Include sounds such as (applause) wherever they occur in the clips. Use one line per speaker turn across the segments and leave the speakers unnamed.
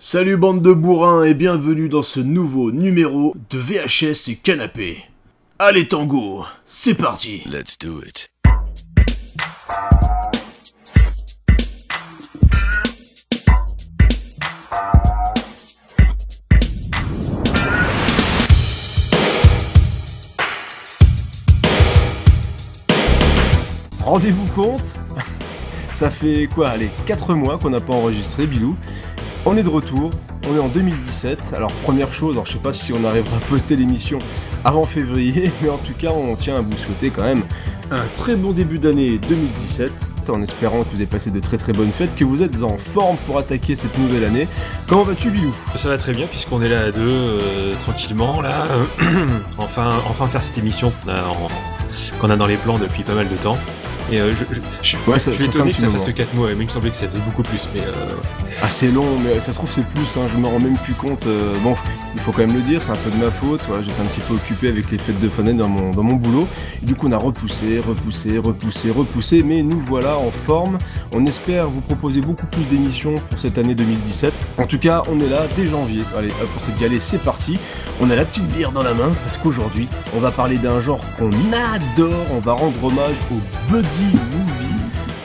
Salut bande de bourrins et bienvenue dans ce nouveau numéro de VHS et Canapé. Allez tango, c'est parti
Let's do it.
Rendez-vous compte? (laughs) Ça fait quoi? Allez, 4 mois qu'on n'a pas enregistré, Bilou. On est de retour, on est en 2017. Alors première chose, alors je sais pas si on arrivera à poster l'émission avant février, (laughs) mais en tout cas on tient à vous souhaiter quand même un très bon début d'année 2017, en espérant que vous avez passé de très très bonnes fêtes, que vous êtes en forme pour attaquer cette nouvelle année. Comment vas-tu Bilou?
Ça va très bien puisqu'on est là à deux, euh, tranquillement là. (clears throat) enfin, enfin faire cette émission qu'on a, en- qu'on a dans les plans depuis pas mal de temps. Et euh, je, je, je,
Ouais, ça-
je suis
ça
étonné que ça fasse que 4 mois, mais il me semblait que ça faisait beaucoup plus. Mais euh,
Ah c'est long, mais ça se trouve c'est plus, hein, je me rends même plus compte. euh, bon, il faut quand même le dire, c'est un peu de ma faute. J'étais un petit peu occupé avec les fêtes de fin dans mon, dans mon boulot. Et du coup on a repoussé, repoussé, repoussé, repoussé, mais nous voilà en forme. On espère vous proposer beaucoup plus d'émissions pour cette année 2017. En tout cas, on est là dès janvier. Allez, pour cette galée, c'est parti. On a la petite bière dans la main parce qu'aujourd'hui, on va parler d'un genre qu'on adore. On va rendre hommage au buddy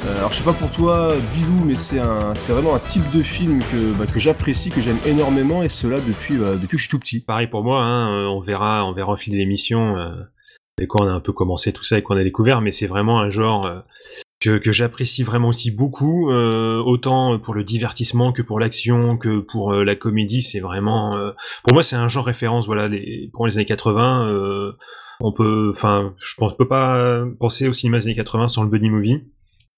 Euh, alors je sais pas pour toi Bilou mais c'est un c'est vraiment un type de film que, bah, j'apprécie, que j'aime énormément et cela depuis, bah, depuis que je suis tout petit.
pareil pour moi, hein, euh, on verra, on verra au fil de l'émission euh, avec quoi on a un peu commencé tout ça et qu'on a découvert, mais c'est vraiment un genre euh, que, j'apprécie vraiment aussi beaucoup, autant pour le divertissement que pour l'action, que pour la comédie. C'est vraiment, pour moi, c'est un genre référence. Voilà, les, pour les années 80, euh, on peut, enfin, je pense, peut pas penser au cinéma des années 80 sans le buddy movie.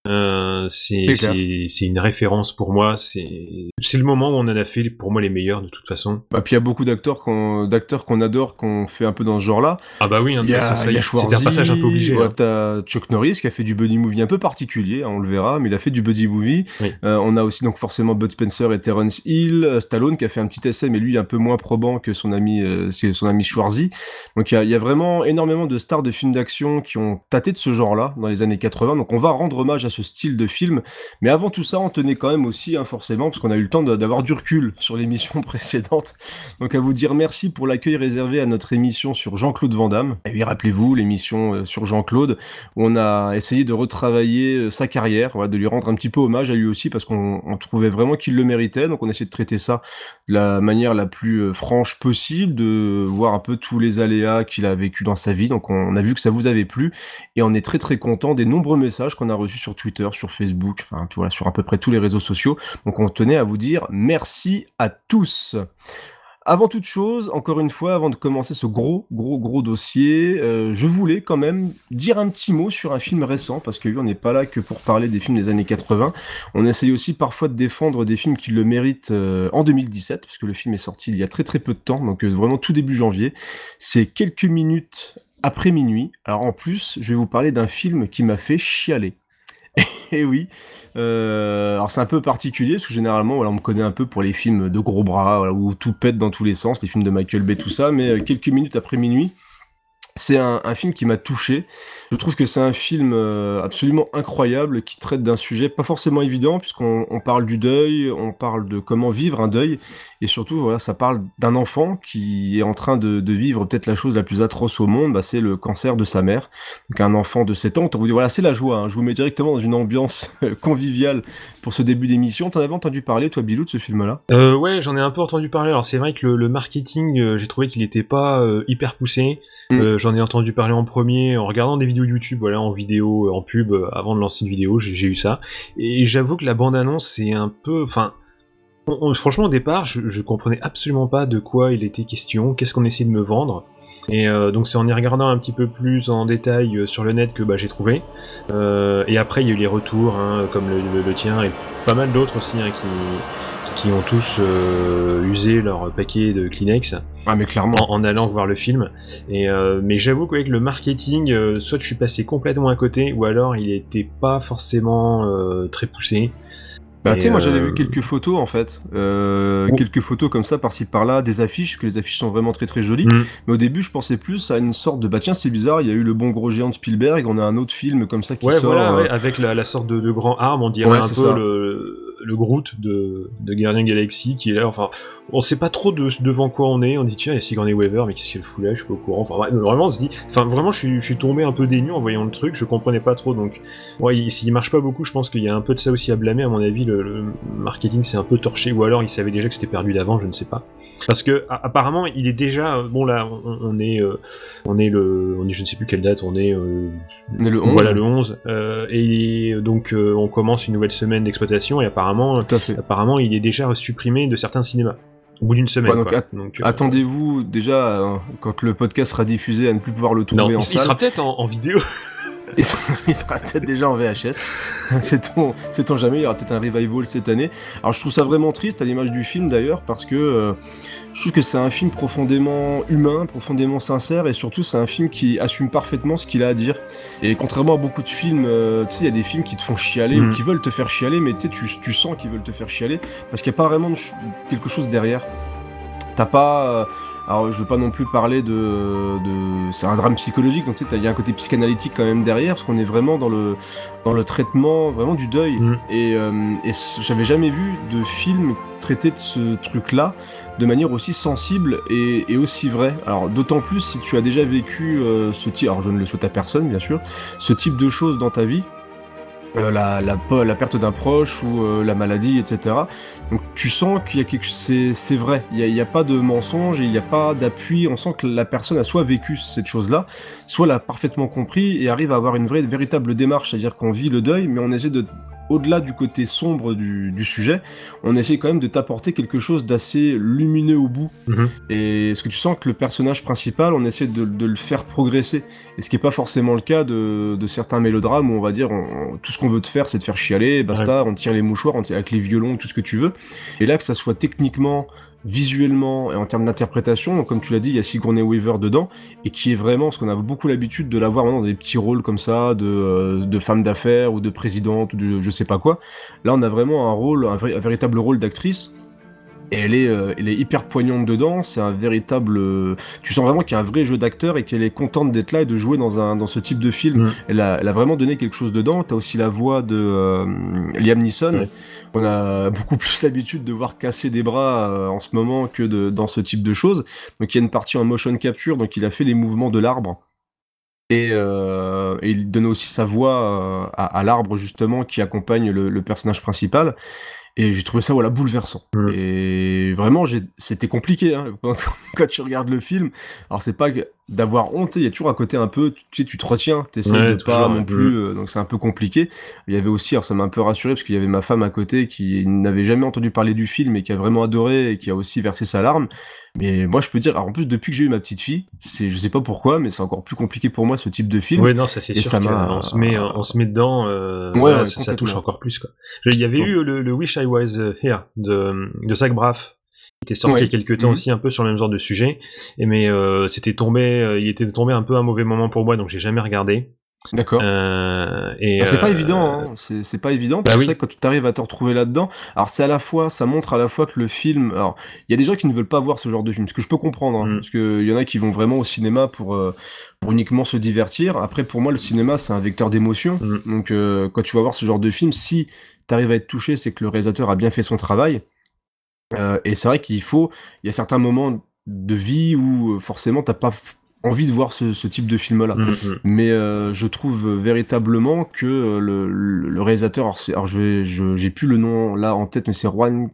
Euh, c'est une référence pour moi. C'est le moment où on en a fait pour moi les meilleurs de toute façon.
Bah, puis il y a beaucoup d'acteurs qu'on adore, qu'on fait un peu dans ce genre-là.
Ah bah oui, hein, de
y
toute façon,
a,
ça,
y a
c'est un passage un peu obligé.
ouais,
hein.
t'as Chuck Norris qui a fait du buddy movie un peu particulier, hein, on le verra, mais il a fait du buddy movie.
Oui.
Euh, on a aussi donc forcément Bud Spencer et Terrence Hill, euh, Stallone qui a fait un petit essai, mais lui un peu moins probant que son ami euh, son ami Schwarzy. Donc il y a, y a vraiment énormément de stars de films d'action qui ont tâté de ce genre-là dans les années 80. Donc on va rendre hommage à ce style de film, mais avant tout ça, on tenait quand même aussi, hein, forcément, parce qu'on a eu le temps d'avoir du recul sur l'émission (laughs) précédente. Donc à vous dire merci pour l'accueil réservé à notre émission sur Jean-Claude Van Damme. Et oui, rappelez-vous, l'émission euh, sur Jean-Claude, on a essayé de retravailler euh, sa carrière, de lui rendre un petit peu hommage à lui aussi, parce qu'on on trouvait vraiment qu'il le méritait. Donc on a essayé de traiter ça de la manière la plus euh, franche possible, de voir un peu tous les aléas qu'il a vécu dans sa vie. Donc on a vu que ça vous avait plu, et on est très très content des nombreux messages qu'on a reçus sur Twitter, sur Facebook, enfin sur à peu près tous les réseaux sociaux. Donc on tenait à vous dire merci à tous. Avant toute chose, encore une fois, avant de commencer ce gros, gros, gros dossier, euh, je voulais quand même dire un petit mot sur un film récent, parce que oui, on n'est pas là que pour parler des films des années 80. On essaye aussi parfois de défendre des films qui le méritent euh, en 2017, puisque le film est sorti il y a très très peu de temps, donc euh, vraiment tout début janvier. C'est quelques minutes après minuit. Alors en plus, je vais vous parler d'un film qui m'a fait chialer. (laughs) Et oui, euh, alors c'est un peu particulier parce que généralement on me connaît un peu pour les films de gros bras voilà, où tout pète dans tous les sens, les films de Michael Bay, tout ça, mais euh, quelques minutes après minuit, c'est un, un film qui m'a touché. Je trouve que c'est un film euh, absolument incroyable qui traite d'un sujet pas forcément évident puisqu'on on parle du deuil, on parle de comment vivre un deuil et surtout voilà, ça parle d'un enfant qui est en train de, de vivre peut-être la chose la plus atroce au monde, bah, c'est le cancer de sa mère. Donc un enfant de 7 ans, on vous dit voilà, c'est la joie, hein. je vous mets directement dans une ambiance (laughs) conviviale pour ce début d'émission. T'en avais entendu parler toi Bilou de ce film-là?
Euh, ouais, j'en ai un peu entendu parler. Alors c'est vrai que le, le marketing, euh, j'ai trouvé qu'il était pas euh, hyper poussé.
Mm.
J'en ai entendu parler en premier en regardant des vidéos YouTube, voilà, en vidéo, en pub, euh, avant de lancer une vidéo, j'ai eu ça. Et j'avoue que la bande-annonce c'est un peu, enfin, franchement au départ, je, je comprenais absolument pas de quoi il était question, qu'est-ce qu'on essayait de me vendre. Et euh, donc c'est en y regardant un petit peu plus en détail euh, sur le net que bah, j'ai trouvé. Et après il y a eu les retours, hein, comme le, tien et pas mal d'autres aussi hein, qui, ont tous usé leur paquet de Kleenex
Ah mais clairement.
en, en allant voir le film. Et euh, mais j'avoue qu'avec le marketing, euh, soit je suis passé complètement à côté, ou alors il était pas forcément euh, très poussé.
Bah, tu sais, moi j'avais vu quelques photos en fait,
Oh.
quelques photos comme ça par-ci par-là, des affiches, parce que les affiches sont vraiment très très jolies.
Mm.
Mais au début, je pensais plus à une sorte de bah tiens, c'est bizarre, il y a eu le bon gros géant de Spielberg, on a un autre film comme ça qui
Ouais,
sort.
voilà, ouais, avec la, la sorte de, de grand arme, on dirait
Ouais,
un peu
ça.
le, le Groot de, de Guardian Galaxy qui est là. Enfin, on sait pas trop de, devant quoi on est. On dit tiens, il y a Sigourney Weaver, mais qu'est-ce qu'elle fout là Je suis pas au courant. Enfin, vraiment, on se dit. Enfin, vraiment, je suis, tombé un peu dénu en voyant le truc. Je comprenais pas trop. Donc, ouais, s'il marche pas beaucoup, je pense qu'il y a un peu de ça aussi à blâmer. À mon avis, le, marketing s'est un peu torché, ou alors il savait déjà que c'était perdu d'avant. Je ne sais pas. Parce que apparemment, il est déjà bon là. On, est, euh, on est le, on est, je ne sais plus quelle date. On est, euh,
on est le 11.
Voilà le 11. Euh, et donc, on commence une nouvelle semaine d'exploitation. Et apparemment, apparemment, il est déjà supprimé de certains cinémas. Au bout d'une semaine. donc,
euh, attendez-vous déjà euh, quand le podcast sera diffusé à ne plus pouvoir le trouver
en
il,
salle. Il sera peut-être en, vidéo. (laughs) (laughs)
il sera, peut-être déjà en VHS. c'est on jamais, il y aura peut-être un revival cette année. Alors je trouve ça vraiment triste à l'image du film d'ailleurs parce que euh, je trouve que c'est un film profondément humain, profondément sincère et surtout c'est un film qui assume parfaitement ce qu'il a à dire. Et contrairement à beaucoup de films, tu sais, il y a des films qui te font chialer ou mm. qui veulent te faire chialer, mais tu, tu sens qu'ils veulent te faire chialer parce qu'il n'y a pas vraiment quelque chose derrière. T'as pas alors je veux pas non plus parler de, de... c'est un drame psychologique donc tu sais il y a un côté psychanalytique quand même derrière parce qu'on est vraiment dans le dans le traitement vraiment du deuil mm. et, euh, et j'avais jamais vu de film traiter de ce truc là de manière aussi sensible et, et aussi vraie. Alors d'autant plus si tu as déjà vécu euh, ce type, alors je ne le souhaite à personne bien sûr, ce type de choses dans ta vie, euh, la, perte d'un proche ou euh, la maladie, etc. Donc tu sens qu'il y a quelque chose, c'est vrai, il n'y a, a, pas de mensonge, il n'y a pas d'appui, on sent que la personne a soit vécu cette chose-là, soit l'a parfaitement compris et arrive à avoir une vraie, véritable démarche, c'est-à-dire qu'on vit le deuil, mais on essaie de au-delà du côté sombre du, sujet, on essaie quand même de t'apporter quelque chose d'assez lumineux au bout. Mhm. Et ce que tu sens que le personnage principal, on essaie de, le faire progresser. Et ce qui n'est pas forcément le cas de, certains mélodrames où on va dire tout ce qu'on veut te faire, c'est de faire chialer, basta, on tire les mouchoirs, on tire avec les violons, tout ce que tu veux. Et là, que ça soit techniquement visuellement et en termes d'interprétation, comme tu l'as dit, il y a Sigourney Weaver dedans, et qui est vraiment, parce qu'on a beaucoup l'habitude de la voir dans des petits rôles comme ça, de, euh, de femme d'affaires ou de présidente ou de je sais pas quoi. Là, on a vraiment un rôle, un véritable rôle d'actrice et elle est, euh, elle est hyper poignante dedans. C'est un véritable. Euh, tu sens vraiment qu'il y a un vrai jeu d'acteur et qu'elle est contente d'être là et de jouer dans, un, dans ce type de film. Mm. Elle, a, elle, a, vraiment donné quelque chose dedans. T'as aussi la voix de euh, Liam Neeson. On a (laughs) beaucoup plus l'habitude de voir casser des bras en ce moment que de, dans ce type de choses. Donc il y a une partie en motion capture, donc il a fait les mouvements de l'arbre. Et, euh, et, il donne aussi sa voix à, à l'arbre justement qui accompagne le, le personnage principal. Et j'ai trouvé ça voilà bouleversant. Mm. Et vraiment, c'était compliqué hein, (laughs) quand, tu regardes le film. Alors c'est pas d'avoir honte, il y a toujours à côté un peu, tu sais, tu te retiens, tu ouais, de pas non plus, euh, donc c'est un peu compliqué. Il y avait aussi, alors ça m'a un peu rassuré parce qu'il y avait ma femme à côté qui n'avait jamais entendu parler du film et qui a vraiment adoré et qui a aussi versé sa larme. Mais moi, je peux dire, alors en plus, depuis que j'ai eu ma petite fille, c'est, je sais pas pourquoi, mais c'est encore plus compliqué pour moi ce type de film.
Oui, non, ça c'est sûr. Ça on se met, on se met dedans, euh, ouais, ça, touche encore plus quoi. Il y avait eu le, le, Wish I Was Here de, de Zach Braff qui était sorti il y a quelques temps mhm. aussi un peu sur le même genre de sujet. Et mais euh, c'était tombé, euh, il était tombé un peu un mauvais moment pour moi, donc j'ai jamais regardé.
D'accord. Euh, et bah, c'est pas évident, hein. c'est pas évident parce bah que quand tu arrives à te retrouver là-dedans, alors c'est à la fois, ça montre à la fois que le film, alors il y a des gens qui ne veulent pas voir ce genre de film, ce que je peux comprendre, hein, mm. parce que il y en a qui vont vraiment au cinéma pour pour uniquement se divertir. Après, pour moi, le cinéma c'est un vecteur d'émotion, mm. donc quand tu vas voir ce genre de film, si t'arrives à être touché, c'est que le réalisateur a bien fait son travail. Et c'est vrai qu'il faut, il y a certains moments de vie où forcément t'as pas envie de voir ce, type de film-là. Mm, mm. Mais euh, je trouve véritablement que euh, le, réalisateur, alors, je j'ai plus le nom là en tête, mais c'est Juan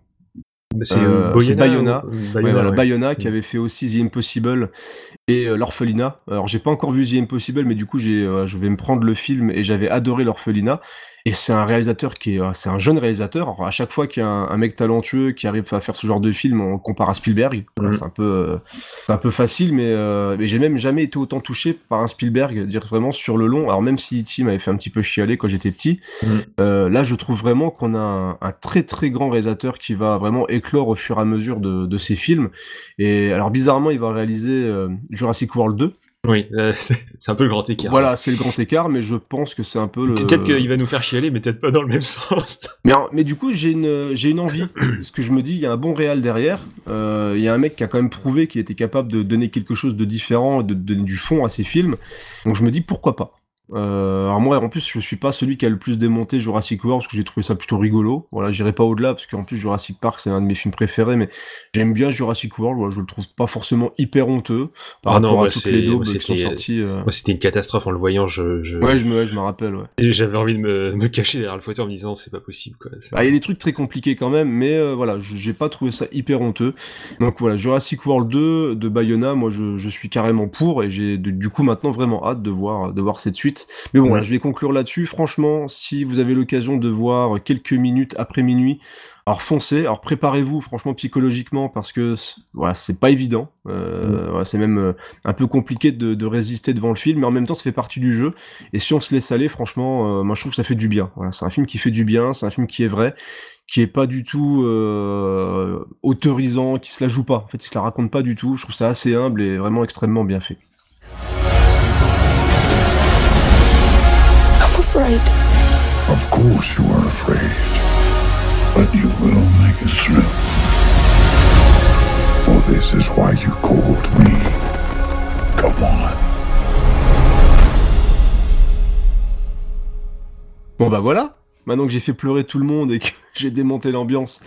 c'est euh, Bayona, Bayona, qui avait fait aussi The Impossible et l'Orphelinat. Alors j'ai pas encore vu The Impossible, mais du coup j'ai, je vais me prendre le film et j'avais adoré l'Orphelinat. Et c'est un réalisateur qui est, euh, c'est un jeune réalisateur. Alors, à chaque fois qu'il y a un, mec talentueux qui arrive à faire ce genre de film, on compare à Spielberg. Mhm. C'est un peu, euh, c'est un peu facile, mais, euh, mais j'ai même jamais été autant touché par un Spielberg, dire vraiment sur le long. Alors même si E.T. m'avait fait un petit peu chialer quand j'étais petit, mhm. là je trouve vraiment qu'on a un, très très grand réalisateur qui va vraiment éclore au fur et à mesure de, de ses films. Et alors bizarrement, il va réaliser Jurassic World 2
oui, euh, (laughs) c'est un peu le grand écart.
Voilà, c'est le grand écart, mais je pense que c'est un peu le.
Peut-être qu'il va nous faire chialer, mais peut-être pas dans le même (laughs) sens.
Mais, mais du coup, j'ai une, j'ai une envie. parce que je me dis, il y a un bon réal derrière. Euh, il y a un mec qui a quand même prouvé qu'il était capable de donner quelque chose de différent, de, donner du fond à ses films. Donc je me dis, pourquoi pas? Euh, alors moi, en plus, je suis pas celui qui a le plus démonté Jurassic World, parce que j'ai trouvé ça plutôt rigolo. Voilà, j'irai pas au-delà, parce qu'en plus, Jurassic Park, c'est un de mes films préférés, mais j'aime bien Jurassic World, voilà, je le trouve pas forcément hyper honteux par
Ah non,
rapport
moi,
à toutes les daubes qui sont
c'était-
sorties. euh.
Moi, c'était une catastrophe en le voyant. Je, je...
Ouais, je me, ouais, je me rappelle, ouais.
Et J'avais envie de me, me cacher derrière le fauteuil en me disant c'est pas possible
Bah, il y a des trucs très compliqués quand même, mais euh, voilà, j'ai pas trouvé ça hyper honteux. Donc voilà, Jurassic World 2 de Bayona, moi je, je suis carrément pour et j'ai du coup maintenant vraiment hâte de voir de voir cette suite. Mais bon,
Ouais.
voilà, je vais conclure là-dessus. Franchement, si vous avez l'occasion de voir quelques minutes après minuit, alors foncez. Alors préparez-vous, franchement psychologiquement, parce que c'est- voilà, c'est pas évident. Euh, voilà, c'est même euh, un peu compliqué de, de résister devant le film, mais en même temps, ça fait partie du jeu. Et si on se laisse aller, franchement, euh, moi je trouve que ça fait du bien. Voilà, c'est un film qui fait du bien, c'est un film qui est vrai, qui est pas du tout autorisant, qui se la joue pas. En fait, il se la raconte pas du tout. Je trouve ça assez humble et vraiment extrêmement bien fait.
Afraid.
Of course you are afraid. But you will make it through. For this is why you called me. Come on.
Bon bah voilà. Maintenant que j'ai fait pleurer tout le monde et que (laughs) j'ai démonté l'ambiance,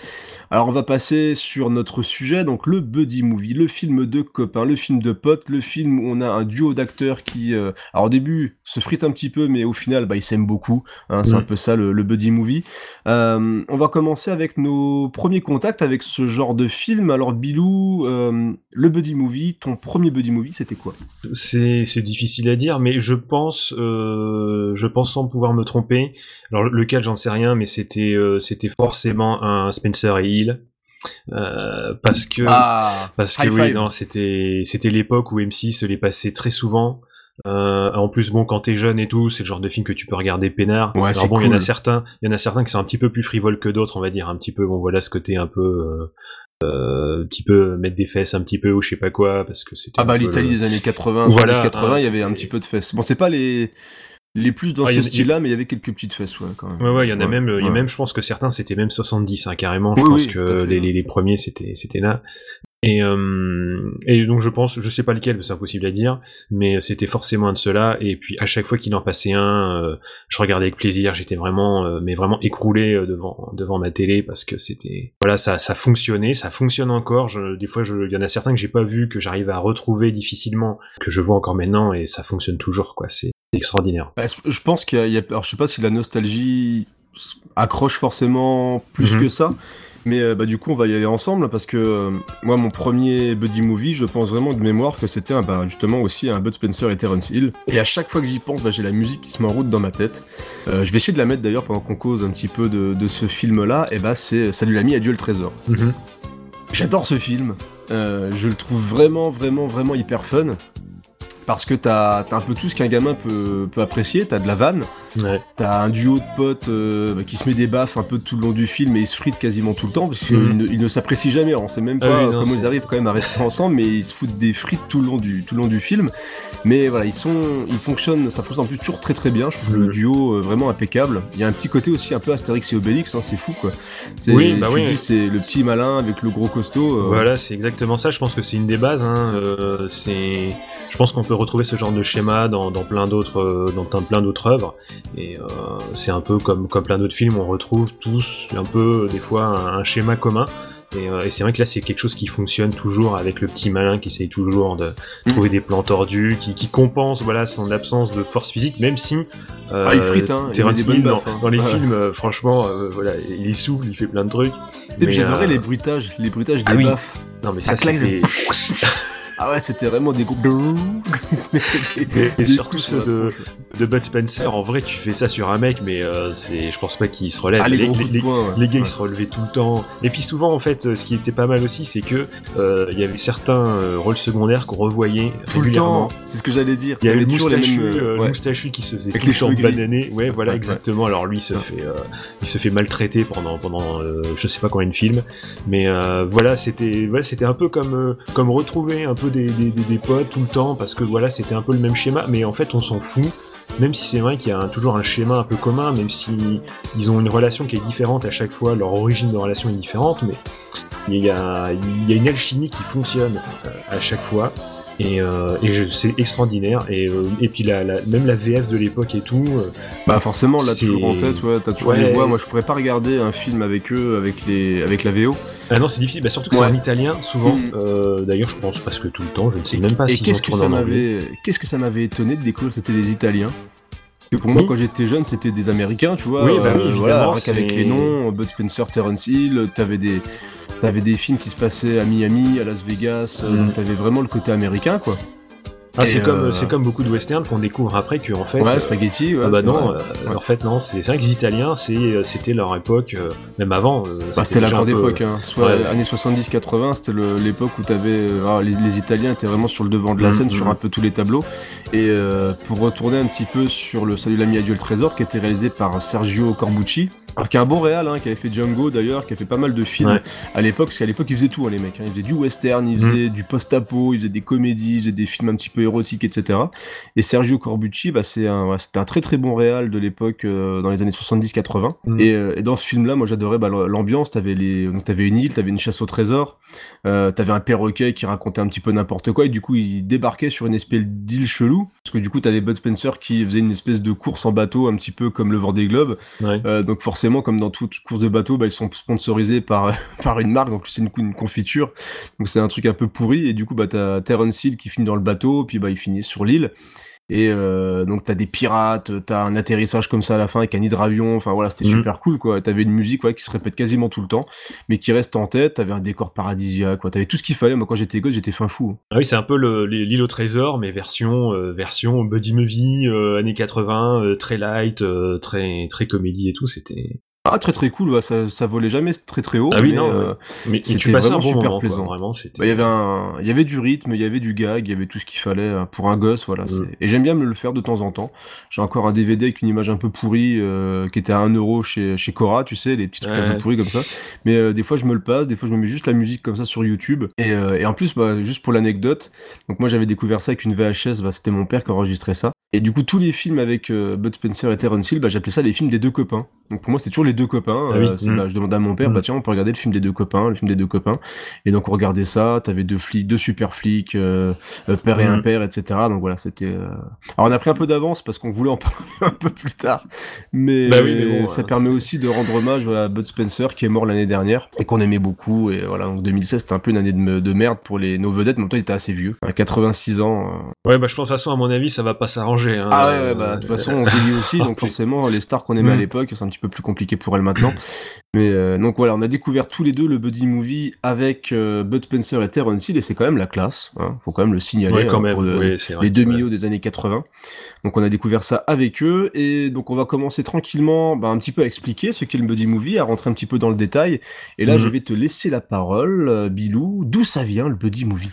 alors on va passer sur notre sujet, donc le buddy movie, le film de copains, le film de potes, le film où on a un duo d'acteurs qui, euh, alors au début, se frite un petit peu, mais au final, bah ils s'aiment beaucoup. hein, c'est un peu ça le, le buddy movie. Euh, on va commencer avec nos premiers contacts avec ce genre de film. Alors Bilou, euh, le buddy movie, ton premier buddy movie, c'était quoi?
C'est c'est difficile à dire, mais je pense, je pense sans pouvoir me tromper. Alors lequel, j'en sais rien, mais c'était c'était forcément un Spencer et Hill, euh, parce que
Ah,
parce que oui, non, c'était c'était l'époque où M6 les passait très souvent. Euh, en plus, bon, quand t'es jeune et tout, c'est le genre de film que tu peux regarder peinard.
Ouais,
Alors
c'est
bon, il y en a certains, il y en a certains qui sont un petit peu plus frivoles que d'autres, on va dire, un petit peu. Bon, voilà, ce côté un peu, euh, un petit peu mettre des fesses, un petit peu ou je sais pas quoi, parce que c'était.
Ah bah l'Italie
le-
des années 80,
Voilà,
80,
hein,
il y avait un petit peu de fesses. Bon, c'est pas les les plus dans
Ah,
ce style-là, mais il y avait quelques petites fesses, ouais, quand même.
Ouais, ouais, il y en a même, il y a même, je pense que certains c'était même 70, hein, carrément. Je
Oui,
pense
oui,
que
fait,
les, les, les premiers c'était, c'était là. Et, euh, et donc je pense, je sais pas lequel, c'est impossible à dire, mais c'était forcément un de ceux-là. Et puis à chaque fois qu'il en passait un, euh, je regardais avec plaisir. J'étais vraiment, euh, mais vraiment écroulé euh, devant devant ma télé parce que c'était, voilà, ça ça fonctionnait, ça fonctionne encore. Je, des fois, je, il y en a certains que j'ai pas vu, que j'arrive à retrouver difficilement, que je vois encore maintenant, et ça fonctionne toujours, quoi. C'est extraordinaire.
Bah, je pense qu'il y a, alors je sais pas si la nostalgie accroche forcément plus
Mhm.
que ça, mais euh, bah du coup on va y aller ensemble parce que euh, moi mon premier buddy movie, je pense vraiment de mémoire que c'était bah, justement aussi un Bud Spencer et Terence Hill. Et à chaque fois que j'y pense, bah, j'ai la musique qui se met en route dans ma tête. Euh, je vais essayer de la mettre d'ailleurs pendant qu'on cause un petit peu de, de ce film-là. Et bah c'est Salut l'ami, adieu le trésor.
Mhm.
J'adore ce film. Euh, je le trouve vraiment, vraiment, vraiment hyper fun. Parce que t'as as un peu tout ce qu'un gamin peut, peut apprécier. T'as de la vanne,
Ouais.
t'as un duo de potes euh, bah, qui se met des baffes un peu tout le long du film et ils se fritent quasiment tout le temps parce qu'ils
Mhm.
ne, ils ne s'apprécient jamais. On sait même
Ah
pas
oui, non,
comment ils arrivent quand même à rester ensemble, mais ils se foutent des frites tout le long du, tout le long du film. Mais voilà, ils sont, ils fonctionnent, ça fonctionne en plus toujours très très bien. Je trouve le
Mhm.
duo euh, vraiment impeccable. Il y a un petit côté aussi un peu Astérix et Obélix, hein, c'est fou quoi. C'est-
Oui, bah
tu
oui.
dis c'est le petit malin avec le gros costaud. euh,
Voilà, c'est exactement ça. Je pense que c'est une des bases. Hein. c'est, je pense qu'on peut retrouver ce genre de schéma dans, dans plein d'autres, euh, dans plein, d'autres œuvres. Et euh, c'est un peu comme, comme plein d'autres films, on retrouve tous un peu des fois un, un schéma commun. Et, euh, et c'est vrai que là, c'est quelque chose qui fonctionne toujours avec le petit malin qui essaye toujours de
Mm.
trouver des plans tordus, qui, qui compense voilà son absence de force physique, même si euh,
Ah, il frite, hein, il des bonnes
dans,
hein.
dans les films, euh, franchement, voilà, il est souple, il fait plein de trucs.
Et puis
Mais,
j'adorais les bruitages, les bruitages
ah
des
oui.
baffes.
Non, mais
Ça
ça, c'était. (laughs) (laughs)
Ah ouais, c'était vraiment des groupes
Et, et surtout ceux de, de Bud Spencer, en vrai, tu fais ça sur un mec, mais euh, c'est, je pense pas qu'il se relève.
Ah, les ouais.
gars,
Ouais.
ils se relevaient tout le temps. Et puis souvent, en fait, ce qui était pas mal aussi, c'est que euh, il y avait certains euh, rôles secondaires qu'on revoyait
Tout le
régulièrement.
temps, c'est ce que j'allais dire.
Il y avait moustachu,
mêmes,
euh,
ouais.
moustachu qui se faisait
Avec
tout
les
le temps bananer. Ouais, voilà, exactement. Alors lui, il se fait, il se fait maltraiter pendant, pendant, je sais pas combien de films. Mais voilà, c'était, c'était un peu comme, comme retrouver un peu des, potes tout le temps, parce que voilà, c'était un peu le même schéma. Mais en fait, on s'en fout. Même si c'est vrai qu'il y a toujours un schéma un peu commun, même si ils ont une relation qui est différente à chaque fois, leur origine de relation est différente, mais il y a, il y a une alchimie qui fonctionne euh, à chaque fois. Et, euh, et c'est extraordinaire. Et, euh, et puis la, la- même la VF de l'époque et tout. euh,
Bah forcément, là toujours en tête, ouais, t'as toujours
Ouais.
les voix. Moi, je pourrais pas regarder un film avec eux, avec les, avec la VO.
Ah non, c'est difficile. Bah, surtout que
Ouais.
c'est en italien, souvent.
Mm.
D'ailleurs, je pense presque tout le temps. Je ne sais même pas
Et
s'ils
qu'est-ce que ça m'avait, qu'est-ce que ça m'avait étonné de découvrir que c'était des Italiens? Parce que pour moi,
Oui.
quand j'étais jeune, c'était des Américains, tu vois.
Oui, bah oui,
euh, voilà,
c'est-
les noms, Bud Spencer, Terence Hill, t'avais des, t'avais des films qui se passaient à Miami, à Las Vegas. euh,
Mm.
donc t'avais vraiment le côté américain, quoi.
Ah, c'est comme,
euh,
c'est comme beaucoup de westerns qu'on découvre après que en fait.
ouais, spaghetti. Ouais,
ah bah non, euh,
Ouais.
en fait non, c'est vrai que les Italiens, c'est, euh, c'était leur époque, même avant.
Bah, c'était la grande
peu-
époque, hein. soit
Ouais.
années 70-80, c'était l'époque où t'avais, ah, les, les Italiens étaient vraiment sur le devant de la
Mhm,
scène, sur
mhm.
un peu tous les tableaux. Et euh, pour retourner un petit peu sur le Salut l'ami, adieu le trésor, qui était réalisé par Sergio Corbucci, alors qui est un bon réal, hein, qui avait fait Django d'ailleurs, qui a fait pas mal de films
Ouais.
à l'époque, parce qu'à l'époque ils faisaient tout, hein, les mecs. hein. Ils faisaient du western, ils
Mhm.
faisaient du post-apo, ils faisaient des comédies, ils faisaient des films un petit peu érotiques, etc. Et Sergio Corbucci, bah, c'est un, ouais, c'était un très très bon réal de l'époque, euh, dans les années 70-80.
Mhm.
Et, euh, et dans ce film-là, moi j'adorais bah, l'ambiance. T'avais les, donc t'avais une île, t'avais une chasse au trésor, euh, t'avais un perroquet qui racontait un petit peu n'importe quoi. Et du coup, il débarquait sur une espèce d'île chelou, parce que du coup, t'avais Bud Spencer qui faisait une espèce de course en bateau, un petit peu comme le Vendée Globe.
Ouais.
Donc forcément, comme dans toute course de bateau, bah, ils sont sponsorisés par (laughs) par une marque, donc c'est une, une confiture. Donc c'est un truc un peu pourri. Et du coup, bah t'as Terence Hill qui finit dans le bateau, puis bah il finit sur l'île. Et euh, donc t'as des pirates, t'as un atterrissage comme ça à la fin avec un hydravion. Enfin voilà, c'était
Mhm.
super cool quoi. T'avais une musique ouais, qui se répète quasiment tout le temps, mais qui reste en tête. T'avais un décor paradisiaque. Quoi. T'avais tout ce qu'il fallait. Moi quand j'étais gosse, j'étais fin fou.
Ah oui, c'est un peu l'île au trésor, mais version, euh, version buddy movie, euh, années 80, euh, très light, très, très comédie et tout. C'était.
Ah très très cool. ça ça volait jamais très très haut.
Ah oui,
mais,
non,
euh.
Mais,
c'était
un
vraiment
bon
super
moment, quoi,
plaisant.
Vraiment.
Bah, il y avait un, il y avait du rythme, il y avait du gag, il y avait tout ce qu'il fallait euh, pour un gosse, voilà.
Mm.
c'est- Et j'aime bien me le faire de temps en temps. J'ai encore un DVD avec une image un peu pourrie euh, qui était à 1 euro chez chez Cora, tu sais, les petits trucs un peu pourris comme ça. Mais euh, des fois je me le passe, des fois je me mets juste la musique comme ça sur YouTube. Et, et en plus, bah, juste pour l'anecdote, donc moi j'avais découvert ça avec une VHS, bah, c'était mon père qui enregistrait ça. Et du coup tous les films avec Bud Spencer et Terence Hill, bah, j'appelais ça les films des deux copains. Donc pour moi c'était toujours les deux copains.
Ah oui.
Euh,
Mm.
bah, je demandais à mon père,
Mm.
bah tiens on peut regarder le film des deux copains, le film des deux copains. Et donc on regardait ça, t'avais deux flics, deux super flics, euh, euh, père et
Mhm.
impère, etc. Donc voilà, c'était. euh, Alors on a pris un peu d'avance parce qu'on voulait en (laughs) parler un peu plus tard, mais,
Bah oui, mais bon,
ça permet aussi de rendre hommage à Bud Spencer qui est mort l'année dernière et qu'on aimait beaucoup. Et voilà, donc 2016 c'était un peu une année de, me- de merde pour les nos vedettes, mais en même temps il était assez vieux, à 86 ans. Euh.
Ouais, bah je pense de toute façon, à mon avis, ça va pas s'arranger. Hein,
Ah ouais,
Euh,
ouais, bah de toute façon on vieillit aussi, donc (laughs) forcément les stars qu'on aimait à
Mhm.
l'époque c'est un petit peu plus compliqué pour elles maintenant. Mais euh, donc voilà, on a découvert tous les deux le buddy movie avec euh, Bud Spencer et Terence Hill et c'est quand même la classe, hein, faut quand même le signaler
Ouais, quand
hein,
même.
pour
vrai
les deux milieux des années 80. Donc on a découvert ça avec eux et donc on va commencer tranquillement bah, un petit peu à expliquer ce qu'est le buddy movie, à rentrer un petit peu dans le détail. Et là
Mhm.
je vais te laisser la parole, euh, Bilou, d'où ça vient le buddy movie?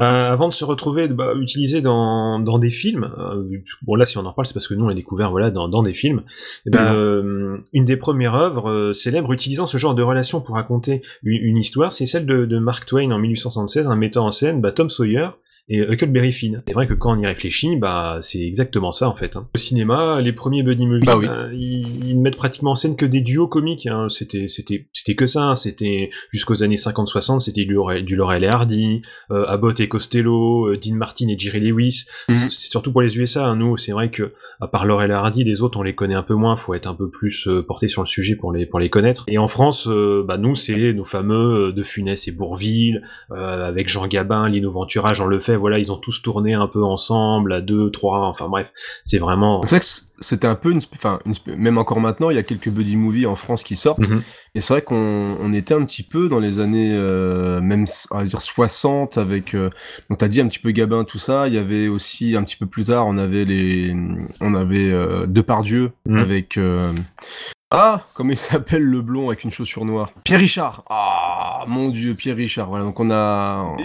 Euh, avant de se retrouver bah, utilisé dans, dans des films, euh, bon là si on en parle c'est parce que nous on l'a découvert voilà dans, dans des films. eh ben, euh, une des premières œuvres euh, célèbres utilisant ce genre de relation pour raconter une, une histoire, c'est celle de, de Mark Twain en 1876, un mettant en scène bah, Tom Sawyer et Huckleberry Finn. C'est vrai que quand on y réfléchit, bah c'est exactement ça en fait. hein. Au cinéma, les premiers buddy movies,
Bah oui.
bah, ils, ils mettent pratiquement en scène que des duos comiques. Hein. C'était c'était c'était que ça. hein. C'était jusqu'aux années 50-60, c'était du, Laurel- du Laurel et Hardy, euh, Abbott et Costello, euh, Dean Martin et Jerry Lewis.
Mhm.
C'est c'est surtout pour les USA. hein. Nous, c'est vrai que à part Laurel et Hardy, les autres on les connaît un peu moins. Faut être un peu plus euh, porté sur le sujet pour les pour les connaître. Et en France, euh, bah nous c'est nos fameux euh, De Funès et Bourville, euh, avec Jean Gabin, Lino Ventura, Jean Lefebvre. Voilà, ils ont tous tourné un peu ensemble à deux, trois. Enfin bref, c'est vraiment.
C'est vrai que c- c'était un peu une, enfin une même encore maintenant il y a quelques buddy movies en France qui sortent.
Mhm.
Et c'est vrai qu'on on était un petit peu dans les années euh, même on va dire 60 avec euh, donc t'as dit un petit peu Gabin tout ça, il y avait aussi un petit peu plus tard on avait les on avait euh, Depardieu
Mhm.
avec euh, ah, comment il s'appelle le blond avec une chaussure noire? Pierre Richard. Ah, mon dieu, Pierre Richard. Voilà, donc on a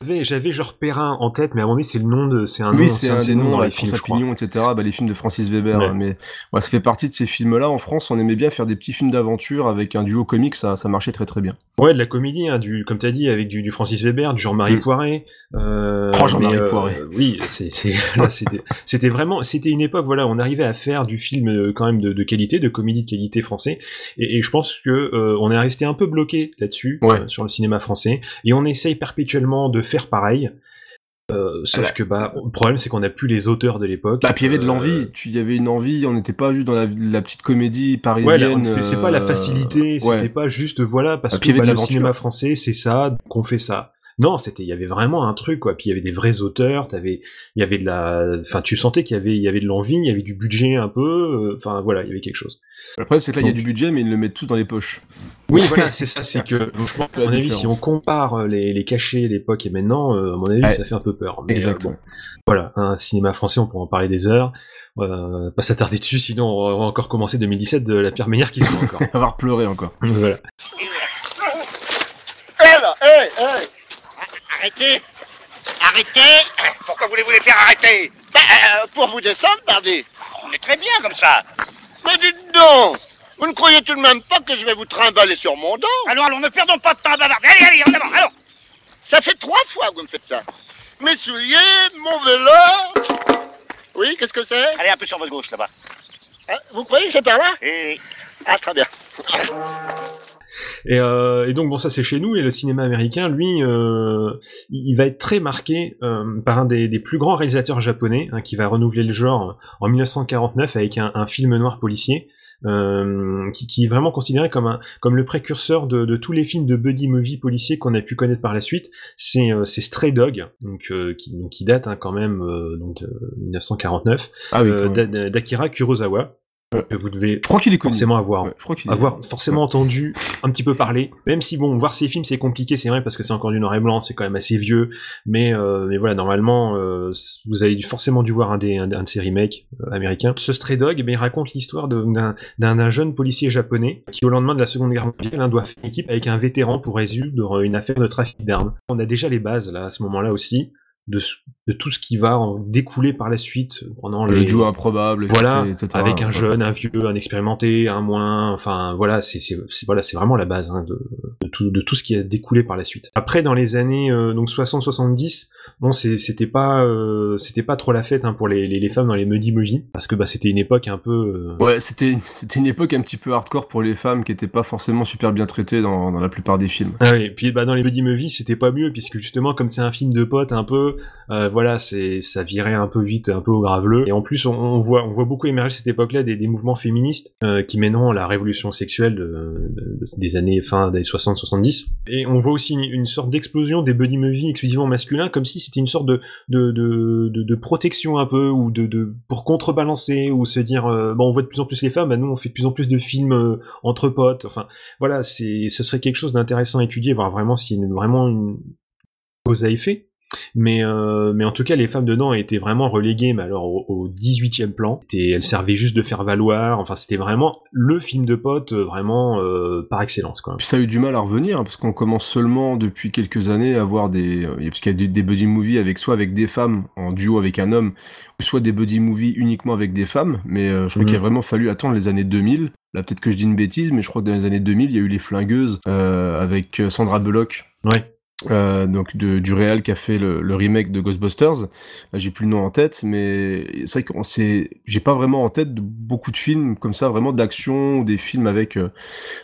J'avais, j'avais genre Perrin en tête, mais à moment donné, c'est le nom de, c'est un nom,
oui, c'est un
de
des noms
dans les
avec
films, je.
Pignon, etc. Bah, les films de Francis Weber.
Ouais.
hein, mais ouais, ça fait partie de ces films-là. En France, on aimait bien faire des petits films d'aventure avec un duo comique. Ça, ça marchait très très bien.
Ouais, de la comédie, hein, du, comme t'as dit, avec du, du Francis Weber, du Jean-Marie
Mm.
Poiret. Euh,
Oh, Jean-Marie
euh,
Poiret.
Oui, c'est, c'est, là, c'était, c'était vraiment, c'était une époque, voilà, on arrivait à faire du film euh, quand même de, de qualité, de comédie de qualité français, et, et je pense que euh, on est resté un peu bloqué là-dessus
Ouais.
euh, sur le cinéma français, et on essaye perpétuellement de faire pareil. Euh, sauf que bah, le problème c'est qu'on n'a plus les auteurs de l'époque.
Bah, puis il y avait de
Euh,
l'envie, tu- il y avait une envie, on n'était pas juste dans la, la petite comédie parisienne.
c'est pas la facilité,
ouais.
c'était pas juste voilà parce
Ah,
que bah, le cinéma français c'est ça, qu'on fait ça. Non, c'était il y avait vraiment un truc quoi. Puis il y avait des vrais auteurs, t'avais il y avait de la enfin tu sentais qu'il y avait il y avait de l'envie, il y avait du budget un peu, euh, enfin voilà, il y avait quelque chose.
Le problème, c'est que là, il y a du budget, mais ils le mettent tous dans les poches.
Oui, voilà, (laughs) c'est ça, c'est que donc, je pense, à mon avis si on compare les, les cachets l'époque et maintenant, euh, à mon avis
Ouais.
ça fait un peu peur. Mais, euh,
Exactement.
bon, voilà, un cinéma français, on pourra en parler des heures. Euh, pas s'attarder dessus, sinon on va encore commencer 2017 de la pire manière qui soit encore. (laughs)
Avoir pleuré encore.
voilà.
Hé là, hé, hé
Arrêtez Arrêtez
Pourquoi voulez-vous les faire arrêter?
Ben, euh, Pour vous descendre, pardi.
On est très bien comme ça.
Mais dites donc Vous ne croyez tout de même pas que je vais vous trimballer sur mon dos?
Alors, allons, ne perdons pas de temps à bavarder. Allez, allez, en avant, allons
Ça fait trois fois que vous me faites ça. Mes souliers, mon vélo... Oui, qu'est-ce que c'est?
Allez, un peu sur votre gauche, là-bas.
Hein, Vous croyez que c'est par là?
Et
Ah, très bien.
Et, euh, et donc bon ça c'est chez nous et le cinéma américain lui euh, il va être très marqué euh, par un des, des plus grands réalisateurs japonais hein, qui va renouveler le genre en 1949 avec un, un film noir policier euh, qui, qui est vraiment considéré comme un comme le précurseur de, de tous les films de buddy movie policiers qu'on a pu connaître par la suite. C'est euh, Stray Dog donc euh, qui donc qui date hein, quand même donc de 1949
Ah oui,
d'Akira Kurosawa que vous devez
Je crois qu'il est
forcément avoir
Ouais, je crois qu'il est
avoir forcément entendu un petit peu parler, même si bon, voir ces films c'est compliqué, c'est vrai parce que c'est encore du noir et blanc, c'est quand même assez vieux, mais euh, mais voilà, normalement euh, vous avez forcément dû voir un des un, un de ces remakes euh, américains. Ce Stray Dog, eh bien, il raconte l'histoire d'un d'un jeune policier japonais qui au lendemain de la Seconde Guerre mondiale hein, doit faire équipe avec un vétéran pour résoudre une affaire de trafic d'armes. On a déjà les bases là à ce moment-là aussi de, de, tout ce qui va en découler par la suite euh, pendant
le duo improbable
voilà
etc.,
avec un jeune un vieux un expérimenté un moins enfin voilà c'est voilà c'est vraiment la base hein, de, de, tout, de tout ce qui a découlé par la suite après dans les années euh, donc 60 70 non, c'était pas, euh, c'était pas trop la fête hein, pour les, les, femmes dans les Muddy Movies, parce que bah, c'était une époque un peu. Euh,
ouais, c'était, c'était une époque un petit peu hardcore pour les femmes qui n'étaient pas forcément super bien traitées dans, dans la plupart des films.
Ah et puis bah, dans les Muddy Movies, c'était pas mieux, puisque justement, comme c'est un film de potes un peu, euh, voilà, c'est, ça virait un peu vite, un peu au graveleux. Et en plus, on, voit, on voit beaucoup émerger cette époque-là des, des, mouvements féministes qui mèneront à la révolution sexuelle des années fin des 60-70. Et on voit aussi une, sorte d'explosion des Buddy Movies exclusivement masculins, comme si c'était une sorte de protection un peu ou de, pour contrebalancer ou se dire euh, bon on voit de plus en plus les femmes, bah nous on fait de plus en plus de films euh, entre potes. Enfin voilà, c'est ce serait quelque chose d'intéressant à étudier, voir vraiment s'il vraiment une cause à effet. Mais, euh, mais en tout cas, les femmes dedans étaient vraiment reléguées, mais alors au, au 18e plan. Elles servaient juste de faire valoir. Enfin, c'était vraiment le film de potes, euh, vraiment euh, par excellence. Quoi.
Puis ça a eu du mal à revenir, hein, parce qu'on commence seulement depuis quelques années à voir des... euh, Parce qu'il y a des, des buddy movies avec soit avec des femmes en duo avec un homme, ou soit des buddy movies uniquement avec des femmes, mais euh, je crois
Mhm.
qu'il a vraiment fallu attendre les années 2000. Là, peut-être que je dis une bêtise, mais je crois que dans les années 2000, il y a eu Les Flingueuses, euh, avec Sandra Bullock,
Ouais.
Euh, donc de, du réal qui a fait le, le remake de Ghostbusters. Là, j'ai plus le nom en tête, mais c'est vrai qu'on sait, j'ai pas vraiment en tête de beaucoup de films comme ça, vraiment d'action ou des films avec euh,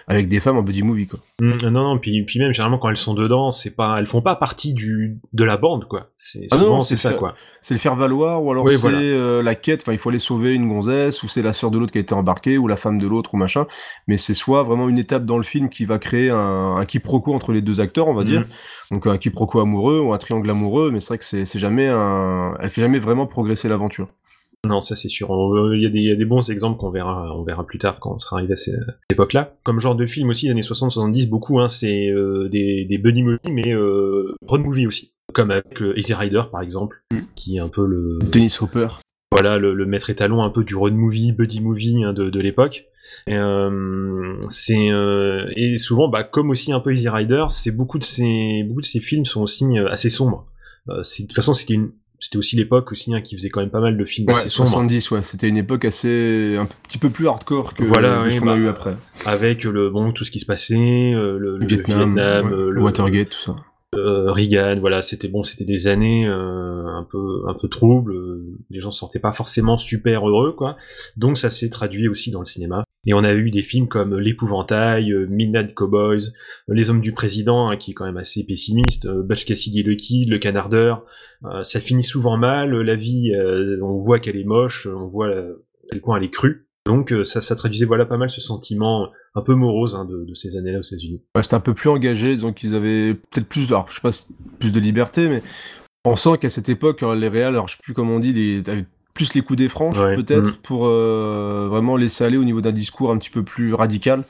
avec des femmes en buddy movie quoi.
Mm, non, non, puis, puis même généralement quand elles sont dedans, c'est pas, elles font pas partie du de la bande, quoi. C'est
Ah
souvent c'est ça, quoi.
C'est le faire valoir ou alors
Oui,
c'est
voilà.
euh, la quête. Enfin, il faut aller sauver une gonzesse ou c'est la sœur de l'autre qui a été embarquée ou la femme de l'autre ou machin. Mais c'est soit vraiment une étape dans le film qui va créer un, un quiproquo entre les deux acteurs, on va dire. Donc un quiproquo amoureux ou un triangle amoureux. Mais c'est vrai que c'est c'est jamais un, elle fait jamais vraiment progresser l'aventure.
Non, ça c'est sûr. On- Il y, a des- il y a des bons exemples qu'on verra, on verra plus tard quand on sera arrivé à cette époque-là. Comme genre de film aussi, les années 60-70, beaucoup, hein, c'est euh, des, des buddy movies, mais euh, road movie aussi. Comme avec euh, Easy Rider par exemple,
Mm.
qui est un peu le,
Dennis Hopper.
Voilà le, le maître étalon un peu du road movie, buddy movie hein, de, de l'époque. Et, euh, c'est euh, et souvent, bah, comme aussi un peu Easy Rider, c'est beaucoup de ces beaucoup de ces films sont aussi euh, assez sombres. Euh, c'est- de toute façon, c'était une c'était aussi l'époque aussi hein, qui faisait quand même pas mal de films
Ouais,
assez sombres.
70, ouais. C'était une époque assez, un petit peu plus hardcore que,
Voilà,
ce qu'on a
bah,
eu après.
avec le bon tout ce qui se passait, le, le
Vietnam,
Vietnam,
ouais, le Watergate, tout ça.
Euh, Reagan, voilà, c'était bon, c'était des années euh, un peu un peu troubles. euh, les gens se sentaient pas forcément super heureux, quoi. Donc ça s'est traduit aussi dans le cinéma. Et on a eu des films comme L'Épouvantail, euh, Midnight Cowboys, Les Hommes du Président, hein, qui est quand même assez pessimiste, euh, Butch Cassidy le Kid, Le Canardeur. Ça finit souvent mal, la vie, on voit qu'elle est moche, on voit à quel point elle est crue. Donc euh, ça, ça traduisait voilà pas mal ce sentiment un peu morose hein, de, de ces années-là aux États-Unis.
Ouais, c'était un peu plus engagé, disons qu'ils avaient peut-être plus, alors je sais pas, plus de liberté, mais on sent qu'à cette époque, alors, les réals, alors je sais plus comment on dit, les, avaient plus les coups des franches,
Ouais.
peut-être,
Mm.
pour euh, vraiment laisser aller au niveau d'un discours un petit peu plus radical.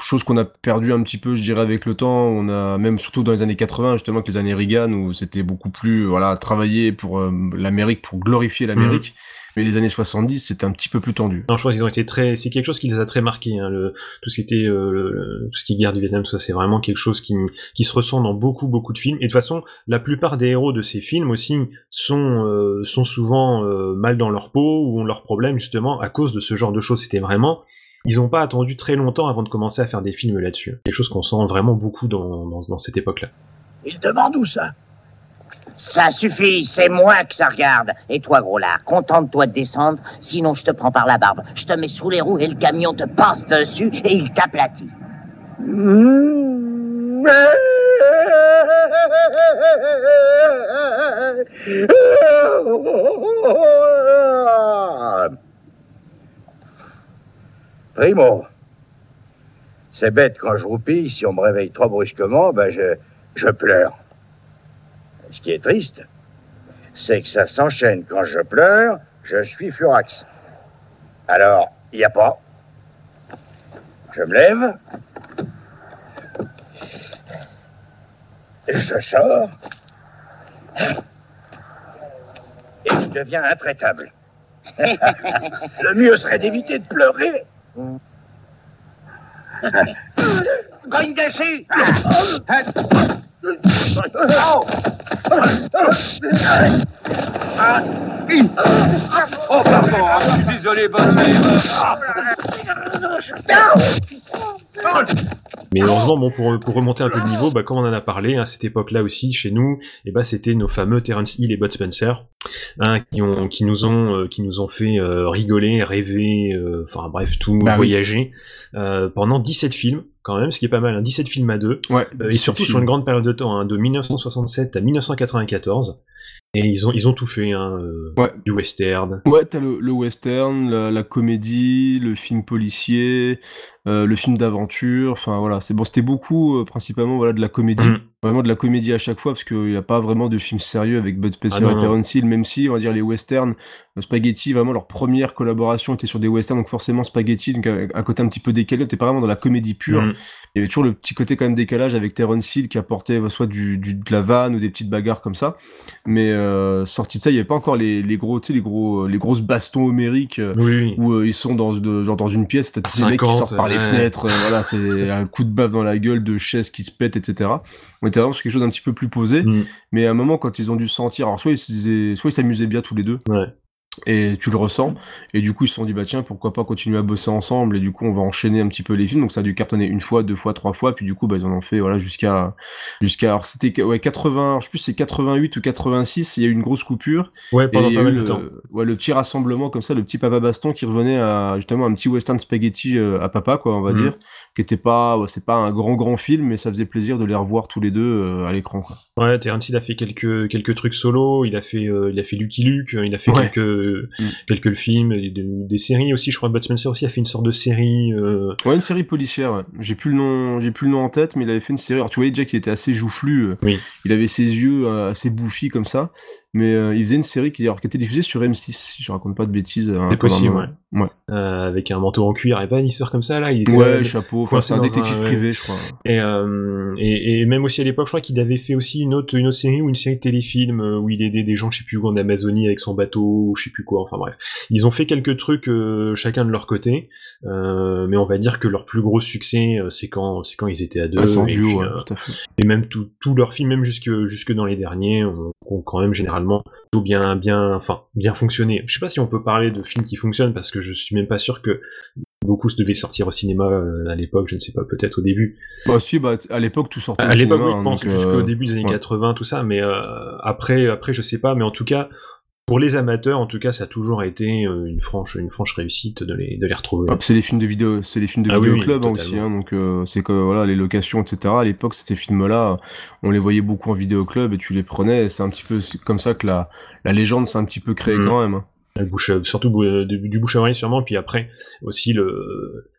Chose qu'on a perdu un petit peu, je dirais, avec le temps. On a même surtout dans les années 80, justement, avec les années Reagan, où c'était beaucoup plus, voilà, travailler pour euh, l'Amérique, pour glorifier l'Amérique. Mais les années 70, c'était un petit peu plus tendu.
Non, je crois qu'ils ont été très. C'est quelque chose qui les a très marqués. Hein, le, tout ce qui était euh, le- le- tout ce qui est guerre du Vietnam, tout ça, c'est vraiment quelque chose qui, qui se ressent dans beaucoup beaucoup de films. Et de toute façon, la plupart des héros de ces films aussi sont euh, sont souvent euh, mal dans leur peau ou ont leurs problèmes justement à cause de ce genre de choses. C'était vraiment. Ils n'ont pas attendu très longtemps avant de commencer à faire des films là-dessus. Quelque chose qu'on sent vraiment beaucoup dans, dans, dans cette époque-là.
Il demande où ça?
Ça suffit, c'est moi que ça regarde. Et toi, gros lard, contente-toi de descendre, sinon je te prends par la barbe. Je te mets sous les roues et le camion te passe dessus et il t'aplatit.
Primo, c'est bête quand je roupille, si on me réveille trop brusquement, ben je, je pleure. Ce qui est triste, c'est que ça s'enchaîne. Quand je pleure, je suis furax. Alors, il n'y a pas. Je me lève. Je sors. Et je deviens intraitable. (laughs) Le mieux serait d'éviter de pleurer.
Dessus (laughs)
Oh, pardon, je suis désolé, boss,
Mais heureusement, bon, pour, pour remonter un peu le niveau, bah, comme on en a parlé, à cette époque-là aussi, chez nous, et bah, c'était nos fameux Terence Hill et Bud Spencer, hein, qui, ont, qui, nous ont, euh, qui nous ont fait euh, rigoler, rêver, euh, enfin bref, tout
Bah oui.
voyager, euh, pendant 17 films, quand même, ce qui est pas mal, hein, 17 films à deux,
Ouais.
euh, et surtout sur une grande période de temps, hein, de 1967 à 1994. Et ils ont, ils ont tout fait, hein, euh,
Ouais.
du western.
Ouais, t'as le, le western, la, la comédie, le film policier, euh, le film d'aventure. Enfin voilà, c'est bon, c'était beaucoup euh, principalement voilà de la comédie,
Mm.
vraiment de la comédie à chaque fois parce qu'il n'y a pas vraiment de film sérieux avec Bud Spencer
Ah
et. Terence Hill, même si on va dire les westerns, Spaghetti, vraiment leur première collaboration était sur des westerns, donc forcément Spaghetti, donc un, un côté un petit peu décalé, t'es pas vraiment dans la comédie pure.
Mm.
Il y avait toujours le petit côté quand même décalage avec Terence Hill qui apportait euh, soit du, du- de la vanne ou des petites bagarres comme ça. Mais euh, sorti de ça, il y avait pas encore les, les gros, tu sais, les gros, les grosses bastons homériques euh,
Oui,
où euh, ils sont dans, de- genre dans une pièce, t'as les mecs qui
50,
sortent par les fenêtres, euh, voilà, c'est (laughs) un coup de baffe dans la gueule, de chaises qui se pètent, etc. On était vraiment sur quelque chose d'un petit peu plus posé.
Mm.
Mais à un moment, quand ils ont dû se sentir, alors soit ils soit ils s'amusaient bien tous les deux.
Ouais.
Et tu le ressens. Et du coup, ils se sont dit, bah tiens, pourquoi pas continuer à bosser ensemble. Et du coup, on va enchaîner un petit peu les films. Donc ça a dû cartonner une fois, deux fois, trois fois. Puis du coup, bah, ils en ont fait, voilà, jusqu'à, jusqu'à, alors c'était, ouais, 80, je sais plus, c'est 88 ou 86. Il y a eu une grosse coupure.
Ouais, pendant pas mal de
le,
temps.
ouais, le petit rassemblement comme ça, le petit papa baston qui revenait à justement un petit western spaghetti euh, à papa, quoi, on va
Mhm.
dire, qui était pas, c'est pas un grand grand film, mais ça faisait plaisir de les revoir tous les deux euh, à l'écran, quoi.
Ouais, Terence Hill a fait quelques quelques trucs solo. Il a fait euh, il a fait Lucky Luke. euh, Il a fait
Ouais.
quelques
Mm.
quelques films, des, des séries aussi. Je crois que Bud Spencer aussi a fait une sorte de série. euh,
Ouais, une série policière. ouais. J'ai plus le nom, j'ai plus le nom en tête, mais il avait fait une série. Alors tu voyais déjà qu'il était assez joufflu.
Oui.
Il avait ses yeux assez bouffis comme ça, mais euh, il faisait une série qui, alors, qui était diffusée sur M6. Si je raconte pas de bêtises. hein,
C'est
un
possible,
ouais.
euh, avec un manteau en cuir et pas une histoire comme ça là. Il était
Ouais,
là-
chapeau. Enfin, c'est un détective
un-
privé, je crois.
Et, euh, et, et même aussi à l'époque, je crois qu'il avait fait aussi une autre, une autre série ou une série de téléfilms euh, où il aidait des gens, je sais plus où, en Amazonie avec son bateau, ou je sais plus quoi, enfin bref. Ils ont fait quelques trucs chacun de leur côté, mais on va dire que leur plus gros succès, c'est quand, c'est quand ils étaient à deux.
Ah,
et,
duo,
puis,
ouais, tout à fait.
et même tous leurs films, même jusque, jusque dans les derniers, ont quand même généralement tout bien, bien, enfin, bien fonctionné. Je sais pas si on peut parler de films qui fonctionnent parce que je suis même pas sûr que beaucoup se devaient sortir au cinéma euh, à l'époque, je ne sais pas, peut-être au début.
Bah, si, bah, à l'époque, tout sortait.
À l'époque, oui, je pense
donc,
jusqu'au
euh,
début des années
ouais.
80, tout ça, mais euh, après, après, je sais pas, mais en tout cas, pour les amateurs, en tout cas, ça a toujours été euh, une franche, une franche réussite de les, de les retrouver.
Ah, c'est les films de vidéo, c'est les films de
Ah
vidéo
oui,
club aussi, hein, donc euh, c'est que voilà les locations, etc. À l'époque, ces films-là, on les voyait beaucoup en vidéo club et tu les prenais. C'est un petit peu comme ça que la la légende s'est un petit peu créée
Mhm.
quand même. hein.
Bouche, surtout bou- du, du bouche à oreille sûrement, puis après aussi le,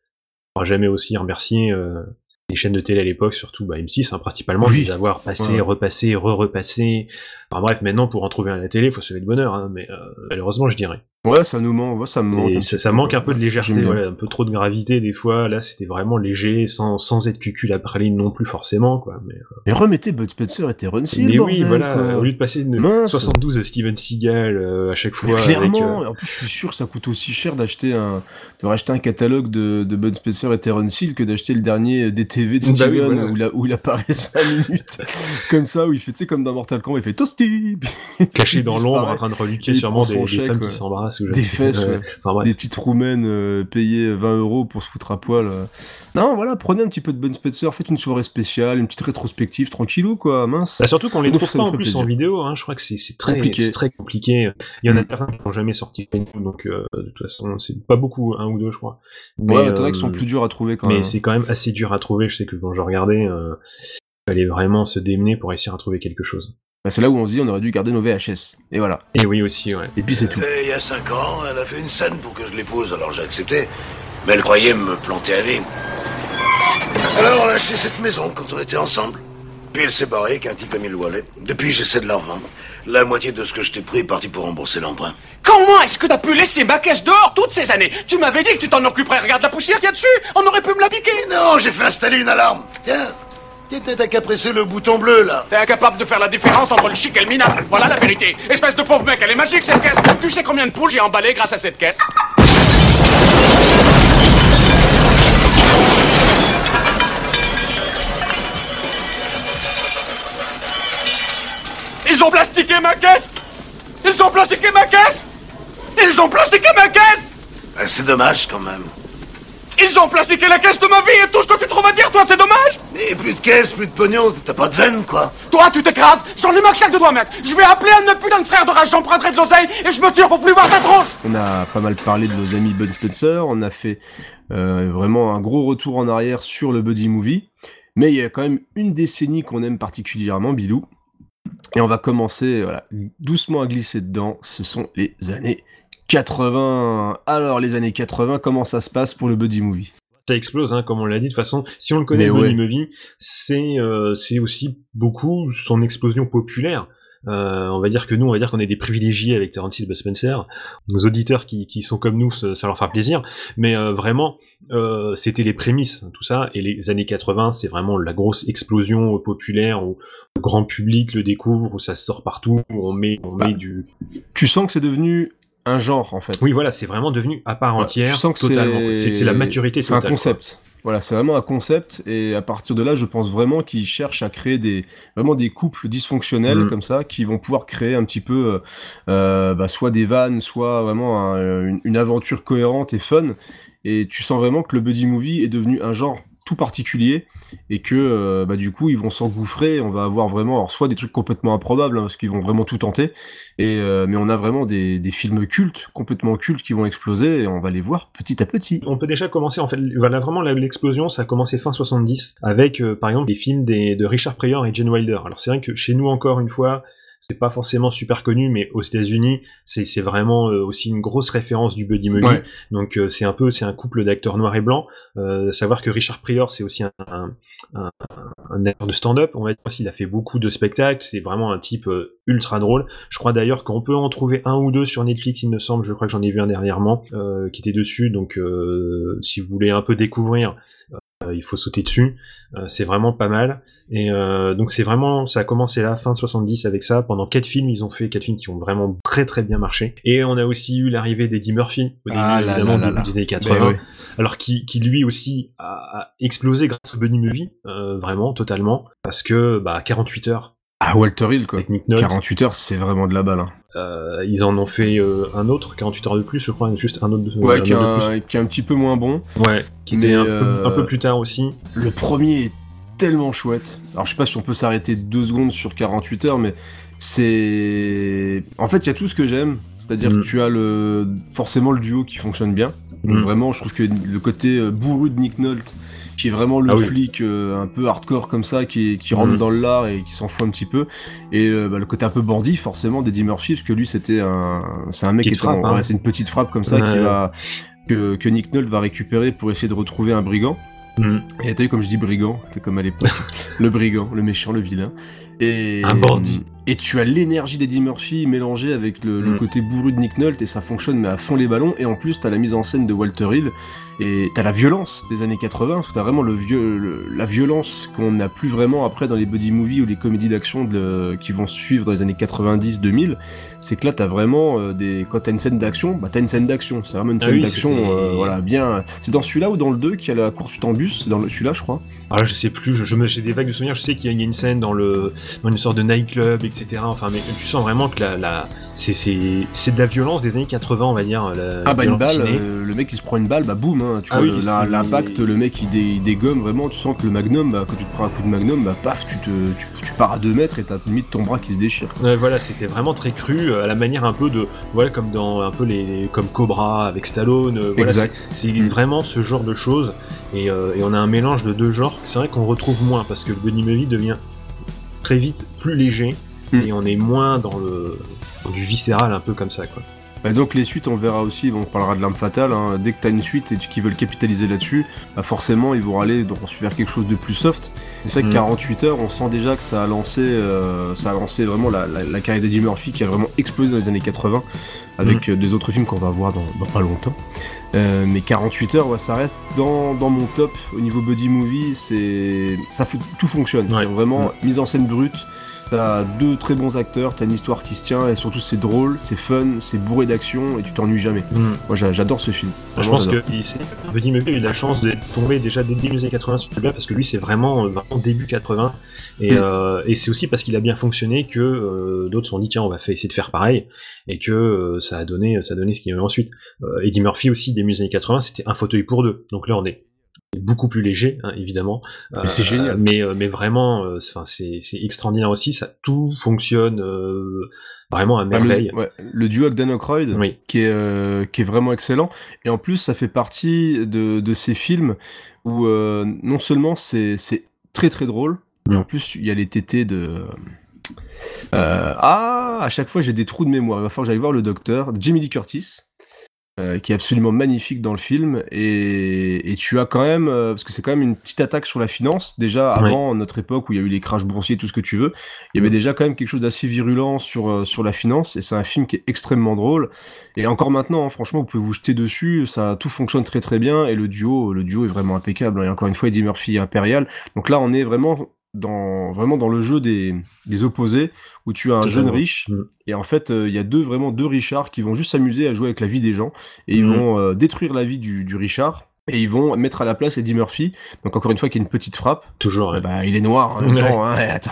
on pourra jamais aussi remercier euh, les chaînes de télé à l'époque, surtout bah, M6 hein, principalement,
Oui.
les avoir passé,
Ouais.
repassé, re-repassé. Enfin bref, maintenant pour en trouver un à la télé, faut se lever de bonheur, hein, mais euh, malheureusement je dirais.
Ouais, ça nous manque, ça me manque.
Ça, manque un peu de légèreté, un peu trop de gravité des fois. Là, c'était vraiment léger, sans, sans être cucul à praline non plus forcément, quoi. Mais, euh,
Mais remettez Bud Spencer et Terence Hill,
mais
bordel,
oui, voilà.
quoi.
Au lieu de passer une
Mince.
72 de Steven Seagal euh, à chaque
Mais
fois, avec,
clairement,
euh,
en plus je suis sûr que ça coûte aussi cher d'acheter un, de racheter un catalogue de, de Bud Spencer et Terence Hill que d'acheter le dernier DTV de
Bah
Steven
oui, voilà.
où, il a- où il apparaît 5 minutes, (laughs) comme ça, où il fait, tu sais, comme dans Mortal Kombat, il fait Toasty (laughs)
caché dans l'ombre, en train de reluquer sûrement des, des femmes qui s'embrassent.
Des fesses,
ouais.
ouais. (laughs)
Enfin
des petites roumaines euh, payées 20 euros pour se foutre à poil. euh. Non, voilà, prenez un petit peu de Bud Spencer, faites une soirée spéciale, une petite rétrospective, tranquillou, quoi, mince.
Bah, surtout qu'on les trouve pas en plus en vidéo, hein. je crois que c'est très
Compliqué.
c'est très compliqué. Il y en a certains qui n'ont jamais sorti donc euh, de toute façon c'est pas beaucoup, un ou deux je crois.
ouais,
Mais,
t'en as
euh,
qui sont plus durs à trouver quand
mais
même.
c'est quand même assez dur à trouver. Je sais que quand je regardais, il fallait vraiment se démener pour réussir à trouver quelque chose.
Bah, c'est là où on se dit on aurait dû garder nos VHS. Et voilà.
Et oui aussi, ouais.
Et puis c'est tout.
Et il y a cinq ans, elle a fait une scène pour que je l'épouse, alors j'ai accepté. Mais elle croyait me planter à vie. Alors on a acheté cette maison quand on était ensemble. Puis elle s'est barrée qu'un type a mis le wallet. Depuis, j'essaie de la revendre. La moitié de ce que je t'ai pris est parti pour rembourser l'emprunt.
Comment est-ce que t'as pu laisser ma caisse dehors toutes ces années? Tu m'avais dit que tu t'en occuperais. Regarde la poussière qu'il y a dessus. On aurait pu me la piquer.
Non, j'ai fait installer une alarme. Tiens, t'as qu'à presser le bouton bleu, là.
T'es incapable de faire la différence entre le chic et le minable. Voilà la vérité. Espèce de pauvre mec, elle est magique cette caisse. Tu sais combien de poules j'ai emballé grâce à cette caisse? Ils ont plastiqué ma caisse Ils ont plastiqué ma caisse Ils ont plastiqué ma caisse
Ben, C'est dommage, quand même.
Ils ont plastiqué la caisse de ma vie et tout ce que tu trouves à dire, toi, c'est dommage.
Et plus de caisse, plus de pognon, t'as pas de veine, quoi.
Toi, tu t'écrases, j'en ai ma claque de doigts, mec Je vais appeler un de mes putains de frères de rage, j'emprunterai de l'oseille et je me tire pour plus voir ta tronche.
On a pas mal parlé de nos amis Bud Spencer, on a fait euh, vraiment un gros retour en arrière sur le buddy movie, mais il y a quand même une décennie qu'on aime particulièrement, Bilou, et on va commencer voilà, doucement à glisser dedans, ce sont les années 80. Alors les années 80, comment ça se passe pour le buddy movie?
Ça explose, hein, comme on l'a dit. De toute façon, si on le connaît, Buddy
ouais.
Movie, c'est euh, c'est aussi beaucoup son explosion populaire. Euh, on va dire que nous, on va dire qu'on est des privilégiés avec Terence Hill Spencer. Nos auditeurs qui, qui sont comme nous, ça, leur fera plaisir. Mais euh, vraiment, euh, c'était les prémices, hein, tout ça. Et les années 80, c'est vraiment la grosse explosion populaire où le grand public le découvre, où ça sort partout, où on met, on met du.
Tu sens que c'est devenu un genre en fait.
Oui, voilà, c'est vraiment devenu à part
Voilà,
entière,
tu sens que
totalement. C'est la maturité
C'est un
quoi.
concept. Voilà, c'est vraiment un concept et à partir de là, je pense vraiment qu'ils cherchent à créer des vraiment des couples dysfonctionnels
Mm.
comme ça qui vont pouvoir créer un petit peu euh, euh, bah, soit des vannes, soit vraiment un- une, une aventure cohérente et fun. Et tu sens vraiment que le buddy movie est devenu un genre tout particulier et que euh, bah, du coup ils vont s'engouffrer. On va avoir vraiment alors, soit des trucs complètement improbables hein, parce qu'ils vont vraiment tout tenter, et euh, mais on a vraiment des, des films cultes, complètement cultes qui vont exploser et on va les voir petit à petit.
On peut déjà commencer, en fait, voilà, vraiment l'explosion, ça a commencé fin 70, avec, euh, par exemple, les films des, de Richard Pryor et Jane Wilder. Alors c'est vrai que chez nous, encore une fois, c'est pas forcément super connu, mais aux États-Unis, c'est vraiment euh, aussi une grosse référence du buddy movie.
Ouais.
Donc euh, c'est un peu, c'est un couple d'acteurs noirs et blancs. Euh, savoir que Richard Pryor, c'est aussi un, un, un- un acteur de stand-up. On va dire qu'il a fait beaucoup de spectacles. C'est vraiment un type ultra drôle. Je crois d'ailleurs qu'on peut en trouver un ou deux sur Netflix, il me semble. Je crois que j'en ai vu un dernièrement euh, qui était dessus. Donc euh, si vous voulez un peu découvrir, il faut sauter dessus. Euh, c'est vraiment pas mal. Et euh, donc c'est vraiment, ça a commencé là, fin de 70 avec ça. Pendant quatre films, ils ont fait quatre films qui ont vraiment très très bien marché. Et on a aussi eu l'arrivée d'Eddie Murphy au début
Ah là
évidemment
là là
du-
là.
des années
Ben
80
ouais.
alors qui, qui lui aussi a, explosé grâce au Buddy Movie, euh, vraiment, totalement, parce que bah 48 heures
Ah, Walter Hill, quoi.
Nolte,
48 heures, c'est vraiment de la balle. Hein.
euh, ils en ont fait euh, un autre, 48 heures de plus, je crois, juste un autre, de-
Ouais,
un
qui
de
qui est un petit peu moins bon.
plus. ouais, qui était un, peu,
euh,
un peu plus tard aussi.
Le premier est tellement chouette. Alors je sais pas si on peut s'arrêter deux secondes sur 48 heures, mais c'est... En fait, il y a tout ce que j'aime. C'est-à-dire
Mm.
que tu as le... forcément le duo qui fonctionne bien. Donc
Mm.
vraiment, je trouve que le côté euh, bourru de Nick Nolte, qui est vraiment le
Ah oui.
flic euh, un peu hardcore comme ça, qui, qui rentre
Mm.
dans le lard et qui s'en fout un petit peu. Et euh, bah, le côté un peu bandit, forcément, d'Eddie Murphy, parce que lui, c'était un... C'est un mec qui
frappe, hein.
ouais, c'est une petite frappe comme ça
Ouais,
qui va... Que, que Nick Nolte va récupérer pour essayer de retrouver un brigand.
Mm.
Et t'as vu comme je dis brigand, c'est comme à l'époque. (laughs) le brigand, le méchant, le vilain. Et,
Un bandit.
Et tu as l'énergie d'Eddie Murphy mélangée avec le, le
Mm.
côté bourru de Nick Nolte et ça fonctionne mais à fond les ballons. Et en plus t'as la mise en scène de Walter Hill et t'as la violence des années 80 parce que t'as vraiment le vieux, le- la violence qu'on n'a plus vraiment après dans les buddy movies ou les comédies d'action qui vont suivre dans les années 90-2000. C'est que là t'as vraiment euh, des quand t'as une scène d'action, bah t'as une scène d'action. C'est vraiment une
Ah
scène
oui,
d'action, euh, voilà bien. C'est dans celui-là ou dans le 2 qu'il y a la course du bus C'est dans celui-là je crois.
Alors là, je sais plus, je, je j'ai des vagues de souvenirs, je sais qu'il y a- il y a une scène dans le dans une sorte de nightclub, etc. Enfin, mais tu sens vraiment que la, la c'est de la violence des années 80, on va dire. La
Ah bah une balle, euh, le mec il se prend une balle, bah boum, hein, tu
Ah
vois
oui,
le-
c'est-
la- l'impact, le mec il, dé- il dégomme vraiment, tu sens que le magnum, bah, quand tu te prends un coup de magnum, bah paf, tu, te, tu, tu pars à 2 mètres et t'as limite ton bras qui se déchire.
Ouais, voilà, c'était vraiment très cru, euh, à la manière un peu de, voilà, comme dans un peu les, comme Cobra avec Stallone. euh, voilà,
Exact.
c'est c'est vraiment ce genre de choses, et, euh, et on a un mélange de deux genres. C'est vrai qu'on retrouve moins parce que le buddy movie devient très vite plus léger,
Mm.
et on est moins dans le dans du viscéral un peu comme ça, quoi.
Donc les suites on verra aussi, on parlera de l'arme fatale, hein. dès que t'as une suite et qu'ils veulent capitaliser là-dessus, bah forcément ils vont aller donc, vers quelque chose de plus soft. Et c'est vrai que
Mm.
48 heures, on sent déjà que ça a lancé, euh, ça a lancé vraiment la, la, la carrière d'Eddie Murphy qui a vraiment explosé dans les années 80 avec euh, des autres films qu'on va voir dans, dans pas longtemps. Euh, mais 48 heures, ouais, ça reste dans, dans mon top au niveau buddy movie. C'est ça tout fonctionne.
Ouais.
Vraiment mise en scène brute. T'as deux très bons acteurs, t'as une histoire qui se tient et surtout c'est drôle, c'est fun, c'est bourré d'action et tu t'ennuies jamais. Moi j'a- j'adore ce film.
Je pense que Buddy Murphy a eu la chance de tomber déjà dès les années 80 sur celui-là parce que lui c'est vraiment, euh, vraiment début 80 et,
Mm.
euh, et c'est aussi parce qu'il a bien fonctionné que euh, d'autres se sont dit tiens on va essayer de faire pareil et que euh, ça a donné ça a donné ce qu'il y a eu ensuite. Eddie Murphy aussi début des années 80 c'était un fauteuil pour deux donc là on est beaucoup plus léger hein, évidemment
Mais c'est génial.
mais euh, mais vraiment euh, c'est- extraordinaire aussi ça tout fonctionne euh, vraiment à
Ah,
merveille
le, ouais, le duo avec Dan Aykroyd,
Oui.
qui, est, euh, qui est vraiment excellent. Et en plus, ça fait partie de, de ces films où euh, non seulement c'est très très drôle, mais
Mm.
en plus il y a les tétés de... Euh, ah, à chaque fois j'ai des trous de mémoire. Il va falloir que j'aille voir le docteur, Jamie Lee Curtis, euh, qui est absolument magnifique dans le film. Et, et tu as quand même, euh, parce que c'est quand même une petite attaque sur la finance. Déjà avant notre époque où il y a eu les crashs boursiers, tout ce que tu veux, il y avait déjà quand même quelque chose d'assez virulent sur euh, sur la finance. Et c'est un film qui est extrêmement drôle. Et encore maintenant, hein, franchement, vous pouvez vous jeter dessus. Ça, tout fonctionne très très bien. Et le duo, le duo est vraiment impeccable. Et encore une fois, Eddie Murphy et Imperial. Donc là, on est vraiment dans vraiment dans le jeu des, des opposés où tu as un jeune riche
Mm.
et en fait euh, il y a deux vraiment deux Richards qui vont juste s'amuser à jouer avec la vie des gens et ils
Mhm.
vont euh, détruire la vie du, du Richard et ils vont mettre à la place Eddie Murphy donc encore une fois qui est une petite frappe
toujours ouais.
bah il est noir en même
Ouais.
temps hein, attends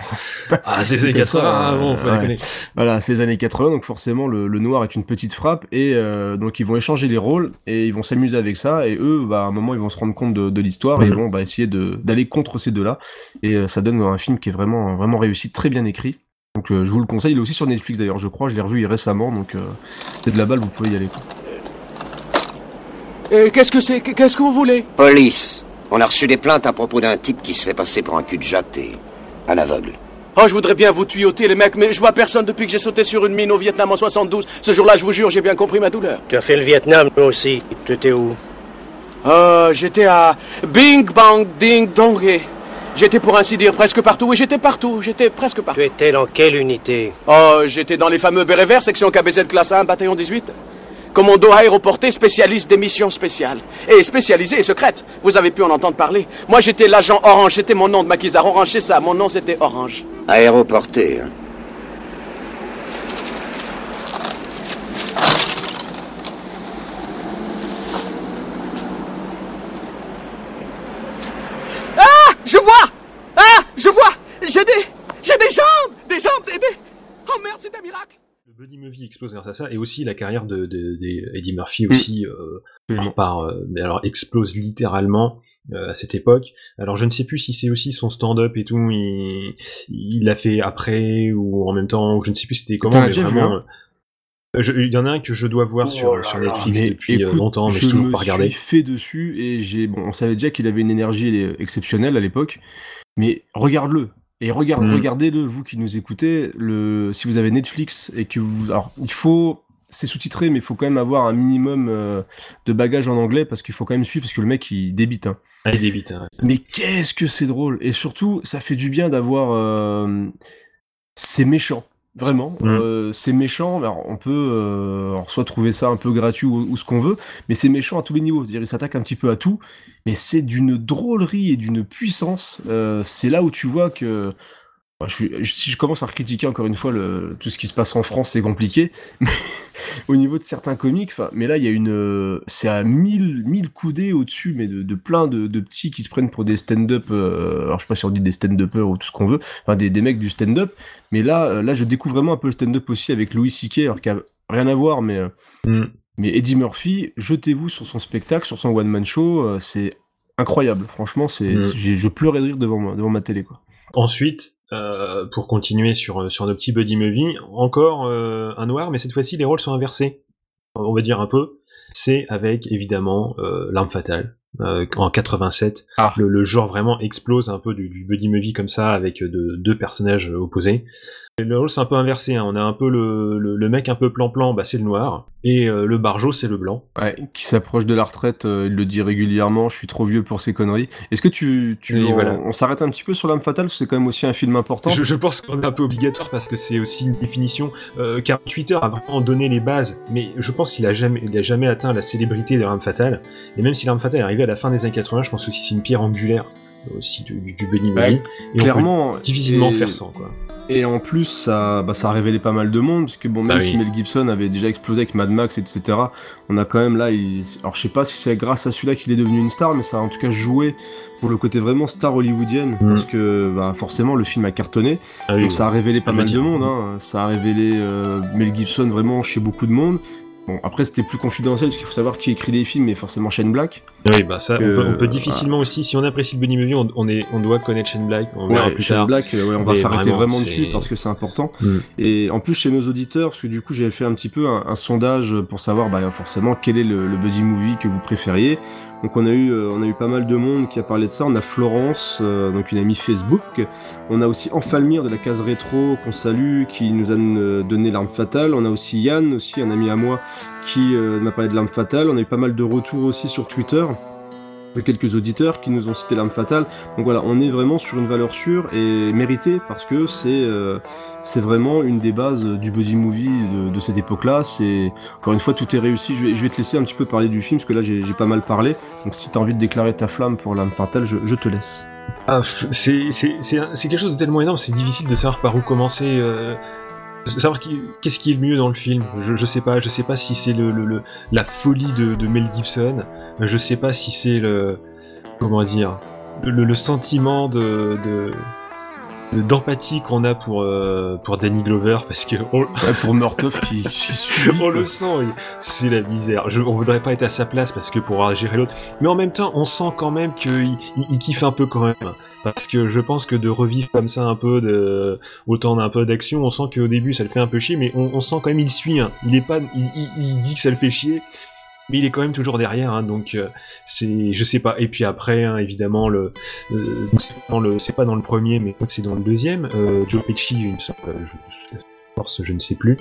ah c'est c'est
comme ça,
80 ah, bon faut
ouais. voilà, c'est les années 80, donc forcément le, le noir est une petite frappe, et euh, donc ils vont échanger les rôles, et ils vont s'amuser avec ça, et eux, bah, à un moment, ils vont se rendre compte de, de l'histoire, et ils
Mhm.
vont bah, essayer d'aller contre ces deux-là, et euh, ça donne un film qui est vraiment, vraiment réussi, très bien écrit. Donc euh, je vous le conseille, il est aussi sur Netflix d'ailleurs, je crois, je l'ai revu récemment, donc euh, c'est de la balle, vous pouvez y aller. quoi.
Et qu'est-ce que c'est Qu'est-ce que vous voulez
Police. On a reçu des plaintes à propos d'un type qui se fait passer pour un cul de jatte et un aveugle.
Oh, je voudrais bien vous tuyauter, les mecs, mais je vois personne depuis que j'ai sauté sur une mine au Vietnam en 72. Ce jour-là, je vous jure, j'ai bien compris ma douleur.
Tu as fait le Vietnam, toi aussi. Tu étais où?
Euh, j'étais à Bing Bang Ding Dong. J'étais pour ainsi dire presque partout, et j'étais partout, j'étais presque partout.
Tu étais dans quelle unité?
Oh, j'étais dans les fameux bérets verts, section KBZ classe 1, bataillon 18. Commando aéroporté, spécialiste des missions spéciales. Et spécialisé et secrète. Vous avez pu en entendre parler. Moi, j'étais l'agent Orange, c'était mon nom de maquisard. Orange, c'est ça, mon nom c'était Orange.
Aéroporté. hein.
Ah Je vois Ah Je vois J'ai des... J'ai des jambes Des jambes des, des- Oh merde, c'est un miracle
Le Buddy Movie explose grâce à ça, et aussi la carrière de, de, de Eddie Murphy aussi euh, par, euh, alors explose littéralement. euh, à cette époque. Alors je ne sais plus si c'est aussi son stand-up et tout, il l'a fait après ou en même temps, ou je ne sais plus c'était comment. Mais vraiment, je- Il y en a un que je dois voir
Oh
sur,
là
sur Netflix depuis
écoute,
longtemps, mais
je
je toujours
me
pas regardé.
suis fait dessus et j'ai bon, on savait déjà qu'il avait une énergie exceptionnelle à l'époque, mais regarde-le et
Mhm.
regardez-le vous qui nous écoutez. Le si vous avez Netflix et que vous, alors il faut c'est sous-titré, mais il faut quand même avoir un minimum euh, de bagage en anglais parce qu'il faut quand même suivre parce que le mec il débite. Hein.
Ah, il débite. hein.
Mais qu'est-ce que c'est drôle Et surtout, ça fait du bien d'avoir. euh, C'est méchant, vraiment.
Mm.
Euh, c'est méchant. Alors, on peut euh, alors, soit trouver ça un peu gratuit ou, ou ce qu'on veut, mais c'est méchant à tous les niveaux. C'est-à-dire, il s'attaque un petit peu à tout, mais c'est d'une drôlerie et d'une puissance. Euh, c'est là où tu vois que. Enfin, je suis- si je commence à critiquer encore une fois le, tout ce qui se passe en France, c'est compliqué. (laughs) Mais au niveau de certains comiques, enfin, mais là, il y a une, euh, c'est à 1000, 1000 coudées au-dessus, mais de, de plein de, de petits qui se prennent pour des stand-up, euh, alors je sais pas si on dit des stand-uppers ou tout ce qu'on veut, enfin, des, des mecs du stand-up. Mais là, euh, là, je découvre vraiment un peu le stand-up aussi avec Louis C.K., alors qu'il a rien à voir, mais, euh,
Mm.
mais Eddie Murphy, jetez-vous sur son spectacle, sur son one-man show, c'est incroyable. Franchement, c'est,
Mm.
je pleurais de rire devant, moi- devant ma télé, quoi.
Ensuite, euh, pour continuer sur, sur nos petits buddy movie, encore euh, un noir, mais cette fois-ci les rôles sont inversés. On va dire un peu. C'est avec évidemment euh, l'arme fatale. euh, en 87, le, le genre vraiment explose un peu du, du buddy movie comme ça avec euh, de- deux personnages euh, opposés. Le rôle c'est un peu inversé. hein. On a un peu le, le, le mec un peu plan-plan, bah, c'est le noir, et euh, le barjo c'est le blanc.
Ouais, qui s'approche de la retraite, euh, il le dit régulièrement, je suis trop vieux pour ces conneries. Est-ce que tu, on,
voilà.
on s'arrête un petit peu sur l'âme fatale, c'est quand même aussi un film important.
Je, je pense qu'on est un peu obligatoire parce que c'est aussi une définition. Euh, 48 heures a vraiment donné les bases, mais je pense qu'il a jamais, il a jamais atteint la célébrité de l'arme fatale. Et même si l'arme fatale est arrivée à la fin des années 80, je pense aussi que c'est une pierre angulaire aussi du, Benny
Ouais.
Et on
clairement,
peut difficilement
et-
faire sans quoi.
Et en plus, ça, bah, ça a révélé pas mal de monde, parce que bon, même
Ah oui.
si Mel Gibson avait déjà explosé avec Mad Max, etc., on a quand même là, il... alors je sais pas si c'est grâce à celui-là qu'il est devenu une star, mais ça a en tout cas joué pour le côté vraiment star hollywoodienne,
Mm.
parce que bah, forcément le film a cartonné,
Ah oui,
donc ça a révélé pas mal de monde, hein. ça a révélé euh, Mel Gibson vraiment chez beaucoup de monde. Bon, après c'était plus confidentiel, parce qu'il faut savoir qui écrit les films, mais forcément Shane Black.
Oui, bah ça, on
Euh,
peut, on peut difficilement aussi, si on apprécie le Benny Movie, on, on, est, on doit connaître Shane Black. On verra
Ouais,
plus
Shane
tard.
Black, euh, ouais, on va s'arrêter vraiment, dessus parce que c'est important.
Mm.
Et en plus chez nos auditeurs, parce que du coup j'avais fait un petit peu un, un sondage pour savoir bah, forcément quel est le, le buddy movie que vous préfériez. Donc on a eu euh, on a eu pas mal de monde qui a parlé de ça. On a Florence, euh, donc une amie Facebook. On a aussi Enfalmir de la case rétro qu'on salue, qui nous a euh, donné l'arme fatale. On a aussi Yann, aussi un ami à moi, qui euh, m'a parlé de l'arme fatale. On a eu pas mal de retours aussi sur Twitter de quelques auditeurs qui nous ont cité l'arme fatale. Donc voilà, on est vraiment sur une valeur sûre et méritée parce que c'est euh, vraiment une des bases du buddy movie de, cette époque-là. C'est encore une fois tout est réussi. Je vais, te laisser un petit peu parler du film parce que là j'ai pas mal parlé. Donc si t'as envie de déclarer ta flamme pour l'arme fatale, je, te laisse.
Ah, c'est quelque chose de tellement énorme, c'est difficile de savoir par où commencer. Euh, savoir qu'est-ce qui est le mieux dans le film. Je, je sais pas, je sais pas si c'est le, la folie de Mel Gibson. Je sais pas si c'est le comment dire le, le sentiment de de- de- d'empathie qu'on a pour euh, pour Danny Glover parce que on,
pour Murtoff qui, (laughs) qui suit,
on le sent, c'est la misère. Je, on voudrait pas être à sa place parce que pour gérer l'autre, mais en même temps, on sent quand même qu'il il, il kiffe un peu quand même. Parce que je pense que de revivre comme ça un peu de autant d'un peu d'action, on sent qu'au début ça le fait un peu chier, mais on, on sent quand même il suit. hein. Il est pas, il- il dit que ça le fait chier, mais il est quand même toujours derrière. hein. donc euh, c'est, je sais pas. Et puis après, hein, évidemment le, euh, c'est dans le, c'est pas dans le premier, mais je crois que c'est dans le deuxième. Euh, Joe Pesci, il me semble, euh, je, force, je ne sais plus.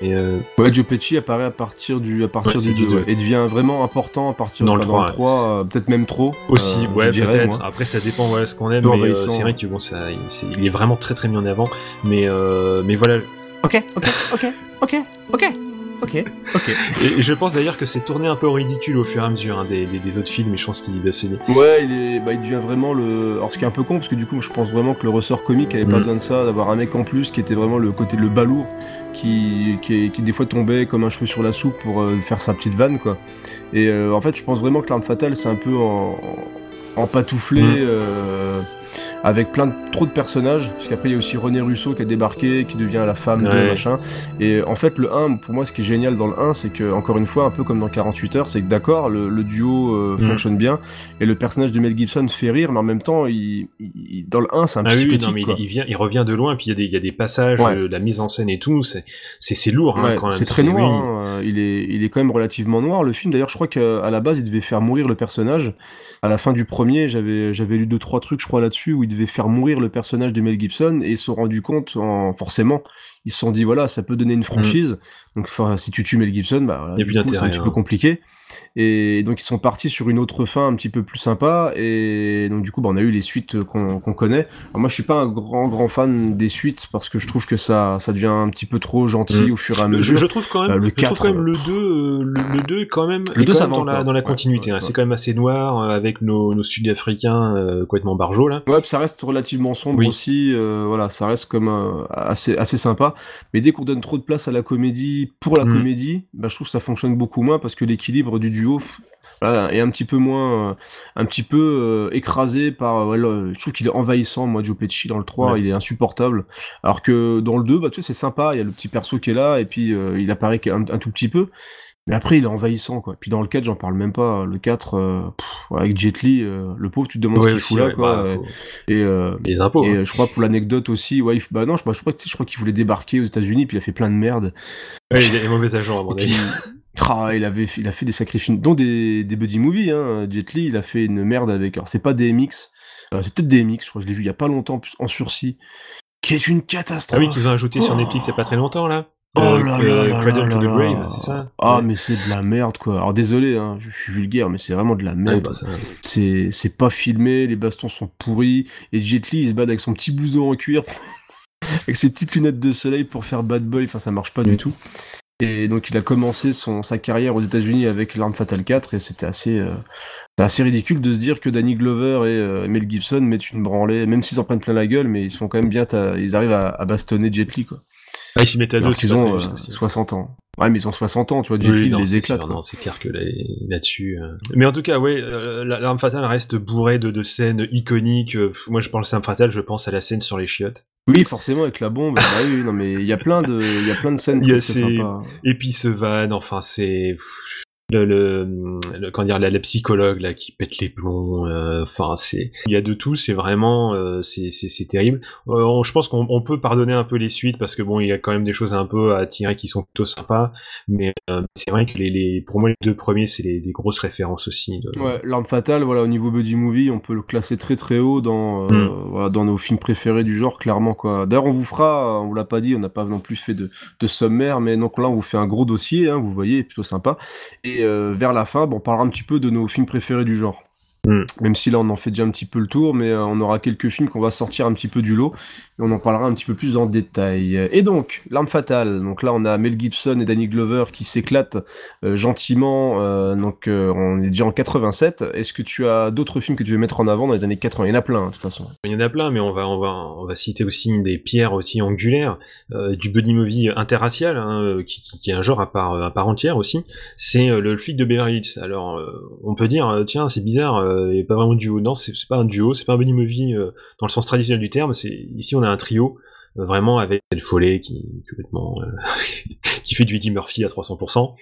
Et euh,
Ouais, Joe Pesci apparaît à partir du à partir
Ouais,
du
du
2
deux.
ouais, et devient vraiment important à partir
Dans
enfin,
le
dans le
trois,
3, euh, peut-être même trop.
Aussi,
euh,
ouais,
dirais,
peut-être.
moi.
Après, ça dépend, voilà, ce qu'on aime. Mais euh, c'est vrai que bon, ça, il, c'est- il est vraiment très très mis en avant. Mais, euh, mais voilà.
Ok, ok, ok, ok, ok, ok, ok.
Et, et je pense d'ailleurs que c'est tourné un peu au ridicule au fur et à mesure hein, des, des, des autres films. Et je pense qu'il est assez.
Ouais, il, est, bah, il devient vraiment le. Alors, ce qui est un peu con, parce que du coup, je pense vraiment que le ressort comique avait pas
Mm.
besoin de ça, d'avoir un mec en plus qui était vraiment le côté le balourd, qui, qui, qui des fois tombait comme un cheveu sur la soupe pour euh, faire sa petite vanne, quoi. Et euh, en fait, je pense vraiment que l'arme fatale, c'est un peu en, en patouflé.
Mm.
euh, avec plein de trop de personnages, parce qu'après il y a aussi René Russo qui a débarqué, qui devient la femme de
Ouais.
machin. Et en fait, le 1, pour moi, ce qui est génial dans le 1, c'est que, encore une fois, un peu comme dans 48 heures, c'est que d'accord, le, le duo euh,
Mm.
fonctionne bien, et le personnage de Mel Gibson fait rire, mais en même temps, il, il- dans le 1, c'est un
Ah oui, oui, non, mais il-
quoi.
il, vient, il revient de loin, puis il y a des, il y a des passages,
Ouais.
euh, la mise en scène et tout, c'est, lourd, hein, quand même.
c'est très noir. hein, euh, Il est, il est quand même relativement noir. Le film, d'ailleurs, je crois qu'à la base, il devait faire mourir le personnage. À la fin du premier, j'avais, j'avais lu deux trois trucs, je crois là-dessus, où il devait faire mourir le personnage de Mel Gibson et se sont compte, en, forcément, ils se sont dit voilà, ça peut donner une franchise. Donc, si tu tues Mel Gibson, bah, voilà,
Mm.
Du coup, c'est un petit
hein.
peu compliqué. Et donc, ils sont partis sur une autre fin un petit peu plus sympa. Et donc, du coup, bah, on a eu les suites qu'on, connaît. Alors, moi, je suis pas un grand grand fan des suites parce que je trouve que ça, ça devient un petit peu trop gentil
Mm.
au fur et à mesure.
je trouve quand même,
Euh, le
je trouve
4,
quand même
euh,
le 2, euh, le, le 2 est quand même,
Le
est
2,
quand
ça
même dans, la, dans la continuité.
ouais,
hein. C'est quand même assez noir euh, avec nos, nos Sud-Africains euh, complètement barjots là.
Ouais, ça reste relativement sombre
Oui.
aussi. euh, voilà, ça reste comme assez assez sympa. Mais dès qu'on donne trop de place à la comédie pour la
Mm.
comédie, bah, je trouve que ça fonctionne beaucoup moins parce que l'équilibre du duo voilà, est un petit peu moins, euh, un petit peu euh, écrasé par. ouais, le- je trouve qu'il est envahissant, moi, Joe Pesci dans le 3,
Ouais.
il est insupportable. Alors que dans le 2, bah, tu sais, c'est sympa, il y a le petit perso qui est là et puis euh, il apparaît qu'un- un, tout petit peu. Mais après, il est envahissant, quoi. Puis dans le 4, j'en parle même pas. Le 4, euh, pff, avec Jet Li, euh, le pauvre, tu te demandes
Ouais,
ce qu'il fout là,
ouais,
quoi.
bah,
et- euh,
Les impôts.
et
hein.
je crois pour l'anecdote aussi, ouais, il bah non, je, bah, je crois je crois qu'il voulait débarquer aux États-Unis, puis il a fait plein de merde.
Ouais, il est mauvais agent à mon avis. (laughs)
ah, il avait, il a fait des sacrés films, dont des, des buddy movies. Hein. Jet Li, il a fait une merde avec. Alors c'est pas DMX, euh, c'est peut-être DMX. Je crois, je l'ai vu il y a pas longtemps en sursis, qui est une
Ah
catastrophe.
oui, qu'ils ont ajouté sur
Oh.
Netflix il y a pas très longtemps là.
Oh
Euh,
là là là
Cradle to the Grave, c'est ça
Ah mais c'est de la merde quoi. Alors désolé, hein, je, je suis vulgaire, mais c'est vraiment de la
Ouais,
merde.
bah, ça-
C'est c'est pas filmé, les bastons sont pourris, et Jet Li il se bat avec son petit blouson en cuir, (laughs) avec ses petites lunettes de soleil pour faire bad boy, enfin ça marche pas du tout. Et donc il a commencé son, sa carrière aux États-Unis avec l'arme fatale 4 et c'était assez, euh, assez ridicule de se dire que Danny Glover et euh, Mel Gibson mettent une branlée, même s'ils en prennent plein la gueule, mais ils se font quand même bien, ils arrivent à, à bastonner Jet Li quoi.
Ah, ils s'y à deux, pas
ont
très
euh,
juste aussi.
60 ans. Ouais mais ils ont 60 ans, tu vois,
Oui, non,
les éclate.
sûr, non, c'est clair que là- là-dessus. euh. Mais en tout cas, ouais, euh, la- l'arme fatale reste bourrée de, de scènes iconiques. Moi, je pense à l'arme fatale, je pense à la scène sur les chiottes.
Oui, forcément avec la bombe. bah oui, non mais il y a plein de, il y a plein de scènes
Il y a
très, très
ces
sympas.
épices vannes, enfin, c'est. Le, le, le- comment dire la, la psychologue là qui pète les plombs euh, enfin c'est il y a de tout c'est vraiment euh, c'est c'est c'est terrible Euh, on- je pense qu'on on peut pardonner un peu les suites parce que bon il y a quand même des choses un peu à tirer qui sont plutôt sympas mais euh, c'est vrai que les, les pour moi les deux premiers c'est les, des grosses références aussi de-
Ouais, l'arme fatale, voilà, au niveau buddy movie, on peut le classer très très haut dans, euh,
Mm.
voilà, dans nos films préférés du genre, clairement quoi. D'ailleurs, on vous fera, on vous l'a pas dit, on n'a pas non plus fait de, de sommaire, mais donc là, on vous fait un gros dossier, hein, vous voyez, plutôt sympa. Et euh, vers la fin, bon, on parlera un petit peu de nos films préférés du genre.
Mm.
Même si là, on en fait déjà un petit peu le tour, mais euh, on aura quelques films qu'on va sortir un petit peu du lot, et on en parlera un petit peu plus en détail. Et donc, l'arme fatale. Donc là, on a Mel Gibson et Danny Glover qui s'éclatent euh, gentiment. euh, donc, euh, on est déjà en 87. Est-ce que tu as d'autres films que tu veux mettre en avant dans les années 80 Il y en a plein, hein, de toute façon.
Il y en a plein, mais on va, on va, on va citer aussi une des pierres aussi angulaires du buddy movie interracial, hein, qui, est un genre à part, à part entière aussi. C'est le flic de Beverly. Alors, on peut dire, tiens, c'est bizarre, a pas vraiment duo. Non, c'est pas un duo, c'est pas un buddy movie dans le sens traditionnel du terme. C'est ici, on un trio. Euh, Vraiment avec le Follet qui complètement euh, (laughs) qui fait du Eddie Murphy à 300%.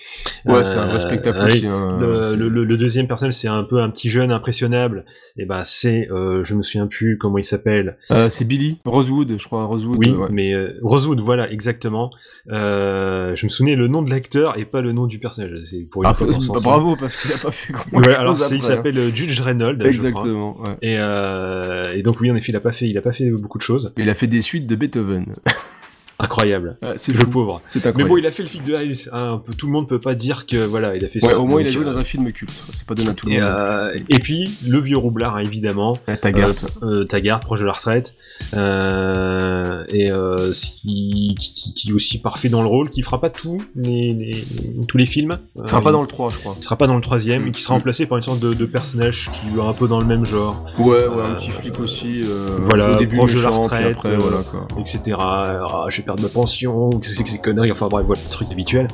Ouais, c'est un vrai spectacle
oui.
aussi, hein,
Le, deuxième personnage, c'est un peu un petit jeune impressionnable. Et bah c'est, euh, je me souviens plus comment il s'appelle.
Euh, c'est Billy Rosewood, je crois, Rosewood.
Oui,
euh, ouais.
mais euh, Rosewood, voilà, exactement. Euh, je me souvenais le nom de l'acteur et pas le nom du personnage. C'est pour une
Ah,
fois
bah,
sort.
bravo, parce qu'il a pas fait grand
Ouais, alors il
hein.
s'appelle euh, Judge Reynolds. je crois.
Exactement, ouais.
Et, euh, et donc oui, en effet, il a pas fait, il a pas fait beaucoup de choses.
Il a fait des suites de Beethoven.
Hoşçakalın. (laughs)
Incroyable. C'est
le pauvre.
C'est
Mais bon, il a fait le flic de Hills. Hein, tout le monde peut pas dire que voilà, il a fait
Ouais,
ça.
au moins il a joué
euh,
dans un film culte. C'est pas donné à tout le
et,
monde.
euh, et puis le vieux roublard hein, évidemment.
Taggart.
Euh, euh, Taggart, proche de la retraite. Euh, et euh, qui, qui, qui est aussi parfait dans le rôle, qui fera pas tout les, les- tous les films.
Il sera
Euh,
pas dans le 3, je crois.
Il sera pas dans le troisième,
Mm.
et qui sera remplacé par une sorte de, de personnage qui est un peu dans le même genre.
Ouais, ouais, un
Euh,
petit flic aussi. euh,
voilà,
au début
proche de la retraite,
après,
euh,
voilà quoi.
etc. Alors, j'ai perdu perdre ma pension, que c'est que ces conneries, enfin bref, voilà, le truc habituel.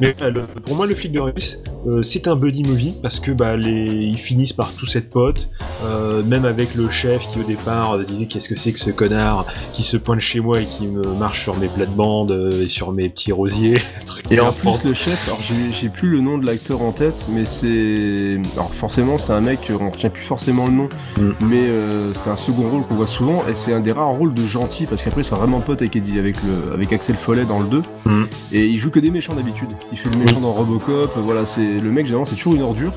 Mais euh, le- pour moi, le flic de Russe, euh, c'est un buddy movie parce que bah, les, ils finissent par tous être potes, euh, même avec le chef qui au départ disait qu'est-ce que c'est que ce connard qui se pointe chez moi et qui me marche sur mes plates-bandes et sur mes petits rosiers. (laughs)
Et en plus, le chef, alors j'ai plus le nom de l'acteur en tête, mais c'est. Alors forcément, c'est un mec, on retient plus forcément le nom,
Mm.
mais euh, c'est un second rôle qu'on voit souvent, et c'est un des rares rôles de gentil, parce qu'après, c'est vraiment pote avec, Eddie- avec, le, avec Axel Follet dans le 2,
Mm.
et il joue que des méchants d'habitude. Il fait le méchant dans Robocop, voilà, c'est le mec, généralement, c'est toujours une ordure.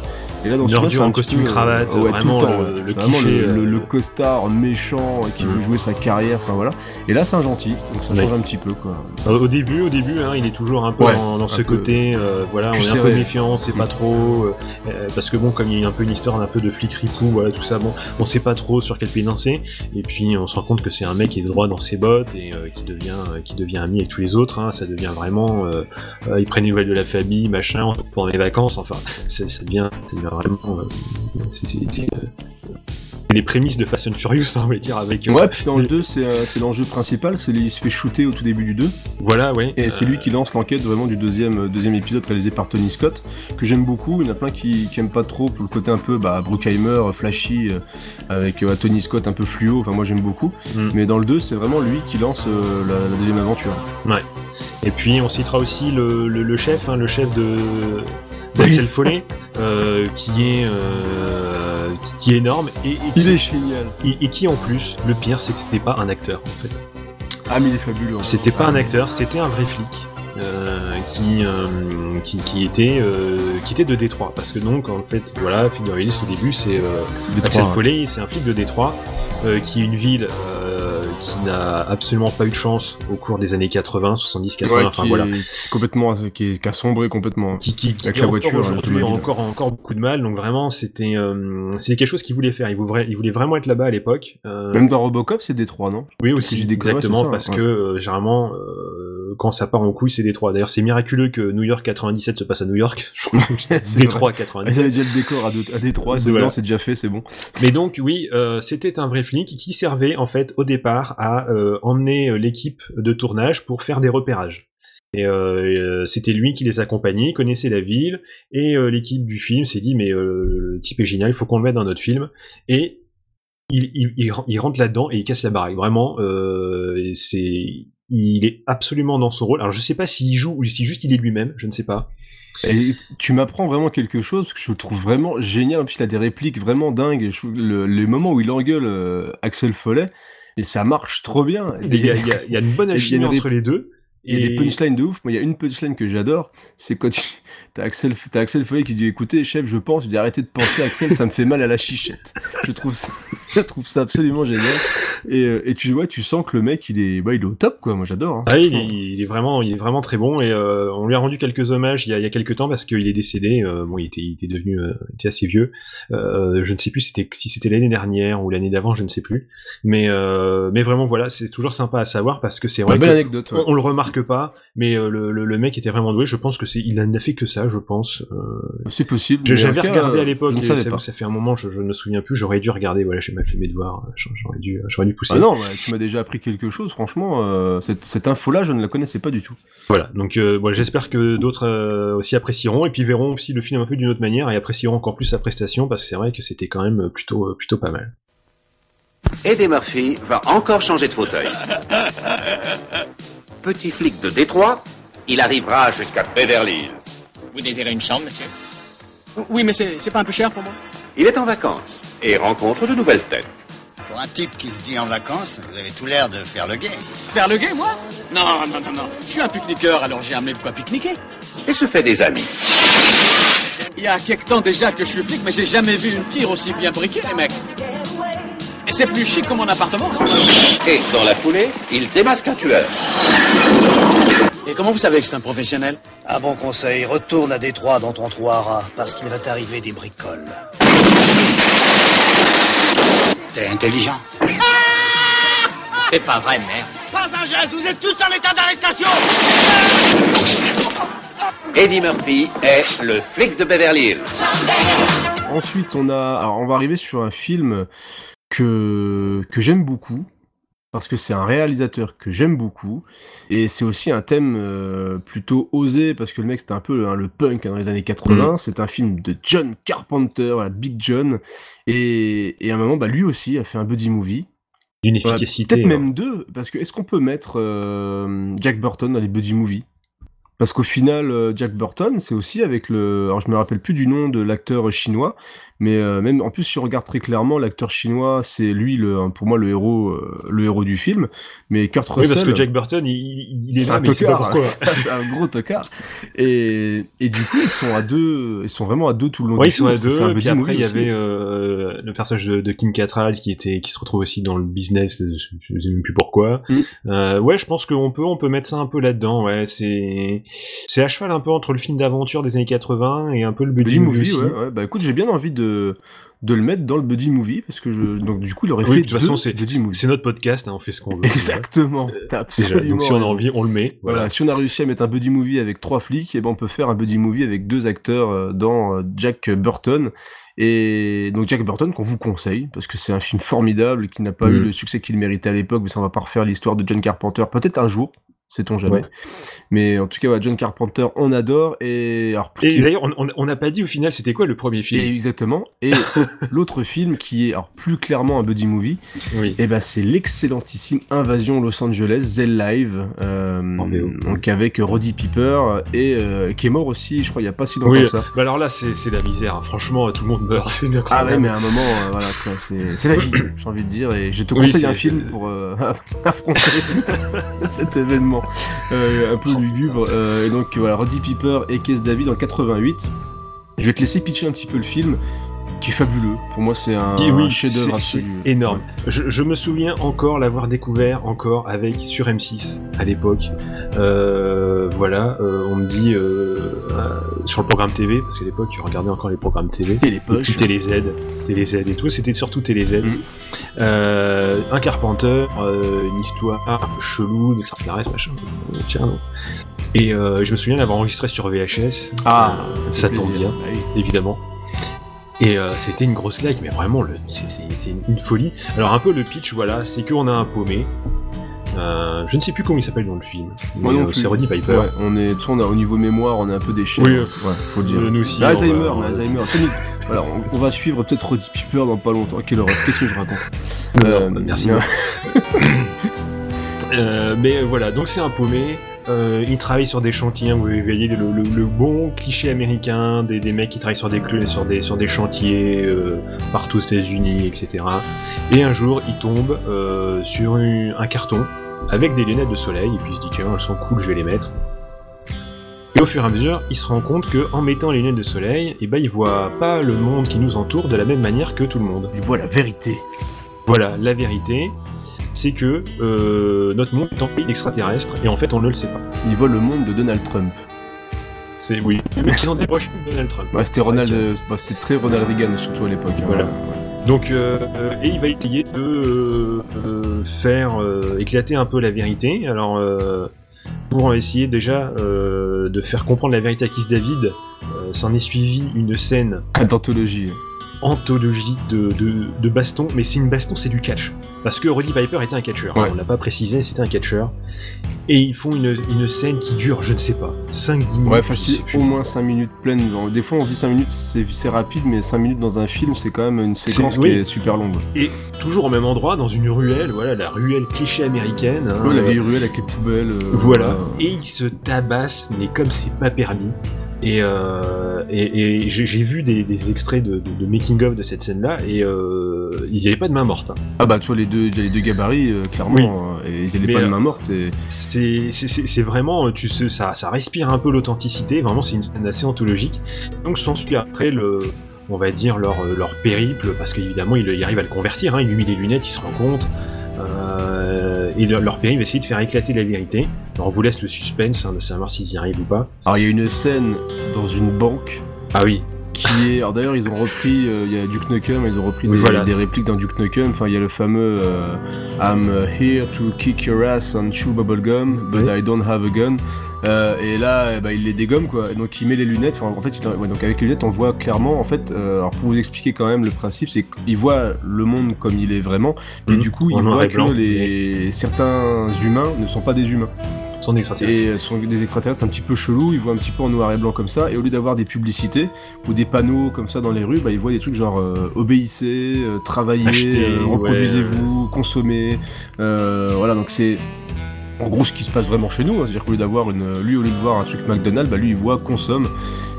Et là, dans
Une
celui-là,
ordure
c'est un
en costume
peu,
cravate,
ouais,
vraiment
tout le temps.
le-
ouais.
le
C'est vraiment
cliché,
le, le- le costard méchant qui veut
Mm.
jouer sa carrière, enfin voilà. Et là, c'est un gentil, donc ça
Ouais.
change un petit peu, quoi.
Euh, Au début, au début, hein, il est toujours un peu
Ouais,
dans, dans
un
ce
peu
côté, euh, voilà, on est un peu méfiant, on sait pas
Mm.
trop, euh, parce que bon, comme il y a un peu une histoire un peu de flic ripou, voilà, tout ça, bon, on sait pas trop sur quel pied danser, et puis on se rend compte que c'est un mec qui est droit dans ses bottes et euh, qui devient, qui devient ami avec tous les autres, hein, ça devient vraiment, euh, euh, il prend des nouvelles de la famille, machin, pendant les vacances, enfin, ça devient, vraiment, euh, c'est euh, les prémices de Fast and Furious, hein, on va dire, avec. euh,
Ouais, puis dans le 2, c'est euh, l'enjeu principal, c'est il se fait shooter au tout début du 2.
Voilà, ouais.
Et c'est
Euh,
lui qui lance l'enquête vraiment du deuxième, euh, deuxième épisode réalisé par Tony Scott, que j'aime beaucoup. Il y en a plein qui, qui aiment pas trop pour le côté un peu bah, Bruckheimer, flashy, euh, avec euh, Tony Scott un peu fluo. Enfin, moi j'aime beaucoup.
Mm.
Mais dans le 2, c'est vraiment lui qui lance euh, la, la deuxième aventure.
Ouais. Et puis on citera aussi le, le- le chef, hein, le chef de d'Axel Follet, euh, qui est euh, qui, qui est énorme et, et
Il
qui,
est génial.
et, et qui en plus, le pire, c'est que c'était pas un acteur en fait.
Ah, mais il est fabuleux. hein.
C'était pas
Ah,
un acteur, c'était un vrai flic. Euh, qui, euh, qui qui était euh, qui était de Détroit parce que donc en fait voilà de réaliste au début c'est Axel. Follet c'est un flic de Détroit qui est une ville qui n'a absolument pas eu de chance au cours des années 80 70 80
Ouais,
enfin voilà
est complètement, qui, est- qui a sombré complètement.
qui, qui, qui
Avec la voiture,
aujourd'hui encore encore beaucoup de mal donc vraiment c'était euh, c'est quelque chose qu'il voulait faire il voulait il voulait vraiment être là-bas à l'époque euh,
Même dans Robocop, c'est Détroit, non?
Oui
Si
aussi exactement
ça,
parce
ouais.
que euh, généralement quand ça part en couille c'est Détroit d'ailleurs c'est miraculeux que New York 97 se passe à New York (laughs) Détroit
Ils
97
avaient déjà le décor à, deux- à Détroit, c'est
Voilà.
déjà fait, c'est bon.
Mais donc oui, euh, c'était un vrai flic qui servait en fait au départ à euh, emmener euh, l'équipe de tournage pour faire des repérages. Et euh, euh, c'était lui qui les accompagnait, il connaissait la ville, et euh, l'équipe du film s'est dit mais euh, le type est génial, il faut qu'on le mette dans notre film. Et il, il, il, ren- il rentre là-dedans et il casse la baraque. Vraiment, euh, c'est il est absolument dans son rôle. Alors je sais pas s'il joue ou si juste il est lui-même, je ne sais pas.
Et tu m'apprends vraiment quelque chose, parce que je le trouve vraiment génial. En plus, il a des répliques vraiment dingues. Je le, les moments où il engueule euh, Axel Follet, et ça marche trop bien.
Il y a, y y une bonne alchimie entre les deux.
Il y a des punchlines de ouf. Moi, il y a une punchline que j'adore. C'est quand t'as Axel, t'as Axel Follet qui dit écoutez, chef, je pense. Je dis arrêtez de penser, Axel, ça me fait mal à la chichette. Je trouve ça, (laughs) je trouve ça absolument génial. Et, euh, et tu vois, tu sens que le mec, il est, bah, il est au top, quoi. Moi, j'adore. hein.
Ah, il, est, il est vraiment, il est vraiment très bon et euh, on lui a rendu quelques hommages il y a, il y a quelques temps parce qu'il est décédé. euh, bon, il était, il était devenu, euh, il était assez vieux. Je ne sais plus si c'était, si c'était l'année dernière ou l'année d'avant, je ne sais plus. Mais, mais vraiment, voilà, c'est toujours sympa à savoir parce que c'est vrai.
Une belle
que
anecdote. ouais.
on, on le remarque pas, mais le, le, le mec était vraiment doué. Je pense que c'est, il n'a fait que ça, je pense. Euh,
C'est possible.
J'avais regardé à l'époque, ça, ça fait un moment, je, je ne me souviens plus. J'aurais dû regarder. Voilà, j'ai mal fait mes devoirs. J'aurais dû, j'aurais dû pousser.
Ah non, tu m'as déjà appris quelque chose, franchement, euh, cette, cette info-là, je ne la connaissais pas du tout.
Voilà, donc euh, voilà, j'espère que d'autres euh, aussi apprécieront et puis verront aussi le film un peu d'une autre manière et apprécieront encore plus sa prestation parce que c'est vrai que c'était quand même plutôt euh, plutôt pas mal.
Eddie Murphy va encore changer de fauteuil. Petit flic de Détroit, il arrivera jusqu'à Beverly Hills.
Vous désirez une chambre, monsieur Oui, mais c'est c'est pas un peu cher pour moi
Il est en vacances et rencontre de nouvelles têtes.
Pour un type qui se dit en vacances, vous avez tout l'air de faire le gay.
Faire le gay, moi Non, non, non, non. Je suis un pique-niqueur, alors j'ai amené de quoi pique-niquer.
Et se fait des amis.
Il y a quelque temps déjà que je suis flic, mais j'ai jamais vu une tire aussi bien briquée, les mecs. Et c'est plus chic que mon appartement, non
Et dans la foulée, il démasque un tueur.
Et comment vous savez que c'est un professionnel?
Un bon conseil, retourne à Détroit dans ton trou à rats, parce qu'il va t'arriver des bricoles. T'es intelligent.
C'est pas vrai, merde. Pas un geste, vous êtes tous en état d'arrestation
Eddie Murphy est le flic de Beverly Hills.
Ensuite, on a, alors on va arriver sur un film que que j'aime beaucoup. Parce que c'est un réalisateur que j'aime beaucoup et c'est aussi un thème euh, plutôt osé parce que le mec c'était un peu hein, le punk hein, dans les années 80.
Mm.
C'est un film de John Carpenter, voilà, Big John, et, et à un moment bah lui aussi a fait un buddy movie.
D'une
Voilà,
efficacité.
Peut-être
hein.
même deux, parce que est-ce qu'on peut mettre euh, Jack Burton dans les buddy movies? Parce qu'au final, euh, Jack Burton, c'est aussi avec le. Alors, je me rappelle plus du nom de l'acteur chinois, mais euh, même en plus, si on regarde très clairement, l'acteur chinois, c'est lui, le, pour moi, le héros, euh, le héros du film. Mais Kurt
Oui,
Russell.
parce que Jack Burton, il, il- est
c'est
là,
un
mais
tocard. (laughs) Ça, c'est un gros tocard. Et, et du coup, ils sont à deux, ils sont vraiment à deux tout le long
Oui, ils sont à deux. et puis après, il y avait euh, le personnage de, de Kim Cattrall qui était, qui se retrouve aussi dans le business. de- Je ne sais même plus pourquoi.
Mm.
Euh, ouais, je pense qu'on peut, on peut mettre ça un peu là-dedans. Ouais, c'est, c'est à cheval un peu entre le film d'aventure des années 80 et un peu le buddy, movie,
movie, ouais, ouais. Bah écoute, j'ai bien envie de, de le mettre dans le buddy movie parce que je, donc du coup, il aurait
Oui,
fait
de toute façon, c'est, notre podcast, hein, on fait ce qu'on veut.
Exactement. T'as
Déjà,
absolument.
donc si on a envie, on le met.
Voilà.
Voilà.
si on a réussi à mettre un buddy movie avec trois flics, et ben on peut faire un buddy movie avec deux acteurs euh, dans euh, Jack Burton. Et donc Jack Burton qu'on vous conseille parce que c'est un film formidable qui n'a pas
Mm.
eu le succès qu'il méritait à l'époque, mais ça on va pas refaire l'histoire de John Carpenter. Peut-être un jour, sait-on jamais.
Ouais.
Mais en tout cas, ouais, John Carpenter, on adore. Et alors
Et
qui-
d'ailleurs, on- n'a pas dit au final c'était quoi le premier film?
et exactement. Et (laughs) l'autre film qui est alors plus clairement un buddy movie,
Oui.
et ben c'est l'excellentissime Invasion Los Angeles Zell Live, euh, donc avec Roddy Piper et euh, qui est mort aussi, je crois il y a pas si longtemps
Oui,
que ça.
bah alors là, c'est la misère. hein. Franchement, tout le monde meurt. (laughs) C'est
Ah ouais, mais à un moment, euh, voilà c'est la vie, (coughs) j'ai envie de dire, et je te
Oui,
conseille un film pour (laughs) affronter cet événement euh, un peu lugubre. Euh, et donc voilà, Roddy Piper et Keith David en 88. Je vais te laisser pitcher un petit peu le film, qui est fabuleux. Pour moi, c'est un,
oui,
un chef-d'œuvre absolu.
énorme. Je, je me souviens encore l'avoir découvert encore avec sur M6 à l'époque. Euh, voilà, euh, on me dit euh, sur le programme TV parce qu'à l'époque je regardais encore les programmes TV.
Télépoche.
Et puis TéléZ, TéléZ et tout. C'était surtout TéléZ.
Mm.
Euh, un Carpenter, euh, une histoire un chelou, d'extraterrestre, machin. euh, Tiens, non. Et je me souviens l'avoir enregistré sur VHS.
Ah, ça
ça tombe bien,
Bah oui.
évidemment. Et euh, c'était une grosse like, mais vraiment, c'est- une folie. Alors un peu le pitch, voilà, c'est qu'on a un paumé. Euh, je ne sais plus comment il s'appelle dans le film.
Moi
mais,
non
euh. C'est Roddy Piper.
Ouais, on est, on a, au niveau mémoire, on est un peu déchets.
Oui,
ouais, faut le dire.
nous aussi, on
Alzheimer,
on va-
Alzheimer. Voilà, on, on va suivre peut-être Roddy Piper dans pas longtemps. Quelle horreur, qu'est-ce que je raconte
Non,
Euh,
bah, merci.
non. (laughs)
Euh, mais voilà, donc c'est un paumé. Euh, il travaille sur des chantiers, vous voyez le, le- le bon cliché américain des, des mecs qui travaillent sur des, sur des, sur des chantiers euh, partout aux États-Unis, etc. Et un jour, il tombe euh, sur une- un carton avec des lunettes de soleil, et puis il se dit tiens, elles sont cool, je vais les mettre. Et au fur et à mesure, il se rend compte que en mettant les lunettes de soleil, eh ben, il voit pas le monde qui nous entoure de la même manière que tout le monde.
Il voit la vérité.
Voilà, la vérité, c'est que euh, notre monde est en pays extraterrestre, et en fait, on ne le sait pas.
Il voit le monde de Donald Trump.
C'est oui. Mais ils ont des proches de Donald Trump.
Ouais, c'était Ronald, euh, bah, c'était très Ronald Reagan surtout à l'époque. hein.
Voilà.
Ouais.
Donc, euh, et il va essayer de euh, faire éclater un peu la vérité. Alors, pour essayer déjà de faire comprendre la vérité à Kiss David, s'en est suivi une scène
d'anthologie.
Anthologie de, de, de baston, mais c'est une baston, c'est du catch. Parce que Roddy Piper était un catcheur,
Ouais.
on l'a pas précisé, c'était un catcheur. Et ils font une, une scène qui dure, je ne sais pas, 5-10 minutes.
Ouais, facile, au moins 5 minutes pleines. Des fois, on se dit 5 minutes, c'est rapide, mais 5 minutes dans un film, c'est quand même une séquence qui
oui.
est super longue.
Et toujours au même endroit, dans une ruelle, voilà, la ruelle cliché américaine. hein,
Ouais, la
euh,
vieille ruelle avec les poubelles. euh,
Voilà. Et ils se tabassent, mais comme c'est pas permis. Et, euh, et, et j'ai vu des, des extraits de, de, de making-of de cette scène-là, et euh, ils y avaient pas de main morte. hein.
Ah bah, tu vois, les deux, les deux gabarits, euh, clairement,
Oui.
et ils avaient
Mais,
pas de main morte. Et...
C'est vraiment, tu sais, ça, ça respire un peu l'authenticité, vraiment c'est une scène assez anthologique. Donc s'ensuit après le, on va dire leur, leur périple, parce qu'évidemment il, il arrive à le convertir, hein, il lui met les lunettes, il se rend compte, et leur, leur périple va essayer de faire éclater la vérité. Alors on vous laisse le suspense hein, de savoir s'ils y arrivent ou pas.
Alors, il y a une scène dans une banque.
Ah oui.
qui est. Alors d'ailleurs, ils ont repris. euh, Il y a Duke Nukem, ils ont repris
Oui,
des,
voilà.
des répliques dans Duke Nukem. Enfin, il y a le fameux euh, I'm here to kick your ass and chew bubblegum, but I don't have a gun. Euh, et là, eh ben, il les dégomme quoi. Et donc il met les lunettes. Enfin, en fait, il, ouais, donc avec les lunettes, on voit clairement. En fait, euh, alors pour vous expliquer quand même le principe, c'est qu'il voit le monde comme il est vraiment, mais
Mhm.
du coup, il voit
et
que les certains humains ne sont pas des humains.
Sont des extraterrestres.
Et euh, sont des extraterrestres un petit peu chelous, ils voient un petit peu en noir et blanc comme ça, et au lieu d'avoir des publicités ou des panneaux comme ça dans les rues, bah, ils voient des trucs genre euh, obéissez, euh, travaillez,
ouais.
reproduisez-vous, consommez. euh, voilà, donc c'est en gros ce qui se passe vraiment chez nous, hein. c'est-à-dire qu'au lieu d'avoir une. Lui, au lieu de voir un truc McDonald's, bah, lui il voit consomme.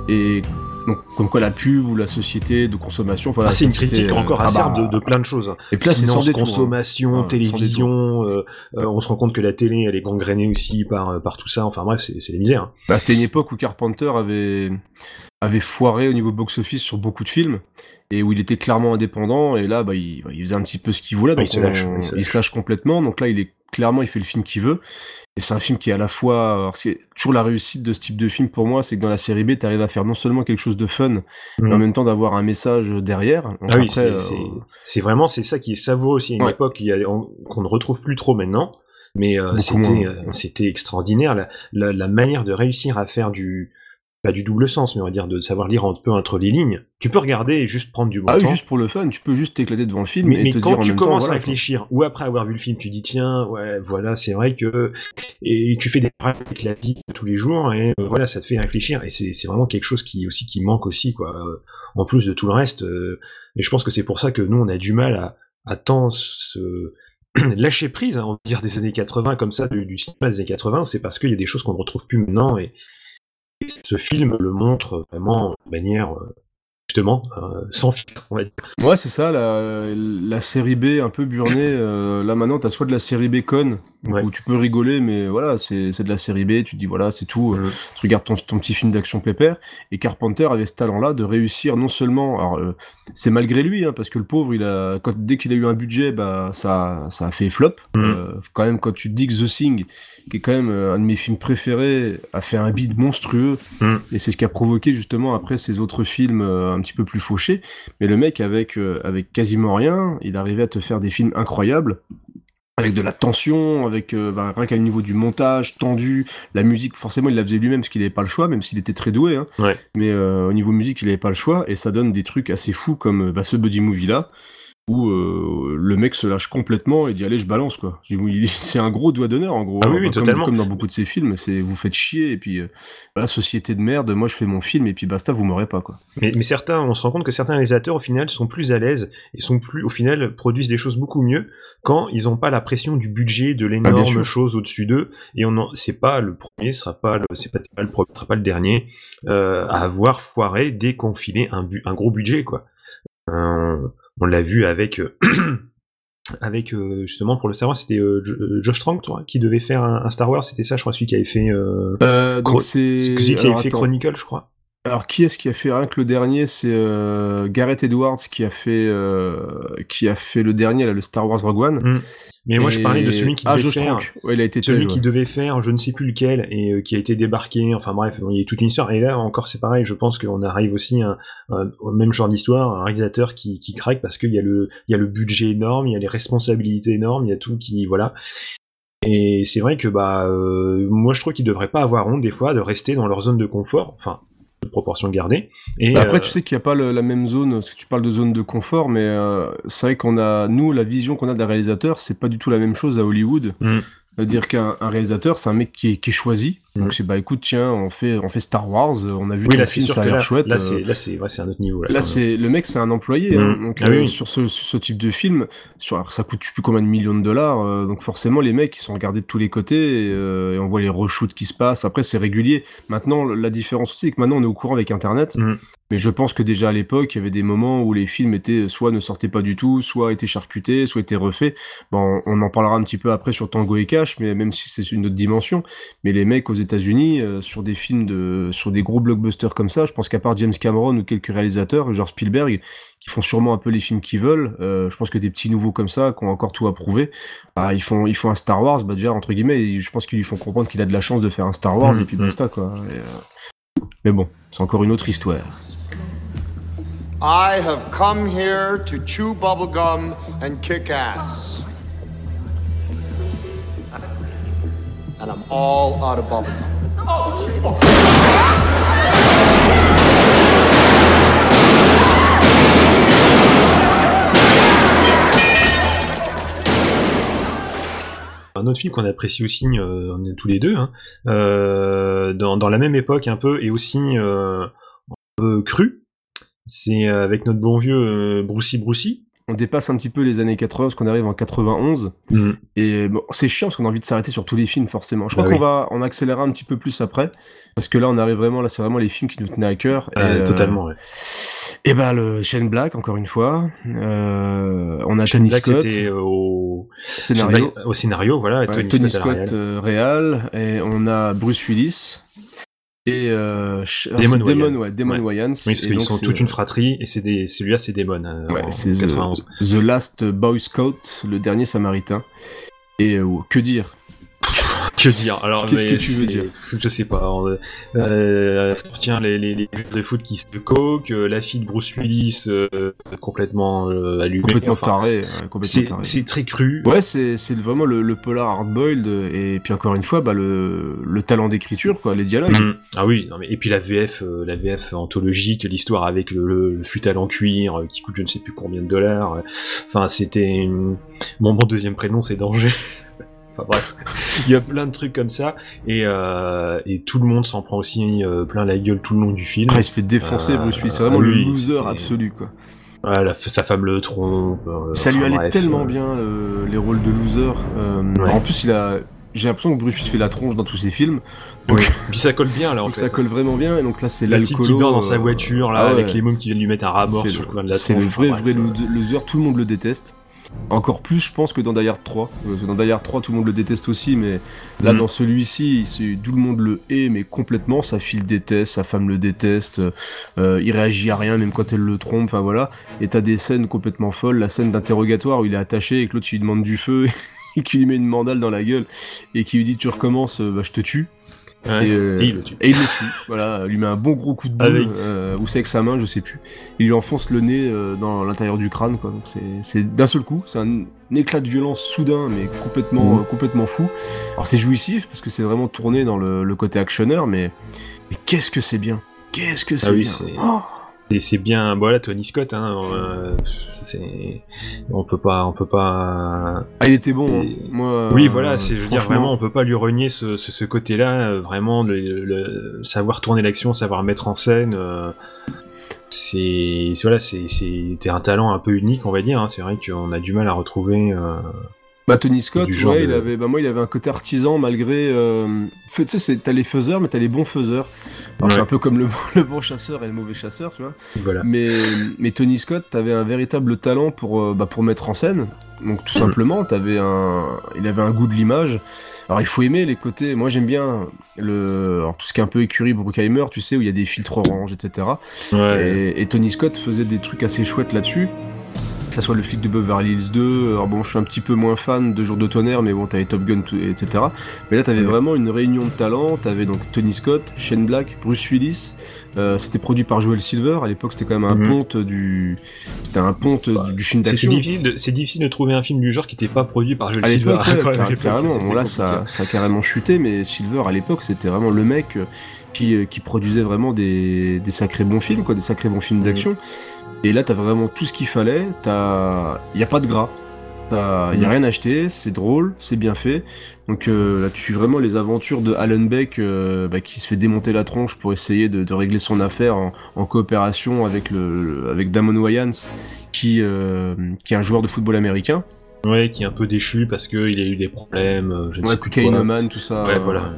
Et donc, comme quoi la pub ou la société de consommation. Voilà,
Ah, c'est une critique
euh,
encore
ah
acerbe
bah,
de, de plein de choses.
Et puis là, c'est sans hein.
consommation, télévision. euh, euh, on se rend compte que la télé, elle est gangrénée aussi par, par tout ça. Enfin bref, c'est les misères.
Bah, c'était une époque où Carpenter avait, avait foiré au niveau box-office sur beaucoup de films, et où il était clairement indépendant, et là, bah, il, bah, il faisait un petit peu ce qu'il voulait, donc
il se
on-
lâche, il se
il se lâche complètement, donc là, il est clairement, il fait le film qu'il veut, et c'est un film qui est à la fois, c'est toujours la réussite de ce type de film pour moi, c'est que dans la série B, t'arrives à faire non seulement quelque chose de fun, mais en même temps d'avoir un message derrière.
Ah oui, c'est-
euh,
c'est vraiment c'est ça qui est savoureux aussi à une
Ouais.
époque qu'on ne retrouve plus trop maintenant. Mais euh, c'était euh, c'était extraordinaire la, la, la manière de réussir à faire du pas du double sens, mais on va dire de savoir lire un peu entre les lignes. Tu peux regarder et juste prendre du bon
ah oui, juste pour le fun, tu peux juste t'éclater devant le film
mais,
et
mais
te
quand
dire en
tu
même
commences à
voilà,
réfléchir, ou après avoir vu le film, tu dis tiens, ouais, voilà, c'est vrai que et tu fais des parallèles avec la vie de tous les jours et euh, voilà, ça te fait réfléchir et c'est c'est vraiment quelque chose qui aussi qui manque aussi quoi. euh, en plus de tout le reste, euh, et je pense que c'est pour ça que nous on a du mal à à tant se (clears throat) lâcher prise, hein, on va dire des années 80 comme ça, du, du cinéma des années 80, c'est parce qu'il y a des choses qu'on ne retrouve plus maintenant et ce film le montre vraiment de manière euh, justement euh, sans filtre, on va dire.
Ouais, c'est ça, la, série B un peu burnée. euh, là maintenant, t'as soit de la série B conne, donc où tu peux rigoler, mais voilà, c'est de la série B, tu te dis voilà, c'est tout. euh, Tu regardes ton, ton petit film d'action pépère. Et Carpenter avait ce talent-là de réussir non seulement. Alors, euh, c'est malgré lui, hein, parce que le pauvre, il a, quand, dès qu'il a eu un budget, bah, ça, ça a fait flop. Euh, quand même, quand tu te dis que The Thing, qui est quand même un de mes films préférés, a fait un bid monstrueux. Et c'est ce qui a provoqué justement après ces autres films euh, un petit peu plus fauchés. Mais le mec, avec, avec quasiment rien, il arrivait à te faire des films incroyables. Avec de la tension, avec euh, bah, rien qu'à le niveau du montage, tendu, la musique, forcément il la faisait lui-même parce qu'il n'avait pas le choix, même s'il était très doué. Hein.
Ouais.
Mais euh, au niveau musique, il n'avait pas le choix, et ça donne des trucs assez fous comme euh, bah, ce buddy movie là, où euh, le mec se lâche complètement et dit allez je balance quoi. (laughs) C'est un gros doigt d'honneur en gros.
Ah oui, oui,
Bah, comme,
totalement.
comme dans beaucoup de ces films, c'est vous faites chier et puis euh, voilà société de merde, moi je fais mon film et puis basta vous m'aurez pas quoi.
Mais, mais certains, on se rend compte que certains réalisateurs, au final, sont plus à l'aise et sont plus, au final, produisent des choses beaucoup mieux quand ils n'ont pas la pression du budget de
Ah,
l'énorme chose au-dessus d'eux. Et on c'est pas le premier, ce sera pas le, c'est pas, pas le premier, ce sera pas le dernier euh, à avoir foiré dès qu'on filait un, bu- un gros budget, quoi. Euh, on l'a vu avec. euh, (clears throat) Avec euh, justement pour le Star Wars, c'était euh, Jo- Josh Trank, toi, qui devait faire un, un Star Wars. C'était ça, je crois, celui qui avait fait. Euh,
donc
Chro-
c'est-
celui qui
alors,
avait fait
attends.
Chronicle, je crois.
Alors qui est-ce qui a fait rien que le dernier c'est Gareth Edwards qui a fait qui a fait le dernier là le Star Wars Rogue One.
Mm. Mais moi, je parlais de celui qui
ah,
devait faire.
Ouais, il a été
celui qui
ouais.
devait faire, je ne sais plus lequel, et euh, qui a été débarqué. Enfin bref, il y a toute une histoire. Et là encore, c'est pareil. Je pense qu'on arrive aussi à, au même genre d'histoire, un réalisateur qui, qui craque parce qu'il y a le, il y a le budget énorme, il y a les responsabilités énormes, il y a tout qui, voilà. Et c'est vrai que bah, euh, moi, je trouve qu'ils devraient pas avoir honte des fois de rester dans leur zone de confort. Enfin, de proportion gardée. Et
Bah, après,
euh,
tu sais qu'il n'y a pas le- la même zone, parce que tu parles de zone de confort, mais euh, c'est vrai qu'on a, nous, la vision qu'on a d'un réalisateur, c'est pas du tout la même chose à Hollywood.
Mm.
C'est-à-dire qu'un un réalisateur, c'est un mec qui est, qui est choisi. Donc c'est bah écoute, tiens, on fait, on fait Star Wars, on a vu
oui, là,
film, ça a l'air chouette.
là,
euh,
c'est, là, c'est, ouais, c'est un autre niveau. Là,
Là, c'est le mec, c'est un employé. hein.
Mm.
donc
Ah
euh,
oui.
sur ce, sur ce type de film, sur alors, ça coûte je sais plus combien de millions de dollars. euh, donc forcément, les mecs, ils sont regardés de tous les côtés et, euh, et on voit les reshoots qui se passent. Après, c'est régulier. Maintenant, la différence aussi, c'est que maintenant, on est au courant avec Internet.
Mm.
Mais je pense que déjà à l'époque, il y avait des moments où les films étaient soit ne sortaient pas du tout, soit étaient charcutés, soit étaient refaits. Bon, on en parlera un petit peu après sur Tango et Cash, mais même si c'est une autre dimension. Mais les mecs aux États-Unis, euh, sur des films de, sur des gros blockbusters comme ça, je pense qu'à part James Cameron ou quelques réalisateurs, genre Spielberg, qui font sûrement un peu les films qu'ils veulent, euh, je pense que des petits nouveaux comme ça, qui ont encore tout à prouver, bah, ils font, ils font un Star Wars, bah déjà entre guillemets, je pense qu'ils lui font comprendre qu'il a de la chance de faire un Star Wars
Mhm,
et puis
mhm.
basta quoi. Et, euh, Mais bon, c'est encore une autre histoire.
I have come here to chew bubblegum and kick ass. And I'm all out of bubblegum.
Un autre film qu'on apprécie aussi, euh, tous les deux, hein, euh, dans, la même époque un peu, et aussi euh, un peu cru, c'est euh, avec notre bon vieux euh, Brucey Brucey.
On dépasse un petit peu les années 80 parce qu'on arrive en 91.
Mm.
Et bon, c'est chiant parce qu'on a envie de s'arrêter sur tous les films forcément. Je crois
Bah
qu'on
oui.
va en accélérer un petit peu plus après parce que là on arrive vraiment là c'est vraiment les films qui nous tenaient à cœur.
Euh,
et,
totalement, ouais.
Et ben le Shane Black encore une fois. Euh, on a
Shane
Tony
Black,
Scott
au
scénario.
Black, au scénario, voilà, et
Ouais,
Tony,
Tony
Scott,
Scott,
réal.
euh, réal, et on a Bruce Willis et euh,
Damon Wayans.
ouais, Damon
Ouais.
Wayans.
Oui, parce qu'ils sont toute une fratrie, et c'est des, celui-là, c'est Damon, euh,
Ouais, c'est
91.
The, The Last Boy Scout, le dernier Samaritain. Et euh, que dire?
Que dire Alors,
Qu'est-ce que tu veux dire?
Je sais pas. on- Euh, tiens, les, les, les joueurs de foot qui se coke, euh, la fille de Bruce Willis euh, complètement euh, allumée.
Complètement
enfin,
complètement
c'est-
taré.
C'est très cru.
Ouais, c'est c'est vraiment le, le polar hard-boiled, et puis encore une fois, bah, le, le talent d'écriture, quoi, les dialogues.
Mm. Ah oui, non, mais, et puis la VF, euh, la VF anthologique, l'histoire avec le, le, le futal en cuir euh, qui coûte je ne sais plus combien de dollars. euh, Enfin, c'était mon mon deuxième prénom, c'est Danger. (laughs) enfin bref, (laughs) il y a plein de trucs comme ça et, euh, et tout le monde s'en prend aussi euh, plein la gueule tout le long du film.
Ah, il se fait défoncer, Bruce Willis. C'est vraiment le
oui,
loser absolu, quoi.
Ouais, la- sa femme le trompe. euh,
Ça lui allait
bref,
tellement
euh,
bien, euh, les rôles de loser. Euh,
Ouais.
En plus, il a. J'ai l'impression que Bruce Willis fait la tronche dans tous ses films. Donc,
Oui. Puis ça colle bien là en (laughs)
donc
fait.
ça colle vraiment bien. Et donc là, c'est l'alcoolo.
qui dort dans sa
euh,
voiture là
ah ouais.
avec les mômes qui viennent lui mettre un rat mort sur
le-
coin de la
C'est le vrai, vrai loser, tout le monde le déteste. Encore plus, je pense, que dans Die Hard 3. Parce que dans Die Hard 3, tout le monde le déteste aussi, mais là,
Mhm.
dans celui-ci, tout le monde le hait, mais complètement. Sa fille le déteste, sa femme le déteste, euh, il réagit à rien, même quand elle le trompe, enfin voilà. Et t'as des scènes complètement folles, la scène d'interrogatoire où il est attaché et que l'autre il lui demande du feu (laughs) et qu'il lui met une mandale dans la gueule et qui lui dit tu recommences, euh, bah je te tue.
Ouais.
Et, euh,
Et il le tue.
et il le tue. (laughs) voilà, il lui met un bon gros coup de boule,
Avec-
euh, ou c'est avec sa main, je sais plus. Il lui enfonce le nez euh, dans l'intérieur du crâne, quoi. Donc c'est- c'est d'un seul coup, c'est un, un éclat de violence soudain, mais complètement, euh, complètement fou. Alors c'est jouissif parce que c'est vraiment tourné dans le, le côté actionneur, mais, mais qu'est-ce que c'est bien, qu'est-ce que c'est
Ah oui,
bien.
C'est bien. Voilà, Tony Scott. Hein, euh, on peut pas, on peut pas.
Ah, il était bon. hein. Moi,
oui, voilà. C'est je veux dire
franchement.
vraiment, on peut pas lui renier ce, ce, ce côté-là. euh, Vraiment, le, le- savoir tourner l'action, savoir mettre en scène. euh, c'est voilà, c'est un talent un peu unique, on va dire. hein. C'est vrai qu'on a du mal à retrouver. euh,
Bah Tony Scott, ouais,
de-
il avait, bah moi il avait un côté artisan malgré, euh, tu sais, t'as les faiseurs, mais t'as les bons faiseurs. Alors c'est un peu comme le, (laughs) le bon chasseur et le mauvais chasseur, tu vois.
Voilà.
Mais, mais Tony Scott, t'avais un véritable talent pour, euh, bah, pour mettre en scène. Donc tout
Mhm.
simplement, t'avais un, il avait un goût de l'image. Alors il faut aimer les côtés. Moi j'aime bien le, alors, tout ce qui est un peu écurie Bruckheimer, tu sais, où il y a des filtres orange, etc.
Ouais.
Et, et Tony Scott faisait des trucs assez chouettes là-dessus. Que ça soit le flic de Beverly Hills 2, alors bon, je suis un petit peu moins fan de Jour de tonnerre, mais bon, t'avais Top Gun, etc. Mais là, t'avais vraiment une réunion de talents. T'avais donc Tony Scott, Shane Black, Bruce Willis. Euh, c'était produit par Joel Silver. À l'époque, c'était quand même un
Mhm.
ponte du, c'était un ponte du, du film
C'est c'est
d'action.
difficile, de- c'est difficile de trouver un film du genre qui n'était pas produit par Joel
À
Silver. (laughs) à
carrément. Bon, là, ça, ça a carrément chuté, mais Silver, à l'époque, c'était vraiment le mec euh, qui, euh, qui produisait vraiment des, des sacrés bons films, quoi, des sacrés bons films d'action. Et là, t'as vraiment tout ce qu'il fallait. T'as, y a pas de gras. T'as- y a
Mm.
rien acheté. C'est drôle, c'est bien fait. Donc euh, là, tu suis vraiment les aventures de Alan Beck, euh, bah, qui se fait démonter la tronche pour essayer de, de régler son affaire en, en coopération avec le, le- avec Damon Wayans, qui, euh, qui est un joueur de football américain.
Ouais, qui est un peu déchu parce qu'il a eu des problèmes. Je ne
Ouais,
sais quoi.
Tout ça.
Ouais, voilà.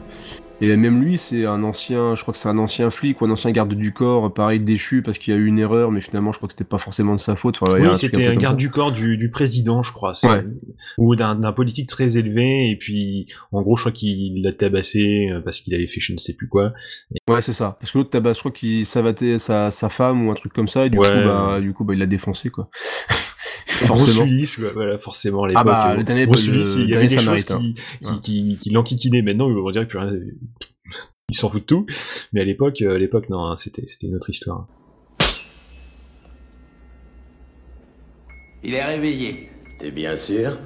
Et même lui, c'est un ancien, je crois que c'est un ancien flic ou un ancien garde du corps, pareil déchu parce qu'il y a eu une erreur, mais finalement, je crois que c'était pas forcément de sa faute. Enfin,
Oui, c'était un garde du corps du, du président, je crois.
Ouais.
Ou d'un politique très élevé, et puis, en gros, je crois qu'il l'a tabassé euh, parce qu'il avait fait je ne sais plus quoi.
Ouais, c'est ça. Parce que l'autre tabac, je crois qu'il savatait sa, sa femme ou un truc comme ça, et du
Ouais.
coup, bah, du coup, bah, il l'a défoncé, quoi. (laughs)
Bruce Willis, quoi, voilà, forcément, à l'époque.
Ah bah,
euh,
le dernier- le
Willis, il y avait des choses qui, qui,
Ouais.
qui, qui l'enquiquinaient. Maintenant, on dirait que plus rien. Il s'en fout de tout. Mais à l'époque, euh, à l'époque, non, hein, c'était, c'était une autre histoire.
Il est réveillé.
T'es bien sûr?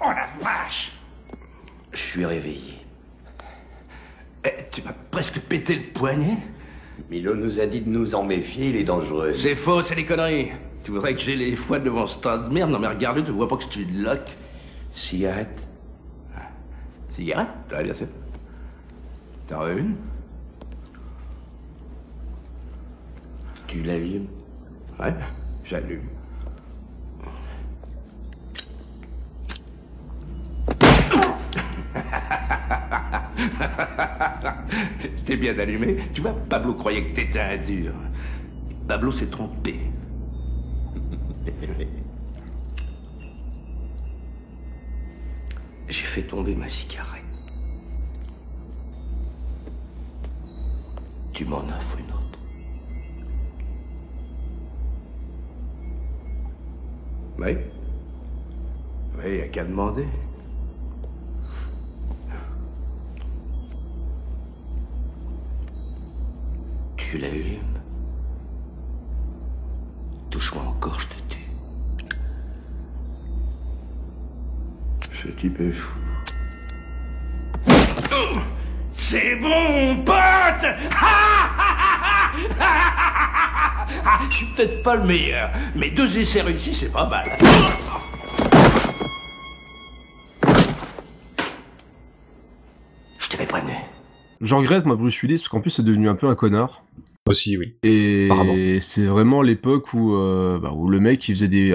Oh la vache
Je suis réveillé.
Tu m'as presque pété le poignet
Milo nous a dit de nous en méfier, il est dangereux.
C'est faux, c'est des conneries. Tu voudrais que j'ai les foies devant ce tas de merde? Non mais regarde, tu vois pas que tu de loc.
Cigarette
Cigarette? Ouais, bien sûr. T'en veux une?
Tu l'allumes?
Ouais, j'allume. (laughs) (laughs) T'es bien allumé. Tu vois, Pablo croyait que t'étais un dur. Pablo s'est trompé. (laughs)
J'ai fait tomber ma cigarette. Tu m'en offres une autre.
Oui. Oui, y a qu'à demander.
Tu l'allumes. Touche-moi encore, je te tue.
Ce type est fou. C'est bon, pote (laughs) Je suis peut-être pas le meilleur, mais deux essais réussis, c'est pas mal.
Je t'avais prévenu.
Je regrette, moi, Bruce Willis, parce qu'en plus, c'est devenu un peu un connard.
Aussi, oui.
Et c'est vraiment l'époque où, euh, bah, où le mec, il faisait des.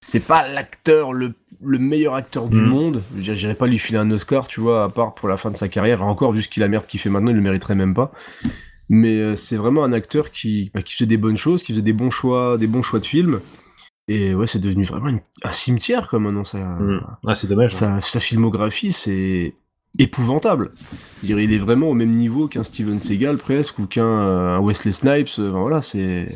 C'est pas l'acteur, le, le meilleur acteur du
Mhm.
monde. J'irais pas lui filer un Oscar, tu vois, à part pour la fin de sa carrière. Encore, vu ce qu'il a merde qu'il fait maintenant, il le mériterait même pas. Mais euh, c'est vraiment un acteur qui, bah, qui faisait des bonnes choses, qui faisait des bons choix, des bons choix de films. Et ouais, c'est devenu vraiment une- un cimetière, comme maintenant. Ça.
Ah, c'est dommage.
sa, sa filmographie, c'est épouvantable. Il est vraiment au même niveau qu'un Steven Seagal presque ou qu'un euh, Wesley Snipes. euh, Enfin, voilà, c'est.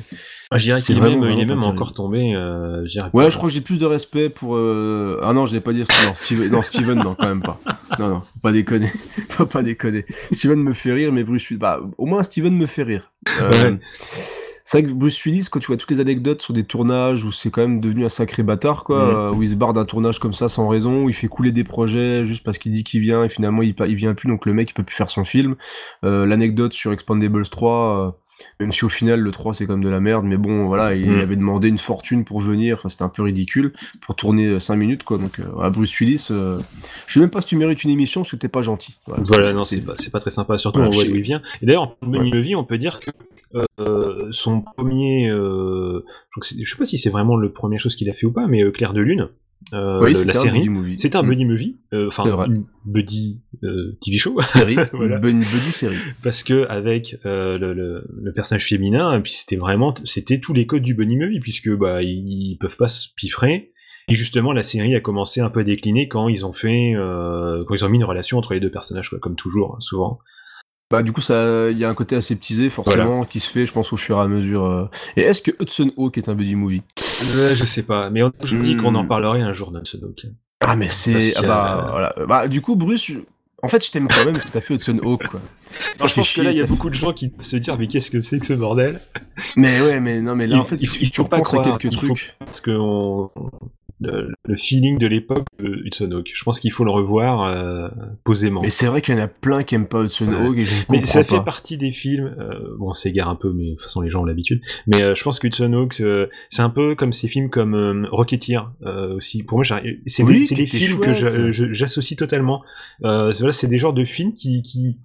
Ah, je dirais qu'il est même, il est même encore tombé. euh,
Ouais, je crois que j'ai plus de respect pour. euh, Ah non, je l'ai pas dit. Non, Steven, non, Steven, non, quand même pas. Non, non, faut pas déconner. (laughs) Faut pas déconner. Steven me fait rire, mais Bruce. Bah, au moins Steven me fait rire. Euh,
Ouais.
C'est vrai que Bruce Willis, quand tu vois toutes les anecdotes sur des tournages où c'est quand même devenu un sacré bâtard, quoi,
Mhm.
euh, où il se barre d'un tournage comme ça sans raison, où il fait couler des projets juste parce qu'il dit qu'il vient et finalement il, il vient plus, donc le mec il peut plus faire son film. Euh, L'anecdote sur Expandables 3, euh, même si au final le 3 c'est quand même de la merde, mais bon voilà, il
Mhm.
avait demandé une fortune pour venir, enfin c'était un peu ridicule, pour tourner 5 minutes quoi, donc euh, voilà, Bruce Willis, euh, je sais même pas si tu mérites une émission parce que t'es pas gentil. Voilà,
Voilà, non, c'est pas, très sympa, surtout
Voilà,
on voit d'où il vient. Et d'ailleurs, en Bunny Movie, on peut dire que euh, son premier, euh, je, sais pas si c'est vraiment le première chose qu'il a fait ou pas, mais euh, Clair de Lune, euh,
Oui,
la série,
buddy
c'était un
Mm.
buddy movie, euh, enfin une buddy euh, TV show,
Série, (laughs)
Voilà.
une buddy série.
parce que avec euh, le, le, le personnage féminin, et puis c'était vraiment, c'était tous les codes du bunny movie puisque bah ils, ils peuvent pas se piffrer. Et justement, la série a commencé un peu à décliner quand ils ont fait, quand ils ont mis une relation entre les deux personnages, quoi, comme toujours, hein, souvent.
Bah du coup ça, il y a un côté aseptisé forcément qui se fait, je pense au fur et à mesure. Et est-ce que Hudson Hawk est un buddy movie?
Euh, je sais pas, mais on- je me dis
Hmm.
qu'on en parlerait un jour, Nelson Hawk.
Ah mais c'est ah bah
euh,
voilà. Bah du coup Bruce, je- en fait je t'aime quand même parce que t'as fait Hudson Hawk quoi. Ça
je pense que là, il y a beaucoup de gens qui se dire, mais qu'est-ce que c'est que ce bordel?
Mais ouais, mais non, mais là, en fait,
il,
si
il faut pas croire,
quelques
il faut-
trucs.
parce que on- le, le feeling de l'époque de Hudson Hawk, je pense qu'il faut le revoir euh, posément.
Mais c'est vrai qu'il y en a plein qui aiment pas Hudson
Ouais.
Hawk et je ne
Mais ça
pas.
fait partie des films. euh, bon, on s'égare un peu, mais de toute façon les gens ont l'habitude. Mais euh, je pense qu'Hudson Hawk, euh, c'est un peu comme ces films comme euh, Rocketeer euh, aussi. Pour moi, c'est
Oui,
des, des films que
chouette.
j'associe totalement. Euh, voilà, c'est des genres de films qui, qui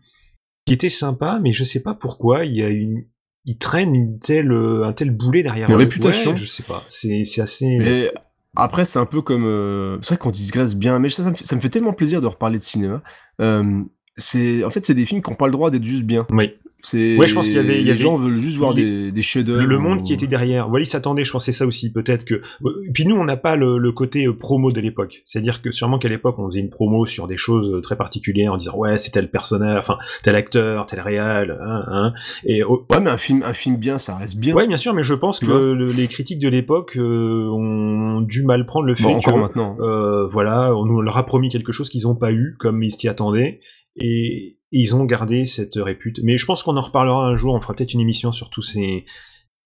qui étaient sympas, mais je sais pas pourquoi il y a une ils traînent une telle, un tel boulet derrière
Une
eux.
réputation.
Ouais, je sais pas. C'est c'est assez.
Mais après, c'est un peu comme. euh, C'est vrai qu'on digresse bien, mais ça, me fait tellement plaisir de reparler de cinéma. Euh, c'est en fait, c'est des films qui n'ont pas le droit d'être juste bien.
Oui.
C'est
Ouais, je pense qu'il y avait- il y
les
avait-
gens veulent juste voir des, des chefs-d'œuvre.
le, le monde
ou-
qui était derrière. Voilà, ils s'attendaient, je pensais ça aussi, peut-être que. euh, Puis nous, on n'a pas le, le côté euh, promo de l'époque. C'est-à-dire que sûrement qu'à l'époque, on faisait une promo sur des choses euh, très particulières en disant ouais, c'est tel personnage, enfin tel acteur, tel réal, hein, hein. Et oh,
Ouais, mais un film, un film bien, ça reste bien.
ouais, bien sûr, mais je pense
Tu
que le- les critiques de l'époque euh, ont dû mal prendre le fait
Bon, encore
que
maintenant.
euh, voilà, on leur a promis quelque chose qu'ils n'ont pas eu, comme ils s'y attendaient. Et, ils ont gardé cette répute. Mais je pense qu'on en reparlera un jour. On fera peut-être une émission sur tous ces.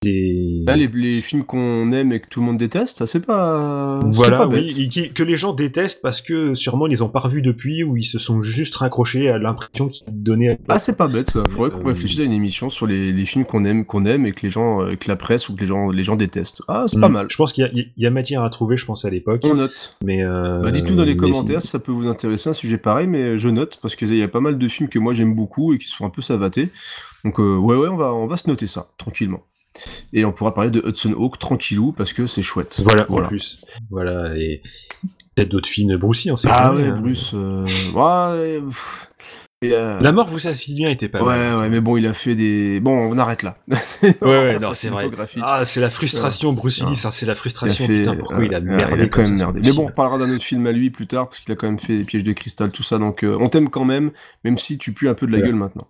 Là, les, les films qu'on aime et que tout le monde déteste, ça c'est pas.
Voilà,
pas
oui,
bête.
et qui- que les gens détestent parce que sûrement ils les ont pas revus depuis ou ils se sont juste raccrochés à l'impression qu'ils donnaient. à
Ah, c'est pas bête ça. Faudrait qu'on
Euh,
réfléchisse à une émission sur les, les films qu'on aime, qu'on aime et que les gens, euh, que la presse ou que les gens, les gens détestent. Ah, c'est pas
Mm.
mal.
Je pense qu'il y, a- il y a matière à trouver, je pense à l'époque.
On note.
Mais euh,
Bah, dites-nous dans les
mais
commentaires si ça peut vous intéresser un sujet pareil, mais je note parce qu'il y a pas mal de films que moi j'aime beaucoup et qui sont un peu savatés. Donc euh, ouais ouais, on va on va se noter ça tranquillement. Et on pourra parler de Hudson Hawk tranquillou parce que c'est chouette.
Voilà, en plus. Voilà, et peut-être d'autres films de Bruce on sait
Ah ouais,
hein.
Bruce. euh, ouais, pff. Euh,
La mort vous satisfait bien était pas
Ouais,
mal.
ouais, mais bon, il a fait des. Bon, on arrête là. (laughs)
Ouais, ouais, non, c'est vrai. Ah, c'est la frustration, Bruce
Ouais.
ça, c'est la
Il
frustration.
fait-
Putain, pourquoi il a merdé
Il a quand même merdé. Mais bon, on parlera d'un autre film à lui plus tard, parce qu'il a quand même fait des pièges de cristal, tout ça. Donc, euh, on t'aime quand même, même si tu pues un peu de la gueule maintenant.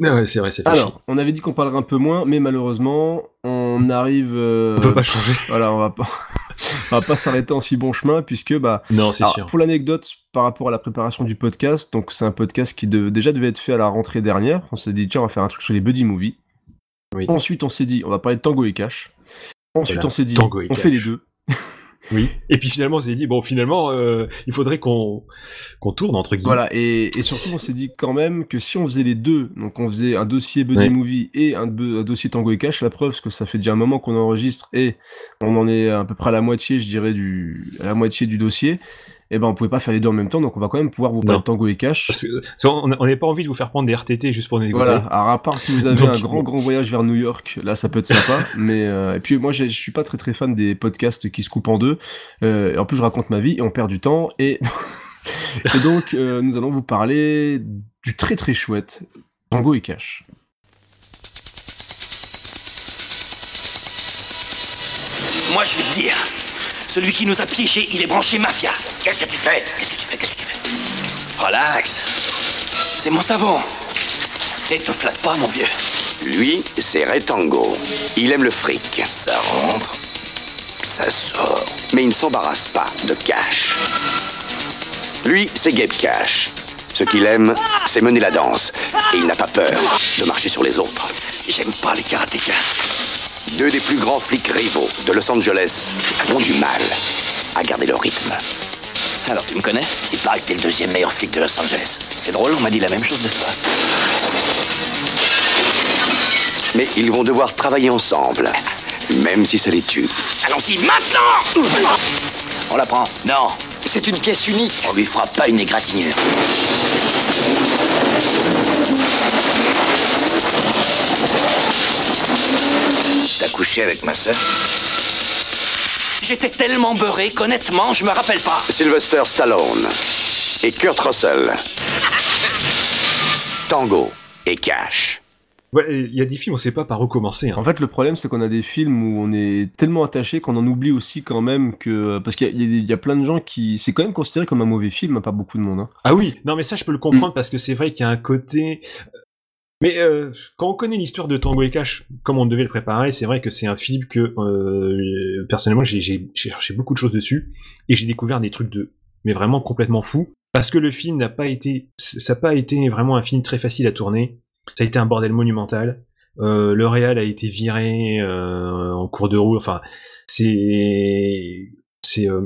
Ouais, c'est vrai, c'est
Alors, on avait dit qu'on parlerait un peu moins, mais malheureusement, on arrive. euh,
On peut pas changer. (laughs)
Voilà, on va pas. on va pas s'arrêter en si bon chemin, puisque bah.
Non, c'est sûr.
Pour l'anecdote, par rapport à la préparation du podcast, donc c'est un podcast qui de- déjà devait être fait à la rentrée dernière. On s'est dit tiens, on va faire un truc sur les buddy movies.
Oui.
Ensuite, on s'est dit on va parler de Tango et Cash. Ensuite, on s'est dit on
Cash.
fait les deux.
Oui. Et puis finalement, on s'est dit, bon, finalement, euh, il faudrait qu'on qu'on tourne, entre guillemets.
Voilà, et, et surtout on s'est dit quand même que si on faisait les deux, donc on faisait un dossier Buddy
Ouais.
Movie et un dossier Tango et Cash, la preuve, parce que ça fait déjà un moment qu'on enregistre et on en est à peu près à la moitié, je dirais, du, à la moitié du dossier, et ben on pouvait pas faire les deux en même temps, donc on va quand même pouvoir vous parler
Non.
de Tango et Cash.
Parce que, ça, on on n'a pas envie de vous faire prendre des RTT juste pour écouter.
Voilà, alors à part si vous avez
Donc,
un grand grand voyage vers New York, là ça peut être sympa, (laughs) mais euh, et puis moi je suis pas très très fan des podcasts qui se coupent en deux. Euh, et en plus je raconte ma vie et on perd du temps et (laughs) et donc euh, nous allons vous parler du très très chouette Tango et Cash.
Moi, je vais te dire, celui qui nous a piégés, il est branché mafia. Qu'est-ce que tu fais? Qu'est-ce que tu fais? Qu'est-ce que tu fais? Relax. C'est mon savon. Et te flatte pas, mon vieux.
Lui, c'est Retango. Il aime le fric.
Ça rentre, ça sort.
Mais il ne s'embarrasse pas de Cash. Lui, c'est Gabe Cash. Ce qu'il aime, c'est mener la danse. Et il n'a pas peur de marcher sur les autres.
J'aime pas les karatékas.
Deux des plus grands flics rivaux de Los Angeles ont du mal à garder le rythme.
Alors, tu me connais? Il paraît que t'es le deuxième meilleur flic de Los Angeles. C'est drôle, on m'a dit la même chose de toi.
Mais ils vont devoir travailler ensemble, même si ça les tue.
Allons-y maintenant On la prend Non, c'est une pièce unique. On lui fera pas une égratignure. T'as couché avec ma sœur J'étais tellement beurré qu'honnêtement, je me rappelle pas.
Sylvester Stallone et Kurt Russell. Tango et Cash.
Ouais, il y a des films, on sait pas par où commencer. hein.
En fait le problème c'est qu'on a des films où on est tellement attaché qu'on en oublie aussi quand même que parce qu'il y, a- y plein de gens qui c'est quand même considéré comme un mauvais film, hein, pas beaucoup de monde. Hein.
Ah oui, non mais ça je peux le comprendre parce que c'est vrai qu'il y a un côté. Mais euh, quand on connaît l'histoire de Tango et Cash, comme on devait le préparer, c'est vrai que c'est un film que euh, personnellement j'ai cherché beaucoup de choses dessus et j'ai découvert des trucs de mais vraiment complètement fous parce que le film n'a pas été ça n'a pas été vraiment un film très facile à tourner. Ça a été un bordel monumental. Euh, le réal a été viré euh, en cours de route. Enfin, c'est c'est euh,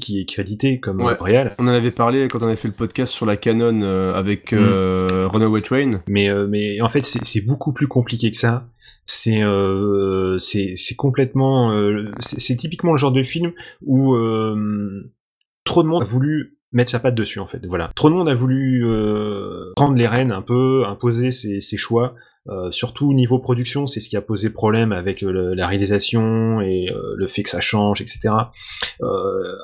qui est crédité comme
Ouais.
euh, réal.
On en avait parlé quand on avait fait le podcast sur la Canon euh, avec euh, Runaway Train.
Mais, euh, mais en fait, c'est c'est beaucoup plus compliqué que ça. C'est euh, c'est c'est complètement. euh, c'est c'est typiquement le genre de film où euh, trop de monde a voulu mettre sa patte dessus, en fait. Voilà. Trop de monde a voulu euh, prendre les rênes un peu, imposer ses, ses choix. Euh, surtout niveau production, c'est ce qui a posé problème avec le- la réalisation et euh, le fait que ça change, etc. Euh,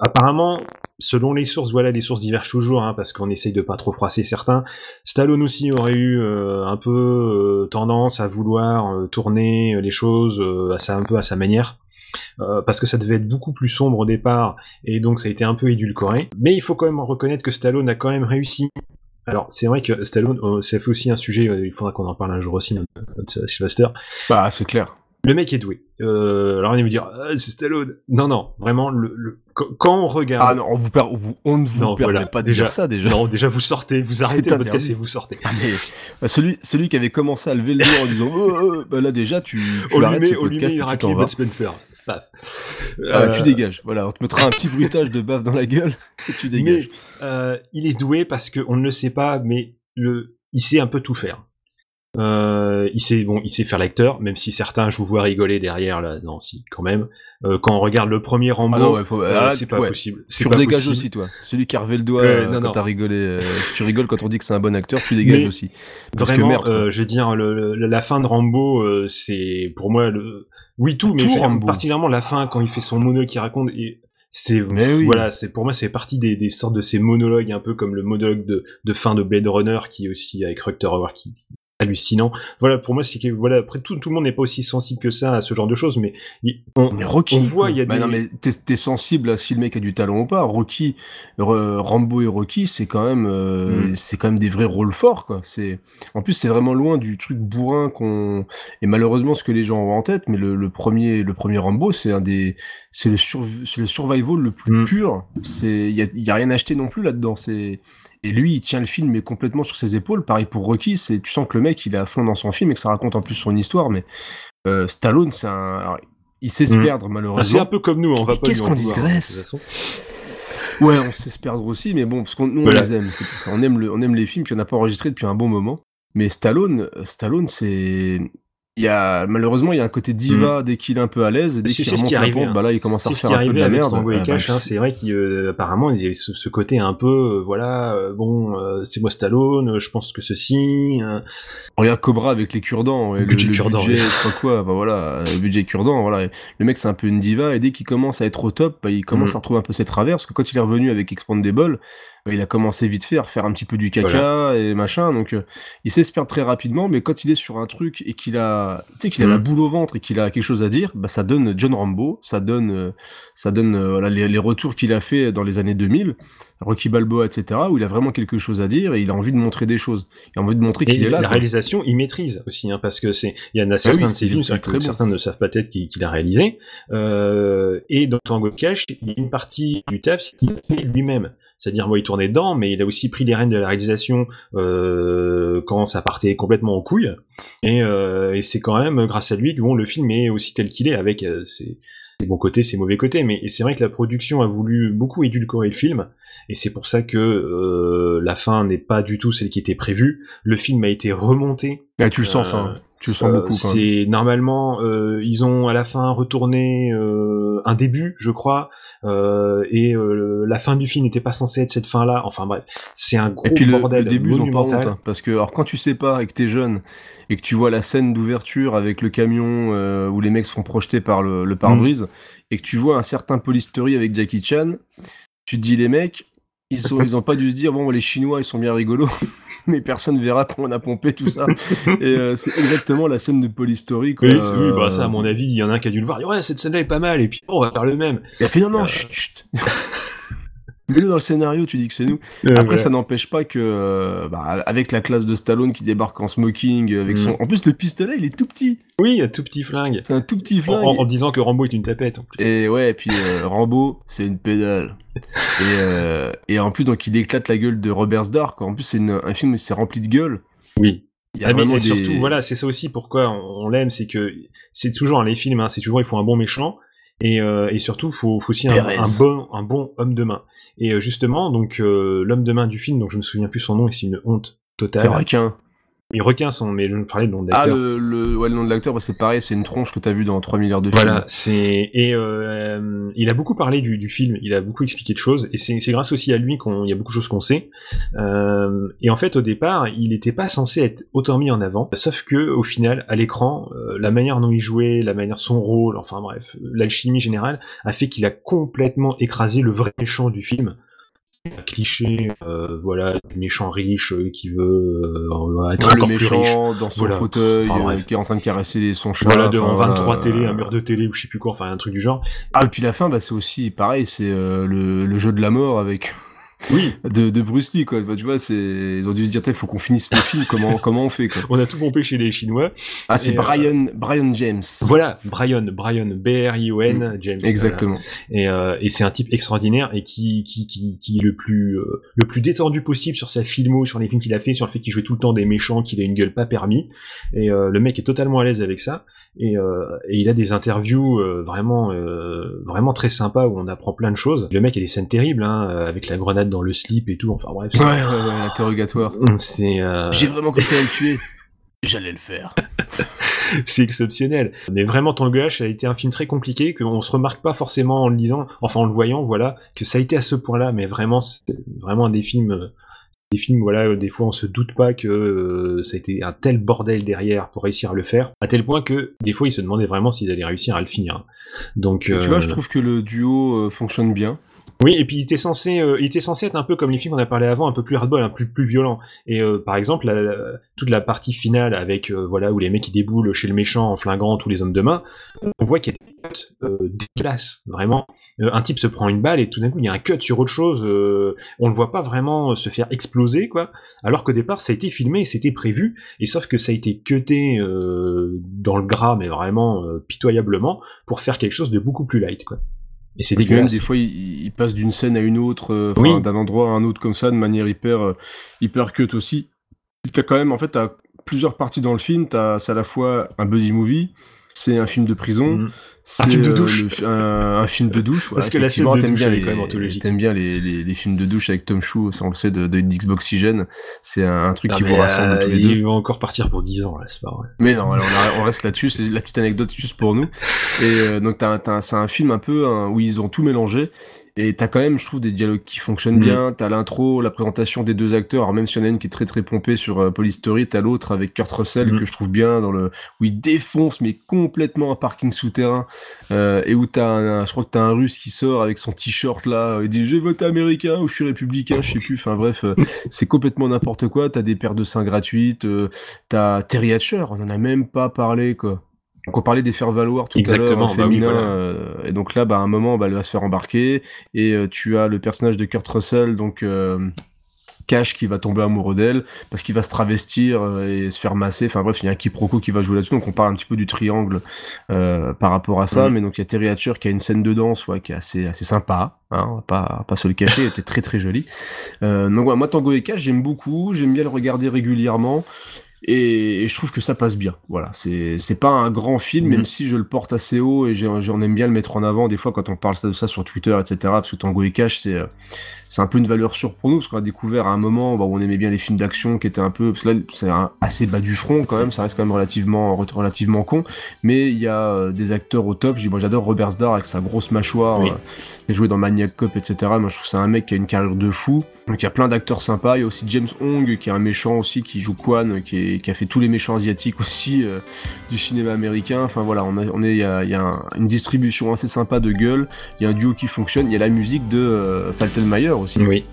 apparemment, selon les sources, voilà, les sources divergent toujours, hein, parce qu'on essaye de pas trop froisser certains. Stallone aussi aurait eu euh, un peu euh, tendance à vouloir euh, tourner les choses euh, un peu à sa manière. euh, parce que ça devait être beaucoup plus sombre au départ, et donc ça a été un peu édulcoré. Mais il faut quand même reconnaître que Stallone a quand même réussi. Alors c'est vrai que Stallone, euh, ça fait aussi un sujet, euh, il faudra qu'on en parle un jour aussi, notre, notre Sylvester.
Bah c'est clair.
Le mec est doué. Euh, alors on va me dire, ah, c'est Stallone. Non, non, vraiment, le, le- quand on regarde.
Ah non, on, vous per- vous- on ne vous
Non,
permet
voilà,
pas de
déjà-
dire ça déjà.
Non, déjà vous sortez, vous arrêtez le podcast et vous sortez.
Ah, mais, bah, celui, celui qui avait commencé à lever le doigt en disant (laughs) oh, oh, bah là déjà tu, tu
Au
arrêtes ce
au
podcast
il
t'en vas.
Bud Spencer.
Ah,
Euh,
tu dégages. Voilà, on te mettra un petit (laughs) bruitage de baffe dans la gueule et tu dégages.
Mais euh, il est doué parce qu'on ne le sait pas, mais le, il sait un peu tout faire. Euh, il sait bon, il sait faire l'acteur, même si certains, je vous vois rigoler derrière là. Non, si, quand même. Euh, quand on regarde le premier Rambo,
Ah non, ouais,
euh,
ah,
c'est pas
ouais.
possible.
Tu dégages aussi, toi. Celui qui a le doigt euh,
non,
quand t'as rigolé. euh, si tu rigoles quand on dit que c'est un bon acteur, tu dégages
Mais
aussi. Parce
Vraiment,
que merde.
euh, je veux dire, le, le- la fin de Rambo, euh, c'est pour moi le. Oui, tout, mais
Tout
particulièrement la fin quand il fait son monologue qui raconte. Et c'est
oui.
voilà, c'est pour moi, c'est partie des, des sortes de ces monologues, un peu comme le monologue de, de fin de Blade Runner, qui est aussi avec Rutger Hauer, qui hallucinant. Voilà, pour moi, c'est que voilà, après tout, tout le monde n'est pas aussi sensible que ça à ce genre de choses, mais on,
Mais Rocky,
on voit, il y a
bah
des.
non, mais t'es, sensible à si le mec a du talent ou pas. Rocky, Re- Rambo et Rocky, c'est quand même, euh,
Mm.
c'est quand même des vrais rôles forts, quoi. C'est, en plus, c'est vraiment loin du truc bourrin qu'on, et malheureusement, ce que les gens ont en tête, mais le, le premier, le premier Rambo, c'est un des, c'est le sur, c'est le survival le plus
Mm.
pur. C'est, il y a, y a rien acheté non plus là-dedans. C'est, et lui, il tient le film mais complètement sur ses épaules. Pareil pour Rocky, c'est, tu sens que le mec, il est à fond dans son film et que ça raconte en plus son histoire, mais, euh, Stallone, c'est un, alors, il sait se
Mm.
perdre
Ah,
malheureusement.
c'est un peu comme nous, on va
Mais
pas
qu'est-ce qu'on digresse. Ouais, on sait se perdre aussi, mais bon, parce qu'on nous on
Voilà.
les aime, c'est pour ça. On aime le, on aime les films, puis on n'a pas enregistré depuis un bon moment. Mais Stallone, euh, Stallone, c'est, il y a malheureusement il y a un côté diva dès qu'il est un peu à l'aise, et dès qu'il remonte la
arrive.
pente, bah là il commence à refaire un peu de la merde. Ah, bah,
hein, c'est vrai qu'apparemment il y avait ce, ce côté un peu, euh, voilà, euh, bon, euh, c'est moi Stallone, euh, je pense que ceci. euh,
Regarde Cobra avec les cure-dents, le,
Budget
le
cure-dents,
budget,
ouais.
je sais quoi, bah voilà, le budget cure-dents, voilà. Le mec c'est un peu une diva, et dès qu'il commence à être au top, bah, il commence
Mm.
à retrouver un peu ses travers, parce que quand il est revenu avec Expandable, il a commencé vite fait à refaire un petit peu du caca
Voilà.
et machin, donc euh, il sait se perdre très rapidement, mais quand il est sur un truc et qu'il a, tu sais, qu'il a la
Mm.
boule au ventre et qu'il a quelque chose à dire, bah ça donne John Rambo, ça donne, euh, ça donne euh, voilà les, les retours qu'il a fait dans les années 2000, Rocky Balboa, etc., où il a vraiment quelque chose à dire et il a envie de montrer des choses, il a envie de montrer qu'il est là.
la
quoi.
réalisation, il maîtrise aussi, hein, parce que c'est, il y en a certains
oui,
de ces films,
très,
que
bon.
certains ne savent pas peut-être qu'il qu'il a réalisé. Euh, et dans Tango Cash, il y a une partie du taf, c'est qu'il fait lui-même. C'est-à-dire, moi, il tournait dedans, mais il a aussi pris les rênes de la réalisation euh, quand ça partait complètement en couille. Et, euh, et c'est quand même grâce à lui que le film est aussi tel qu'il est, avec euh, ses, ses bons côtés, ses mauvais côtés. Mais c'est vrai que la production a voulu beaucoup édulcorer le film, et c'est pour ça que euh, la fin n'est pas du tout celle qui était prévue. Le film a été remonté.
Ah, tu le sens, ça,
Euh,
hein. tu le sens
euh,
beaucoup. Même.
C'est normalement euh, ils ont à la fin retourné euh, un début, je crois, euh, et euh, la fin du film n'était pas censée être cette fin-là. Enfin bref, c'est un gros
Et puis le,
bordel
le début, pas honte,
monumental.
hein, parce que alors quand tu sais pas et que t'es jeune et que tu vois la scène d'ouverture avec le camion euh, où les mecs se font projeter par le, le pare-brise
Mm.
et que tu vois un certain Story avec Jackie Chan, tu te dis les mecs, ils sont, ils ont pas dû se dire bon les Chinois ils sont bien rigolos, (laughs) mais personne verra qu'on a pompé tout ça. (laughs) et euh, c'est exactement la scène de Police Story. Quoi.
Oui, c'est- oui, bah
Euh,
ça à mon avis, il y en a un qui a dû le voir. il dit, Ouais, cette scène-là est pas mal, et puis on va faire le même.
Il a fait non non
Euh,
chut, chut. (laughs) Mets-le dans le scénario, tu dis que c'est nous. Après, ça n'empêche pas que, euh, bah, avec la classe de Stallone qui débarque en smoking, avec
Mm.
son. En plus, le pistolet, il est tout petit.
Oui, un tout petit flingue.
C'est un tout petit flingue.
en- en disant que Rambo est une tapette. En plus.
Et ouais, et puis euh, Rambo, c'est une pédale. Et, euh, et en plus, donc, il éclate la gueule de Robert quoi. En plus, c'est un film c'est rempli de gueule.
Oui.
Il y a
Ah, mais-
des...
surtout, voilà, c'est ça aussi pourquoi on, on l'aime, c'est que c'est toujours hein, les films, hein, c'est toujours il faut un bon méchant et, euh, et surtout faut, faut aussi un bon un bon homme de main. Et euh, justement, donc euh, l'homme de main du film, donc je me souviens plus son nom et c'est une honte totale. Et requin son, mais je me parlais de nom
Ah,
d'acteur.
le, le, ouais, le nom de l'acteur, bah, c'est pareil, c'est une tronche que t'as vu dans 3 milliards de films.
Voilà, c'est et euh, il a beaucoup parlé du, du film, il a beaucoup expliqué de choses et c'est c'est grâce aussi à lui qu'on il y a beaucoup de choses qu'on sait. Euh, et en fait, au départ, il n'était pas censé être autant mis en avant, sauf que au final, à l'écran, euh, la manière dont il jouait, la manière son rôle, enfin bref, l'alchimie générale a fait qu'il a complètement écrasé le vrai méchant du film. Un cliché, euh, voilà, du méchant riche euh, qui veut euh, être
Ouais, le
encore plus riche.
méchant dans son
Voilà.
fauteuil
Enfin,
euh, qui est en train de caresser son chat.
Voilà, devant
enfin,
23
voilà,
télé, un mur de télé ou je sais plus quoi, enfin un truc du genre.
Ah, et puis la fin, bah, c'est aussi pareil, c'est euh, le, le jeu de la mort avec
Oui.
de, de Bruce Lee, quoi. Bah, tu vois, c'est, ils ont dû se dire, il faut qu'on finisse le film, comment, (laughs) comment on fait, quoi?
On a tout pompé chez les Chinois.
Ah, c'est
euh,
Brian, Brian James.
Voilà, Brian, Brian, B-R-I-O-N, James.
Mm. Exactement.
voilà. Et, euh, et c'est un type extraordinaire et qui, qui, qui, qui est le plus, euh, le plus détendu possible sur sa filmo, sur les films qu'il a fait, sur le fait qu'il jouait tout le temps des méchants, qu'il a une gueule pas permis. Et euh, le mec est totalement à l'aise avec ça. Et, euh, et il a des interviews euh, vraiment, euh, vraiment très sympas où on apprend plein de choses. Le mec a des scènes terribles, hein, avec la grenade dans le slip et tout. Enfin bref.
Ouais, ouais, ouais, interrogatoire.
C'est. euh,
J'ai vraiment cru que le tuer. (laughs) J'allais le faire. (laughs)
c'est exceptionnel. Mais vraiment, Tango H a été un film très compliqué, qu'on se remarque pas forcément en le lisant, enfin en le voyant, voilà, que ça a été à ce point-là, mais vraiment, c'est vraiment un des films, des films, voilà, euh, des fois on se doute pas que euh, ça a été un tel bordel derrière pour réussir à le faire, à tel point que des fois ils se demandaient vraiment s'ils allaient réussir à le finir. Donc,
Tu
euh,
vois, je trouve que le duo euh, fonctionne bien.
oui, et puis il était censé, euh, il était censé être un peu comme les films qu'on a parlé avant, un peu plus hardball, un peu plus, plus violent. Et euh, par exemple, la- la- toute la partie finale avec euh, voilà où les mecs qui déboulent chez le méchant en flinguant tous les hommes de main, on voit qu'il y a des euh, dégueulasses, vraiment. Euh, un type se prend une balle et tout d'un coup il y a un cut sur autre chose. euh, on le voit pas vraiment se faire exploser quoi. Alors qu'au départ ça a été filmé, et c'était prévu, et sauf que ça a été cuté euh, dans le gras, mais vraiment euh, pitoyablement pour faire quelque chose de beaucoup plus light quoi. Et c'est
puis même
dégueulasse.
des fois, il, il passe d'une scène à une autre,
Oui.
d'un endroit à un autre comme ça, de manière hyper, hyper cut aussi. T'as quand même, en fait, t'as plusieurs parties dans le film. T'as, c'est à la fois un buddy movie, c'est un film de prison, c'est
Mm. film de
euh,
douche.
le un, un film de douche.
Parce que la scène de douche,
bien
est
les,
quand même anthologique.
T'aimes bien les, les, les films de douche avec Tom Chou, ça on le sait, de, de Xbox Oxygène. C'est un, un truc
Non,
qui vous rassemble
euh,
tous les deux.
Il va encore partir pour 10 ans, là, c'est pas vrai.
Mais non, alors, on, a- on reste là-dessus, c'est la petite anecdote juste pour nous. Et euh, donc t'as, un- t'as un- c'est un film un peu hein, où ils ont tout mélangé. Et t'as quand même, je trouve, des dialogues qui fonctionnent
Mhm.
bien. T'as l'intro, la présentation des deux acteurs. Alors même s'il y en a une qui est très très pompée sur euh, Police Story, t'as l'autre avec Kurt Russell
Mhm.
que je trouve bien dans le où il défonce mais complètement un parking souterrain euh, et où t'as, un, je crois que t'as un Russe qui sort avec son t-shirt là, il dit j'ai voté américain ou je suis républicain, je sais plus. Enfin bref, euh, (laughs) c'est complètement n'importe quoi. T'as des paires de seins gratuites. euh, t'as Terry Hatcher, on en a même pas parlé quoi. Donc on parlait des faire valoir tout
Exactement,
à l'heure
bah oui, voilà.
euh, et donc là bah à un moment bah, elle va se faire embarquer et euh, tu as le personnage de Kurt Russell donc euh, Cash qui va tomber amoureux d'elle parce qu'il va se travestir euh, et se faire masser enfin bref il y a un quiproquo qui va jouer là-dessus donc on parle un petit peu du triangle euh, par rapport à ça
Mhm.
mais donc il y a Terry Hatcher qui a une scène de danse ouais, qui est assez assez sympa hein, on va pas pas se le cacher elle était très très jolie euh, donc voilà, moi Tango et Cash j'aime beaucoup j'aime bien le regarder régulièrement et, et je trouve que ça passe bien. Voilà, c'est c'est pas un grand film,
Mhm.
même si je le porte assez haut et j'ai- j'en aime bien le mettre en avant des fois quand on parle ça- de ça sur Twitter, etc. Parce que Tango et Cash, c'est euh, c'est un peu une valeur sûre pour nous parce qu'on a découvert à un moment bah, où on aimait bien les films d'action qui étaient un peu, parce que là c'est assez bas du front quand même, ça reste quand même relativement relativement con, mais il y a euh, des acteurs au top. Je dis moi j'adore Robert Starr avec sa grosse mâchoire.
Oui.
euh, il a joué dans Maniac Cop, etc. Moi, je trouve que c'est un mec qui a une carrière de fou. Donc, il y a plein d'acteurs sympas. Il y a aussi James Hong, qui est un méchant aussi, qui joue Quan, qui, est- qui a fait tous les méchants asiatiques aussi euh, du cinéma américain. Enfin, voilà, on, a, on est, il y a, il y a un- une distribution assez sympa de gueule. Il y a un duo qui fonctionne. Il y a la musique de euh, aussi.
Oui.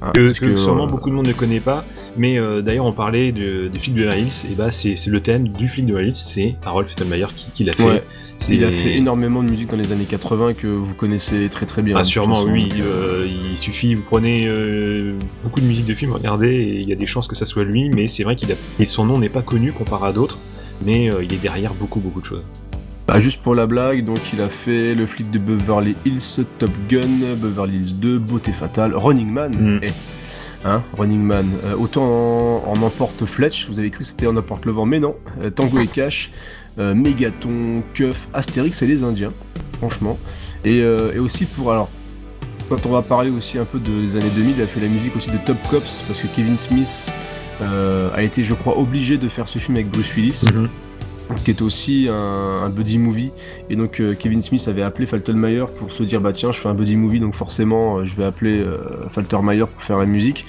Ah,
que,
parce
que
que,
sûrement
euh,
beaucoup de monde ne connaît pas, mais euh, d'ailleurs on parlait de, du flic de Hills, et bah c'est le thème du flic de Hills, c'est Harold Fettelmeyer qui, qui l'a fait.
Ouais. Il a fait énormément de musique dans les années 80 que vous connaissez très très bien.
Ah sûrement
façon.
oui, euh, il suffit, vous prenez euh, beaucoup de musique de film, regardez, et il y a des chances que ça soit lui, mais c'est vrai qu'il a... Et son nom n'est pas connu comparé à d'autres, mais euh, il est derrière beaucoup beaucoup de choses.
Bah, juste pour la blague, donc il a fait le flic de Beverly Hills, Top Gun, Beverly Hills 2, Beauté Fatale, Running Man.
Mm.
Eh, hein, Running Man. Euh, autant en, en emporte Fletch, vous avez cru que c'était en emporte le vent, mais non. Euh, Tango et Cash, euh, Megaton, Cuff, Astérix et les Indiens, franchement. Et, et aussi pour alors. Quand on va parler aussi un peu de- des années 2000, il a fait la musique aussi de Top Cops parce que Kevin Smith a été, je crois, obligé de faire ce film avec Bruce Willis qui est aussi un, un buddy movie. Et donc euh, Kevin Smith avait appelé Faltermeyer pour se dire bah tiens je fais un buddy movie donc forcément euh, je vais appeler euh, Faltermeyer pour faire la musique.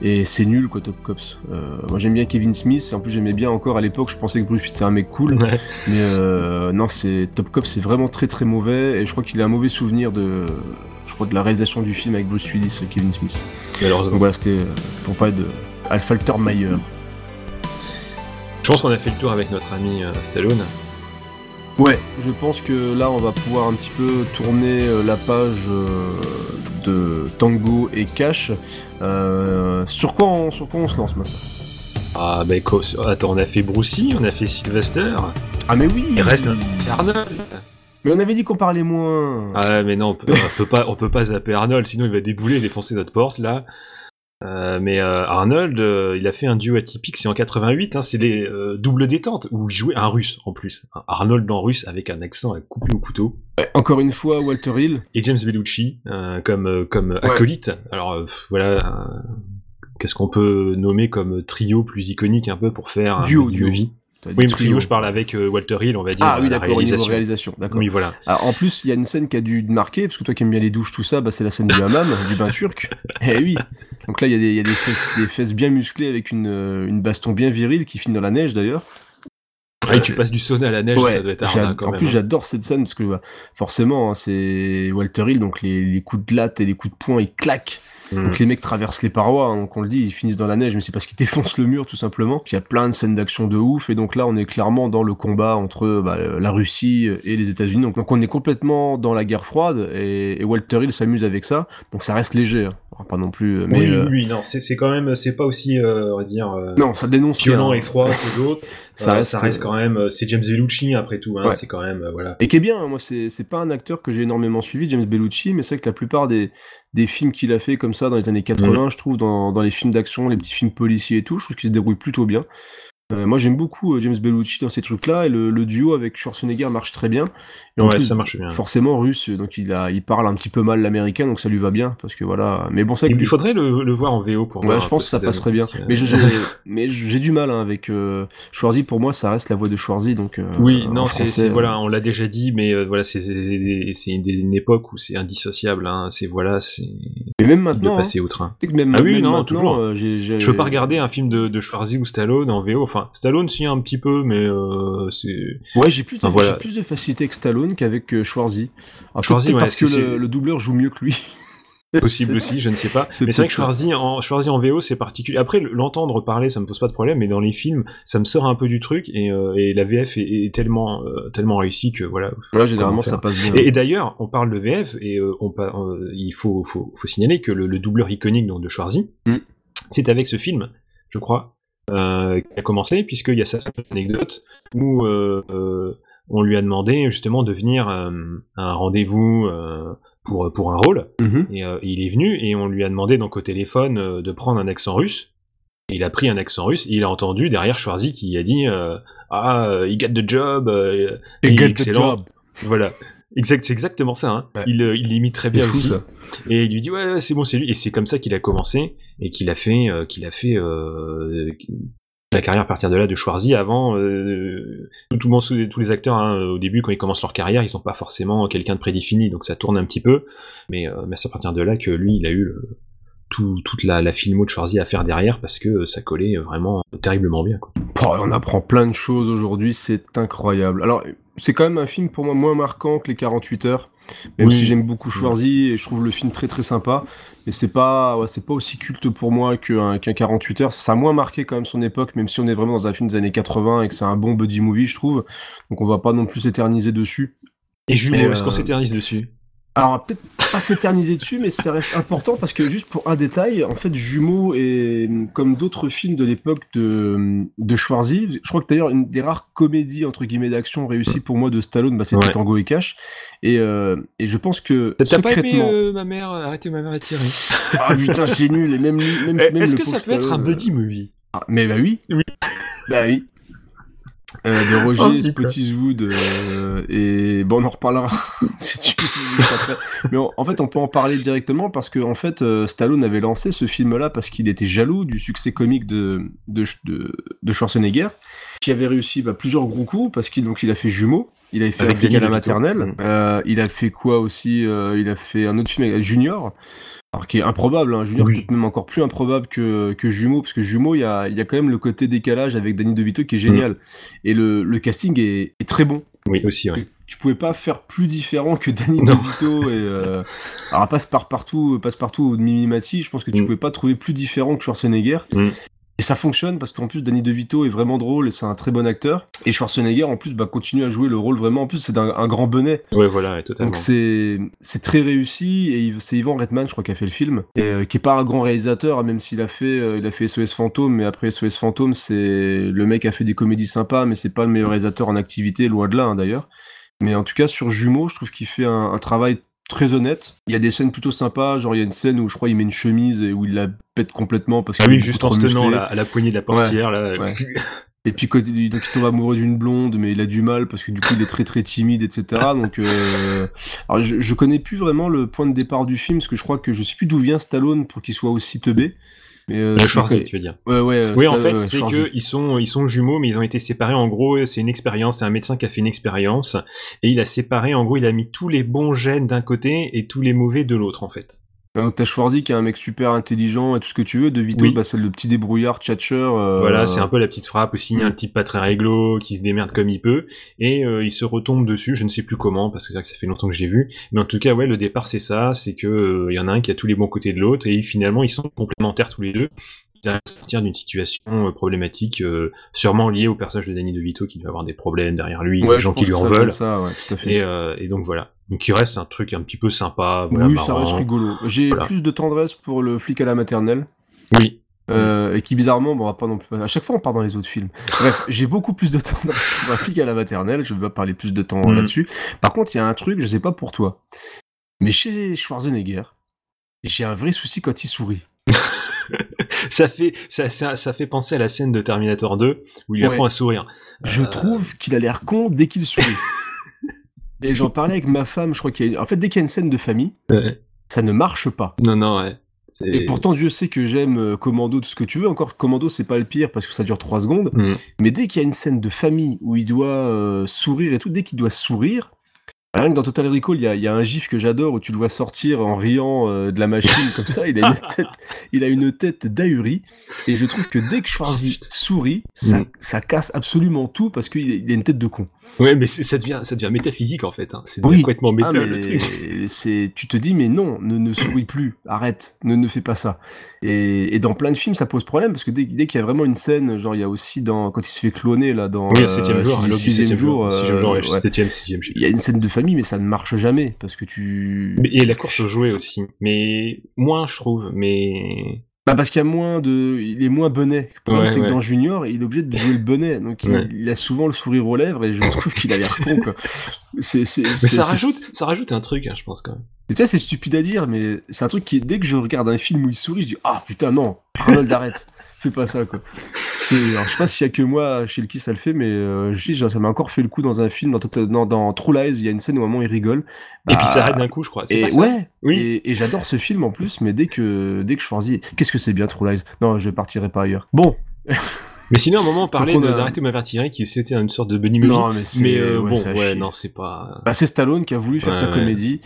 Et c'est nul quoi Top Cops. Euh, moi j'aime bien Kevin Smith et en plus j'aimais bien encore à l'époque je pensais que Bruce Willis c'était un mec cool.
Ouais.
Mais euh, non c'est Top Cops c'est vraiment très très mauvais et je crois qu'il a un mauvais souvenir de je crois de la réalisation du film avec Bruce Willis et Kevin Smith.
Malheureusement.
Donc voilà c'était euh, pour parler de Al Faltermeyer.
Je pense qu'on a fait le tour avec notre ami euh, Stallone.
Ouais, je pense que là on va pouvoir un petit peu tourner euh, la page euh, de Tango et Cash. Euh, sur, quoi on, sur quoi on se lance maintenant
Ah, bah, attends, on a fait Brucey, on a fait Sylvester.
Ah, mais oui
Il reste Arnold.
Mais on avait dit qu'on parlait moins
Ah, mais non, on peut, on peut pas, on peut pas zapper Arnold, sinon il va débouler et défoncer notre porte, là. Euh, mais euh, Arnold, euh, il a fait un duo atypique, c'est en 88, hein, c'est les euh, doubles détentes, où il jouait un russe en plus. Un Arnold en russe avec un accent à couper au couteau.
Encore une fois, Walter Hill.
Et James Bellucci euh, comme, euh, comme acolyte. Alors euh, voilà, euh, qu'est-ce qu'on peut nommer comme trio plus iconique un peu pour faire
Duo,
un
duo.
Oui,
trio.
trio, je parle avec euh, Walter Hill, on va dire.
Ah oui, d'accord, au niveau
réalisation.
d'accord.
Oui, voilà.
Alors, en plus, il y a une scène qui a dû te marquer, parce que toi qui aimes bien les douches, tout ça, bah, c'est la scène du hammam, du bain turc. (laughs) Eh oui. Donc là, il y a, des, il y a des, fesses, des fesses bien musclées avec une, euh, une baston bien virile qui finit dans la neige d'ailleurs.
Ah, et tu passes du sauna à la neige,
Ouais,
ça doit être hard, quand
en
même,
plus
hein.
j'adore cette scène parce que bah, forcément hein, c'est Walter Hill donc les, les coups de latte et les coups de poing ils claquent Donc les mecs traversent les parois hein, donc on le dit ils finissent dans la neige mais c'est parce qu'ils (laughs) défoncent le mur tout simplement il y a plein de scènes d'action de ouf et donc là on est clairement dans le combat entre bah, la Russie et les États-Unis donc, donc on est complètement dans la guerre froide et, et Walter Hill s'amuse avec ça donc ça reste léger hein. Pas non plus mais
oui,
euh,
oui, non, c'est quand même, c'est pas aussi, euh, on va dire, euh,
Non, ça dénonce
violent et froid que d'autres. (laughs)
Ça
Euh,
reste,
ça reste
euh,
quand même, euh, c'est James Bellucci après tout, hein,
Ouais.
c'est quand même, euh, voilà.
Et qui est bien, hein, moi c'est c'est pas un acteur que j'ai énormément suivi, James Bellucci, mais c'est vrai que la plupart des, des films qu'il a fait comme ça dans les années 80, je trouve, dans, dans les films d'action, les petits films policiers et tout, je trouve qu'il se débrouille plutôt bien. Euh, moi j'aime beaucoup euh, James Bellucci dans ces trucs-là, et le, le duo avec Schwarzenegger marche très bien. Et en
Ouais,
plus,
ça marche bien.
Forcément russe, donc il, a, il parle un petit peu mal l'américain, donc ça lui va bien, parce que voilà. Mais bon, ça
Il faudrait le, le voir en VO pour
Ouais,
voir
je pense que ça passerait bien.
que-
Mais j'ai (laughs) mais j'ai du mal hein, avec euh, Schwarzy. Pour moi, ça reste la voix de Schwarzy, donc. euh,
Oui, non, c'est voilà, on l'a déjà dit, mais voilà, c'est une, une époque où c'est indissociable. Hein, c'est voilà, c'est
Et même
de
maintenant,
passer
hein.
au train.
Même-
ah oui,
même
non,
maintenant,
toujours. Je veux pas regarder un film de, de Schwarzy ou Stallone en VO. Enfin, Stallone, si un petit peu, mais euh, c'est.
Ouais, j'ai plus, de-
Enfin, voilà.
j'ai plus de facilité avec Stallone qu'avec euh, Schwarzy. Alors,
Schwarzy, ouais,
parce que le, doubleur joue mieux que lui. (laughs)
Possible aussi, je ne sais pas. Mais c'est vrai que. Schwarzy en, Schwarzy en VO, c'est particulier. Après, l'entendre parler, ça me pose pas de problème, mais dans les films, ça me sort un peu du truc, et, euh, et la VF est, est tellement, euh, tellement réussie que voilà.
Ouais, généralement, ça passe bien.
Et, et d'ailleurs, on parle de VF, et euh, on il faut, faut, faut signaler que le, le doubleur iconique donc, de Schwarzy,
Mm.
c'est avec ce film, je crois, euh, qui a commencé, puisqu'il y a cette anecdote où euh, euh, on lui a demandé justement de venir à un rendez-vous pour, pour un rôle,
Mhm.
et il est venu, et on lui a demandé donc au téléphone de prendre un accent russe, et il a pris un accent russe, et il a entendu derrière Schwarzy qui a dit Ah, he got the job, il
got the
excellent.
job.
Voilà. Exact, c'est exactement ça. Hein. Il, il l'imite très bien aussi.
ça.
Et il lui dit ouais, c'est bon, c'est lui. Et c'est comme ça qu'il a commencé et qu'il a fait, euh, qu'il a fait euh, la carrière à partir de là de Schwarzy. Avant, euh, tout, le tous les acteurs hein, au début quand ils commencent leur carrière, ils sont pas forcément quelqu'un de prédéfini, donc ça tourne un petit peu. Mais, mais c'est à partir de là que lui, il a eu tout, toute la, filmo de Schwarzy à faire derrière parce que ça collait vraiment terriblement bien.
On apprend plein de choses aujourd'hui, c'est incroyable. Alors, c'est quand même un film pour moi moins marquant que les 48 heures, même
Oui.
si j'aime beaucoup Schwarzy et je trouve le film très très sympa. Mais c'est pas, ouais, c'est pas aussi culte pour moi qu'un qu'un 48 heures. Ça a moins marqué quand même son époque, même si on est vraiment dans un film des années 80 et que c'est un bon buddy movie, je trouve. Donc on va pas non plus s'éterniser dessus.
Et Jumeaux,
Mais,
est-ce qu'on
euh,
s'éternise dessus?
Alors peut-être pas s'éterniser dessus, mais ça reste important parce que juste pour un détail, en fait, Jumeaux est comme d'autres films de l'époque de de Schwarzy. Je crois que d'ailleurs une des rares comédies entre guillemets d'action réussies pour moi de Stallone, bah, c'était
Ouais.
Tango et Cash. Et euh, et je pense que
T'as pas aimé euh, ma mère Arrêtez ma mère est tirée.
Ah putain, c'est nul. Et même lui- même, même
Est-ce que ça peut être un buddy movie?
Ah, mais bah oui.
Oui.
Bah oui. Euh, de
Oh,
Roger. Spottiswood euh, et bon on en reparlera (laughs) si tu mais en, en fait on peut en parler directement parce que en fait euh, Stallone avait lancé ce film là parce qu'il était jaloux du succès comique de de, de, de Schwarzenegger qui avait réussi bah, plusieurs gros coups parce qu'il donc il a fait Jumeaux il avait fait
Avec Danny
à la maternelle
Mm.
euh, il a fait quoi aussi euh, il a fait un autre film avec Junior alors qui est improbable, hein. Junior
Oui.
peut-être même encore plus improbable que, que Jumeaux, parce que Jumeaux, il y a, y a quand même le côté décalage avec Danny DeVito qui est génial. Et le, le casting est, est très bon.
Oui, aussi, ouais.
Tu pouvais pas faire plus différent que Danny (laughs)
Non.
DeVito et euh, alors passe par partout, passe partout ou Mimi Mati, je pense que tu
Mm.
pouvais pas trouver plus différent que Schwarzenegger.
Mm.
Et ça fonctionne parce qu'en plus Danny DeVito est vraiment drôle et c'est un très bon acteur. Et Schwarzenegger en plus bah, continue à jouer le rôle vraiment. En plus c'est un, un grand bonnet.
Ouais, voilà, totalement.
Donc c'est c'est très réussi et c'est Ivan Reitman je crois qui a fait le film et euh, qui est pas un grand réalisateur hein, même s'il a fait euh, il a fait SOS Fantôme mais après SOS Fantôme c'est le mec a fait des comédies sympas mais c'est pas le meilleur réalisateur en activité loin de là hein, d'ailleurs. Mais en tout cas sur Jumeaux je trouve qu'il fait un, un travail très honnête. Il y a des scènes plutôt sympas genre il y a une scène où je crois il met une chemise et où il la pète complètement parce
Ah
qu'il est
oui, juste en se tenant à la poignée de la portière, là.
ouais. (laughs) Et puis donc il tombe amoureux d'une blonde, mais il a du mal parce que du coup il est très très timide, etc. Donc, euh... alors je, je connais plus vraiment le point de départ du film parce que je crois que je sais plus d'où vient Stallone pour qu'il soit aussi teubé. Mais euh,
Le
je
Schwarzy,
connais-
tu veux dire.
Ouais, ouais. euh,
Oui, en fait,
ouais,
c'est
Schwarzy.
que ils sont ils sont jumeaux, mais ils ont été séparés. En gros, c'est une expérience. C'est un médecin qui a fait une expérience et il a séparé. En gros, il a mis tous les bons gènes d'un côté et tous les mauvais de l'autre, en fait.
Donc t'as Schwarzy qui est un mec super intelligent et tout ce que tu veux. De Vito,
Oui.
bah, c'est le petit débrouillard tchatcher. euh,
Voilà, c'est un peu la petite frappe aussi, un type pas très réglo, qui se démerde comme il peut, et euh, il se retombe dessus, je ne sais plus comment, parce que c'est vrai que ça fait longtemps que j'ai vu, mais en tout cas, ouais, le départ c'est ça, c'est que euh, y en a un qui a tous les bons côtés de l'autre, et finalement ils sont complémentaires tous les deux, ils arrivent à sortir d'une situation problématique, sûrement liée au personnage de Danny DeVito qui doit avoir des problèmes derrière lui,
Ouais,
des gens qui lui en veulent,
ça, ouais, tout à fait.
et, et donc voilà. Donc il reste un truc un petit peu sympa, voilà,
oui, ça reste rigolo. J'ai
Voilà.
plus de tendresse pour le flic à la maternelle.
Oui.
Euh, et qui bizarrement, bon, on va pas non plus. À chaque fois, on part dans les autres films. Bref, j'ai beaucoup plus de tendresse (laughs) pour un flic à la maternelle. Je vais pas parler plus de temps
Mhm.
là-dessus. Par contre, il y a un truc, je sais pas pour toi, mais chez Schwarzenegger, j'ai un vrai souci quand il sourit. (laughs)
ça fait ça, ça, ça fait penser à la scène de Terminator 2 où il
Ouais.
apprend à sourire.
Je
Euh,
trouve qu'il a l'air con dès qu'il sourit. (laughs) et j'en parlais avec ma femme. Je crois qu'il y a. En fait, dès qu'il y a une scène de famille,
Ouais.
ça ne marche pas.
Non, non, ouais.
Et pourtant, Dieu sait que j'aime euh, Commando, tout ce que tu veux. Encore, Commando, c'est pas le pire parce que ça dure 3 secondes.
Mm.
Mais dès qu'il y a une scène de famille où il doit euh, sourire et tout, dès qu'il doit sourire, rien que dans Total Recall, il y a, il y a un gif que j'adore où tu le vois sortir en riant euh, de la machine comme ça. Il a une (laughs) tête, il a une tête d'ahuri. Et je trouve que dès que Schwarzy sourit, ça,
Mm.
ça casse absolument tout parce qu'il il a une tête de con.
Ouais, mais ça devient, ça devient métaphysique en fait. Hein. C'est
Oui.
complètement méta
Ah,
le truc.
tu te dis, mais non, ne, ne souris plus, arrête, ne, ne fais pas ça. Et, et dans plein de films, ça pose problème parce que dès, dès qu'il y a vraiment une scène, genre il y a aussi dans quand il se fait cloner là dans
Oui,
euh,
le septième jour,
six-
l'aube du
sixième
septième
jour,
jour, sixième jour,
euh, famille, mais ça ne marche jamais parce que tu.
Et la course aux jouets aussi. Mais moins, je trouve. Mais.
Bah parce qu'il y a moins de, il est moins bonnet. Le problème
Ouais,
c'est
ouais.
que dans Junior, il est obligé de jouer le bonnet, donc il,
Ouais.
il a souvent le sourire aux lèvres et je trouve qu'il a l'air con quoi.
Mais ça rajoute, ça rajoute un truc, hein, je pense quand même.
Tu vois, c'est stupide à dire, mais c'est un truc qui, dès que je regarde un film où il sourit, je dis Ah putain, non, Arnold, arrête, fais pas ça, quoi. Et, alors, je sais pas s'il y a que moi chez le qui ça le fait, mais euh, je dis, genre, ça m'a encore fait le coup dans un film, dans, dans, dans True Lies, il y a une scène où moment il rigole.
Et puis ça
Bah,
arrête d'un coup, je crois.
Et
pas ça
ouais,
Oui.
et, et j'adore ce film en plus, mais dès que, dès que je choisis, qu'est-ce que c'est bien True Lies? Non, je partirai pas ailleurs. Bon, (laughs)
Mais sinon, à un moment, on parlait d'arrêter ma vertigerie, qui c'était une sorte de Bunny Movie.
Non, mais c'est-
euh,
ouais,
bon, ouais, non, c'est pas.
bah, c'est Stallone qui a voulu faire
Ouais,
sa comédie,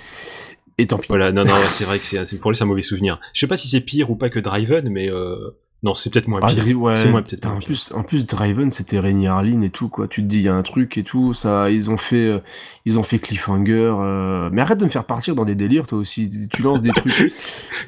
et tant pis.
Voilà, non, non, c'est vrai que c'est c'est- pour lui, c'est un mauvais souvenir. Je sais pas si c'est pire ou pas que Driven, mais euh, non, c'est peut-être moins
Ah,
pire.
Dri- ouais,
c'est moins peut-être
putain,
moins
en plus, en plus, Driven, c'était Rémi Harlin et tout, quoi. Tu te dis, il y a un truc et tout, ça, ils ont fait, euh, ils ont fait Cliffhanger, euh, mais arrête de me faire partir dans des délires, toi aussi. Tu lances des trucs. (laughs)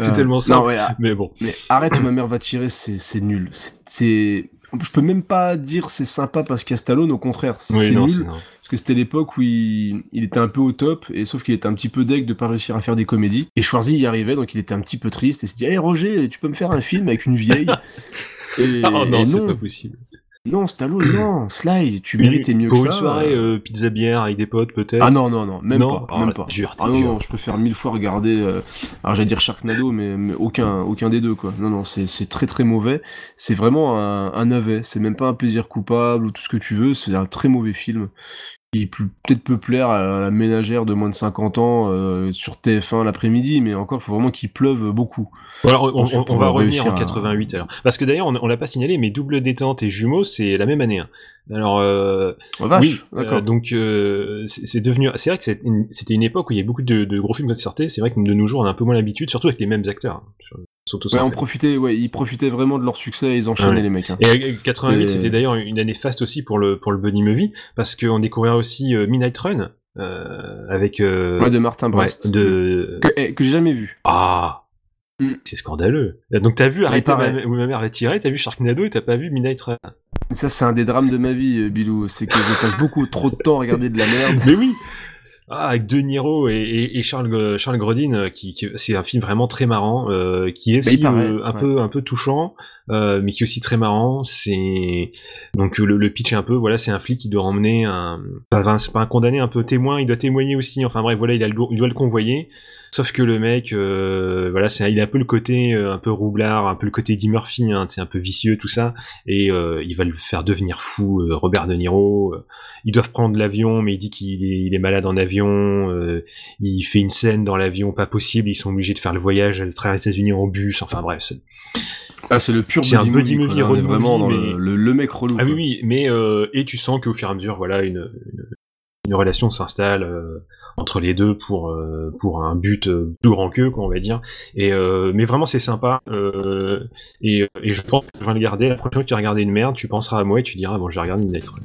C'est
Euh,
tellement ça.
Non, ouais,
Mais bon.
mais arrête, ma mère va tirer, c'est, c'est nul. C'est, c'est- je peux même pas dire c'est sympa parce qu'il y a Stallone, au contraire,
Oui,
c'est nul. Que c'était l'époque où il, il était un peu au top, et sauf qu'il était un petit peu deg de pas réussir à faire des comédies. Et Schwarzy y arrivait, donc il était un petit peu triste, et s'est dit, hey Roger, tu peux me faire un film avec une vieille? (laughs) Et,
Ah non, c'est pas possible.
Non, Stallone, (clears throat) non, Sly, tu méritais mieux
Pour
que
une
ça.
soirée euh, pizza bière avec des potes, peut-être?
Ah non, non, non, même
Non?
pas,
Ah,
même pas.
jure,
ah non, non, je préfère mille fois regarder, euh, alors j'allais dire Sharknado, mais, mais aucun, aucun des deux, quoi. Non, non, c'est, c'est très très mauvais. C'est vraiment un, un navet, c'est même pas un plaisir coupable ou tout ce que tu veux, c'est un très mauvais film qui peut-être peut plaire à la ménagère de moins de 50 ans euh, sur TF1 l'après-midi, mais encore, il faut vraiment qu'il pleuve beaucoup.
Alors, on, va revenir en
à-
88 alors. Parce que d'ailleurs, on, on l'a pas signalé, mais double détente et jumeaux, c'est la même année. hein. Alors, euh,
Oh, vache,
oui, euh, donc c'est devenu. C'est vrai que une- c'était une époque où il y avait beaucoup de, de gros films qui sortaient. C'est vrai que de nos jours, on a un peu moins l'habitude, surtout avec les mêmes acteurs. hein, surtout
Ouais, on profitait, ouais, ils profitaient vraiment de leur succès et ils enchaînaient
Ouais.
les mecs. hein.
Et euh, 88,
Et-
c'était d'ailleurs une année faste aussi pour le pour le Bunny Movie parce qu'on découvrira aussi euh, Midnight Run euh, avec euh,
Ouais, de Martin Brest.
de
Que, eh, que j'ai jamais vu.
ah C'est scandaleux. Donc t'as vu
Mais
arrêter ma,
pareil.
où ma mère va tirer, t'as vu Sharknado et t'as pas vu Midnight Run.
Ça, c'est un des drames de ma vie, euh, Bilou. C'est que je passe beaucoup trop de temps à regarder de la merde.
Mais oui ah, avec De Niro et, et, et Charles, Charles Grodin, euh, qui, qui c'est un film vraiment très marrant, euh, qui est
Bah,
aussi euh, un
ouais.
peu un peu touchant, euh, mais qui est aussi très marrant. C'est donc le, le pitch est un peu, voilà, c'est un flic qui doit emmener un, c'est pas un condamné, un peu témoin, il doit témoigner aussi. Enfin bref, voilà, il, a le, il doit le convoyer. Sauf que le mec, euh, voilà, c'est il a un peu le côté euh, un peu roublard, un peu le côté Eddie Murphy, hein, c'est un peu vicieux tout ça, et euh, il va le faire devenir fou. euh, Robert De Niro, euh, ils doivent prendre l'avion, mais il dit qu'il est, est malade en avion. euh, il fait une scène dans l'avion pas possible. Ils sont obligés de faire le voyage à travers les États-Unis en bus. Enfin bref,
Ah, c'est le pur
c'est un
buddy movie, quoi. On est vraiment dans le,
mais-
le, le mec relou.
Ah oui,
quoi.
oui, mais euh, et tu sens qu'au fur et à mesure, voilà, une, une, une relation s'installe euh, entre les deux pour euh, pour un but plus grand qu'eux, quoi, on va dire. Et euh, mais vraiment, c'est sympa. Euh, et, et je pense que je vais le garder. La prochaine fois que tu vas regarder une merde, tu penseras à moi et tu diras bon, je vais regarder Midnight Run.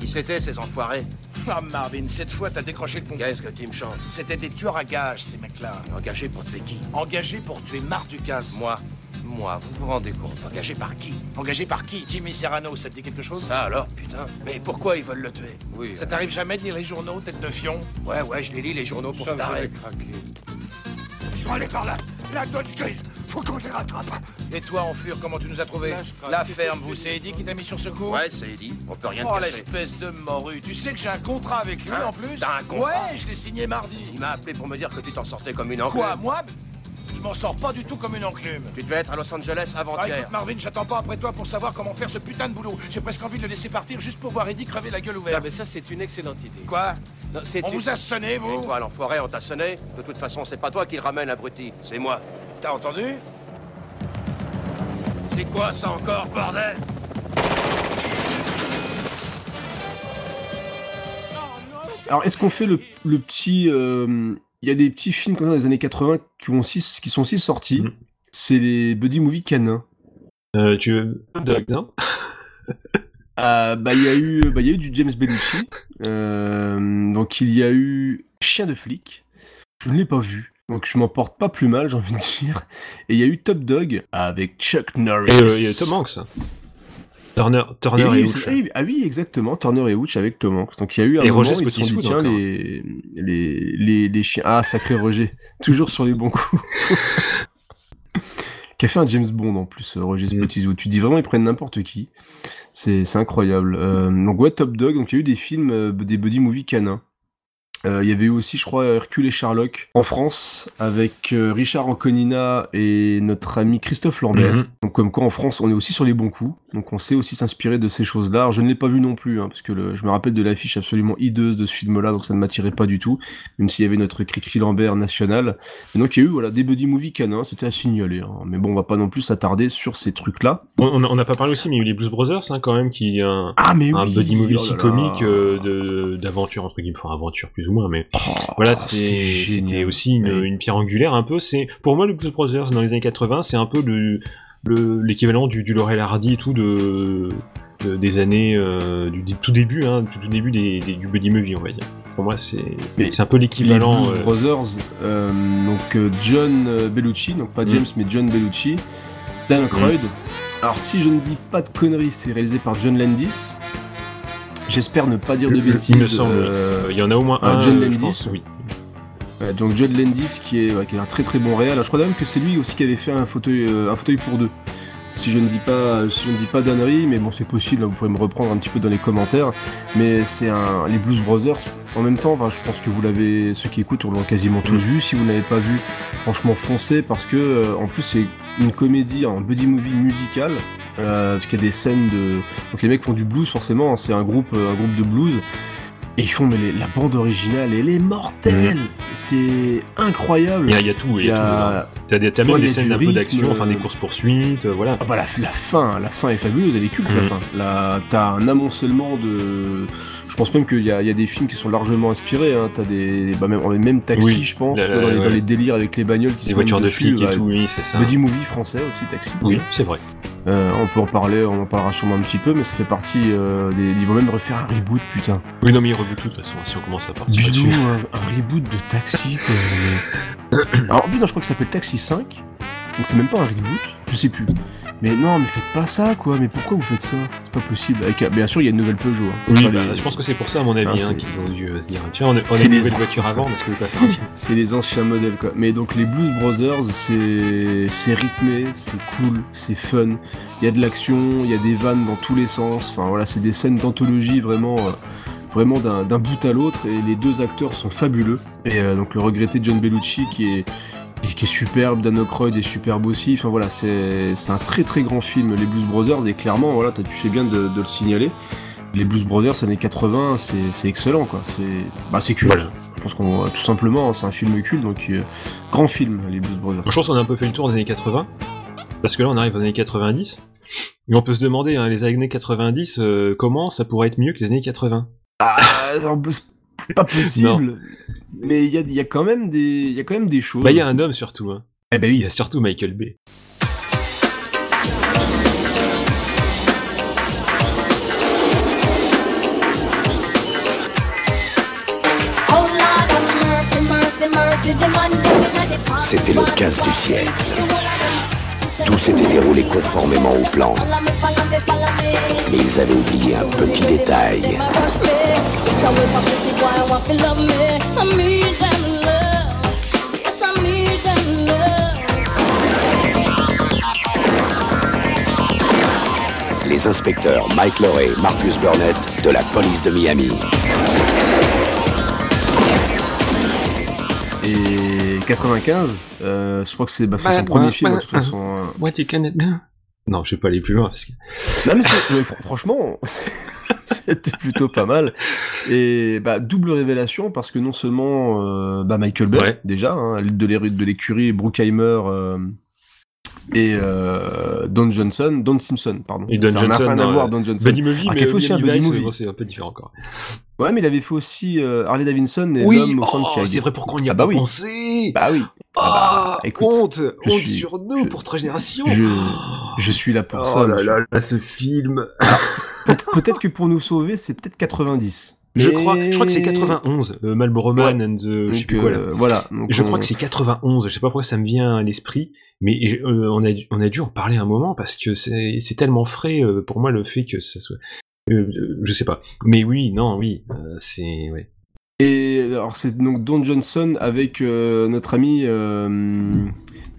Qui c'était ces enfoirés?
Ah Marvin, cette fois t'as décroché le concours.
Qu'est-ce que tu me chantes?
C'était des tueurs à gages, ces mecs-là.
Engagé pour tuer qui?
Engagés pour tuer Marc Ducasse.
Moi. Moi, vous vous rendez compte. Engagé par qui?
Engagé par qui? Jimmy Serrano, ça te dit quelque chose?
Ça alors, putain.
Mais pourquoi ils veulent le tuer?
Oui.
Ça t'arrive jamais de lire les journaux, tête de fion?
Ouais, ouais, je les lis les journaux pour
Ça,
t'arrêter.
Ils sont allés par là La Dodge Case Faut qu'on les rattrape Et toi, Enflure, comment tu nous as trouvés La ferme, vous, c'est Eddie qui t'a mis sur ce coup
Ouais, c'est dit. On peut rien
Oh,
te cacher.
l'espèce de morue Tu sais que j'ai un contrat avec lui,
Hein
en plus
T'as un contrat
Ouais, je l'ai signé mardi
Il m'a appelé pour me dire que tu t'en sortais comme une enclume.
Quoi, moi Je m'en sors pas du tout comme une enclume
Tu devais être à Los Angeles
Ah,
avant-hier.
écoute, Marvin, j'attends pas après toi pour savoir comment faire ce putain de boulot. J'ai presque envie de le laisser partir juste pour voir Eddie crever la gueule ouverte.
Ah, mais ça, c'est une excellente idée.
Quoi
Non, c'est
On
une-
vous a sonné, vous
Et toi, l'enfoiré, on t'a sonné De toute façon, c'est pas toi qui le ramène, abruti. C'est moi.
T'as entendu?
C'est quoi ça encore, bordel?
Alors, est-ce qu'on fait le, le petit. euh, Il y a des petits films comme ça des années 80 qui, ont qui sont aussi sortis.
Mhm.
C'est les buddy movie canins.
Euh, tu veux Doug, non?
Euh, (laughs) bah, il y a eu, bah, il y a eu du James Bellucci. Euh, donc, il y a eu Chien de flic. Je ne l'ai pas vu. Donc, je m'en porte pas plus mal, (laughs) j'ai envie de dire. Et il y a eu Top Dog avec Chuck Norris.
Et euh, il y a Tom Hanks. Turner, Turner et, Hooch.
c'est- oui, ah oui, exactement, Turner et Hooch avec Tom Hanks. Donc il y a eu un
Et
moment
Roger
où ils se sont dit,
Spottiswoode
tiens,
encore.
les, les, les, les chiens. Ah, sacré Roger. (laughs) Toujours sur les bons coups. (laughs) qui a fait un James Bond en plus, euh, Roger
Mm.
Spottiswoode. Tu dis vraiment, ils prennent n'importe qui. C'est c'est incroyable. Euh, donc ouais, Top Dog. Donc il y a eu des films, euh, des buddy movies canins. Euh, Il y avait eu aussi, je crois, Hercule et Sherlock en France avec euh, Richard Anconina et notre ami Christophe Lambert.
Mhm.
Donc comme quoi en France, on est aussi sur les bons coups. Donc on sait aussi s'inspirer de ces choses-là. Je ne l'ai pas vu non plus, hein, parce que le- je me rappelle de l'affiche absolument hideuse de ce film-là, donc ça ne m'attirait pas du tout, même s'il y avait notre Cricri Lambert national. Et donc il y a eu voilà des buddy movie canins, c'était à signaler. hein. Mais bon, on va pas non plus s'attarder sur ces trucs-là.
On on a- on n'a pas parlé aussi, mais il y a eu les Blues Brothers, hein, quand même, qui est un,
Ah, mais
un
oui,
buddy movie
oh là là.
comique euh, d'aventure entre guillemets, enfin aventure plus ou moins, mais voilà,
Oh, génial.
c'était aussi une,
Oui.
une pierre angulaire un peu. C'est pour moi le Blues Brothers dans les années 80, c'est un peu le le- l'équivalent du, du Laurel Hardy et tout de, de- des années euh, du, du tout début, hein, du tout début des, des- du buddy movie, on va dire. Pour moi, c'est un peu
Les
l'équivalent.
Blues
euh,
Brothers, euh, donc John Bellucci, donc pas
Mm.
James mais John Bellucci, Dan Aykroyd. Alors si je ne dis pas de conneries, c'est réalisé par John Landis. J'espère ne pas dire de
il- il
bêtises.
me semble,
euh,
Il y en a au moins un,
John Landis.
pense, oui.
Donc John Landis qui est, qui est un très très bon réel. Je crois même que c'est lui aussi qui avait fait un fauteuil, euh, un fauteuil pour deux. Si je ne dis pas, si je ne dis pas d'annerie, mais bon c'est possible. hein, vous pouvez me reprendre un petit peu dans les commentaires. Mais c'est un, les Blues Brothers. En même temps, enfin, je pense que vous l'avez, ceux qui écoutent, on l'a quasiment tous vu. Si vous n'avez pas vu, franchement foncez parce que euh, en plus c'est une comédie, un buddy movie musical. Euh, parce qu'il y a des scènes de, donc les mecs font du blues forcément. hein, c'est un groupe, euh, un groupe de blues. Et ils font mais les- la bande originale, elle est mortelle. C'est incroyable.
Il y a, il y a tout, il y a, dedans. T'as même
Ouais,
des scènes un peu d'action, enfin des
euh,
courses poursuites, voilà.
Ah bah la, la fin, la fin est fabuleuse, elle est culte la
Mhm.
fin. Là, t'as un amoncellement de. Je pense même qu'il y, a- il y a des films qui sont largement inspirés. Hein. T'as des, bah même, même taxi,
Oui,
je pense,
la- la-
dans, les, dans
ouais.
les délires avec les bagnoles qui
Les
se
voitures de flics et
bah,
tout, oui, c'est ça.
Buddy movie français aussi, taxi.
Oui, c'est vrai.
Euh, on peut en parler, on en parlera sûrement un petit peu, mais ça fait partie euh, des. Ils vont même refaire un reboot, putain.
Oui, non, mais il reboot tout de toute façon, si on commence à partir
Bidou, un, un reboot de Taxi, quoi. mais- (coughs) Alors, non, je crois que ça s'appelle Taxi 5. Donc, c'est même pas un reboot, je sais plus. Mais non, mais faites pas ça, quoi. Mais pourquoi vous faites ça? C'est pas possible. Avec, bien sûr, il y a une nouvelle Peugeot. hein.
Oui, bah,
les-
je pense que c'est pour ça, à mon avis,
Ah,
hein, qu'ils ont dû euh, se dire tiens, on a, on a
C'est
une
les-
nouvelle voiture avant, est-ce que vous pas faire un film (laughs)
C'est les anciens modèles quoi. Mais donc les Blues Brothers, c'est c'est rythmé, c'est cool, c'est fun. Il y a de l'action, il y a des vannes dans tous les sens. Enfin voilà, c'est des scènes d'anthologie vraiment euh, vraiment d'un d'un bout à l'autre et les deux acteurs sont fabuleux. Et euh, donc le regretté John Bellucci qui est qui est superbe, Dan Aykroyd est superbe aussi. Enfin voilà, c'est un très très grand film les Blues Brothers et clairement voilà, t'as- tu fais bien de, de le signaler. Les Blues Brothers années 80, c'est c'est excellent quoi. C'est bah c'est culte. Je pense qu'on tout simplement, c'est un film culte donc euh, grand film les Blues Brothers.
Je pense qu'on a un peu fait le tour des années 80, parce que là on arrive aux années 90, et on peut se demander, hein, les années 90, euh, comment ça pourrait être mieux que les années 80
Ah, c'est pas possible. Mais il y a, il y a quand même des il y a quand même des choses.
Bah il y a un homme surtout, hein.
Eh ben oui.
Il y a surtout Michael Bay.
C'était le casse du siècle. Tout s'était déroulé conformément au plan. Mais ils avaient oublié un petit détail. Les inspecteurs Mike et Marcus Burnett de la police de Miami.
95, euh, je crois que c'est bah, c'est son premier film de toute façon.
What you can do Non, je vais pas aller plus loin parce que.
Non mais franchement, (laughs) c'était plutôt pas mal. Et bah double révélation parce que non seulement euh, bah, Michael Bay déjà, hein, de l'écurie Bruckheimer euh, et euh, Don Johnson, Don Simpson, pardon.
Et Don
Ça n'a
Johnson,
rien à voir, Don Johnson.
Buddy Movie,
Ah,
mais
fait aussi un Buddy Movie.
c'est un peu différent encore.
Ouais, mais il avait fait aussi euh, Harley Davidson et
Oui,
l'homme au
oh, c'est vrai, pourquoi on n'y a
Ah bah
pas
oui.
pensé
Bah oui.
Ah,
bah, écoute,
honte,
je
honte
suis-
sur nous pour trois générations.
Je, je suis là pour
Oh
ça.
là
monsieur.
là là, ce film.
Peut- Peut-être que pour nous sauver, c'est peut-être 90.
Je crois, je crois que c'est 91, euh, Marlboro Man and the, je sais plus quoi là.
euh, voilà, donc
je
on-
crois que c'est 91. Je sais pas pourquoi ça me vient à l'esprit, mais euh, on a dû- on a dû en parler un moment parce que c'est tellement frais euh, pour moi le fait que ça soit. je sais pas. Mais oui, non, oui, c'est ouais.
Et alors c'est donc Don Johnson avec notre ami.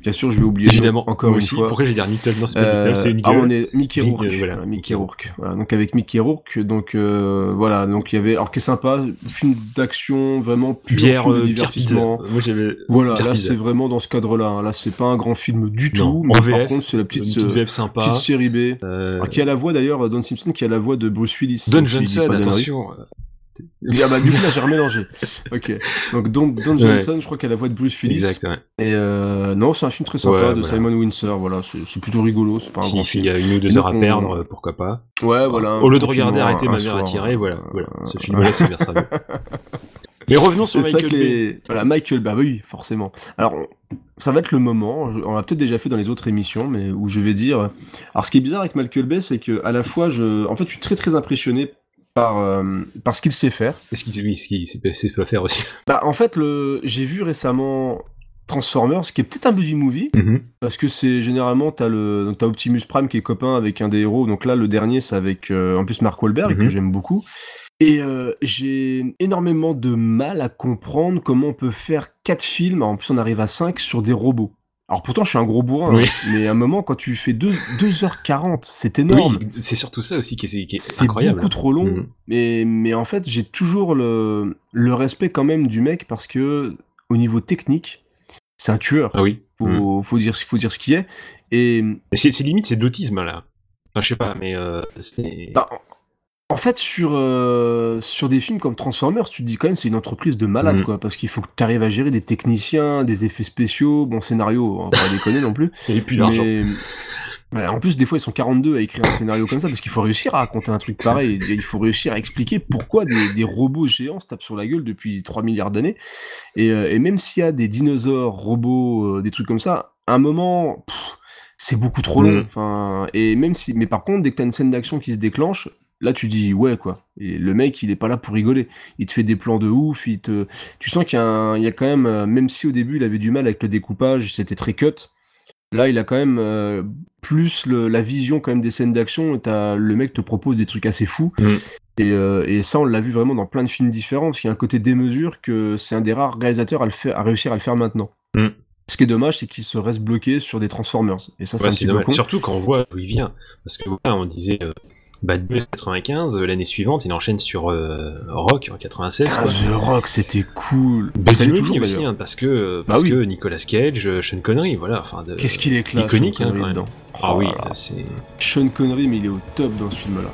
Euh, bien sûr, je vais oublier
Évidemment,
encore
moi
une
aussi.
fois.
Pourquoi j'ai dit Nickel Non, c'est pas Nickel, c'est une
ah, on est Mickey Rourke.
gueule, voilà.
Voilà, Mickey Rourke. Voilà, donc avec Mickey Rourke, donc euh, voilà, donc il y avait, alors qui est sympa, film d'action vraiment pur film de
euh,
divertissement.
Pierre. Moi, j'avais
Voilà,
Pierre
là c'est vraiment dans ce cadre-là. hein. Là c'est pas un grand film du
Non,
tout,
en
mais par
VF,
contre c'est la petite,
une petite
euh,
VF sympa.
petite série B.
Euh,
Alors, qui a la voix d'ailleurs, Don Simpson qui a la voix de Bruce Willis.
Don Johnson, attention.
Ah bah du coup là j'ai remélangé. Ok. Donc Don, Don
Ouais.
Johnson, je crois qu'elle a la voix de Bruce Willis.
Exact, ouais.
Et euh, non, c'est un film très sympa
Ouais,
de
voilà.
Simon Windsor. Voilà, c'est plutôt rigolo. C'est pas un
Si-
grand film.
y a une ou deux heures à perdre, euh, pourquoi pas.
Ouais, voilà.
Au lieu de regarder arrêter ma mère à tirer, voilà,
euh,
voilà. Ce film-là, c'est bien ça. (laughs) Mais revenons sur Michael Bay.
Voilà, Michael, bah oui, forcément. Alors, ça va être le moment, on l'a peut-être déjà fait dans les autres émissions, mais où je vais dire... Alors, ce qui est bizarre avec Michael Bay, c'est que à la fois, je... En fait, je suis très très impressionné par, euh, par ce qu'il sait faire.
Qu'il oui, ce qu'il sait faire aussi (laughs)
Bah, en fait, le... j'ai vu récemment Transformers, qui est peut-être un buddy movie,
Mhm.
parce que c'est généralement, t'as le... donc, Optimus Prime qui est copain avec un des héros, donc là, le dernier, c'est avec, euh, en plus, Mark Wahlberg,
Mhm.
que j'aime beaucoup. Et euh, j'ai énormément de mal à comprendre comment on peut faire quatre films, en plus on arrive à 5, sur des robots. Alors pourtant je suis un gros bourrin,
Oui.
hein, mais à un moment quand tu fais 2, 2h40, c'est énorme.
Oui, c'est surtout ça aussi qui est, qui est
C'est
incroyable.
beaucoup trop long,
Mhm.
mais, mais en fait j'ai toujours le, le respect quand même du mec parce que au niveau technique, c'est un tueur.
Ah oui.
Faut, faut, dire, faut dire ce qui est. Et
c'est limite, c'est de l'autisme là. Enfin, je sais pas, mais euh.
Bah, en- fait, sur, euh, sur des films comme Transformers, tu te dis quand même c'est une entreprise de malade,
Mhm.
quoi, parce qu'il faut que tu arrives à gérer des techniciens, des effets spéciaux, bon scénario, on va pas (laughs) déconner non plus.
Et puis l'argent.
Mais en plus, des fois, ils sont 42 à écrire un scénario comme ça, parce qu'il faut réussir à raconter un truc pareil. Il faut réussir à expliquer pourquoi des, des robots géants se tapent sur la gueule depuis 3 milliards d'années. Et, euh, et même s'il y a des dinosaures, robots, euh, des trucs comme ça, à un moment, pff, c'est beaucoup trop long.
Mm.
Enfin, et même si, mais par contre, dès que t'as une scène d'action qui se déclenche, là tu dis ouais quoi. Et le mec, il est pas là pour rigoler. Il te fait des plans de ouf. Il te, tu sens qu'il y a, y quand même, euh, même si au début il avait du mal avec le découpage, c'était très cut. Là, il a quand même euh, plus le- la vision quand même des scènes d'action. Le mec te propose des trucs assez fous.
Mm.
Et, euh, et ça, on l'a vu vraiment dans plein de films différents, parce qu'il y a un côté démesure que c'est un des rares réalisateurs à, le faire, à réussir à le faire maintenant.
Mm.
Ce qui est dommage, c'est qu'il se reste bloqué sur des Transformers. Et ça, c'est
Ouais, c'est. Surtout quand on voit d'où il vient. Parce que voilà, on disait euh, Bad Boys 95, euh, l'année suivante, il enchaîne sur euh, Rock en 96.
Ah,
quoi.
The Rock, c'était cool.
Buddy
Ça toujours,
aussi, hein, parce que, euh, parce
Bah oui.
que Nicolas Cage, Sean Connery, voilà. enfin, de-
Qu'est-ce qu'il est classe,
Iconique,
Sean
hein, même.
dedans.
Ah
Oh
oui, c'est.
Sean Connery, mais il est au top dans ce film-là.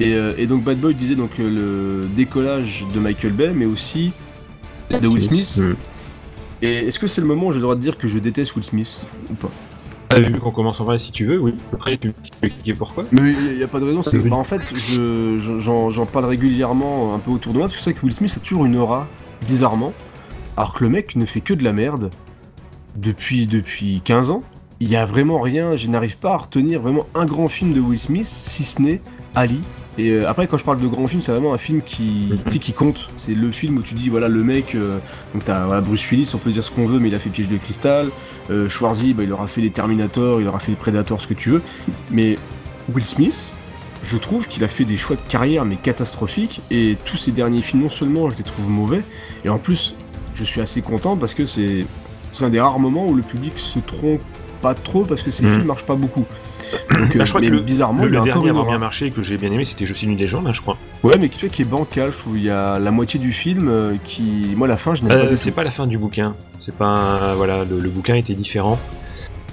Et, euh, et donc Bad Boy disait donc le décollage de Michael Bay, mais aussi de Will Smith. Et est-ce que c'est le moment où je dois te dire que je déteste Will Smith ou pas?
Vu qu'on commence en vrai, si tu veux, oui. Après, tu peux expliquer pourquoi.
Mais il n'y a pas de raison. c'est- bah, en fait, je- je- j'en parle régulièrement un peu autour de moi parce que c'est vrai que Will Smith a toujours une aura, bizarrement, alors que le mec ne fait que de la merde depuis, depuis 15 ans. Il y a vraiment rien, je n'arrive pas à retenir vraiment un grand film de Will Smith, si ce n'est Ali. Et euh, après, quand je parle de grand film, c'est vraiment un film qui,
Mhm.
qui compte. C'est le film où tu dis, voilà, le mec, euh, donc t'as voilà, Bruce Willis, on peut dire ce qu'on veut, mais il a fait Piège de cristal. Euh, Schwarzy, bah, il aura fait les Terminator, il aura fait les Predator, ce que tu veux. Mais Will Smith, je trouve qu'il a fait des choix de carrière mais catastrophiques et tous ces derniers films non seulement je les trouve mauvais et en plus je suis assez content parce que c'est c'est un des rares moments où le public se trompe pas trop parce que ces
Mhm.
films marchent pas beaucoup. Donc,
Bah,
euh,
je crois
mais
que le,
bizarrement
le,
il a
le
encore
dernier à avoir bien marché et que j'ai bien aimé, c'était Je suis une légende, hein, je crois.
Ouais mais tu sais qui est bancal, je trouve il y a la moitié du film euh, qui moi la fin je n'aime
Euh,
pas
c'est pas la fin du bouquin. C'est pas voilà, le, le bouquin était différent.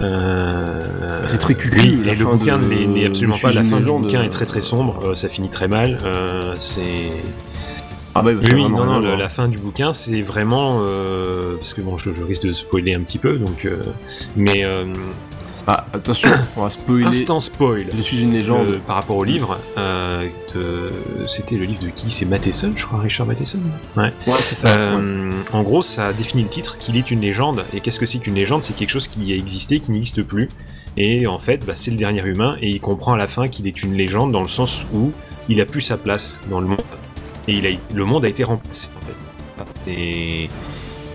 Euh,
C'est très cucu,
oui, et le bouquin
de-
n'est absolument pas la fin du bouquin
euh,
est très très sombre. euh, ça finit très mal. euh, c'est
Ah bah,
oui,
a
non, non, la fin du bouquin, c'est vraiment euh, parce que bon, je, je risque de spoiler un petit peu, donc euh, mais euh,
Ah attention, (coughs) on va spoiler.
instant spoil.
Je suis une légende.
euh, par rapport au livre, euh, c'était le livre de qui? C'est Matheson, je crois, Richard Matheson. Ouais.
Ouais, c'est ça.
Euh, En gros, ça définit le titre qu'il est une légende. Et qu'est-ce que c'est qu'une légende? C'est quelque chose qui a existé, qui n'existe plus. Et en fait, bah, c'est le dernier humain, et il comprend à la fin qu'il est une légende dans le sens où il a plus sa place dans le monde. Et il a, le monde a été remplacé, en fait. Et,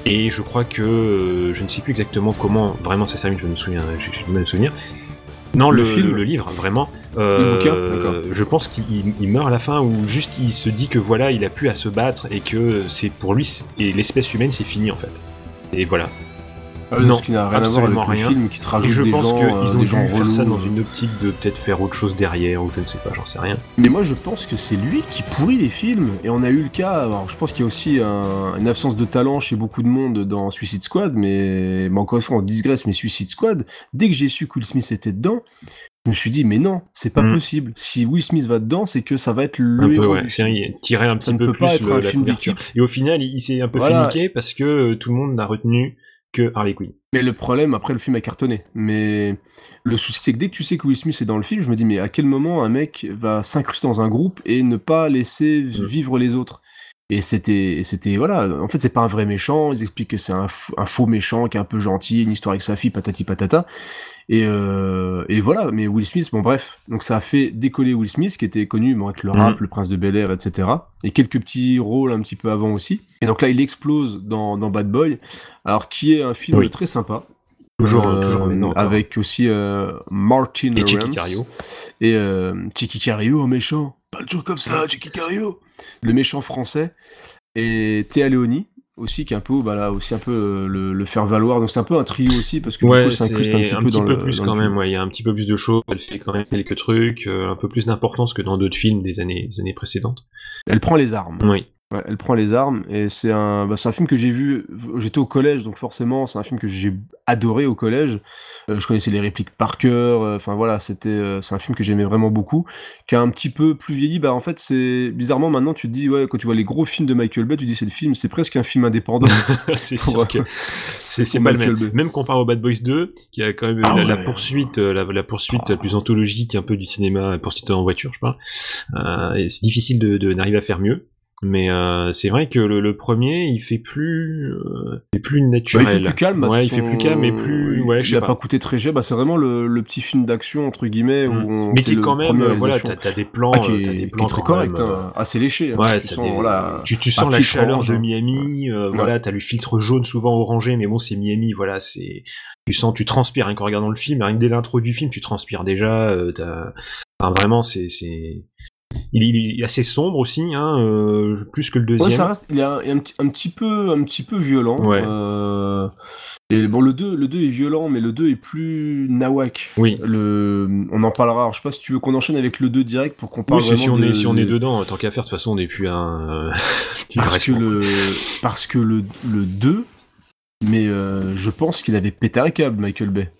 et je crois que euh, je ne sais plus exactement comment vraiment ça s'amuse, je me souviens, j'ai du mal à me souvenir. Non,
Le
le,
film
le livre, vraiment.
Le
Euh,
bouquin D'accord.
je pense qu'il il- il meurt à la fin ou juste il se dit que voilà, il a plus à se battre et que c'est pour lui et l'espèce humaine c'est fini en fait. Et voilà.
Ah oui, ce qui n'a rien à voir avec le film qui te rajoute
Et je
des
pense qu'ils
euh,
ont dû faire ça dans
euh.
une optique de peut-être faire autre chose derrière ou je ne sais pas, j'en sais rien.
Mais moi je pense que c'est lui qui pourrit les films. Et on a eu le cas, alors je pense qu'il y a aussi un- une absence de talent chez beaucoup de monde dans Suicide Squad, mais, mais encore une fois on digresse, mais Suicide Squad, dès que j'ai su que Will Smith était dedans, je me suis dit mais non, c'est pas
Mm.
possible. Si Will Smith va dedans, c'est que ça va être le
Un peu,
héros
ouais,
du
tirait un petit peu
peut
plus
pas être
le-
un
la
film.
Et au final, il, s'est un peu
Voilà.
fait niquer parce que euh, tout le monde n'a retenu que Harley Quinn.
Mais le problème, après, le film a cartonné. Mais le souci, c'est que dès que tu sais que Will Smith est dans le film, je me dis, mais à quel moment un mec va s'incruster dans un groupe et ne pas laisser
Mm.
vivre les autres? Et c'était, c'était, voilà, en fait, c'est pas un vrai méchant, ils expliquent que c'est un, un faux méchant qui est un peu gentil, une histoire avec sa fille, patati patata. Et, euh, et voilà, mais Will Smith, bon bref, donc ça a fait décoller Will Smith, qui était connu bon, avec le rap,
Mhm.
le prince de Bel Air, etc. Et quelques petits rôles un petit peu avant aussi. Et donc là, il explose dans, dans Bad Boy, alors qui est un film
Oui.
très sympa.
Toujours,
Euh,
toujours encore.
avec aussi euh, Martin
Et Chicky
Lawrence
Cario.
et euh, Chicky Cario, un méchant. Pas toujours comme ça, Chicky Cario. Le méchant français et Théa Leoni aussi qui est un peu bah là aussi un peu euh, le, le faire valoir donc c'est un peu un trio aussi parce que
Ouais,
du coup ça
c'est
incruste un petit peu dans le
plus
dans
quand
le
même. Ouais, il y a un petit peu plus de choses. Elle fait quand même quelques trucs, euh, un peu plus d'importance que dans d'autres films des années, des années précédentes.
elle prend les armes
Oui.
Ouais, elle prend les armes et c'est un, bah, c'est un film que j'ai vu. J'étais au collège, donc forcément c'est un film que j'ai adoré au collège. Euh, je connaissais les répliques par cœur. euh, Enfin voilà, c'était, euh, c'est un film que j'aimais vraiment beaucoup. Qui a un petit peu plus vieilli. Bah en fait c'est bizarrement maintenant tu te dis ouais quand tu vois les gros films de Michael Bay, tu dis c'est le film, c'est presque un film indépendant. (laughs)
c'est sûr
euh,
que c'est pas le
Michael
même.
Bay.
Même comparé au Bad Boys 2, qui a quand même
Ah
la, la poursuite, euh, la, la poursuite la plus anthologique un peu du cinéma, poursuite en voiture, je parle. Euh, et c'est difficile de, de- d'arriver à faire mieux. Mais euh, c'est vrai que le, le premier, il fait plus, euh, il fait plus naturel.
Bah, il fait plus calme. bah,
Ouais, il fait plus calme et plus, ouais, je
il
sais
a
pas.
pas coûté très cher. Bah, c'est vraiment le, le petit film d'action entre guillemets où on,
Mm. Mais
c'est
qui quand même, euh, voilà, t'as des plans,
Ah, qui
euh,
est,
t'as des
qui est
plans
très
quand
correct,
même,
hein, assez léché. hein.
Ouais,
tu sens,
des-
voilà,
tu, tu sens la chaleur
orange,
de
hein.
Miami, euh,
Ouais.
voilà, t'as le filtre jaune souvent orangé, mais bon, c'est Miami, voilà, c'est, tu sens, tu transpires, rien qu'en regardant le film, rien que dès l'intro du film, tu transpires déjà, euh, t'as- enfin, vraiment, c'est, il, il est assez sombre aussi, hein, euh, plus que le deuxième.
Ouais, ça reste, il est un, un, petit- un petit peu, un petit peu violent.
Ouais.
euh, et bon, le 2, le 2 est violent, mais le 2 est plus nawak.
Oui.
Le, on en parlera. Alors, je sais pas si tu veux qu'on enchaîne avec le 2 direct pour qu'on parle
Oui, si, si
vraiment
on
de-
est, si on est dedans, tant qu'à faire, de toute façon, on n'est plus un, (laughs)
parce que le, parce que le, le 2, mais euh, je pense qu'il avait pété un câble, Michael Bay.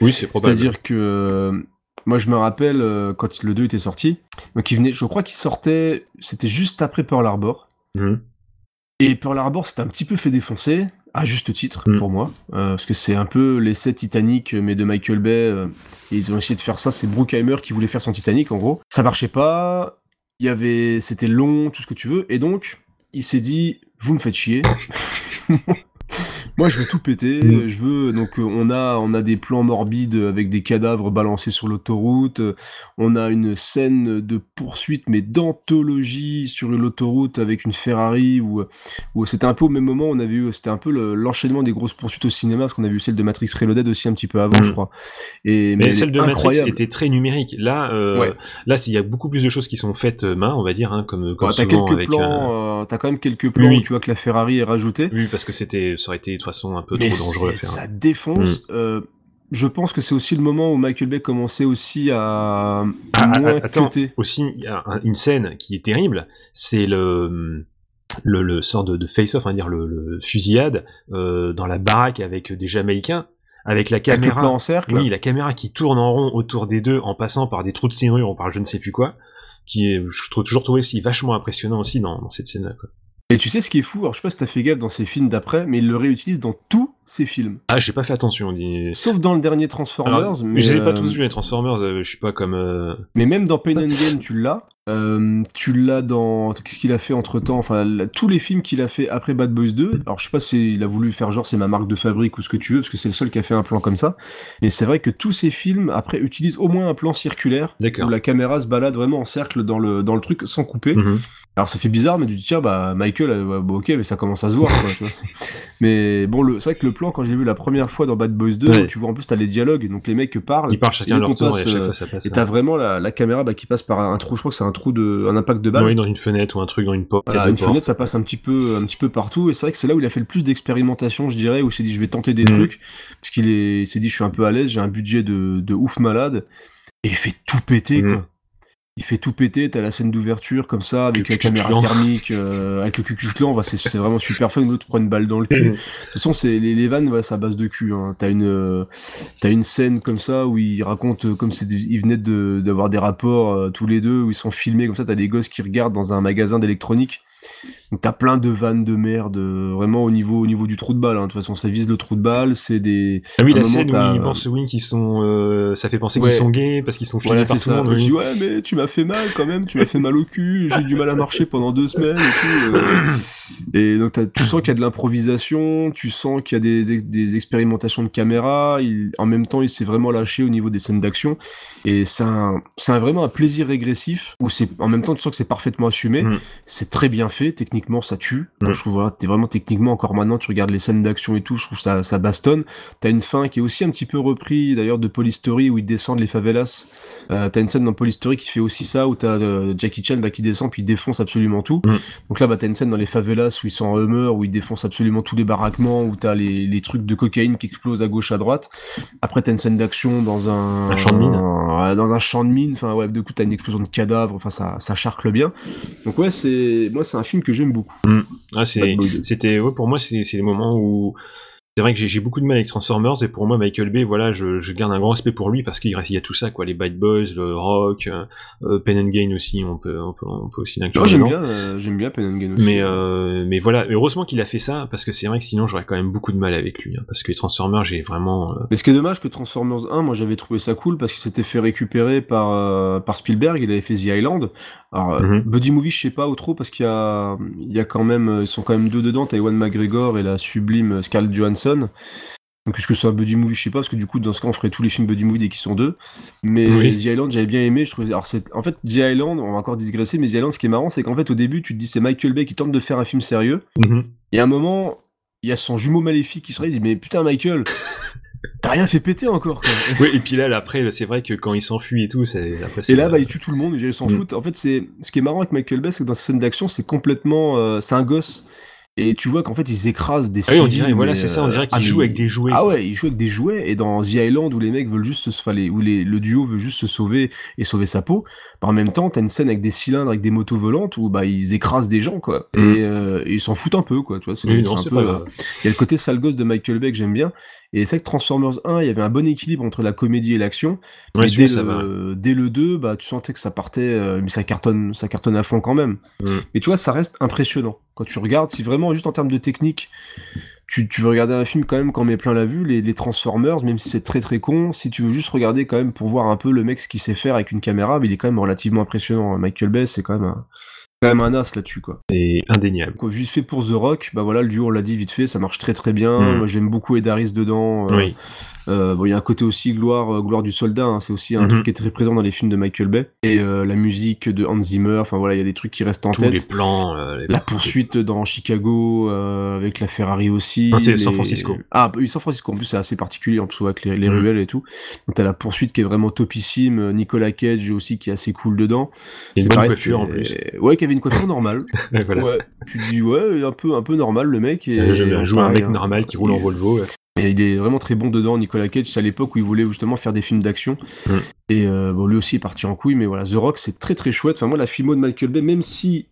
Oui, c'est probable.
C'est-à-dire que moi, je me rappelle euh, quand le 2 était sorti. Donc, il venait, je crois qu'il sortait, c'était juste après Pearl Harbor.
Mhm.
Et Pearl Harbor, c'était un petit peu fait défoncer, à juste titre,
Mhm.
pour moi. euh, parce que c'est un peu l'essai Titanic, mais de Michael Bay. euh, et ils ont essayé de faire ça. C'est Bruckheimer qui voulait faire son Titanic, en gros. Ça marchait pas. Il y avait, c'était long, tout ce que tu veux. Et donc, il s'est dit, vous me faites chier. (laughs) Moi, je veux tout péter.
Mm.
Je veux donc euh, on a on a des plans morbides avec des cadavres balancés sur l'autoroute. euh, On a une scène de poursuite mais d'anthologie sur l'autoroute avec une Ferrari où où c'était un peu au même moment. On avait eu c'était un peu le- l'enchaînement des grosses poursuites au cinéma parce qu'on a vu celle de Matrix Reloaded aussi un petit peu avant,
Mm.
je crois. Et
Mais
elle
celle de Matrix était très numérique. Là, euh,
Ouais.
là, il y a beaucoup plus de choses qui sont faites euh, main, on va dire, hein, comme, comme
Ouais, t'as
souvent
quelques plans,
euh,
euh, t'as quand même quelques plans
Oui.
où tu vois que la Ferrari est rajoutée.
Oui, parce que c'était, ça aurait été façon un peu
Mais
trop dangereux à faire.
ça défonce. Euh, je pense que c'est aussi le moment où Michael Bay commençait aussi à, à
Ah,
moins
ah, attends,
cutter.
aussi, il y a un- une scène qui est terrible, c'est le, le, le sort de, de face-off, on va dire le, le fusillade euh, dans la baraque avec des Jamaïcains, avec la
le
caméra.
plan en cercle.
Oui, la caméra qui tourne en rond autour des deux en passant par des trous de serrure ou par je ne sais plus quoi, qui est, je trouve toujours trouvé aussi vachement impressionnant aussi dans, dans cette scène-là. quoi.
Et tu sais ce qui est fou, alors je sais pas si t'as fait gaffe dans ses films d'après, mais il le réutilise dans tous ses films.
Ah, j'ai pas fait attention. on dit-
Sauf dans le dernier Transformers,
Alors,
mais.
je les ai pas
euh,
tous vus les Transformers, euh, je suis pas comme. euh,
Mais même dans Pain and Gain, tu l'as. Euh, tu l'as dans. Qu'est-ce qu'il a fait entre temps Enfin, tous les films qu'il a fait après Bad Boys 2. Alors, je sais pas s'il a voulu faire genre c'est ma marque de fabrique ou ce que tu veux, parce que c'est le seul qui a fait un plan comme ça. Mais c'est vrai que tous ces films, après, utilisent au moins un plan circulaire.
D'accord.
Où la caméra se balade vraiment en cercle dans le, dans le truc sans couper.
Mhm.
Alors, ça fait bizarre, mais tu te dis, tiens, bah, Michael, euh, bah, ok, mais ça commence à se voir, quoi, tu vois. (laughs) Mais bon, le- c'est vrai que le plan, quand j'ai vu la première fois dans Bad Boys 2,
Ouais.
où tu vois en plus, t'as les dialogues, donc les mecs parlent.
Ils parlent chacun leur
qu'on
tour,
passe,
et à chaque
euh,
fois, ça passe,
Et
hein.
t'as vraiment la, la caméra bah, qui passe par un trou, je crois que c'est un trou de, un impact de balle.
Oui, dans une fenêtre ou un truc, dans une porte.
Voilà, une fenêtre, ça passe un petit peu, un petit peu partout, et c'est vrai que c'est là où il a fait le plus d'expérimentation, je dirais, où il s'est dit je vais tenter des
Mhm.
trucs, parce qu'il est, il s'est dit je suis un peu à l'aise, j'ai un budget de, de ouf malade, et il fait tout péter,
Mhm.
quoi. Il fait tout péter, t'as la scène d'ouverture comme ça, avec
Le
la caméra thermique, euh, avec le Klan, bah, c'est vraiment super fun, l'autre prend une balle dans le cul.
Mhm.
De toute façon, c'est les, les vannes, ouais, c'est à base de cul. Hein. T'as une, euh, t'as une scène comme ça où ils racontent euh, comme c'est, ils venaient de- d'avoir des rapports euh, tous les deux où ils sont filmés comme ça. T'as des gosses qui regardent dans un magasin d'électronique. Donc t'as plein de vannes de merde, euh, vraiment au niveau, au niveau du trou de balle. hein. De toute façon, ça vise le trou de balle. C'est des.
Ah oui, la
moment,
scène où ils pensent oui qu'ils sont, euh, ça fait penser
Ouais.
qu'ils sont gays parce qu'ils sont filmés
Voilà,
par tout le
ça.
monde.
Je
oui.
dis, ouais, mais tu m'as fait mal quand même, tu m'as fait mal au cul, (laughs) j'ai du mal à marcher pendant deux semaines et tout. euh. Et donc, tu sens qu'il y a de l'improvisation, tu sens qu'il y a des, des expérimentations de caméra, il- en même temps, il s'est vraiment lâché au niveau des scènes d'action. Et c'est un, c'est un- vraiment un plaisir régressif, où c'est, en même temps, tu sens que c'est parfaitement assumé,
Mm.
c'est très bien fait, techniquement, ça tue. Moi, je trouve, voilà, t'es vraiment techniquement, encore maintenant, tu regardes les scènes d'action et tout, je trouve ça, ça bastonne. T'as une fin qui est aussi un petit peu repris, d'ailleurs, de Polystory, où ils descendent les favelas. Euh, t'as une scène dans Polystory qui fait aussi ça, où t'as euh, Jackie Chan bah, qui descend puis il défonce absolument tout.
Mm.
Donc là, bah, t'as une scène dans les favelas où ils sont en Hummer, où ils défoncent absolument tous les baraquements, où t'as les, les trucs de cocaïne qui explosent à gauche, à droite. Après, t'as une scène d'action dans un...
Un champ de mine.
un- dans un champ de mine. Enfin, ouais, du coup, t'as une explosion de cadavres. Enfin, ça, ça charcle bien. Donc ouais, c'est... Moi, c'est un film que j'aime beaucoup.
Ah, c'est,
Bad Boy.
c'était, ouais, pour moi, c'est, les moments où, c'est vrai que j'ai, beaucoup de mal avec Transformers et pour moi, Michael Bay, voilà, je, je garde un grand respect pour lui parce qu'il y a tout ça, quoi, les Bad Boys, le rock, euh, euh, Pen and Gain aussi, on peut, on peut, on peut aussi l'inclure.
Moi, j'aime bien, euh, j'aime bien Pen and Gain aussi.
Mais euh, mais voilà, heureusement qu'il a fait ça parce que c'est vrai que sinon j'aurais quand même beaucoup de mal avec lui hein, parce que les Transformers j'ai vraiment
Mais ce qui est dommage que Transformers 1, moi j'avais trouvé ça cool parce qu'il s'était fait récupérer par, par Spielberg, il avait fait The Island, Alors, euh,
Mhm.
Buddy Movie, je sais pas ou trop, parce qu'il y a, il y a quand même, euh, ils sont quand même deux dedans, t'as Ewan McGregor et la sublime Scarlett Johansson. Donc, est-ce que c'est un Buddy Movie, je sais pas, parce que du coup, dans ce cas, on ferait tous les films Buddy Movie dès qu'ils sont deux. Mais
Oui.
The Island, j'avais bien aimé, je trouvais, alors c'est, en fait, The Island, on va encore digresser, mais The Island, ce qui est marrant, c'est qu'en fait, au début, tu te dis, c'est Michael Bay qui tente de faire un film sérieux.
Mhm.
Et à un moment, il y a son jumeau maléfique qui se réveille, il dit, mais putain, Michael, t'as rien fait péter encore, quoi. (laughs)
Oui, et puis là, là, après, c'est vrai que quand il s'enfuit et tout, c'est.
Et là, bah, il tue tout le monde, ils s'en
Mm.
foutent. En fait, c'est ce qui est marrant avec Michael Bay, c'est que dans sa scène d'action, c'est complètement, euh, c'est un gosse. Et tu vois qu'en fait, ils écrasent des
Ah oui, on dirait, voilà, c'est ça, on dirait
ah,
qu'il joue
mais-
avec des jouets.
Ah ouais, ils jouent avec des jouets. Et dans The Island, où les mecs veulent juste se, les- où les, le duo veut juste se sauver et sauver sa peau, bah, en même temps, t'as une scène avec des cylindres, avec des motos volantes, où bah, ils écrasent des gens, quoi.
Mm.
Et, euh, et ils s'en foutent un peu, quoi. Tu vois, c'est
Oui,
un peu, euh, il y a le côté sale gosse de Michael Bay que j'aime bien. Et c'est vrai que Transformers 1, il y avait un bon équilibre entre la comédie et l'action.
Ouais,
dès, dès le 2, bah, tu sentais que ça partait, euh, mais ça cartonne, ça cartonne à fond quand même.
Mm.
Mais tu vois, ça reste impressionnant. Quand tu regardes, si vraiment, juste en termes de technique, tu, tu veux regarder un film quand même quand on met plein la vue, les, les Transformers, même si c'est très très con, si tu veux juste regarder quand même pour voir un peu le mec ce qu'il sait faire avec une caméra, mais il est quand même relativement impressionnant. Michael Bay, c'est quand même un, quand même un as là-dessus, quoi.
C'est indéniable.
Quoi, juste fait pour The Rock, bah voilà, le duo, on l'a dit vite fait, ça marche très très bien.
Mm.
Moi, j'aime beaucoup Ed Harris dedans. euh,
Oui.
Euh, bon, il y a un côté aussi gloire, euh, gloire du soldat. hein, c'est aussi un
Mhm.
truc qui est très présent dans les films de Michael Bay. Et euh, la musique de Hans Zimmer. Enfin voilà, il y a des trucs qui restent en
Tous
tête.
les plans. euh, les-
La poursuite dans Chicago avec la Ferrari aussi.
Ah, c'est
les-
San Francisco.
Ah oui, San Francisco. En plus, c'est assez particulier en plus avec les, les
Mhm.
ruelles et tout. Donc t'as la poursuite qui est vraiment topissime. Nicolas Cage aussi qui est assez cool dedans.
Une
C'est pareil,
coiffure, en
Ouais, qui avait une coiffure normale. (laughs)
Ouais, voilà.
Ouais. Tu te dis ouais, un peu un peu normal le mec. Et, et
joue un mec
hein.
normal qui roule en Volvo. ouais.
Et il est vraiment très bon dedans, Nicolas Cage. C'est à l'époque où il voulait justement faire des films d'action.
Mm.
Et euh, bon, lui aussi est parti en couille, mais voilà, The Rock, c'est très très chouette. Enfin, moi, la filmo de Michael Bay, même si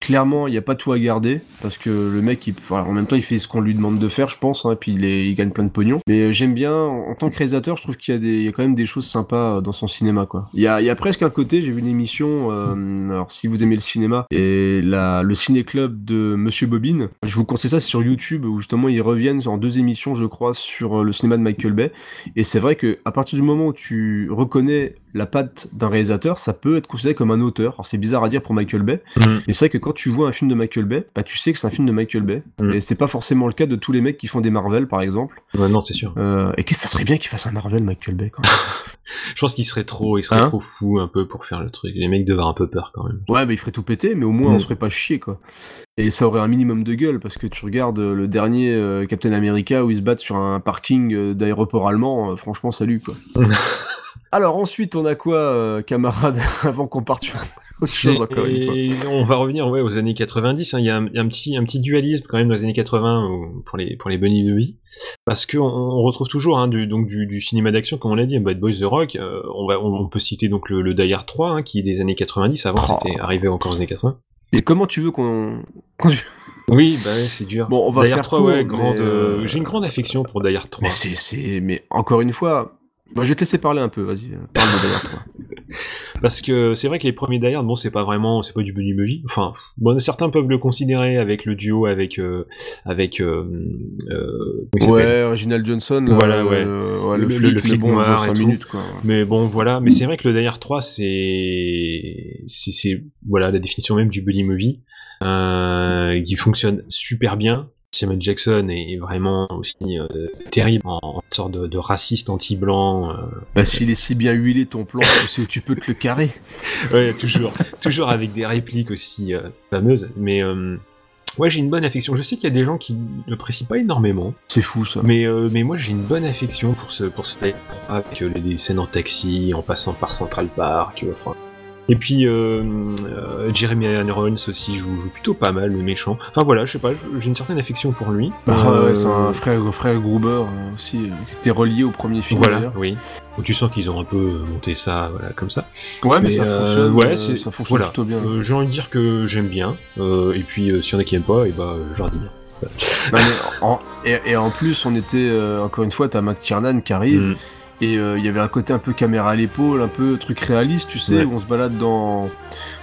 clairement il n'y a pas tout à garder, parce que le mec, il, enfin, en même temps, il fait ce qu'on lui demande de faire, je pense, hein, et puis il, est- il gagne plein de pognon. Mais euh, j'aime bien, en, en tant que réalisateur, je trouve qu'il y, a des- il y a quand même des choses sympas euh, dans son cinéma, quoi. Il y a, il y a presque un côté, j'ai vu une émission, euh, alors si vous aimez le cinéma, et la, le ciné-club de Monsieur Bobine, je vous conseille ça, c'est sur YouTube, où justement ils reviennent en deux émissions, je crois, sur le cinéma de Michael Bay. Et c'est vrai que à partir du moment où tu reconnais la patte d'un réalisateur, ça peut être considéré comme un auteur. Alors c'est bizarre à dire pour Michael Bay,
Mm.
mais c'est vrai que quand tu vois un film de Michael Bay, bah tu sais que c'est un film de Michael Bay.
Mm.
Et c'est pas forcément le cas de tous les mecs qui font des Marvel, par exemple.
Ouais, non, c'est sûr.
Euh, et qu'est-ce que ça serait bien qu'il fasse un Marvel, Michael Bay, quand même? (laughs)
Je pense qu'il serait trop, il serait
Hein?
trop fou un peu pour faire le truc. Les mecs devaient avoir un peu peur quand même.
Ouais, bah il ferait tout péter, mais au moins on
Mm.
se ferait pas chier, quoi. Et ça aurait un minimum de gueule, parce que tu regardes euh, le dernier euh, Captain America où ils se battent sur un parking euh, d'aéroport allemand, franchement, salut, quoi. (laughs) Alors ensuite, on a quoi, camarade, (laughs) avant qu'on parte sur autre chose, encore une fois
Et on va revenir ouais, aux années 90. hein. Il y a un, petit, un petit dualisme quand même dans les années 80 où- pour les, pour les bunny. Parce qu'on on retrouve toujours hein, du, donc du, du cinéma d'action, comme on l'a dit, Bad Boys The Rock. euh, on, va, on, on peut citer donc le, le Die Hard 3 hein, qui est des années 90. Avant,
Oh.
c'était arrivé encore aux années 80.
Et comment tu veux qu'on...
Oui, bah ouais, c'est dur.
Bon, on va
Die
faire
Hard 3,
court,
ouais,
mais,
grande. euh,
euh,
J'ai une grande affection pour Die Hard 3.
Mais c'est, c'est, mais encore une fois, bah, je vais te laisser parler un peu, vas-y, euh, parle de Hard (laughs) 3.
Parce que c'est vrai que les premiers Die Hard, bon, c'est pas vraiment, c'est pas du buddy movie. Enfin, bon, certains peuvent le considérer avec le duo avec euh, avec euh, euh,
Ouais, Reginald Johnson, là,
voilà, ouais,
euh, ouais, le, flic, mais bon,
noir
il joue
et
cinq
tout.
minutes, quoi.
Mais bon, voilà. Mais c'est vrai que le Die Hard 3, c'est c'est c'est voilà la définition même du buddy movie euh, qui fonctionne super bien. Samuel Jackson est vraiment aussi euh, terrible en, en sorte de, de raciste anti-blanc. euh,
Bah, s'il est si bien huilé ton plan, tu sais où tu peux te le carrer. (laughs)
ouais, toujours, toujours avec des répliques aussi euh, fameuses. Mais ouais, j'ai une bonne affection. Je sais qu'il y a des gens qui n'apprécient pas énormément.
C'est fou, ça.
Mais, mais moi, j'ai une bonne affection pour ce pour ce avec les, les scènes en taxi, en passant par Central Park. Enfin. Et puis euh, euh, Jeremy Irons aussi joue, joue plutôt pas mal le méchant. Enfin voilà, je sais pas, j'ai une certaine affection pour lui.
Bah,
Euh,
ouais, c'est un frère, frère Gruber euh, aussi, euh, qui était relié au premier film.
Voilà, oui. Où tu sens qu'ils ont un peu monté ça, voilà, comme ça.
Ouais, mais ça fonctionne,
ouais, c'est-
ça fonctionne
voilà.
plutôt bien.
J'ai envie de dire que j'aime bien. Et puis, s'il y en a qui aiment pas, et bah, je leur dis bien.
Bah, mais en- et, et en plus, on était, euh, encore une fois, t'as McTiernan qui arrive,
Mm.
Et euh, il y avait un côté un peu caméra à l'épaule, un peu truc réaliste, tu sais,
Ouais.
où on se balade dans,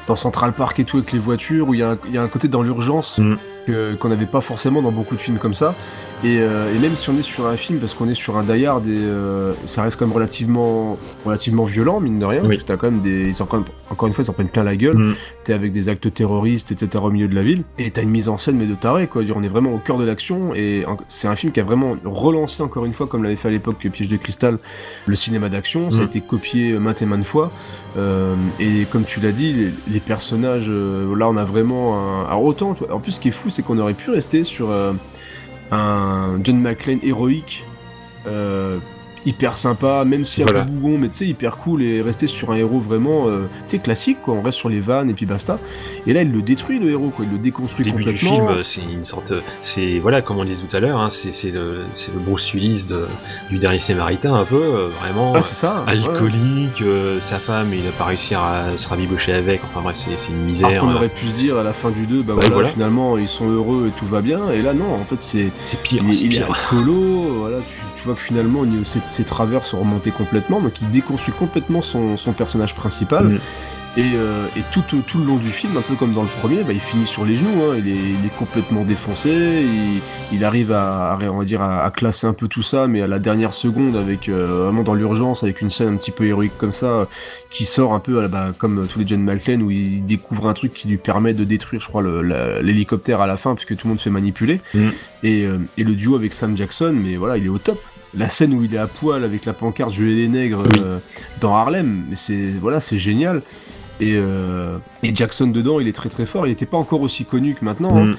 dans Central Park et tout avec les voitures, où il y, a un- il y a un côté dans l'urgence
Mm.
que- qu'on n'avait pas forcément dans beaucoup de films comme ça. Et, euh, et même si on est sur un film, parce qu'on est sur un Die Hard, et euh, ça reste quand même relativement, relativement violent, mine de rien,
Oui.
parce que t'as quand même des. ils encore une fois, ils s'en prennent plein la gueule.
Mm.
T'es avec des actes terroristes, etc. au milieu de la ville. Et t'as une mise en scène, mais de taré, quoi. On est vraiment au cœur de l'action. Et c'est un film qui a vraiment relancé, encore une fois, comme l'avait fait à l'époque Piège de Cristal, le cinéma d'action. Ça a
Mm.
été copié maintes et maintes fois. Euh, et comme tu l'as dit, les, les personnages, euh, là on a vraiment un... Alors autant, en plus ce qui est fou, c'est qu'on aurait pu rester sur euh, un John McClane héroïque, euh, hyper sympa, même si un
Voilà.
peu bougon, mais tu sais, hyper cool, et rester sur un héros vraiment, euh, tu sais, classique, quoi, on reste sur les vannes et puis basta. Et là il le détruit le héros, quoi, il le déconstruit
début
complètement.
film, euh, c'est une sorte, c'est voilà, comme on disait tout à l'heure, hein, c'est c'est le, c'est le Bruce Willis de, du dernier Samaritain un peu, euh, vraiment
Ah, ça,
euh, alcoolique, euh, sa femme, il a pas réussi à se rabibocher avec, enfin bref, c'est c'est une misère.
Alors
euh.
aurait pu se dire à la fin du 2, bah voilà,
voilà.
finalement ils sont heureux et tout va bien, et là non, en fait c'est
c'est pire,
il, est-
c'est
il est
pire.
alcoolo, voilà, tu, tu vois que finalement ses, ses travers sont remontés complètement, donc il déconstruit complètement son, son personnage principal.
Mm.
Et, euh, et tout, tout le long du film, un peu comme dans le premier, bah, il finit sur les genoux, hein, il, est, il est complètement défoncé, il, il arrive à, à- on va dire, à, à classer un peu tout ça, mais à la dernière seconde, avec euh, vraiment dans l'urgence, avec une scène un petit peu héroïque comme ça, qui sort un peu bah, comme tous les John McClane, où il découvre un truc qui lui permet de détruire, je crois, l'hélicoptère à la fin, puisque tout le monde se fait manipuler.
Mm.
Et, euh, et le duo avec Sam Jackson, mais voilà, il est au top. La scène où il est à poil avec la pancarte Je les nègres euh, dans Harlem, mais c'est voilà, c'est génial. Et, euh, et Jackson dedans, il est très très fort. Il n'était pas encore aussi connu que maintenant. hein.
Mm.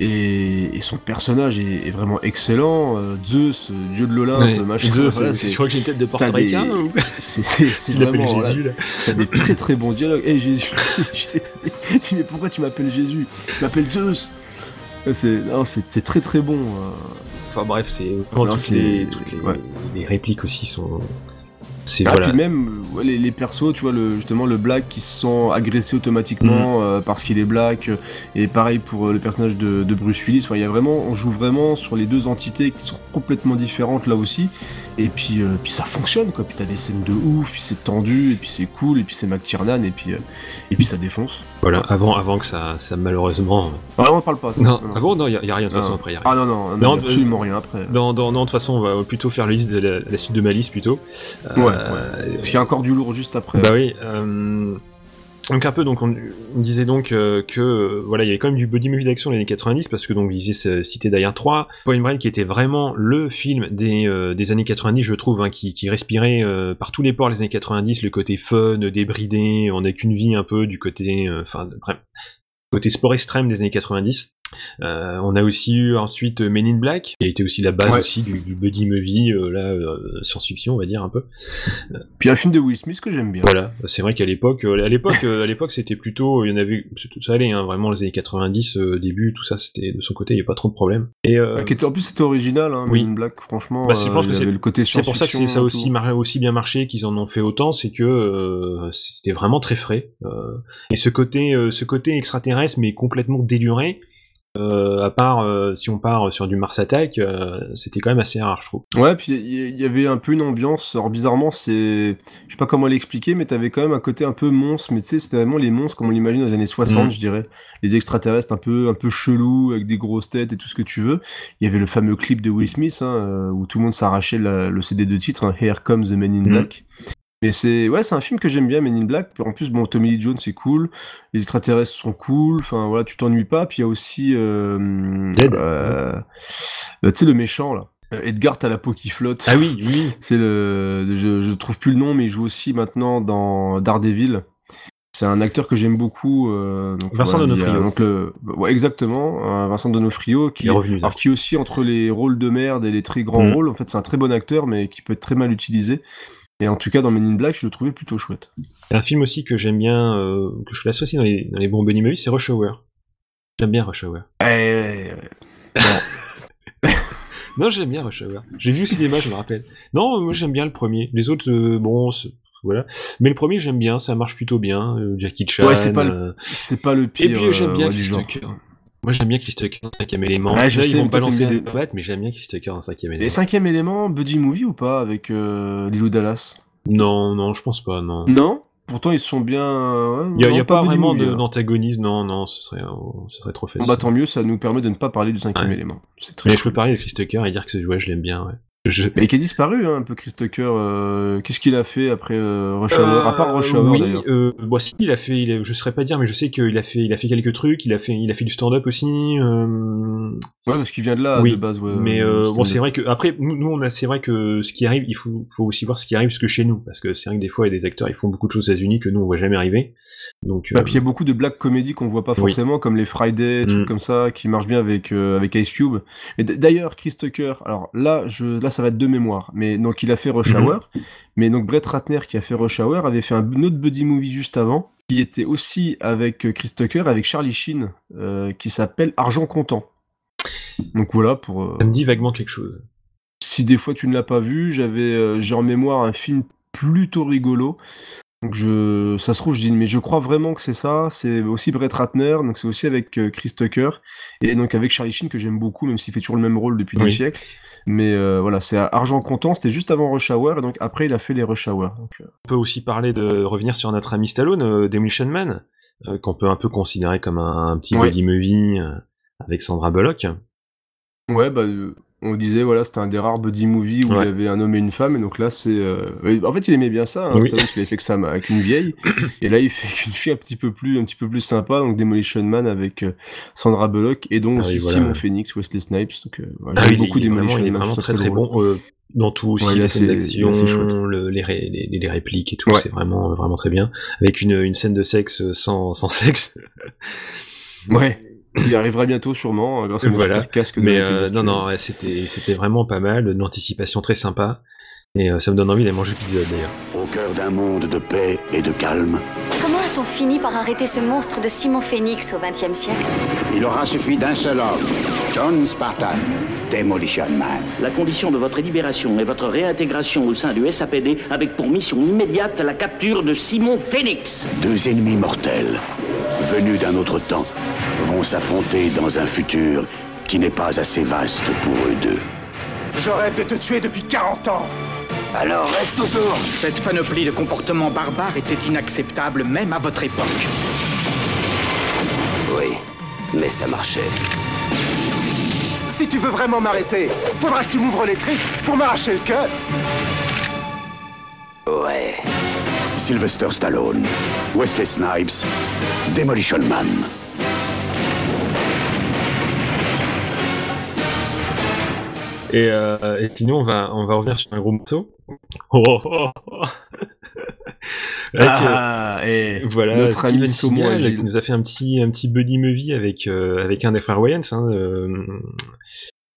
Et, et son personnage est, est vraiment excellent. Euh, Zeus, dieu de l'Olympe, machin.
Zeus,
voilà,
c'est- je crois que j'ai une tête de portoricain,
des- (laughs)
ou-
C'est vraiment.
Jésus,
voilà,
là.
T'as des très très bons dialogues. Hé Jésus, (laughs) mais pourquoi tu m'appelles Jésus? Tu m'appelles Zeus. C'est non, c'est c'est très très bon.
Enfin bref, c'est toutes,
c'est-
les, toutes les,
ouais.
les répliques aussi sont. C'est
Ah,
voilà.
puis même ouais, les, les persos, tu vois, le, justement le black qui se sent agressé automatiquement
Mm.
euh, parce qu'il est black, euh, et pareil pour euh, le personnage de, de Bruce Willis. Il y a vraiment, on joue vraiment sur les deux entités qui sont complètement différentes là aussi. Et puis, euh, puis ça fonctionne quoi. Puis t'as des scènes de ouf, puis c'est tendu, et puis c'est cool, et puis c'est McTiernan, et puis euh, et puis ça défonce.
Voilà, avant, avant que ça, ça malheureusement.
Ah, on en parle pas. Ça.
Non, avant, non, il y, a rien de toute
Non.
façon après. y a rien.
Ah non non, non, y a absolument rien après.
Dans, non, de toute façon, on va plutôt faire la liste de la, la suite de ma liste plutôt.
Ouais,
Euh,
ouais. Parce qu'il y a encore du lourd juste après.
Bah oui. Donc un peu, donc on, disait donc euh, que euh, voilà, il y avait quand même du body movie d'action les années 90 parce que donc il disait ce- citer d'ailleurs 3, Point Break qui était vraiment le film des, euh, des années 90, je trouve, hein, qui, qui respirait euh, par tous les ports les années 90, le côté fun, débridé, on n'a qu'une vie un peu du côté, enfin côté sport extrême des années 90. Euh, on a aussi eu ensuite euh, Men in Black, qui a été aussi la base
Ouais.
aussi du, du buddy movie, euh, là, euh, science-fiction, on va dire un peu.
Puis un film de Will Smith que j'aime bien.
Voilà, c'est vrai qu'à l'époque, à l'époque, à l'époque, c'était plutôt, il y en avait, tout ça allait, hein, vraiment les années 90, euh, début, tout ça, c'était de son côté, il y a pas trop de problèmes. Et
en plus c'était original, hein,
Oui.
Men in Black, franchement.
bah, c'est- je pense que
il y
c'est
avait le côté
c'est pour ça que c'est- ça aussi, mar- aussi bien marché qu'ils en ont fait autant, c'est que c'était vraiment très frais. et ce côté, ce côté extraterrestre, mais complètement déluré. Euh, à part euh, si on part sur du Mars Attack, euh, c'était quand même assez rare, je trouve.
Ouais, puis il y, avait un peu une ambiance. Alors bizarrement, c'est, je sais pas comment l'expliquer, mais t'avais quand même un côté un peu monstre. Mais tu sais, c'était vraiment les monstres comme on l'imagine dans les années 60,
Mhm.
je dirais. Les extraterrestres un peu, un peu chelous avec des grosses têtes et tout ce que tu veux. Il y avait le fameux clip de Will Smith hein, euh, où tout le monde s'arrachait le CD de titre, hein, Here Comes the Men in
Mhm.
Black. Mais c'est ouais, c'est un film que j'aime bien, Men in Black. En plus, bon, Tommy Lee Jones c'est cool, les extraterrestres sont cool. Enfin voilà, tu t'ennuies pas. Puis il y a aussi, euh, euh, tu sais le méchant là. Euh, Edgar, t'as la peau qui flotte.
Ah oui, oui. (laughs)
C'est le, je, je trouve plus le nom, mais il joue aussi maintenant dans Daredevil. C'est un acteur que j'aime beaucoup. euh, donc,
Vincent
voilà, a-
D'Onofrio.
donc le- ouais, exactement, Vincent Donofrio qui
revenu,
alors qui aussi entre les rôles de merde et les très grands
Mhm.
rôles. En fait, c'est un très bon acteur, mais qui peut être très mal utilisé. Et en tout cas, dans Men in Black, je le trouvais plutôt chouette.
Un film aussi que j'aime bien, euh, que je aussi dans les, dans les bons movies, c'est Rush Hour. J'aime bien Rush Hour. (laughs) non, j'aime bien Rush Hour. J'ai vu au cinéma, je me rappelle. Non, moi j'aime bien le premier. Les autres, euh, bon, voilà. Mais le premier, j'aime bien, ça marche plutôt bien. euh, Jackie Chan.
Ouais, c'est pas le- pas le pire,
Et puis j'aime bien Chris. Tucker. Moi j'aime bien Chris Tucker dans cinquième élément.
Ouais, je
Là,
sais,
ils vont balancer des
bien.
battes, mais j'aime bien Chris Tucker dans cinquième
Et
élément.
cinquième élément, Buddy Movie ou pas avec euh, Lilou Dallas?
Non, non, je pense pas, non.
Non? Pourtant ils sont bien.
Il n'y a, pas, vraiment
hein.
d'antagonisme, non, non, ce serait, euh, ce serait trop facile.
Bah tant mieux, ça nous permet de ne pas parler du cinquième
Ouais.
élément. Très
Mais je peux parler de Chris Tucker et dire que ce ouais, je l'aime bien, ouais. Je-
Mais qui a disparu hein, un peu Chris Tucker. euh, Qu'est-ce qu'il a fait après euh, Rush Hour? À part Rush
Euh,
Hour
oui,
d'ailleurs.
euh, bon, si, il a fait, il a- je saurais pas dire, mais je sais qu'il a fait, il a fait quelques trucs, il a fait, il a fait du stand-up aussi. euh,
Ouais, parce qu'il vient de là
oui,
de base. Ouais,
mais
euh,
euh, bon,
stand-up.
c'est vrai que après, nous, nous, on a, c'est vrai que ce qui arrive, il faut, faut aussi voir ce qui arrive jusque chez nous, parce que c'est vrai que des fois, il y a des acteurs, ils font beaucoup de choses aux États-Unis que nous, on voit jamais arriver. Donc,
Bah,
euh,
puis il y a beaucoup de black comédies qu'on voit pas
Oui.
forcément, comme les Friday, trucs
Mm.
comme ça, qui marchent bien avec euh, avec Ice Cube. Et d- d'ailleurs, Chris Tucker, alors là, je là ça va être de mémoire, mais donc il a fait Rush
Mhm.
Hour, mais donc Brett Ratner qui a fait Rush Hour avait fait un autre buddy movie juste avant, qui était aussi avec euh, Chris Tucker, avec Charlie Sheen, euh, qui s'appelle Argent comptant. Donc voilà pour. euh,
ça me dit vaguement quelque chose.
si des fois tu ne l'as pas vu, j'avais j'ai en mémoire un film plutôt rigolo. Donc je ça se trouve je dis mais je crois vraiment que c'est ça, c'est aussi Brett Ratner, donc c'est aussi avec euh, Chris Tucker et donc avec Charlie Sheen que j'aime beaucoup même s'il fait toujours le même rôle depuis des
Oui.
siècles. Mais euh, voilà, c'est à Argent comptant, c'était juste avant Rush Hour et donc après il a fait les Rush Hour. Donc, euh,
On peut aussi parler de revenir sur notre ami Stallone, euh, Demolition Man, qu'on peut un peu considérer comme un, un petit
Ouais.
buddy movie avec Sandra Bullock.
Ouais, bah, on disait, voilà, c'était un des rares buddy movies où
Ouais.
il y avait un homme et une femme, et donc là, c'est. euh, ouais, En fait, il aimait bien ça, hein,
Oui.
Stallone, qu'il avait fait que ça avec une vieille, (coughs) et là, il fait qu'une fille un petit peu plus, un petit peu plus sympa, donc Demolition Man avec euh, Sandra Bullock, et donc
Ah
aussi
voilà.
Simon Phoenix, Wesley Snipes, donc euh, voilà,
Ah oui,
beaucoup
il est
Demolition
vraiment, il est très très bon euh, dans tout aussi,
Ouais,
les
là, chouette.
le- les, ré- les, les répliques et tout,
Ouais.
c'est vraiment vraiment très bien. Avec une, une scène de sexe sans, sans sexe.
Ouais, (laughs) il arrivera bientôt, sûrement, euh, grâce à mon
voilà.
super casque de
Mais euh, non, non, ouais, c'était c'était vraiment pas mal, une anticipation très sympa. Et euh, ça me donne envie d'aller manger pizza d'ailleurs.
Au cœur d'un monde de paix et de calme,
A-t-on fini par arrêter ce monstre de Simon Phoenix au XXe siècle
Il aura suffi d'un seul homme, John Spartan, Demolition Man.
La condition de votre libération et votre réintégration au sein du SAPD avec pour mission immédiate la capture de Simon Phoenix.
deux ennemis mortels, venus d'un autre temps, vont s'affronter dans un futur qui n'est pas assez vaste pour eux deux.
Je rêve de te tuer depuis 40 ans.
Alors rêve toujours Cette panoplie de comportements barbares était inacceptable même à votre époque.
Oui, mais ça marchait.
Si tu veux vraiment m'arrêter, faudra que tu m'ouvres les tripes pour m'arracher le cœur.
Ouais. Sylvester Stallone, Wesley Snipes, Demolition Man.
Et, euh, et sinon, on va, on va revenir sur un gros morceau. Oh, oh, oh. Avec,
Ah,
euh,
et
voilà,
notre
Steven
ami Saumon
qui nous a fait un petit, un petit buddy movie avec, euh, avec un des frères Wayans. Hein, euh,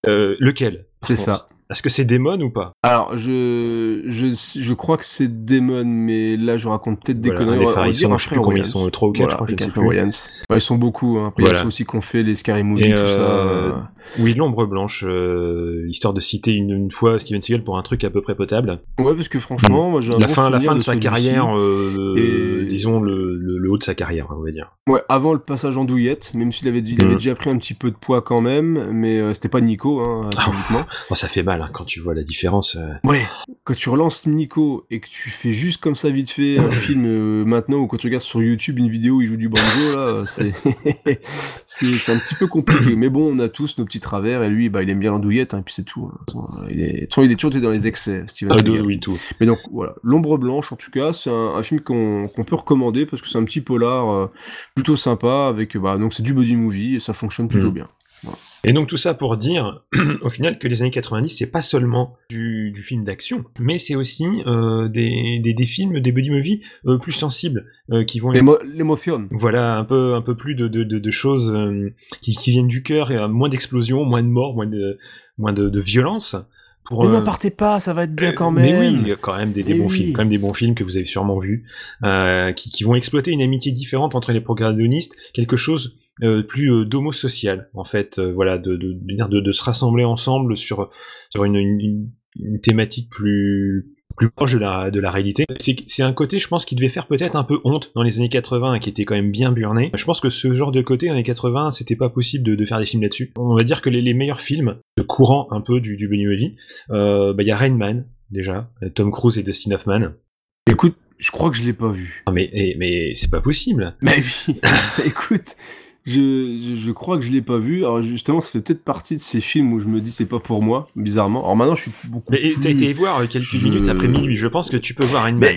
euh, lequel
C'est ça.
Est-ce que c'est Damon ou pas?
Alors, je, je, je crois que c'est Damon, mais là, je raconte peut-être des
Voilà,
conneries.
les
On va- dire
je sais combien ils sont, trois ou quatre,
Voilà,
je crois, je ne
un
sais.
Wayans. Ouais, ils sont beaucoup. Hein.
Voilà.
Ils sont aussi qu'on fait les Scary Movie,
Et
tout
euh,
ça. euh.
Oui, l'ombre blanche, euh, histoire de citer une, une fois Steven Seagal pour un truc à peu près potable.
Ouais, parce que franchement, moi, j'ai un
la
bon
fin, la fin de,
de
sa carrière, euh,
Et-
disons le, le, le haut de sa carrière, on va dire.
Ouais, avant le passage en douillette, même s'il avait, il avait
Mm.
déjà pris un petit peu de poids quand même, mais euh, c'était pas Nico, hein,
Ah, ça fait mal hein, quand tu vois la différence. euh.
Ouais. Quand tu relances Nico et que tu fais juste comme ça vite fait un (laughs) film euh, maintenant ou quand tu regardes sur YouTube une vidéo où il joue du banjo là, (laughs) c'est c'est un petit peu compliqué. Mais bon, on a tous nos petits travers et lui, bah il aime bien l'andouillette hein, et puis c'est tout. hein. Il est, il est toujours dans les excès, Steven
Ah, de- oui, tout.
Mais donc voilà, l'ombre blanche en tout cas, c'est un, un film qu'on qu'on peut recommander parce que c'est un petit polar euh, plutôt sympa avec bah donc c'est du body movie et ça fonctionne plutôt
Mm.
bien.
Et donc tout ça pour dire, (clears throat) au final, que les années 90, c'est pas seulement du, du film d'action, mais c'est aussi euh, des, des, des films, des buddy movies euh, plus sensibles, euh, qui vont...
L'émo- L'émotion.
Voilà, un peu, un peu plus de, de, de, de choses qui, qui viennent du cœur, et moins d'explosions, moins de morts, moins de, moins de, de violence. Pour,
Mais
euh,
n'en partez pas, ça va être bien quand même.
mais oui, il y a quand même des, des bons
oui.
films, quand même des bons films que vous avez sûrement vus, euh, qui, qui vont exploiter une amitié différente entre les protagonistes, quelque chose euh, plus euh, d'homo-social, en fait, euh, voilà, de, de, de, de, de se rassembler ensemble sur, sur une, une, une thématique plus plus proche de la, de la réalité. C'est c'est un côté, je pense, qui devait faire peut-être un peu honte dans les années 80 et qui était quand même bien burné. Je pense que ce genre de côté, dans les années 80, c'était pas possible de, de faire des films là-dessus. On va dire que les, les meilleurs films, ce courant un peu du, du Benny Movie, euh, bah, il y a Rain Man, déjà, Tom Cruise et Dustin Hoffman.
Écoute, Je crois que je l'ai pas vu.
Mais eh, mais c'est pas possible.
Mais oui, (laughs) écoute, je, je, je crois que je l'ai pas vu. Alors justement, ça fait peut-être partie de ces films où je me dis c'est pas pour moi, bizarrement. Alors maintenant, je suis beaucoup
Mais
plus...
t'as été voir quelques
je-
minutes après minuit. Je pense que tu peux voir Rain Man.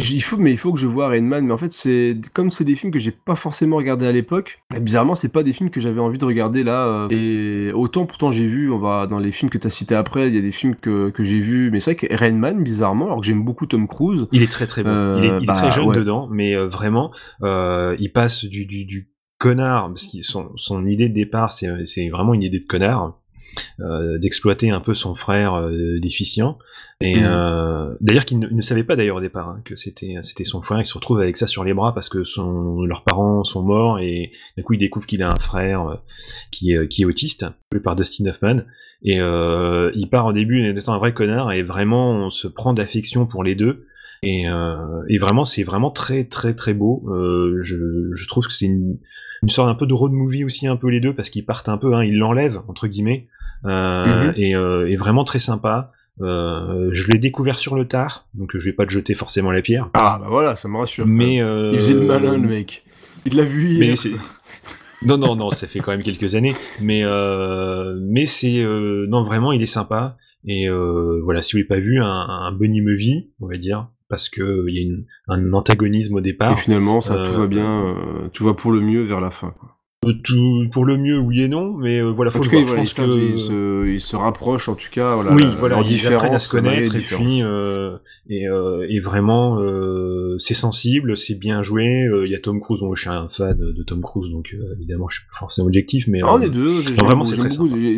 J- Il faut, mais il faut que je vois Rain Man. Mais en fait, c'est comme c'est des films que j'ai pas forcément regardé à l'époque. Bizarrement, c'est pas des films que j'avais envie de regarder là. euh, Et autant, pourtant, j'ai vu. On va dans les films que t'as cités après. Il y a des films que, que j'ai vus. Mais c'est vrai que Rain Man, bizarrement, alors que j'aime beaucoup Tom Cruise.
Il est très très bon.
euh,
il est, il est
bah,
très jeune
ouais.
dedans, mais euh, vraiment, euh, il passe du, du, du connard, parce que son, son idée de départ, c'est c'est vraiment une idée de connard, euh, d'exploiter un peu son frère euh, déficient. Et
Mhm.
euh, d'ailleurs, qu'il ne, ne savait pas d'ailleurs au départ hein, que c'était c'était son frère. Il se retrouve avec ça sur les bras parce que son, leurs parents sont morts et du coup il découvre qu'il a un frère qui est qui est autiste, joué par Dustin Hoffman. Et il part au début en étant un vrai connard et vraiment on se prend d'affection pour les deux. Et, et vraiment, c'est vraiment très très très beau. Je, je trouve que c'est une, une sorte un peu de road movie aussi, un peu les deux, parce qu'ils partent un peu, hein, ils l'enlèvent entre guillemets, euh,
Mhm.
et, euh, et vraiment très sympa. Euh, je l'ai découvert sur le tard, donc je vais pas te jeter forcément la pierre.
Ah bah voilà, ça me rassure.
Mais euh,
Il faisait le malin, le mec. Il l'a vu hier.
mais c'est- (laughs) non, non, non, ça fait quand même quelques années. Mais, euh, mais c'est euh, non vraiment, il est sympa. Et euh, voilà, si vous l'avez pas vu, un, un bunny movie, on va dire, parce que il y a une, un antagonisme au départ.
Et finalement, ça tout
Euh,
va bien, euh, tout va pour le mieux vers la fin. Quoi.
Euh, Tout pour le mieux, oui et non, mais euh, voilà,
En
faut
tout
le
cas,
voir.
voilà,
Je pense
savent-
que
ils se, ils se rapprochent en tout cas. Voilà,
oui, voilà,
leur
ils apprennent à se connaître et puis euh, et, euh, et vraiment euh, c'est sensible, c'est bien joué. Euh, Il y a Tom Cruise, bon, je suis un fan de Tom Cruise, donc euh, évidemment je suis forcément objectif, mais
Ah,
euh,
les deux,
non, vraiment c'est très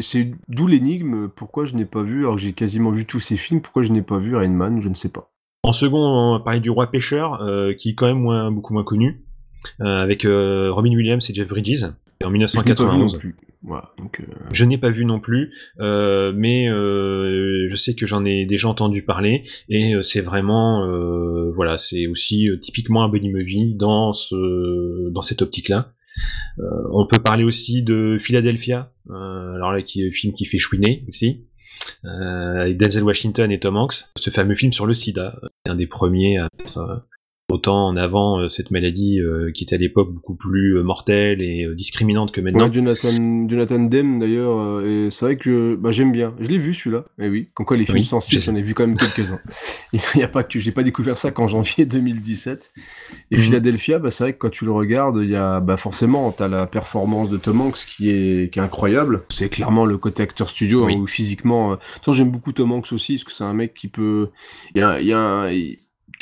C'est d'où l'énigme. Pourquoi je n'ai pas vu, alors que j'ai quasiment vu tous ces films, pourquoi je n'ai pas vu Rain Man, je ne sais pas.
En second, on parlait du roi pêcheur, euh, qui est quand même moins, beaucoup moins connu, euh, avec euh, Robin Williams et Jeff Bridges, en
Je n'ai pas vu non
1991.
plus. Voilà, donc, euh,
Je n'ai pas vu non plus, euh, mais euh, je sais que j'en ai déjà entendu parler et euh, c'est vraiment, euh, voilà, c'est aussi euh, typiquement un buddy movie dans ce, dans cette optique-là. Euh, on peut parler aussi de Philadelphia, euh, alors là qui est un film qui fait chouiner aussi, euh, avec Denzel Washington et Tom Hanks. Ce fameux film sur le SIDA, un des premiers à euh, autant en avant euh, cette maladie euh, qui était à l'époque beaucoup plus euh, mortelle et discriminante que maintenant.
Ouais, Jonathan, Jonathan Demme d'ailleurs, et c'est vrai que bah, j'aime bien. Je l'ai vu celui-là, et oui. Comme quoi les films
Oui,
sensibles, j'en ai vu quand même quelques-uns. (laughs) Il y a pas que j'ai pas découvert ça qu'en janvier (laughs) 2017. Et
Mhm.
Philadelphia, bah, c'est vrai que quand tu le regardes, il y a bah, forcément t'as la performance de Tom Hanks qui est qui est incroyable. C'est clairement le côté acteur studio
Oui.
hein, où physiquement. Euh... j'aime beaucoup Tom Hanks aussi parce que c'est un mec qui peut. Il y a, y a un-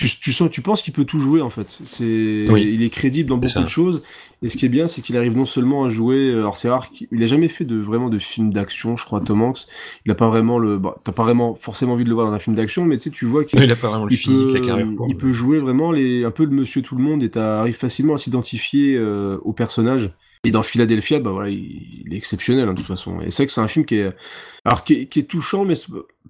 Tu, tu sens, tu penses qu'il peut tout jouer en fait. C'est,
Oui.
il est crédible dans beaucoup de choses. Et ce qui est bien, c'est qu'il arrive non seulement à jouer. euh, Alors c'est rare qu'il a jamais fait de vraiment de film d'action, je crois. Tom Hanks, il a pas vraiment le. Bah, t'as pas vraiment forcément envie de le voir dans un film d'action, mais tu sais, tu vois qu'il
Il a pas vraiment le
il
physique,
peut,
la carrière pour.
il peut jouer vraiment les, un peu le monsieur tout le monde et t'arrives facilement à s'identifier euh, au personnage. Et dans Philadelphia, bah voilà, il, il est exceptionnel hein, de toute façon. Et c'est vrai que c'est un film qui est, alors qui est, qui est touchant, mais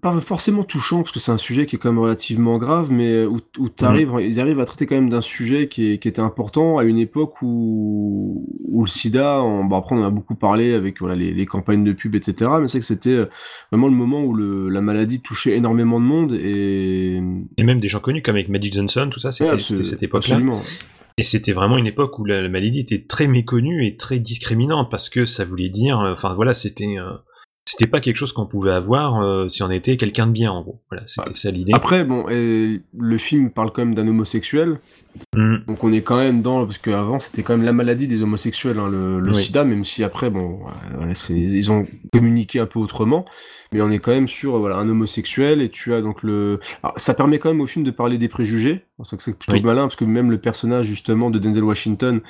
pas forcément touchant parce que c'est un sujet qui est quand même relativement grave, mais où, où t'arrives, ils arrivent à traiter quand même d'un sujet qui, est, qui était important à une époque où, où le SIDA, on, bah après on en a beaucoup parlé avec voilà les, les campagnes de pub, etc. Mais c'est que c'était euh, vraiment le moment où le, la maladie touchait énormément de monde et
Et même des gens connus comme avec Magic Johnson, tout ça, c'était
Ouais,
cette époque-là. Et c'était vraiment une époque où la, la maladie était très méconnue et très discriminante parce que ça voulait dire, euh, enfin voilà, c'était c'était pas quelque chose qu'on pouvait avoir euh, si on était quelqu'un de bien en gros. Voilà, c'était ça l'idée.
Après, bon, et le film parle quand même d'un homosexuel.
Mm.
Donc on est quand même dans parce qu'avant c'était quand même la maladie des homosexuels, hein, le, le
Oui.
SIDA, même si après bon, voilà, ils ont communiqué un peu autrement, mais on est quand même sur voilà un homosexuel et tu as donc le, Alors, ça permet quand même au film de parler des préjugés, c'est que c'est plutôt
Oui.
malin parce que même le personnage justement de Denzel Washington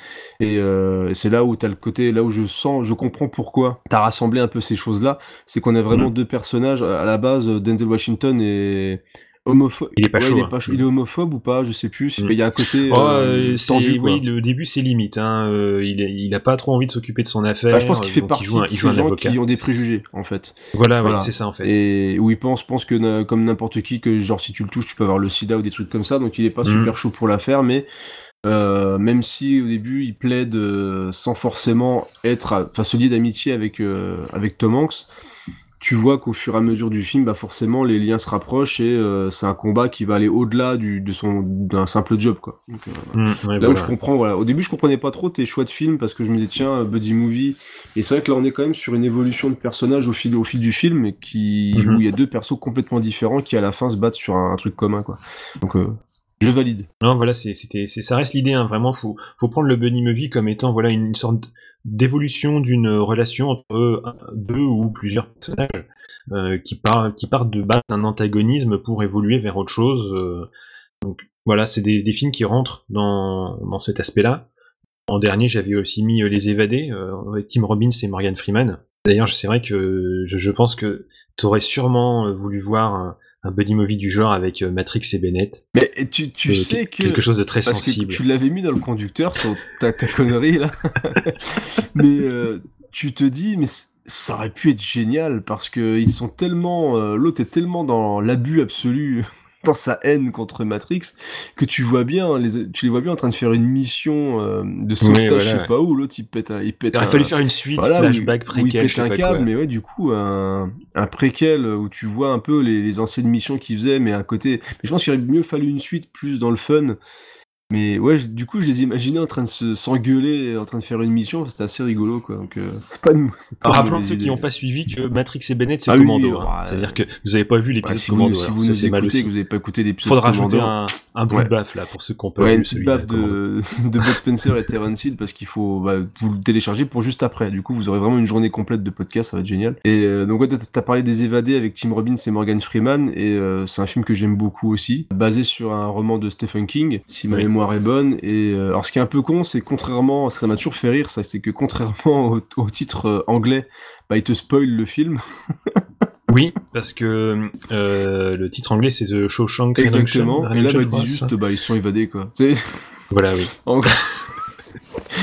et, euh, et c'est là où t'as le côté, là où je sens, je comprends pourquoi t'as rassemblé un peu ces choses là, c'est qu'on a vraiment
Mm.
deux personnages à la base, Denzel Washington est homophobe.
Il est pas
Ouais,
chaud,
il est,
hein.
pas chaud. Il est homophobe ou pas Je sais plus.
Mm.
Il y a un côté
Oh,
euh,
euh,
tendu. Quoi.
oui, le début c'est limite. Hein. euh, il, a, il a pas trop envie de s'occuper de son affaire.
Bah, je pense qu'il fait partie
il joue un,
de ces gens
avocat.
qui ont des préjugés, en fait.
Voilà, ouais, c'est ça, en fait.
Et où il pense, pense que comme n'importe qui, que genre si tu le touches, tu peux avoir le sida ou des trucs comme ça. Donc il est pas
Mhm.
super chaud pour l'affaire, mais euh, même si au début il plaide euh, sans forcément être, enfin se lier d'amitié avec euh, avec Tom Hanks, tu vois qu'au fur et à mesure du film, bah forcément les liens se rapprochent et euh, c'est un combat qui va aller au-delà du de son d'un simple job quoi. Donc, euh,
Mm, ouais,
là où
voilà.
je comprends, voilà. Au début, je comprenais pas trop tes choix de film parce que je me disais tiens buddy movie et c'est vrai que là on est quand même sur une évolution de personnage au fil au fil du film et qui
Mhm.
où il y a deux persos complètement différents qui à la fin se battent sur un, un truc commun quoi. Donc euh, je valide.
Non, voilà, c'était, ça reste l'idée. Hein, vraiment, faut, faut prendre le buddy movie comme étant voilà une sorte d'évolution d'une relation entre deux ou plusieurs personnages euh, qui partent, qui partent de base d'un antagonisme pour évoluer vers autre chose. euh. donc voilà, c'est des, films qui rentrent dans, cet aspect-là. En dernier, j'avais aussi mis euh, Les Évadés avec Tim Robbins et Morgan Freeman. D'ailleurs, c'est vrai que je, je pense que tu aurais sûrement voulu voir un, buddy movie du genre avec euh, Matrix et Bennett.
Mais tu, tu
Euh,
sais
que-
que
quelque chose de très
parce que
sensible.
tu l'avais mis dans le conducteur sur ta, ta connerie là. (laughs) mais euh, tu te dis mais ça aurait pu être génial parce que ils sont tellement euh, l'autre est tellement dans l'abus absolu dans sa haine contre Matrix que tu vois bien les, tu les vois bien en train de faire une mission euh, de sauvetage
voilà,
je sais
ouais.
pas où l'autre il pète un, il pète
Il aurait
un-
fallu faire une suite,
où-
flashback,
où
préquel,
il
je
pète
sais
un câble
quoi.
mais ouais du coup un, un préquel où tu vois un peu les, les anciennes missions qu'il faisait mais à côté mais je pense qu'il aurait mieux fallu une suite plus dans le fun mais ouais je- du coup je les imaginais en train de se s'engueuler en train de faire une mission c'était assez rigolo quoi donc euh, c'est pas une
rappelons ceux qui n'ont pas suivi que Matrix et Bennett c'est
Ah oui,
Commando.
oui,
hein.
ouais.
C'est-à-dire que vous avez pas vu l'épisode
si vous,
Commando.
si
alors
vous
ça,
nous écoutez que vous avez pas écouté l'épisode
Faudra rajouter
Commando,
un, un bout
ouais.
de baffe là pour ceux qui ont pas
Ouais,
vu
une petite baffe de, (laughs) de Bud Spencer et Terence Hill parce qu'il faut bah, vous le télécharger pour juste après. Du coup, vous aurez vraiment une journée complète de podcast, ça va être génial. Et euh, donc, ouais, t'as- parlé des évadés avec Tim Robbins et Morgan Freeman, et euh, c'est un film que j'aime beaucoup aussi, basé sur un roman de Stephen King, si ma
Oui.
Mémoire est bonne. Et euh, alors, ce qui est un peu con, c'est contrairement, ça m'a toujours fait rire, ça, c'est que contrairement (laughs) au, au titre euh, anglais, bah, il te spoil le film. (laughs)
Oui, parce que euh, le titre anglais c'est The Shawshank Redemption.
Exactement. Et là, bah,
je
il
crois,
dit
c'est
juste, bah, ils sont évadés, quoi. C'est- (laughs)
Voilà, oui.
En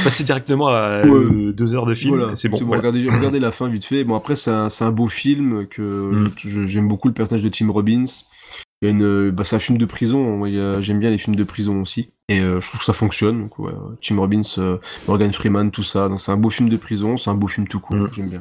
Passer directement à
Ouais.
deux heures de film,
Voilà,
c'est bon.
c'est
voilà.
Regardez, regardez (clears throat) la fin vite fait. Bon après c'est un, beau film que
Mm.
j'aime beaucoup le personnage de Tim Robbins. Il y a une, bah, c'est un film de prison. A- j'aime bien les films de prison aussi. Et euh, je trouve que ça fonctionne. Donc, ouais, Tim Robbins, euh, Morgan Freeman, tout ça. Donc c'est un beau film de prison. C'est un beau film tout court.
Mm.
J'aime bien.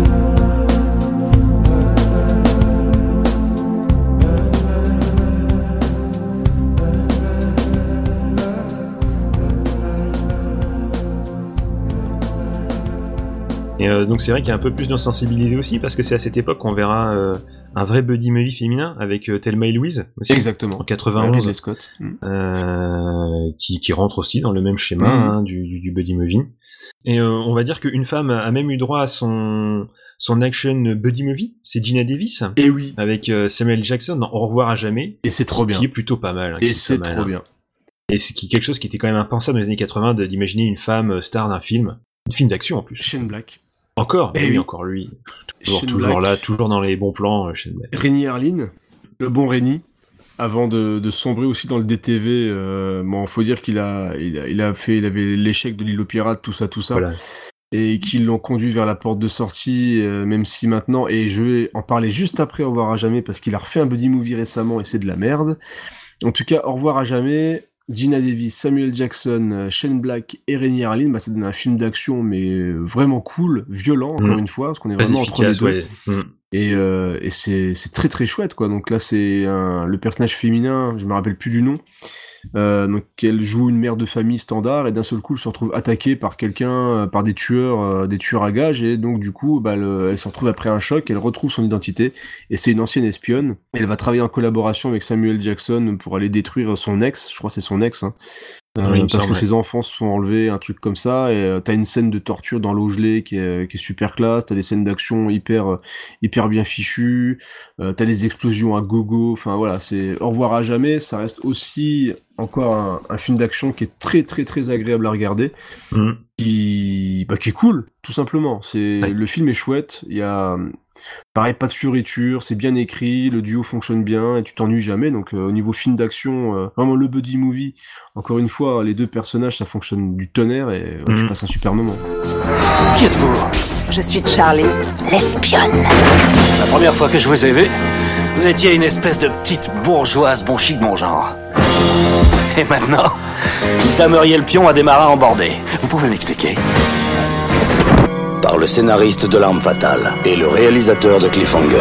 Euh, donc c'est vrai qu'il y a un peu plus de sensibilité aussi parce que c'est à cette époque qu'on verra euh, un vrai buddy movie féminin avec euh, Thelma et Louise aussi,
Exactement.
en
Ouais,
91
Ridley Scott. Mm.
euh, qui, qui rentre aussi dans le même schéma
Mhm.
hein, du, du, buddy movie. Et on va dire qu'une femme a même eu droit à son son action buddy movie, c'est Gina Davis.
Et oui.
Avec Samuel Jackson dans Au revoir à jamais.
Et c'est trop bien.
Qui est plutôt pas mal. hein,
Et
est
c'est
mal,
trop
hein.
bien.
Et c'est quelque chose qui était quand même impensable dans les années 80 de- d'imaginer une femme star d'un film. Un film d'action en plus.
Shane Black.
Encore
Eh
oui,
oui.
encore lui. Toujours, là, toujours dans les bons plans, euh, Shane.
Rémi Harlin, le bon Rémi, avant de, de sombrer aussi dans le DTV. Euh, bon, faut dire qu'il a, il a, il a fait, il avait l'échec de l'île aux pirates, tout ça, tout ça,
Voilà.
et qu'ils l'ont conduit vers la porte de sortie, euh, même si maintenant, et je vais en parler juste après Au revoir à jamais, parce qu'il a refait un buddy movie récemment et c'est de la merde. En tout cas, Au revoir à jamais. Gina Davis, Samuel Jackson, euh, Shane Black et Rémi Harlin, bah, ça donne un film d'action, mais euh, vraiment cool, violent, encore
Mm.
une fois, parce qu'on est vraiment entre les
efficace,
deux.
ouais. Mm.
Et, euh, et c'est très très chouette quoi. Donc là c'est le personnage féminin, je me rappelle plus du nom. Euh, donc elle joue une mère de famille standard et d'un seul coup elle se retrouve attaquée par quelqu'un, euh, par des tueurs, euh, des tueurs à gages. Et donc du coup bah, le- elle se retrouve après un choc, elle retrouve son identité et c'est une ancienne espionne. Elle va travailler en collaboration avec Samuel Jackson pour aller détruire son ex, je crois c'est son ex, hein,
Oui, il me
parce
semble,
que
ouais.
ses enfants se font enlever, un truc comme ça, et euh, t'as une scène de torture dans l'eau gelée qui est, qui est super classe, t'as des scènes d'action hyper, euh, hyper bien fichues, euh, t'as des explosions à gogo, enfin voilà, c'est au revoir à jamais, ça reste aussi encore un, un film d'action qui est très très très agréable à regarder,
Mhm.
qui, bah, qui est cool, tout simplement. C'est le film est chouette, il y a pareil pas de fioritures, c'est bien écrit, le duo fonctionne bien et tu t'ennuies jamais. Donc euh, au niveau film d'action, euh, vraiment le buddy movie. Encore une fois, les deux personnages ça fonctionne du tonnerre et ouais, tu
Mhm.
passes un super moment.
Qui êtes-vous
Je suis Charlie, l'espionne.
La première fois que je vous ai vu, vous étiez une espèce de petite bourgeoise bon chic bon genre. Et maintenant, vous dameriez le pion à des marins embordés. Vous pouvez m'expliquer? Par le scénariste de L'Arme Fatale et le réalisateur de Cliffhanger.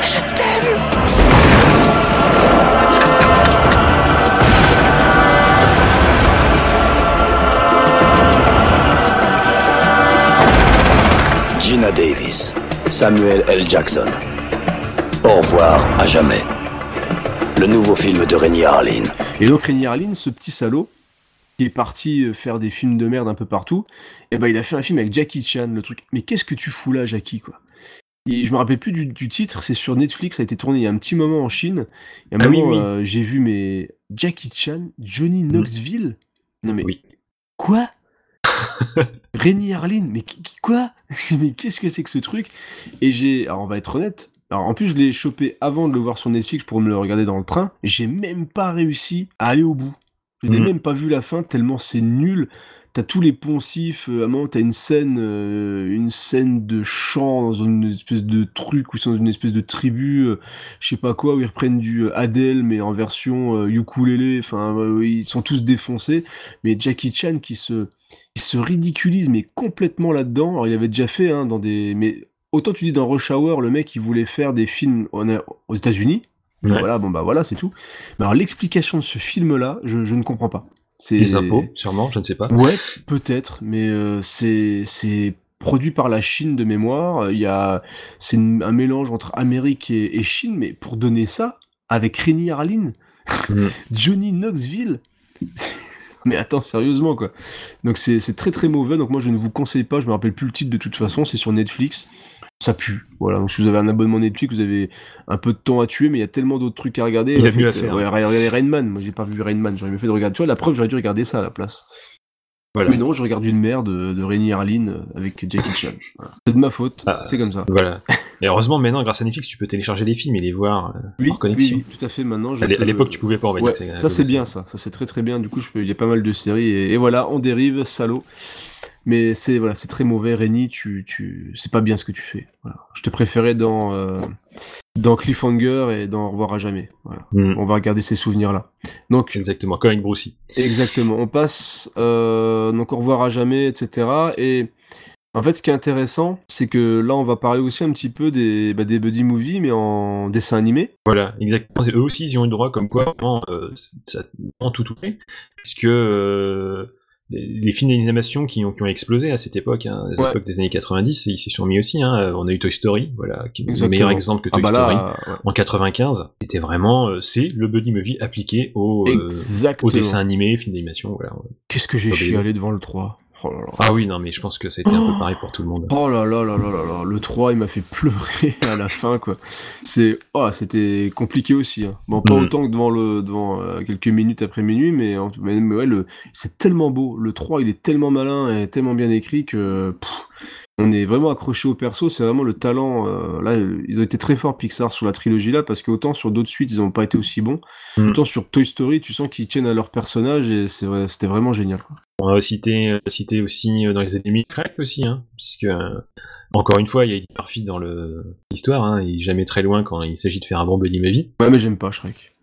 Je t'aime.
Gina Davis, Samuel L. Jackson. Au revoir à jamais. Le nouveau film de Rémi Harlin.
Et donc Rémi Harlin, ce petit salaud, qui est parti euh, faire des films de merde un peu partout, et ben il a fait un film avec Jackie Chan, le truc. Mais qu'est-ce que tu fous là, Jackie, quoi? Et Je me rappelle plus du, du titre, c'est sur Netflix, ça a été tourné il y a un petit moment en Chine. Et à un
Ah oui,
moment,
oui.
euh, j'ai vu mais Jackie Chan, Johnny Knoxville? Non mais quoi? (laughs) Rémi Harlin, mais qui- quoi? (laughs) Mais qu'est-ce que c'est que ce truc? Et j'ai, alors on va être honnête. Alors en plus je l'ai chopé avant de le voir sur Netflix pour me le regarder dans le train. J'ai même pas réussi à aller au bout. Je n'ai
Mhm.
même pas vu la fin tellement c'est nul. T'as tous les poncifs, euh, à un moment t'as une scène, euh, une scène de chant dans une espèce de truc sont dans une espèce de tribu, euh, je sais pas quoi, où ils reprennent du euh, Adele mais en version euh, ukulélé. Enfin, ils sont tous défoncés. Mais Jackie Chan qui se, se ridiculise mais complètement là-dedans. Alors il avait déjà fait hein, dans des, mais autant tu dis dans Rush Hour, le mec il voulait faire des films en- aux États-Unis.
Ouais.
Voilà, bon bah voilà, c'est tout. Mais alors l'explication de ce film-là, je, je ne comprends pas. C'est
Les impôts, sûrement, je ne sais pas.
Ouais, peut-être, mais euh, c'est c'est produit par la Chine de mémoire. Il y a c'est une- un mélange entre Amérique et, et Chine, mais pour donner ça avec Rémi Harlin,
Mhm. (laughs)
Johnny Knoxville. (laughs) Mais attends, sérieusement quoi. Donc c'est c'est très très mauvais. Donc moi je ne vous conseille pas. Je me rappelle plus le titre de toute façon. C'est sur Netflix. Ça pue. Voilà. Donc si vous avez un abonnement Netflix, vous avez un peu de temps à tuer, mais il y a tellement d'autres trucs à regarder.
Il y a mieux à faire.
Ouais, regardez Rain Man. Moi j'ai pas vu Rain Man. J'aurais mieux fait de regarder. Tu vois, la preuve, j'aurais dû regarder ça à la place.
Voilà.
Mais non, je regarde une merde de, de Rémi Harlin euh, avec Jackie Chan. Voilà. C'est de ma faute.
Ah,
c'est comme ça.
Voilà. (laughs) Et heureusement, maintenant, grâce à Netflix, tu peux télécharger les films et les voir euh,
Oui,
hors connexion.
oui, oui, tout à fait. Maintenant, je
À l'époque, tu pouvais pas, dire
Ouais, ça c'est bien, ça. Ça c'est très très bien. Du coup, je peux... il y a pas mal de séries et, et voilà, on dérive, salaud. Mais c'est voilà, c'est très mauvais, Rémi. Tu, tu, c'est pas bien ce que tu fais. Voilà. Je te préférais dans euh, dans Cliffhanger et dans Au revoir à jamais. Voilà.
Mm.
On va regarder ces souvenirs là. Donc
Exactement, comme avec Brucey.
Exactement. On passe euh, donc au revoir à jamais, etc. Et en fait, ce qui est intéressant, c'est que là, on va parler aussi un petit peu des, bah, des buddy movies, mais en dessin animé.
Voilà, exactement. Et Eux aussi, ils ont eu le droit, comme quoi, vraiment, euh, ça tout touché, puisque euh, les, films d'animation qui ont, qui ont explosé à cette époque, hein, à
Ouais.
l'époque des années 90, ils s'y sont mis aussi. Hein. On a eu Toy Story, voilà, qui est le meilleur exemple que
Ah
Toy
bah là,
Story,
ouais.
en 95. C'était vraiment, euh, c'est le buddy movie appliqué au, euh, au dessin animé, film d'animation, voilà.
Qu'est-ce que j'ai chialé devant le 3 Oh là là.
Ah oui, non, mais je pense que c'était un peu pareil pour tout le monde.
Oh là là là là là là, le 3 il m'a fait pleurer (laughs) à la fin quoi. C'est oh, c'était compliqué aussi hein. Bon pas
Mhm.
autant que devant le devant euh, quelques minutes après minuit mais, en- mais, mais ouais le c'est tellement beau, le 3 il est tellement malin et tellement bien écrit que pff, on est vraiment accroché au perso, c'est vraiment le talent euh, là ils ont été très forts Pixar sur la trilogie là parce que autant sur d'autres suites ils ont pas été aussi bons,
Mhm.
autant sur Toy Story tu sens qu'ils tiennent à leur personnage et vrai, c'était vraiment génial. quoi.
On va citer, euh, citer aussi euh, dans les ennemis Shrek aussi, hein, puisque euh, encore une fois, il y a Eddie Murphy dans l'histoire, hein, il est jamais très loin quand il s'agit de faire un bon buddy movie.
Ouais mais j'aime pas Shrek.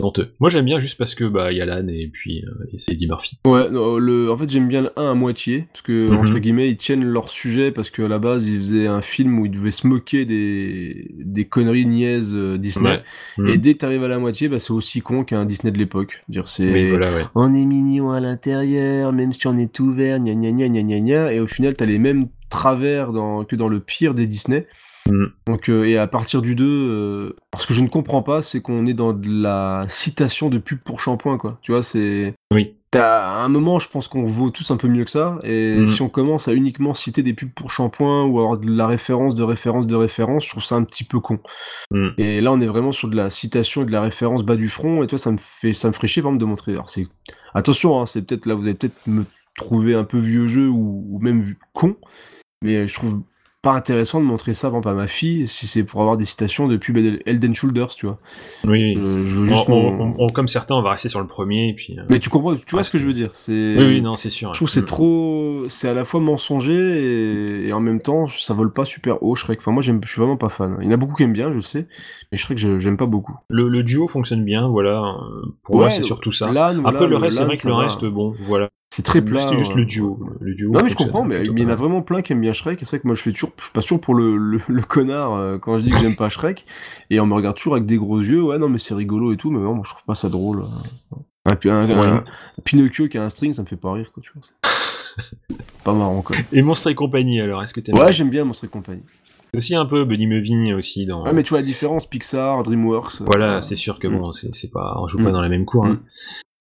Honteux. Moi j'aime bien juste parce que bah il y a Lan et puis euh, et c'est Eddie Murphy.
Ouais, non, le, en fait j'aime bien le 1 à moitié, parce que
Mhm.
entre guillemets ils tiennent leur sujet, parce qu'à la base ils faisaient un film où ils devaient se moquer des, des conneries niaises euh, Disney,
Ouais. Mhm.
et dès que t'arrives à la moitié, bah, c'est aussi con qu'un Disney de l'époque. Dire c'est
Oui, voilà, ouais.
on est mignon à l'intérieur, même si on est ouvert, gna gna gna gna gna gna, et au final t'as les mêmes travers dans, que dans le pire des Disney.
Mm.
Donc, euh, et à partir du 2, euh, parce que je ne comprends pas, c'est qu'on est dans de la citation de pub pour shampoing, quoi. Tu vois, c'est.
Oui.
À un moment, je pense qu'on vaut tous un peu mieux que ça. Et
Mhm.
si on commence à uniquement citer des pubs pour shampoing ou avoir de la référence, de référence, de référence, je trouve ça un petit peu con.
Mm.
Et là, on est vraiment sur de la citation et de la référence bas du front. Et toi, ça me fait, ça me ferait chier, par exemple, de montrer. Alors, c'est attention, hein, c'est peut-être là, vous allez peut-être me trouver un peu vieux jeu ou, ou même con. Mais je trouve pas intéressant de montrer ça, par ma fille, si c'est pour avoir des citations de pub Elden Shoulders, tu vois.
Oui,
Euh, je veux juste
On-
mon-
on- on- comme certains, on va rester sur le premier et puis. euh,
Mais tu comprends, tu vois ce que je veux dire.
Oui, oui, non, c'est sûr.
Je trouve que c'est trop, c'est à la fois mensonger et, et en même temps ça vole pas super haut Shrek. Enfin moi je suis vraiment pas fan. Il y en a beaucoup qui aiment bien, je sais, mais Shrek je- j'aime pas beaucoup.
Le, le duo fonctionne bien, voilà. euh, Pour
Ouais,
moi, c'est surtout ça. Après, le reste, c'est vrai que le reste, bon, voilà.
C'est très plat.
C'était juste le duo. Le duo
Non mais je comprends, mais il y en a vraiment plein qui aiment bien Shrek. Et c'est vrai que moi je fais toujours, je passe toujours pour le, le, le connard euh, quand je dis que j'aime pas Shrek, et on me regarde toujours avec des gros yeux. Ouais non mais c'est rigolo et tout, mais non, moi je trouve pas ça drôle. euh. Et puis un, un- un Pinocchio qui a un string, ça me fait pas rire quoi, tu vois. pas marrant quoi.
Et Monstre et compagnie, alors, est-ce que t'aimes
Ouais j'aime bien Monstre et compagnie.
C'est aussi un peu Buddy Movie aussi dans.
Ouais mais tu vois la différence, Pixar, DreamWorks. euh,
Voilà, c'est sûr que
Mm.
bon, c'est c'est pas, on joue
Mm.
pas dans la même cour. hein.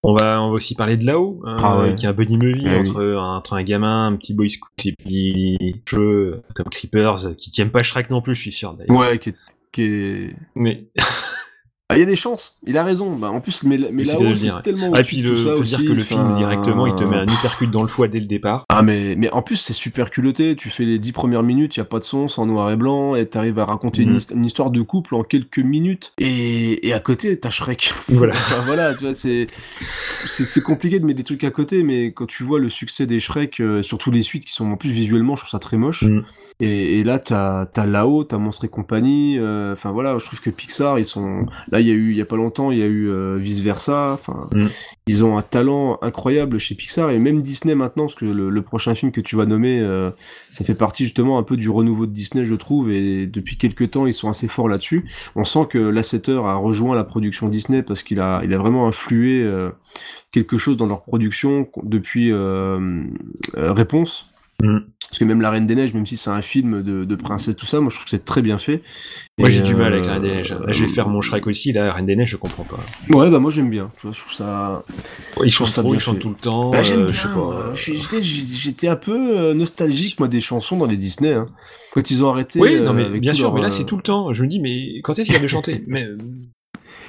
On va, on va aussi parler de là-haut, hein,
Ah ouais.
qui est un buddy movie
Ah oui.
entre, entre un gamin, un petit boy scout et puis jeux comme Creepers, qui, qui aime pas Shrek non plus, je suis sûr.
Ouais, qui est. Qui est...
Mais (laughs)
Ah, il y a des chances, il a raison. Bah, en plus, mais, mais là-haut, c'est tellement
Ah,
au-dessus
puis le,
tout ça aussi.
dire que le film directement, il te met un uppercut dans le foie dès le départ.
Ah, mais, mais en plus, c'est super culotté. Tu fais les dix premières minutes, il y a pas de son, c'est en noir et blanc, et t'arrives à raconter une,
Mhm.
une histoire de couple en quelques minutes. Et, et à côté, t'as Shrek. (laughs)
Voilà.
Enfin, voilà, tu vois, c'est, c'est, compliqué de mettre des trucs à côté, mais quand tu vois le succès des Shrek, euh, surtout les suites qui sont en plus visuellement, je trouve ça très moche.
Mhm.
Et, et là, t'as, t'as là-haut, t'as Monstre et compagnie. euh, Enfin voilà, je trouve que Pixar, ils sont. Là, il y a eu, il y a pas longtemps, il y a eu euh, vice versa. Enfin,
Mm.
ils ont un talent incroyable chez Pixar et même Disney maintenant, parce que le, le prochain film que tu vas nommer, euh, ça fait partie justement un peu du renouveau de Disney, je trouve. Et depuis quelques temps, ils sont assez forts là-dessus. On sent que Lasseter a rejoint la production Disney parce qu'il a, il a vraiment influé euh, quelque chose dans leur production depuis Réponse.
Mm.
Parce que même La Reine des Neiges, même si c'est un film de, de princesse, tout ça, moi je trouve que c'est très bien fait.
Moi, j'ai du mal avec
euh,
la Reine des Neiges. Là, je vais faire mon Shrek aussi, là, Reine des Neiges, je comprends pas.
Ouais, bah moi j'aime bien. Tu vois, je trouve ça.
Ouais, il
je trouve
chante
ça
trop,
bien
il chante
fait.
tout le temps,
Bah, j'aime
euh,
J'étais un peu euh, nostalgique, moi, des chansons dans les Disney. Hein. Quand ils ont arrêté.
Oui, non, mais
euh,
bien sûr,
leur,
mais là,
euh,
c'est tout le temps. Je me dis, mais quand est-ce qu'il va me chanter? (laughs) Mais, euh,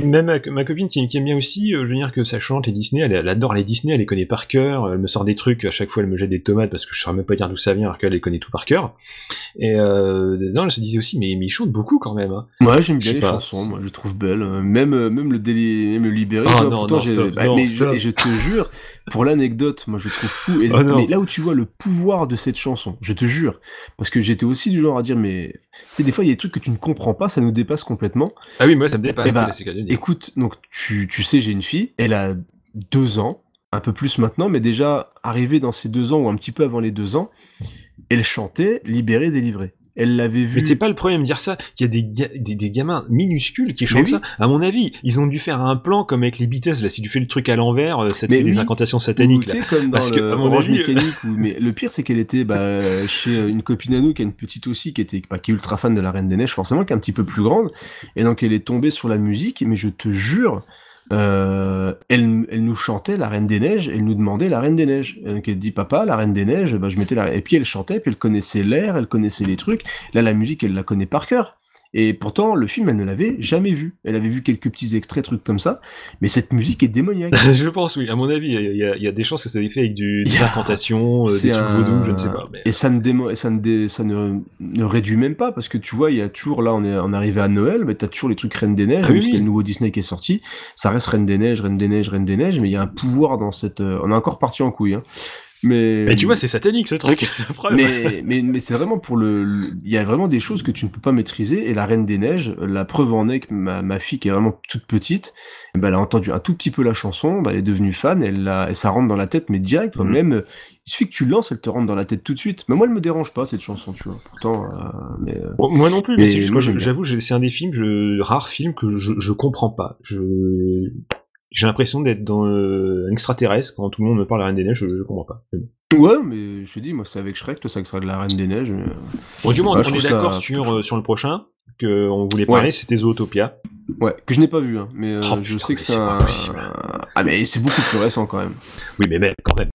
Même ma, ma copine qui, qui aime bien aussi, euh, je veux dire que ça chante les Disney, elle, elle adore les Disney, elle les connaît par cœur, elle me sort des trucs, à chaque fois elle me jette des tomates parce que je saurais même pas dire d'où ça vient alors qu'elle les connaît tout par cœur. Et euh, non, elle se disait aussi, mais, mais ils chantent beaucoup quand même. Hein.
Ouais, j'aime bien les
pas,
chansons, moi, je les trouve belles. Euh, Même, euh, même le déli... même le libéré,
Oh
vois,
non,
pourtant
non, stop,
bah,
non,
mais je, je te (laughs) jure, pour l'anecdote, moi je le trouve fou. Et,
Oh non.
mais là où tu vois le pouvoir de cette chanson, je te jure, parce que j'étais aussi du genre à dire, mais tu sais, des fois il y a des trucs que tu ne comprends pas, ça nous dépasse complètement.
Ah oui, moi ça me dépasse,
bah,
c'est
écoute, donc tu, tu sais, j'ai une fille, elle a deux ans, un peu plus maintenant, mais déjà arrivée dans ses deux ans ou un petit peu avant les deux ans, elle chantait Libéré, délivré. Elle l'avait vu.
Mais t'es pas le premier à me dire ça, qu'il y a des, ga- des, des gamins minuscules qui chantent
oui.
ça. À mon avis, ils ont dû faire un plan comme avec les Beatles, là, si tu fais le truc à l'envers, euh, ça te
Mais
fait des incantations
Ou,
sataniques.
sais,
là.
comme dans
Parce que,
le
à mon
Orange
avis,
Mécanique, (laughs) où- mais le pire, c'est qu'elle était bah, chez une copine à nous, qui a une petite aussi, qui était bah, qui est ultra fan de la Reine des Neiges, forcément, qui est un petit peu plus grande, et donc elle est tombée sur la musique, mais je te jure, euh, elle, elle nous chantait la Reine des Neiges, elle nous demandait la Reine des Neiges. Et donc elle dit papa, la Reine des Neiges, bah, je mettais la... et puis elle chantait, puis elle connaissait l'air, elle connaissait les trucs. Là, la musique, elle la connaît par cœur. Et pourtant, le film, elle ne l'avait jamais vu. Elle avait vu quelques petits extraits, trucs comme ça, mais cette musique est démoniaque. (laughs)
je pense, oui. À mon avis, il y, a- y a des chances que ça ait fait avec du, des incantations, euh, des trucs
un-
vaudou, je ne sais pas. mais-
Et ça ne démo... et ça dé- ça ne... ne réduit même pas parce que tu vois, il y a toujours là, on est on est arrivé à Noël, mais t'as toujours les trucs Reine des Neiges,
Ah
même
oui,
s'il y a
oui.
le nouveau Disney qui est sorti, ça reste Reine des Neiges, Reine des Neiges, Reine des Neiges, mais il y a un pouvoir dans cette. euh, On est encore parti en couille, hein. Mais.
Mais tu vois, c'est satanique ce truc. (laughs)
Mais, mais, mais c'est vraiment pour le. Il y a vraiment des choses que tu ne peux pas maîtriser. Et la Reine des Neiges, la preuve en est que ma, ma fille, qui est vraiment toute petite, ben, elle a entendu un tout petit peu la chanson, bah, elle est devenue fan, elle et ça rentre dans la tête, mais direct.
Mhm.
même. Il suffit que tu lances, elle te rentre dans la tête tout de suite. Mais moi, elle me dérange pas, cette chanson, tu vois. Pourtant. euh, mais, euh,
Bon, moi non plus, mais,
mais
j'avoue, c'est un des films, je, rares films que je, je comprends pas. Je, j'ai l'impression d'être dans euh, un extraterrestre quand tout le monde me parle de la Reine des Neiges, je, je comprends pas. Mais bon.
Ouais, mais je te dis, moi c'est avec Shrek, toi ça sera de la Reine des Neiges. mais, euh,
Bon, du moins,
je
on est
ça-
d'accord sur, euh, sur le prochain, que on voulait parler,
Ouais.
c'était Zootopia.
Ouais, que je n'ai pas vu, hein, mais euh,
Oh,
je
putain,
sais
mais
que
c'est
un... Ah mais c'est beaucoup plus récent quand même.
Oui, mais même, quand même.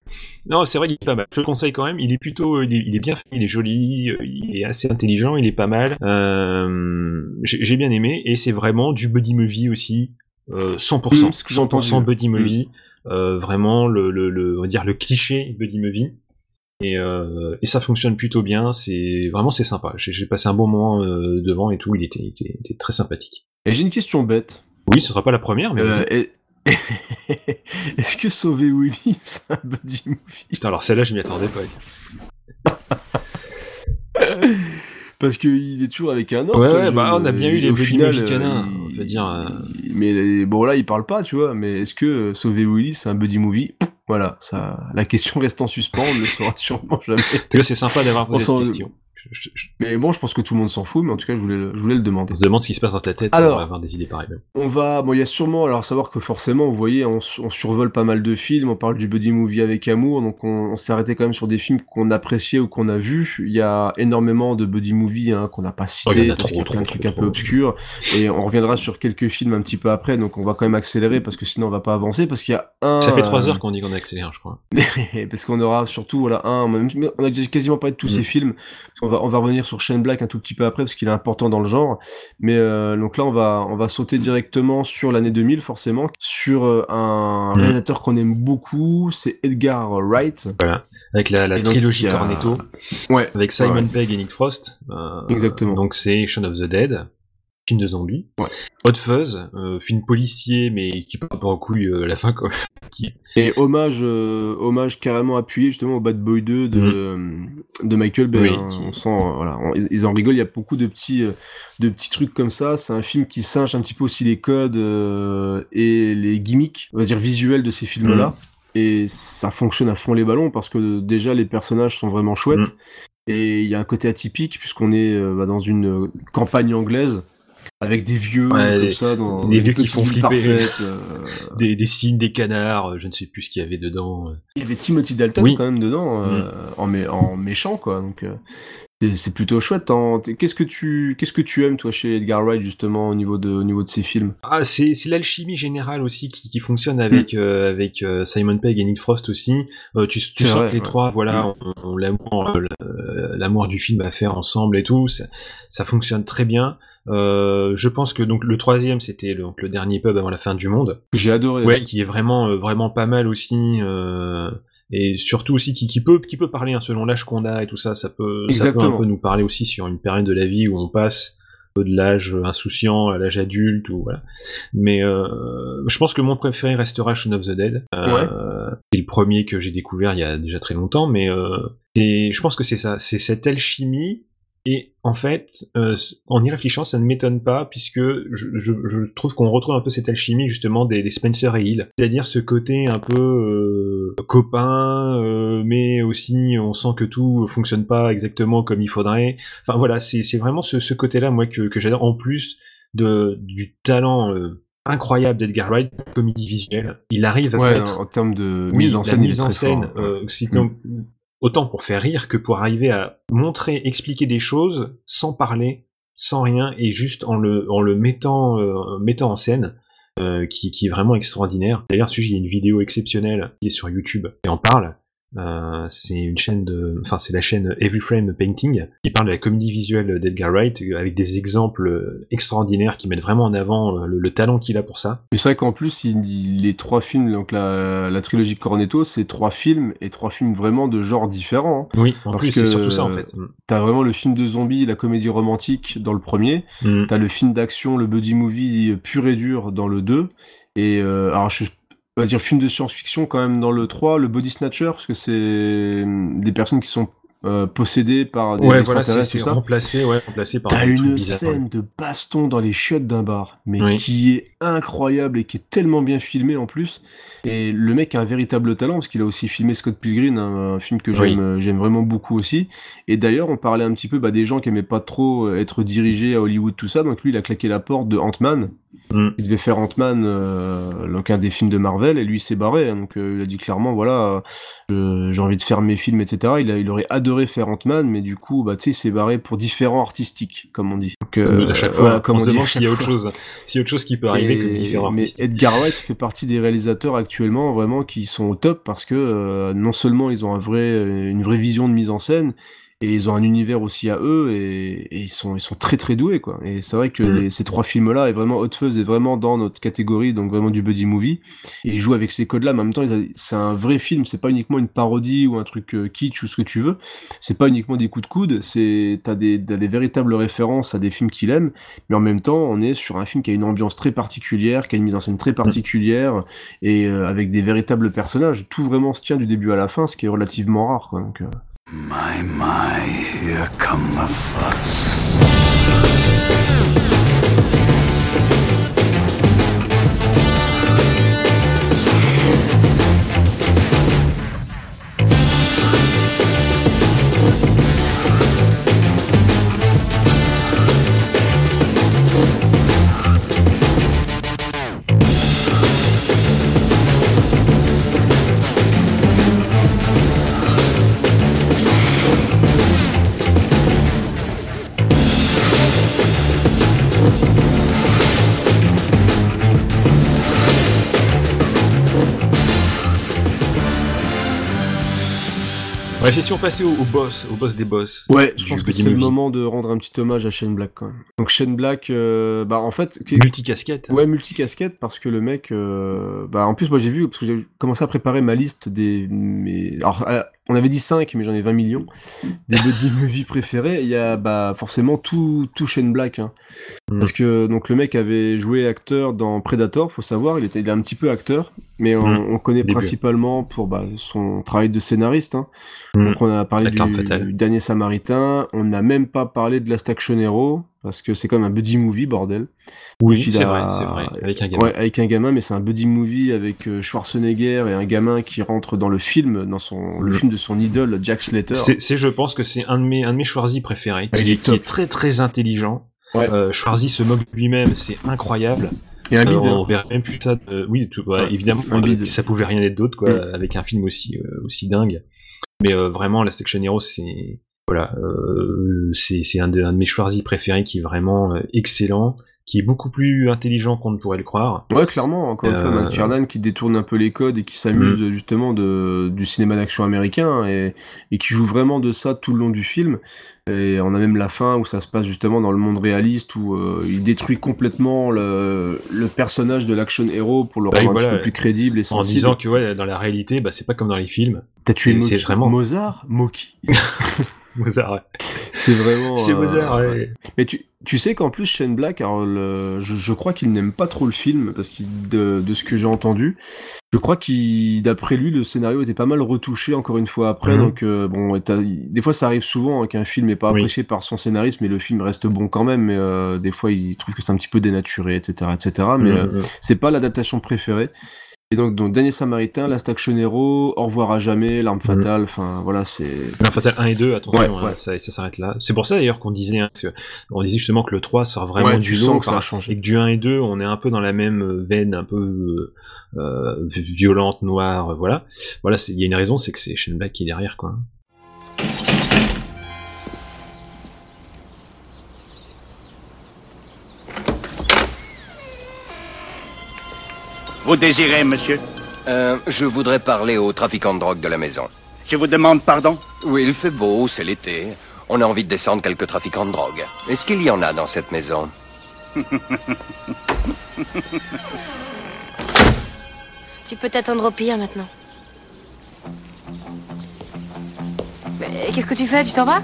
Non, c'est vrai qu'il est pas mal. Je le conseille quand même. Il est plutôt, il est, il est bien fait, il est joli, il est assez intelligent, il est pas mal. Euh, j'ai j'ai bien aimé et c'est vraiment du buddy movie aussi, 100%,
Mm, ce que j'ai entendu.
100% buddy movie. Euh, vraiment le, le, le, on va dire le cliché buddy movie. Et, euh, et ça fonctionne plutôt bien. C'est vraiment c'est sympa. J'ai passé un bon moment euh, devant et tout. Il était, il était, il était très sympathique.
Et j'ai une question bête.
Oui, ce sera pas la première, mais
Euh, et- (laughs) Est-ce que Sauver Willy, (laughs) c'est un buddy movie?
Putain, alors celle-là, je m'y attendais pas. (laughs)
Parce qu'il est toujours avec un orque.
Ouais, ouais, bah, on a bien eu les
au
buddy
final,
movie
euh,
canins,
il-
je veux dire, euh,
Mais bon, là, il parle pas, tu vois. Mais est-ce que euh, Sauver Willy, c'est un buddy movie? Voilà, ça, la question reste en suspens, on ne le saura (laughs) sûrement jamais.
En tout cas, c'est sympa d'avoir
On
posé cette
Mais bon, je pense que tout le monde s'en fout, mais en tout cas, je voulais le, je voulais le demander.
On se demande ce qui se passe dans ta tête
Alors-
pour avoir des idées pareilles.
On va, bon, il y a sûrement, alors savoir que forcément, vous voyez, on, su- on survole pas mal de films, on parle du buddy movie avec amour, donc on, on s'est arrêté quand même sur des films qu'on appréciait ou qu'on a vus. Il y a énormément de buddy movie hein, qu'on n'a pas
Oh,
cité,
a
parce
trop,
qu'il y a plein de trucs un peu obscurs, et on reviendra sur quelques films un petit peu après, donc on va quand même accélérer parce que sinon on va pas avancer, parce qu'il y a un.
Ça fait trois heures qu'on dit qu'on accélère, je crois. (laughs)
parce qu'on aura surtout voilà un on a quasiment parlé de tous
Mm.
ces films on va on va revenir sur Shane Black un tout petit peu après parce qu'il est important dans le genre mais euh, donc là on va on va sauter directement sur l'année 2000 forcément sur euh, un
Mm.
réalisateur qu'on aime beaucoup c'est Edgar Wright
Voilà. Avec la, la trilogie
a-
Cornetto.
Ouais.
Avec Simon
Ouais.
Pegg et Nick Frost. euh,
Exactement.
Donc c'est Shaun of the Dead. Film de zombies. Hot Fuzz, euh, film policier mais qui part pas en couille euh, à la fin quoi. Qui-
et hommage euh, hommage carrément appuyé justement au Bad Boy 2 de euh, de Michael Bay
Mm. Oui.
hein. on sent euh, voilà on- ils, en rigolent il y a beaucoup de petits euh, de petits trucs comme ça c'est un film qui singe un petit peu aussi les codes euh, et les gimmicks on va dire visuels de ces films là
Mm.
et ça fonctionne à fond les ballons parce que déjà les personnages sont vraiment chouettes
Mm.
et il y a un côté atypique puisqu'on est euh, bah, dans une euh, campagne anglaise avec des vieux
Ouais,
comme ça dans
des vieux qui font flipper.
euh, (laughs)
Des, des signes, des canards, euh, je ne sais plus ce qu'il y avait dedans. euh.
il y avait Timothy Dalton
Oui.
quand même dedans euh, en, mé- en méchant quoi donc c'est- plutôt chouette hein. Qu'est-ce que tu qu'est-ce que tu aimes toi chez Edgar Wright justement au niveau de au niveau de ses films?
Ah, c'est c'est l'alchimie générale aussi qui, qui fonctionne avec euh, avec Simon Pegg et Nick Frost aussi. Euh, tu tu sens
vrai,
que les
ouais.
trois, voilà,
Mm.
l'amour du film à faire ensemble et tout. Ça, ça fonctionne très bien. Euh, je pense que donc le troisième c'était le, le dernier pub avant la fin du monde.
j'ai adoré
Ouais, qui est vraiment euh, vraiment pas mal aussi. euh, et surtout aussi qui, qui peut qui peut parler hein, selon l'âge qu'on a et tout ça. Ça peut ça peut
Exactement.
un peu nous parler aussi sur une période de la vie où on passe de l'âge insouciant à l'âge adulte ou voilà. Mais euh, je pense que mon préféré restera Shaun of the Dead. Euh, C'est le premier que j'ai découvert il y a déjà très longtemps, mais euh, c'est- je pense que c'est ça, c'est cette alchimie. Et en fait, euh, en y réfléchissant, ça ne m'étonne pas, puisque je, je, je trouve qu'on retrouve un peu cette alchimie justement des, des Spencer et Hill. C'est-à-dire ce côté un peu euh, copain, euh, mais aussi on sent que tout fonctionne pas exactement comme il faudrait. Enfin voilà, c'est vraiment ce, ce côté-là, moi, que, que j'adore, en plus de, du talent incroyable d'Edgar Wright, comédie visuelle. Il arrive à
ouais
mettre
en, termes de
oui,
mise en
la
scène il est
mise en
très
scène,
fort, ouais.
euh, c'est un- autant pour faire rire que pour arriver à montrer, expliquer des choses sans parler, sans rien, et juste en le, euh, mettant en scène, euh, qui, qui est vraiment extraordinaire. D'ailleurs, il y a une vidéo exceptionnelle qui est sur YouTube et en parle. Euh, c'est une chaîne de, enfin c'est la chaîne Every Frame Painting qui parle de la comédie visuelle d'Edgar Wright euh, avec des exemples extraordinaires qui mettent vraiment en avant euh, le, le talent qu'il a pour ça.
Mais c'est vrai qu'en plus, il- les trois films, donc la, la trilogie Cornetto, c'est trois films et trois films vraiment de genres différents. hein.
Oui, en
Parce
plus, c'est surtout ça, en fait. Mm.
T'as vraiment le film de zombie, la comédie romantique dans le premier.
Mm.
T'as le film d'action, le buddy movie pur et dur dans le 2. Et euh, alors, je on va dire film de science-fiction quand même dans le 3, le body snatcher, parce que c'est euh, des personnes qui sont euh, possédées par des
Ouais, voilà, c'est remplacé, ouais, remplacé par
T'as une scène de baston dans les chiottes d'un bar, mais
Oui.
qui est incroyable et qui est tellement bien filmé en plus. Et le mec a un véritable talent parce qu'il a aussi filmé Scott Pilgrim, un, un film que j'aime euh, j'aime vraiment beaucoup aussi. Et d'ailleurs, on parlait un petit peu bah, des gens qui aimaient pas trop euh, être dirigés à Hollywood, tout ça. Donc lui, il a claqué la porte de Ant-Man.
Mm.
Il devait faire Ant-Man, euh, un des films de Marvel, et lui s'est barré. hein. donc euh, il a dit clairement, voilà, euh, j'ai envie de faire mes films, etc. Il, a, il aurait adoré faire Ant-Man, mais du coup, bah, tu sais, il s'est barré pour différents artistiques, comme on dit. Donc, euh,
à chaque fois,
voilà,
on
comme
se
dit à
demande s'il y a autre chose, s'il y a autre chose qui peut arriver que différents
Mais. Edgar Wright fait partie des réalisateurs actuellement vraiment qui sont au top parce que non seulement ils ont un vrai, une vraie vision de mise en scène et ils ont un univers aussi à eux et, et ils sont ils sont très très doués quoi. Et c'est vrai que
Mm.
les- ces trois films là est vraiment Hot Fuzz est vraiment dans notre catégorie donc vraiment du buddy movie. Et ils jouent avec ces codes là mais en même temps c'est un vrai film. C'est pas uniquement une parodie ou un truc euh, kitsch ou ce que tu veux. C'est pas uniquement des coups de coude. C'est t'as des t'as des véritables références à des films qu'il aime. Mais en même temps on est sur un film qui a une ambiance très particulière qui a une mise en scène très particulière et euh, avec des véritables personnages. Tout vraiment se tient du début à la fin ce qui est relativement rare quoi. Donc euh,
My, my, here come the fuzz.
Ouais, c'est on passait au, au boss, au boss des boss.
Ouais, je pense que c'est le moment de rendre un petit hommage à Shane Black. Quoi. Donc Shane Black, euh, bah en fait,
Multicasquette.
Ouais, multicasquette parce que le mec, euh, bah en plus moi j'ai vu parce que j'ai commencé à préparer ma liste des, mes... alors euh, on avait dit 5 mais j'en ai 20 millions des buddy movies préférés. Il y a bah forcément tout tout Shane Black, hein.
Mm.
parce que donc le mec avait joué acteur dans Predator, faut savoir, il était il est un petit peu acteur, mais on,
Mm.
on connaît
Début.
principalement pour bah, son travail de scénariste. Hein.
Mm.
Donc on a parlé du, du dernier Samaritain, on n'a même pas parlé de Last Action Hero parce que c'est comme un buddy movie bordel.
Oui, c'est
a-
vrai, c'est vrai, avec un gamin.
Ouais, avec un gamin, mais c'est un buddy movie avec euh, Schwarzenegger et un gamin qui rentre dans le film, dans son le film de son idole Jack Slater.
C'est, je pense que c'est un de mes, un de mes Schwarzy préférés.
Ah,
Il est, qui très très intelligent.
Ouais.
Euh, Schwarzy se moque de lui-même, c'est incroyable.
Et un
Euh,
bide.
on verrait même plus ça. de- oui, tout, ouais,
Ouais,
évidemment,
un
euh,
bide.
ça pouvait rien être d'autre, quoi,
Mm.
avec un film aussi euh, aussi dingue. Mais euh, vraiment, la Section Hero, c'est voilà, euh, c'est, un de, un de mes Schwarzy préférés qui est vraiment euh, excellent, qui est beaucoup plus intelligent qu'on ne pourrait le croire.
Ouais, clairement, encore une fois,
Euh,
McTiernan qui détourne un peu les codes et qui s'amuse justement de, du cinéma d'action américain et, et qui joue vraiment de ça tout le long du film. Et on a même la fin où ça se passe justement dans le monde réaliste où euh, il détruit complètement le, le personnage de l'action hero pour le
Bah,
rendre un petit peu plus crédible et
En
sensible.
disant que ouais, dans la réalité, bah, c'est pas comme dans les films.
T'as tué Mo- Mozart Moki. (laughs)
Mozart.
C'est vraiment.
C'est
euh,
Mozart, ouais.
Mais tu, tu sais qu'en plus, Shane Black, alors le- je, je crois qu'il n'aime pas trop le film, parce qu'il de, de ce que j'ai entendu, je crois qu'il, d'après lui, le scénario était pas mal retouché encore une fois après.
Mhm.
Donc, euh, bon, des fois, ça arrive souvent hein, qu'un film n'est pas
Oui.
apprécié par son scénariste, mais le film reste bon quand même. Mais euh, des fois, il trouve que c'est un petit peu dénaturé, etc., etc. Mais euh,
mhm.
c'est pas l'adaptation préférée. Et donc, donc Dernier Samaritain, Last Action Hero, Au revoir à jamais, L'arme fatale, enfin voilà, c'est.
L'Arme fatale 1 et 2, attention,
Ouais,
hein, ça, ça s'arrête là. C'est pour ça d'ailleurs qu'on disait, hein, on disait justement que le 3 sort vraiment
Ouais,
du lot,
que ça a changé.
et que du 1 et 2, on est un peu dans la même veine, un peu euh, euh, violente, noire, euh, voilà. Voilà, il y a une raison, c'est que c'est Shane Black qui est derrière, quoi.
Vous désirez, monsieur
Euh, je voudrais parler au trafiquant de drogue de la maison.
Je vous demande pardon
Oui, il fait beau, c'est l'été. On a envie de descendre quelques trafiquants de drogue. Est-ce qu'il y en a dans cette maison (laughs)
Tu peux t'attendre au pire maintenant. Mais qu'est-ce que tu fais? Tu t'en vas?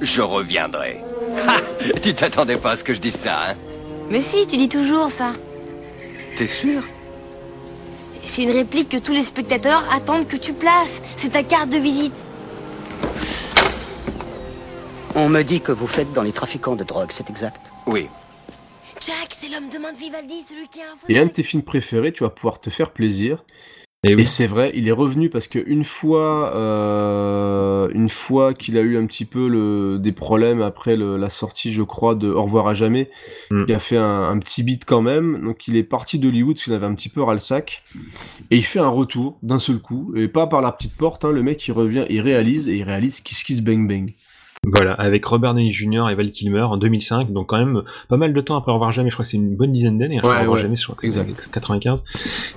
Je reviendrai. (laughs) Ha Tu t'attendais pas à ce que je dise ça, hein?
Mais si, tu dis toujours ça.
T'es sûr
C'est une réplique que tous les spectateurs attendent que tu places. C'est ta carte de visite.
On me dit que vous faites dans les trafiquants de drogue, c'est exact
Oui.
Jack, c'est l'homme de main de Vivaldi, celui qui a un
Et un de tes films préférés, tu vas pouvoir te faire plaisir.
Et, oui.
Et c'est vrai, il est revenu parce que une fois, euh, une fois qu'il a eu un petit peu le, des problèmes après le, la sortie, je crois, de Au revoir à jamais,
Mm.
il a fait un, un petit beat quand même. Donc il est parti d'Hollywood parce qu'il avait un petit peu ras le sac. Et il fait un retour d'un seul coup, et pas par la petite porte. Hein, le mec il revient, il réalise et il réalise Kiss Kiss Bang Bang.
Voilà, avec Robert Downey Jr. et Val Kilmer en 2005, donc quand même pas mal de temps après Au revoir jamais, je crois que c'est une bonne dizaine d'années, hein,
Ouais, ouais,
jamais, je crois que c'est
exact.
95.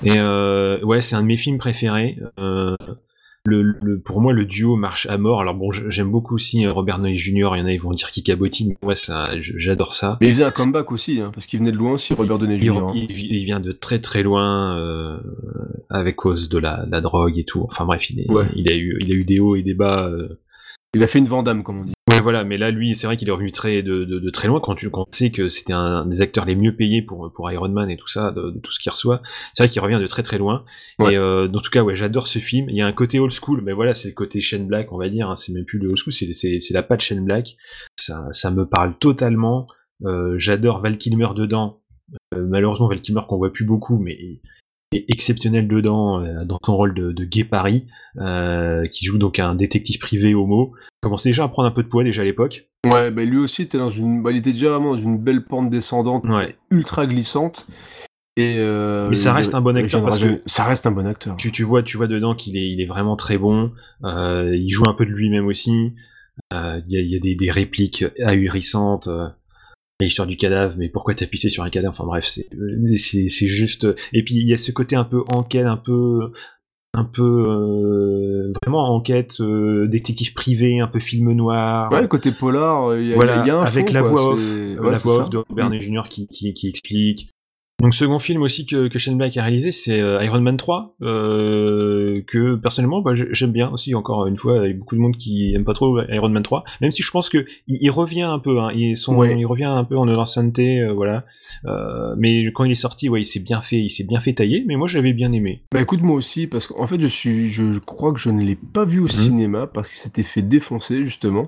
Et euh, ouais, c'est un de mes films préférés. Euh, le, le- pour moi, le duo marche à mort. Alors bon, j'aime beaucoup aussi euh, Robert Downey Jr. Il y en a, ils vont dire qu'il cabotine. mais Ouais, ça, j'adore ça.
Mais il faisait un comeback aussi, hein, parce qu'il venait de loin aussi, Robert Downey Jr. hein.
il- il vient de très très loin euh, avec cause de la, la drogue et tout. Enfin bref, il, est-
Ouais.
il a eu il a eu des hauts et des bas. euh,
Il a fait une Vandame, comme on dit.
Ouais, voilà, mais là, lui, c'est vrai qu'il est revenu très de, de, de très loin quand tu quand tu sais que c'était un des acteurs les mieux payés pour pour Iron Man et tout ça, de, de tout ce qu'il reçoit. C'est vrai qu'il revient de très très loin.
Ouais.
Et euh, en tout cas, ouais, j'adore ce film. Il y a un côté old school, mais voilà, c'est le côté Shane Black, on va dire. hein, c'est même plus le old school, c'est la patte Shane Black. Ça ça me parle totalement. Euh, j'adore Val Kilmer dedans. Euh, malheureusement, Val Kilmer qu'on voit plus beaucoup, mais est exceptionnel dedans euh, dans son rôle de, de Gay Paris, euh, qui joue donc un détective privé homo. Commence déjà à prendre un peu de poids déjà à l'époque.
Ouais, bah lui aussi était dans une, bah, il était déjà vraiment dans une belle pente descendante,
Ouais.
ultra glissante. Et euh,
Mais ça
il-
reste un bon
il
acteur parce que
ça reste un bon acteur.
tu, tu vois, tu vois dedans qu'il est, il est vraiment très bon. Il joue un peu de lui-même aussi. Il y a, il y a des, des répliques ahurissantes. Euh, l'histoire du cadavre, mais pourquoi t'as pissé sur un cadavre? Enfin bref, c'est euh, c'est c'est juste. Et puis il y a ce côté un peu enquête, un peu un peu euh, vraiment enquête, euh, détective privé, un peu film noir.
Ouais, le côté polar, il y a,
voilà,
il y a un
avec
fond,
la voix off, euh, la voix off de Robert
Mm.
Jr. qui, qui, qui explique. Donc second film aussi que, que Shane Black a réalisé, c'est euh, Iron Man 3, euh, que personnellement bah, j'ai- j'aime bien aussi. Encore une fois, il y a beaucoup de monde qui aime pas trop Iron Man 3, même si je pense que il, il revient un peu, hein, il, son,
Ouais.
il revient un peu en ancienneté, euh, voilà. Euh, mais quand il est sorti, ouais, il s'est bien fait, il s'est bien fait tailler. Mais moi j'avais bien aimé.
Bah écoute moi aussi parce qu'en fait je suis je crois que je ne l'ai pas vu au cinéma parce qu'il s'était fait défoncer justement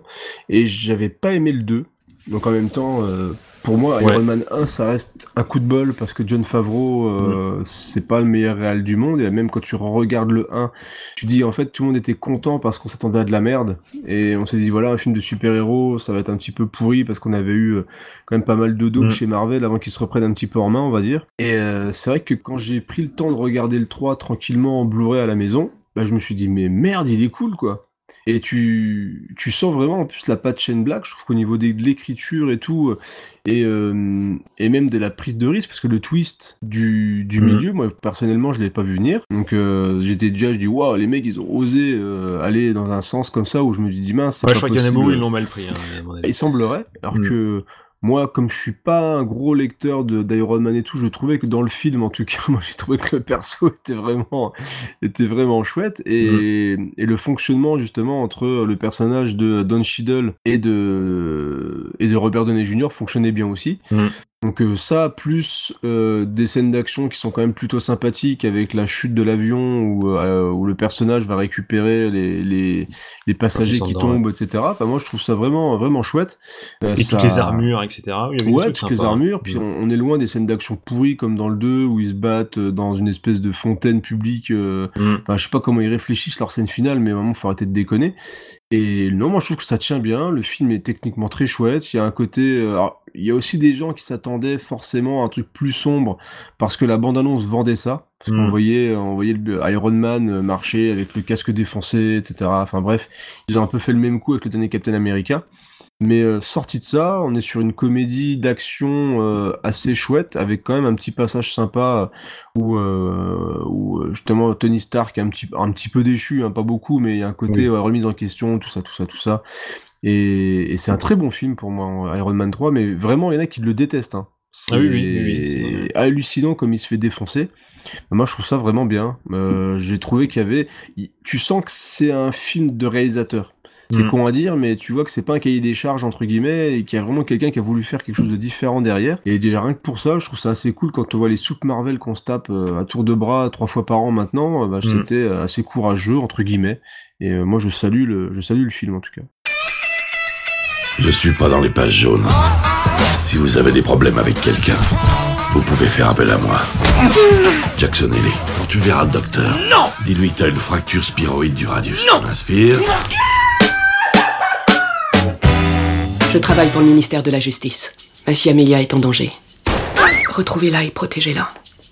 et j'avais pas aimé le 2. Donc en même temps euh, pour moi
Ouais.
Iron Man 1 ça reste un coup de bol parce que John Favreau euh, c'est pas le meilleur réal du monde. Et même quand tu regardes le 1 tu dis en fait tout le monde était content parce qu'on s'attendait à de la merde. Et on s'est dit voilà un film de super-héros ça va être un petit peu pourri parce qu'on avait eu euh, quand même pas mal de daubes
Mm.
chez Marvel avant qu'ils se reprennent un petit peu en main on va dire. Et euh, c'est vrai que quand j'ai pris le temps de regarder le 3 tranquillement en Blu-ray à la maison bah je me suis dit mais merde il est cool quoi et tu, tu sens vraiment en plus la patte Shane Black, je trouve qu'au niveau des- de l'écriture et tout, euh, et, euh, et même de la prise de risque, parce que le twist du, du
Mhm.
milieu, moi personnellement je l'ai pas vu venir, donc euh, j'étais déjà, je dis waouh les mecs ils ont osé euh, aller dans un sens comme ça où je me dis mince, c'est
Ouais,
pas
je crois qu'il y en a beaucoup, ils l'ont mal pris. Hein.
Il semblerait, alors
Mm.
que moi, comme je suis pas un gros lecteur de d'Iron Man et tout, je trouvais que dans le film, en tout cas, (laughs) moi j'ai trouvé que le perso (laughs) était vraiment, était vraiment chouette et,
Mm.
et le fonctionnement justement entre le personnage de Don Cheadle et de et de Robert Downey Jr. fonctionnait bien aussi.
Mm.
Donc euh, ça, plus euh, des scènes d'action qui sont quand même plutôt sympathiques avec la chute de l'avion où, euh, où le personnage va récupérer les, les, les passagers qui tombent, etc. Enfin, moi, je trouve ça vraiment, vraiment chouette. Euh,
Et
ça-
toutes les armures, etc. Il y avait des
Ouais, toutes les armures. Puis on, on est loin des scènes d'action pourries comme dans le 2 où ils se battent euh, dans une espèce de fontaine publique. euh,
Mm.
Enfin, je sais pas comment ils réfléchissent leur scène finale, mais vraiment, faut arrêter de déconner. Et non, moi je trouve que ça tient bien. Le film est techniquement très chouette. Il y a un côté. euh, alors, il y a aussi des gens qui s'attendaient forcément à un truc plus sombre parce que la bande-annonce vendait ça. Parce qu'on
Mm.
voyait, on voyait Iron Man marcher avec le casque défoncé, etc. Enfin bref, ils ont un peu fait le même coup avec le dernier Captain America. Mais euh, sorti de ça, on est sur une comédie d'action euh, assez chouette, avec quand même un petit passage sympa où, euh, où euh, justement Tony Stark est un petit, un petit peu déchu, hein, pas beaucoup, mais il y a un côté
Oui.
remise en question, tout ça, tout ça, tout ça. Et, et c'est un très bon film pour moi, Iron Man 3, mais vraiment, il y en a qui le détestent. Hein.
Ah oui, oui, oui, c'est.
C'est hallucinant comme il se fait défoncer. Moi, je trouve ça vraiment bien. Euh, J'ai trouvé qu'il y avait... Tu sens que c'est un film de réalisateur. C'est
Mm.
con à dire, mais tu vois que c'est pas un cahier des charges entre guillemets et qu'il y a vraiment quelqu'un qui a voulu faire quelque chose de différent derrière. Et déjà rien que pour ça, je trouve ça assez cool quand on voit les soupes Marvel qu'on se tape euh, à tour de bras trois fois par an maintenant. euh, bah,
Mm.
C'était euh, assez courageux entre guillemets. Et euh, moi, je salue le, je salue le film en tout cas.
Je suis pas dans les pages jaunes. Si vous avez des problèmes avec quelqu'un, Vous pouvez faire appel à moi. Jackson Haley. Quand tu verras le docteur,
Non
dis-lui que t'as une fracture spiroïde du radius.
Non
Inspire.
Je travaille pour le ministère de la Justice. Ma fille Amelia est en danger. Retrouvez-la et protégez-la.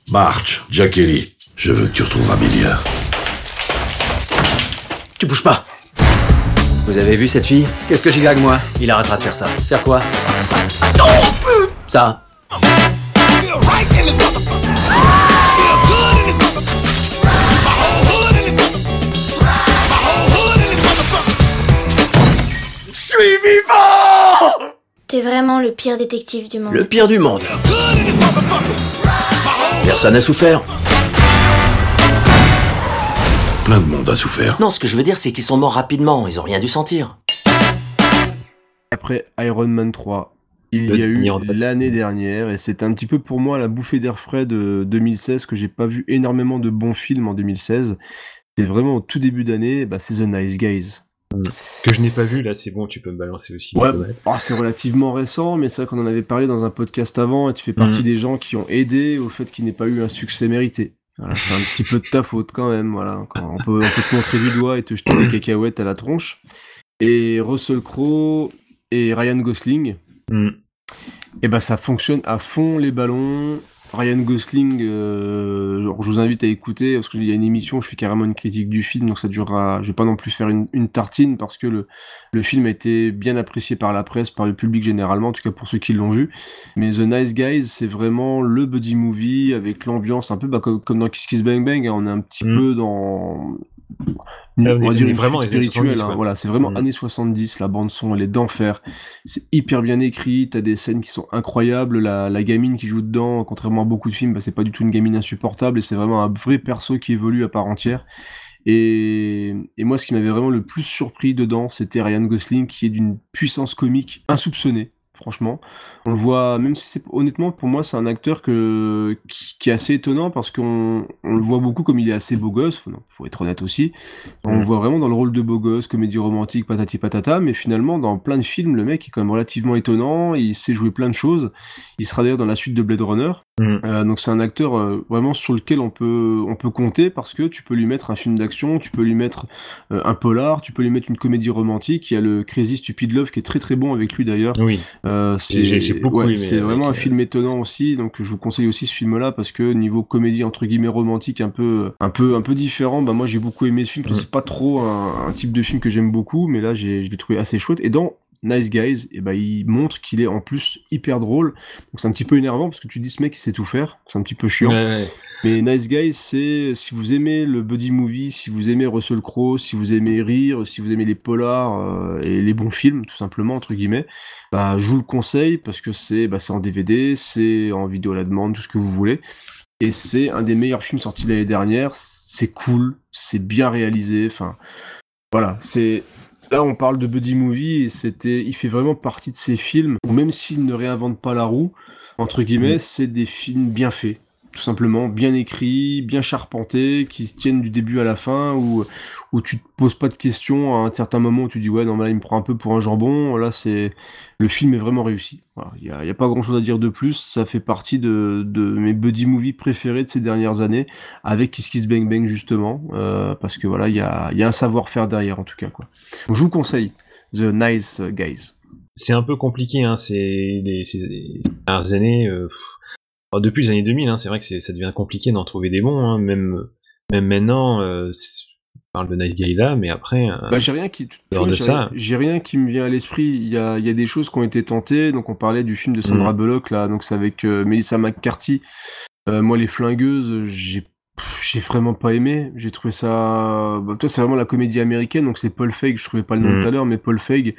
March, Jack Haley. Je veux que tu retrouves Amelia.
Tu bouges pas. Vous avez vu cette fille? Qu'est-ce que j'y gagne moi? Il arrêtera de faire ça. Faire quoi? Ça.
Je suis vivant
T'es vraiment le pire détective du monde.
Le pire du monde. Personne n'a souffert.
Plein de monde a souffert.
Non, ce que je veux dire, c'est qu'ils sont morts rapidement. Ils ont rien dû sentir.
Après Iron Man 3, il y a eu l'année dernière, et c'est un petit peu pour moi la bouffée d'air frais de 2016, que j'ai pas vu énormément de bons films en 2016. C'est vraiment au tout début d'année, bah, c'est The Nice Guys.
Que je n'ai pas vu, là, c'est bon, tu peux me balancer aussi.
Ouais, ah, c'est relativement récent, mais c'est vrai qu'on en avait parlé dans un podcast avant, et tu fais partie
Mhm.
des gens qui ont aidé au fait qu'il n'ait pas eu un succès mérité. Voilà, c'est un petit peu de ta faute quand même, voilà. Quand on, peut, on peut te montrer du doigt et te jeter des cacahuètes à la tronche. Et Russell Crowe et Ryan Gosling, et ben ça fonctionne à fond les ballons. Ryan Gosling, euh, je vous invite à écouter parce qu'il y a une émission je fais carrément une critique du film, donc ça durera. Je vais pas non plus faire une, une tartine parce que le, le film a été bien apprécié par la presse, par le public généralement, en tout cas pour ceux qui l'ont vu. Mais The Nice Guys, c'est vraiment le buddy movie avec l'ambiance un peu bah, comme, comme dans Kiss Kiss Bang Bang. hein, on est un petit peu dans
Mm. On
on va dire
on est
une
vraiment
fuite
les années
spirituelle,
70,
hein, voilà, c'est vraiment
Mm.
années 70, la bande son, elle est d'enfer. C'est hyper bien écrit, t'as des scènes qui sont incroyables, la, la gamine qui joue dedans, contrairement à beaucoup de films, bah, c'est pas du tout une gamine insupportable, et c'est vraiment un vrai perso qui évolue à part entière. Et, et moi, ce qui m'avait vraiment le plus surpris dedans, c'était Ryan Gosling, qui est d'une puissance comique insoupçonnée. Franchement, on le voit, même si c'est honnêtement pour moi c'est un acteur que qui, qui est assez étonnant parce qu'on on le voit beaucoup comme il est assez beau gosse, faut, non, faut être honnête aussi. On le voit vraiment dans le rôle de beau gosse, comédie romantique, patati patata, mais finalement dans plein de films le mec est quand même relativement étonnant, il sait jouer plein de choses. Il sera d'ailleurs dans la suite de Blade Runner.
Mm.
Euh, donc c'est un acteur euh, vraiment sur lequel on peut on peut compter parce que tu peux lui mettre un film d'action, tu peux lui mettre euh, un polar, tu peux lui mettre une comédie romantique. Il y a le Crazy Stupid Love qui est très très bon avec lui d'ailleurs.
Oui.
Euh, c'est
J'ai- j'ai beaucoup
ouais,
aimé
c'est
avec,
vraiment un
euh,
film étonnant aussi. Donc je vous conseille aussi ce film-là parce que niveau comédie entre guillemets romantique un peu un peu un peu différent. Bah moi j'ai beaucoup aimé ce film. parce que C'est pas trop un, un type de film que j'aime beaucoup, mais là j'ai je l'ai trouvé assez chouette. Et dans Nice Guys, et ben il montre qu'il est en plus hyper drôle. Donc c'est un petit peu énervant parce que tu dis ce mec il sait tout faire, c'est un petit peu chiant.
Ouais, ouais.
Mais Nice Guys, c'est si vous aimez le buddy movie, si vous aimez Russell Crowe, si vous aimez rire, si vous aimez les polars euh, et les bons films, tout simplement entre guillemets, bah je vous le conseille parce que c'est bah, c'est en DVD, c'est en vidéo à la demande, tout ce que vous voulez. Et c'est un des meilleurs films sortis l'année dernière. C'est cool, c'est bien réalisé. Enfin, voilà, c'est là on parle de buddy movie et c'était, il fait vraiment partie de ces films où même s'il ne réinvente pas la roue, entre guillemets, c'est des films bien faits. Tout simplement, bien écrits, bien charpentés, qui se tiennent du début à la fin, où, où tu te poses pas de questions à un certain moment où tu dis ouais non mais là il me prend un peu pour un jambon. Là c'est le film est vraiment réussi. Voilà, il y a, il y a pas grand chose à dire de plus. Ça fait partie de, mes buddy movies préférés de ces dernières années, avec Kiss Kiss Bang Bang justement, euh, parce que voilà il y a, y a un savoir-faire derrière en tout cas quoi. Donc, je vous le conseille, The Nice Guys.
C'est un peu compliqué, hein, c'est des, dernières années. euh, alors, depuis les années 2000, hein, c'est vrai que ça devient compliqué d'en trouver des bons, hein, même, même maintenant. euh, parle de Nice Guy là, mais après. euh,
Bah, j'ai rien qui, j'ai rien- qui me vient à l'esprit. Il y a, il y a des choses qui ont été tentées. Donc, on parlait du film de Sandra
Mm.
Bullock, là. Donc, c'est avec euh, Melissa McCarthy. Euh, moi, Les Flingueuses, j'ai vraiment pas aimé. J'ai trouvé ça, bah, toi, c'est vraiment la comédie américaine. Donc, c'est Paul Feig. Je trouvais pas le nom
Mm.
tout à l'heure, mais Paul Feig.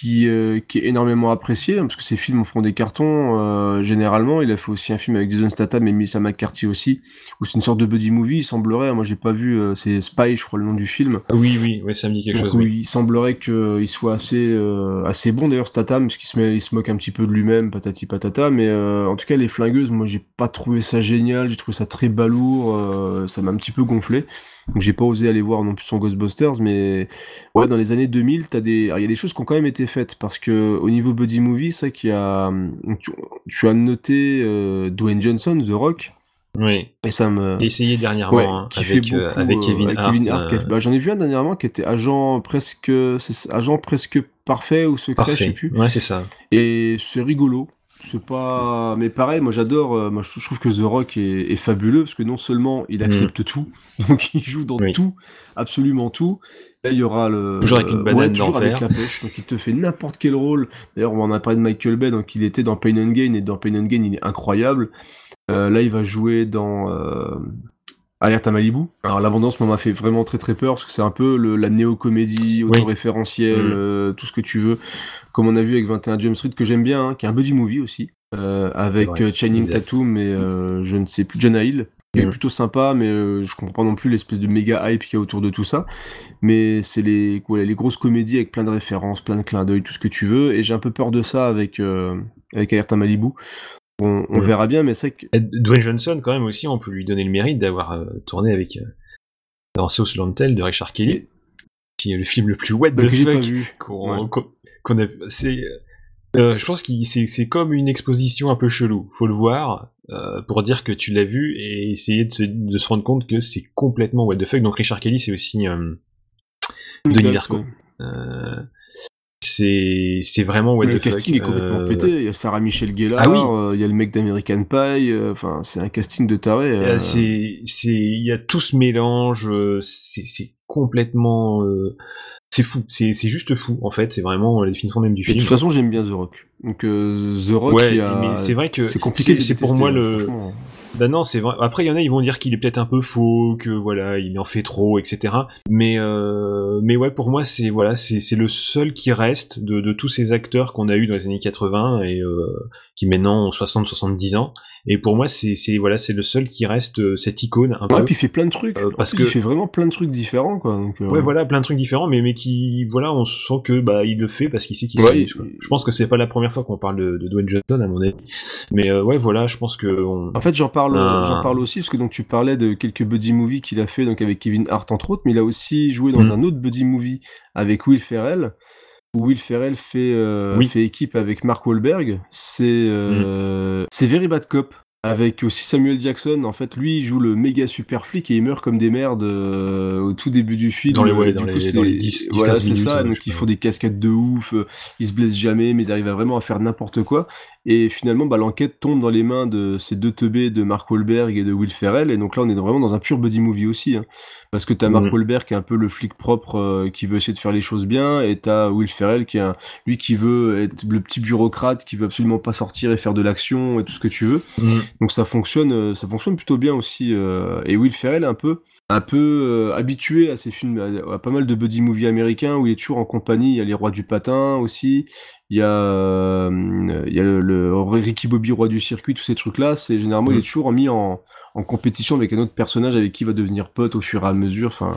Qui, euh, qui est énormément apprécié, hein, parce que ses films font des cartons euh, généralement. Il a fait aussi un film avec Jason Statham et Melissa McCarthy aussi, où c'est une sorte de buddy movie, il semblerait. Moi, j'ai pas vu, euh, c'est Spy, je crois, le nom du film.
Oui, oui, ouais, ça me dit quelque
Donc,
chose. oui.
il semblerait qu'il soit assez, assez bon d'ailleurs Statham, parce qu'il se, met- il se moque un petit peu de lui-même, patati patata, mais en tout cas les flingueuses, moi j'ai pas trouvé ça génial, j'ai trouvé ça très balourd, ça m'a un petit peu gonflé, donc j'ai pas osé aller voir non plus son Ghostbusters, mais ouais dans les années 2000, t'as des, il y a des choses qui ont quand même été faite parce que au niveau buddy movie, c'est qu'il y a, tu, tu as noté euh, Dwayne Johnson, The Rock.
Oui.
Et ça me.
J'ai essayé dernièrement
Ouais,
hein,
qui
avec,
fait
euh,
beaucoup,
avec
euh,
Kevin
avec
Hart.
Kevin Hart,
euh,
bah, J'en ai vu un dernièrement qui était agent presque, agent presque parfait ou secret, je sais
Parfait.
plus.
Ouais, c'est ça.
Et c'est rigolo. C'est pas. Mais pareil, moi j'adore. euh, Moi je trouve que The Rock est, est fabuleux parce que non seulement il accepte tout, (laughs) donc il joue dans tout, absolument tout. Là il y aura le.
Toujours avec une banane
ouais, toujours avec la pêche. Donc il te fait n'importe quel rôle. D'ailleurs on en a parlé de Michael Bay, donc il était dans Pain and Gain et dans Pain and Gain il est incroyable. Euh, là il va jouer dans. Alerte à Malibu. Alors l'abondance m'a fait vraiment très très peur parce que c'est un peu le- la néo-comédie autoréférentielle,
Mm.
euh, tout ce que tu veux, comme on a vu avec 21 Jump Street que j'aime bien, hein, qui est un buddy movie aussi, euh, avec
vrai,
euh, Channing
exact.
Tatum et euh, je ne sais plus Jonah Hill, qui est
Mm.
plutôt sympa, mais je comprends pas non plus l'espèce de méga hype qu'il y a autour de tout ça. Mais c'est les voilà, les grosses comédies avec plein de références, plein de clins d'œil, tout ce que tu veux, et j'ai un peu peur de ça avec avec Alerte à Malibu. On, on verra bien, mais c'est que
Dwayne Johnson, quand même aussi, on peut lui donner le mérite d'avoir euh, tourné avec euh, dans Sauce Lantel de Richard Kelly, qui est le film le plus what the fuck qu'on
Ouais.
a. C'est, euh, je pense que c'est comme une exposition un peu chelou. Faut le voir euh, pour dire que tu l'as vu et essayer de se, de se rendre compte que c'est complètement what the fuck. Donc Richard Kelly, c'est aussi euh, Denis. Euh, c'est c'est vraiment what
le
fuck.
casting est complètement
Euh,
pété. Il y a Sarah Michelle Gellar,
Ah oui.
euh, il y a le mec d'American Pie. euh, Enfin, c'est un casting de taré.
Euh. C'est, c'est, il y a tout ce mélange, c'est, c'est complètement, euh, c'est fou, c'est, c'est juste fou en fait, c'est vraiment la définition même du
Et
film.
de toute façon, j'aime bien The Rock. Donc The Rock,
ouais,
a-
c'est vrai que
c'est compliqué.
C'est pour moi le. Bah non, c'est. Après, il y en a, ils vont dire qu'il est peut-être un peu faux, que voilà, il en fait trop, etc. Mais euh, mais ouais, pour moi, c'est voilà, c'est c'est le seul qui reste de, de tous ces acteurs qu'on a eu dans les années 80 et euh, qui maintenant ont 60-70 ans. Et pour moi, c'est voilà, c'est le seul qui reste euh, cette icône un
Ouais,
peu.
puis il fait plein de trucs.
Euh, parce
plus,
que
il fait vraiment plein de trucs différents, quoi. Donc, euh,
Ouais, voilà, plein de trucs différents, mais, mais qui, voilà, on sent que, bah, il le fait parce qu'il sait qu'il
Ouais,
quoi. Je pense que c'est pas la première fois qu'on parle de, de Dwayne Johnson, à mon avis. Mais, euh, ouais, voilà, je pense que on...
En fait, j'en parle,
un-
j'en parle aussi parce que donc tu parlais de quelques buddy movies qu'il a fait donc avec Kevin Hart entre autres, mais il a aussi joué dans
Mm.
un autre buddy movie avec Will Ferrell. Où Will Ferrell fait euh,
Oui.
fait équipe avec Mark Wahlberg. C'est euh,
Mm.
Very Bad Cop. Avec aussi Samuel Jackson, en fait, lui, il joue le méga super flic et il meurt comme des merdes euh, au tout début du film.
Dans les- ouais, dans
du
les-
coup,
dans les
c'est-
10,
voilà,
15
c'est ça. donc ils font des cascades de ouf, euh, ils se blessent jamais, mais ils arrivent à vraiment à faire n'importe quoi. Et finalement, bah, l'enquête tombe dans les mains de ces deux teubés de Mark Wahlberg et de Will Ferrell. Et donc là, on est vraiment dans un pur buddy movie aussi. hein. Parce que t'as Mark
Mhm.
Wahlberg qui est un peu le flic propre euh, qui veut essayer de faire les choses bien. Et t'as Will Ferrell qui est un- lui qui veut être le petit bureaucrate qui veut absolument pas sortir et faire de l'action et tout ce que tu veux.
Mhm.
Donc ça fonctionne, euh, ça fonctionne plutôt bien aussi. euh, et Will Ferrell un peu, un peu euh, habitué à ces films, à, à pas mal de buddy movies américains où il est toujours en compagnie. Il y a les Rois du patin aussi. Il y a, euh, il y a le, le Ricky Bobby Roi du circuit, tous ces trucs-là. C'est généralement il
Mm.
est toujours mis en, en compétition avec un autre personnage avec qui il va devenir pote au fur et à mesure. Enfin,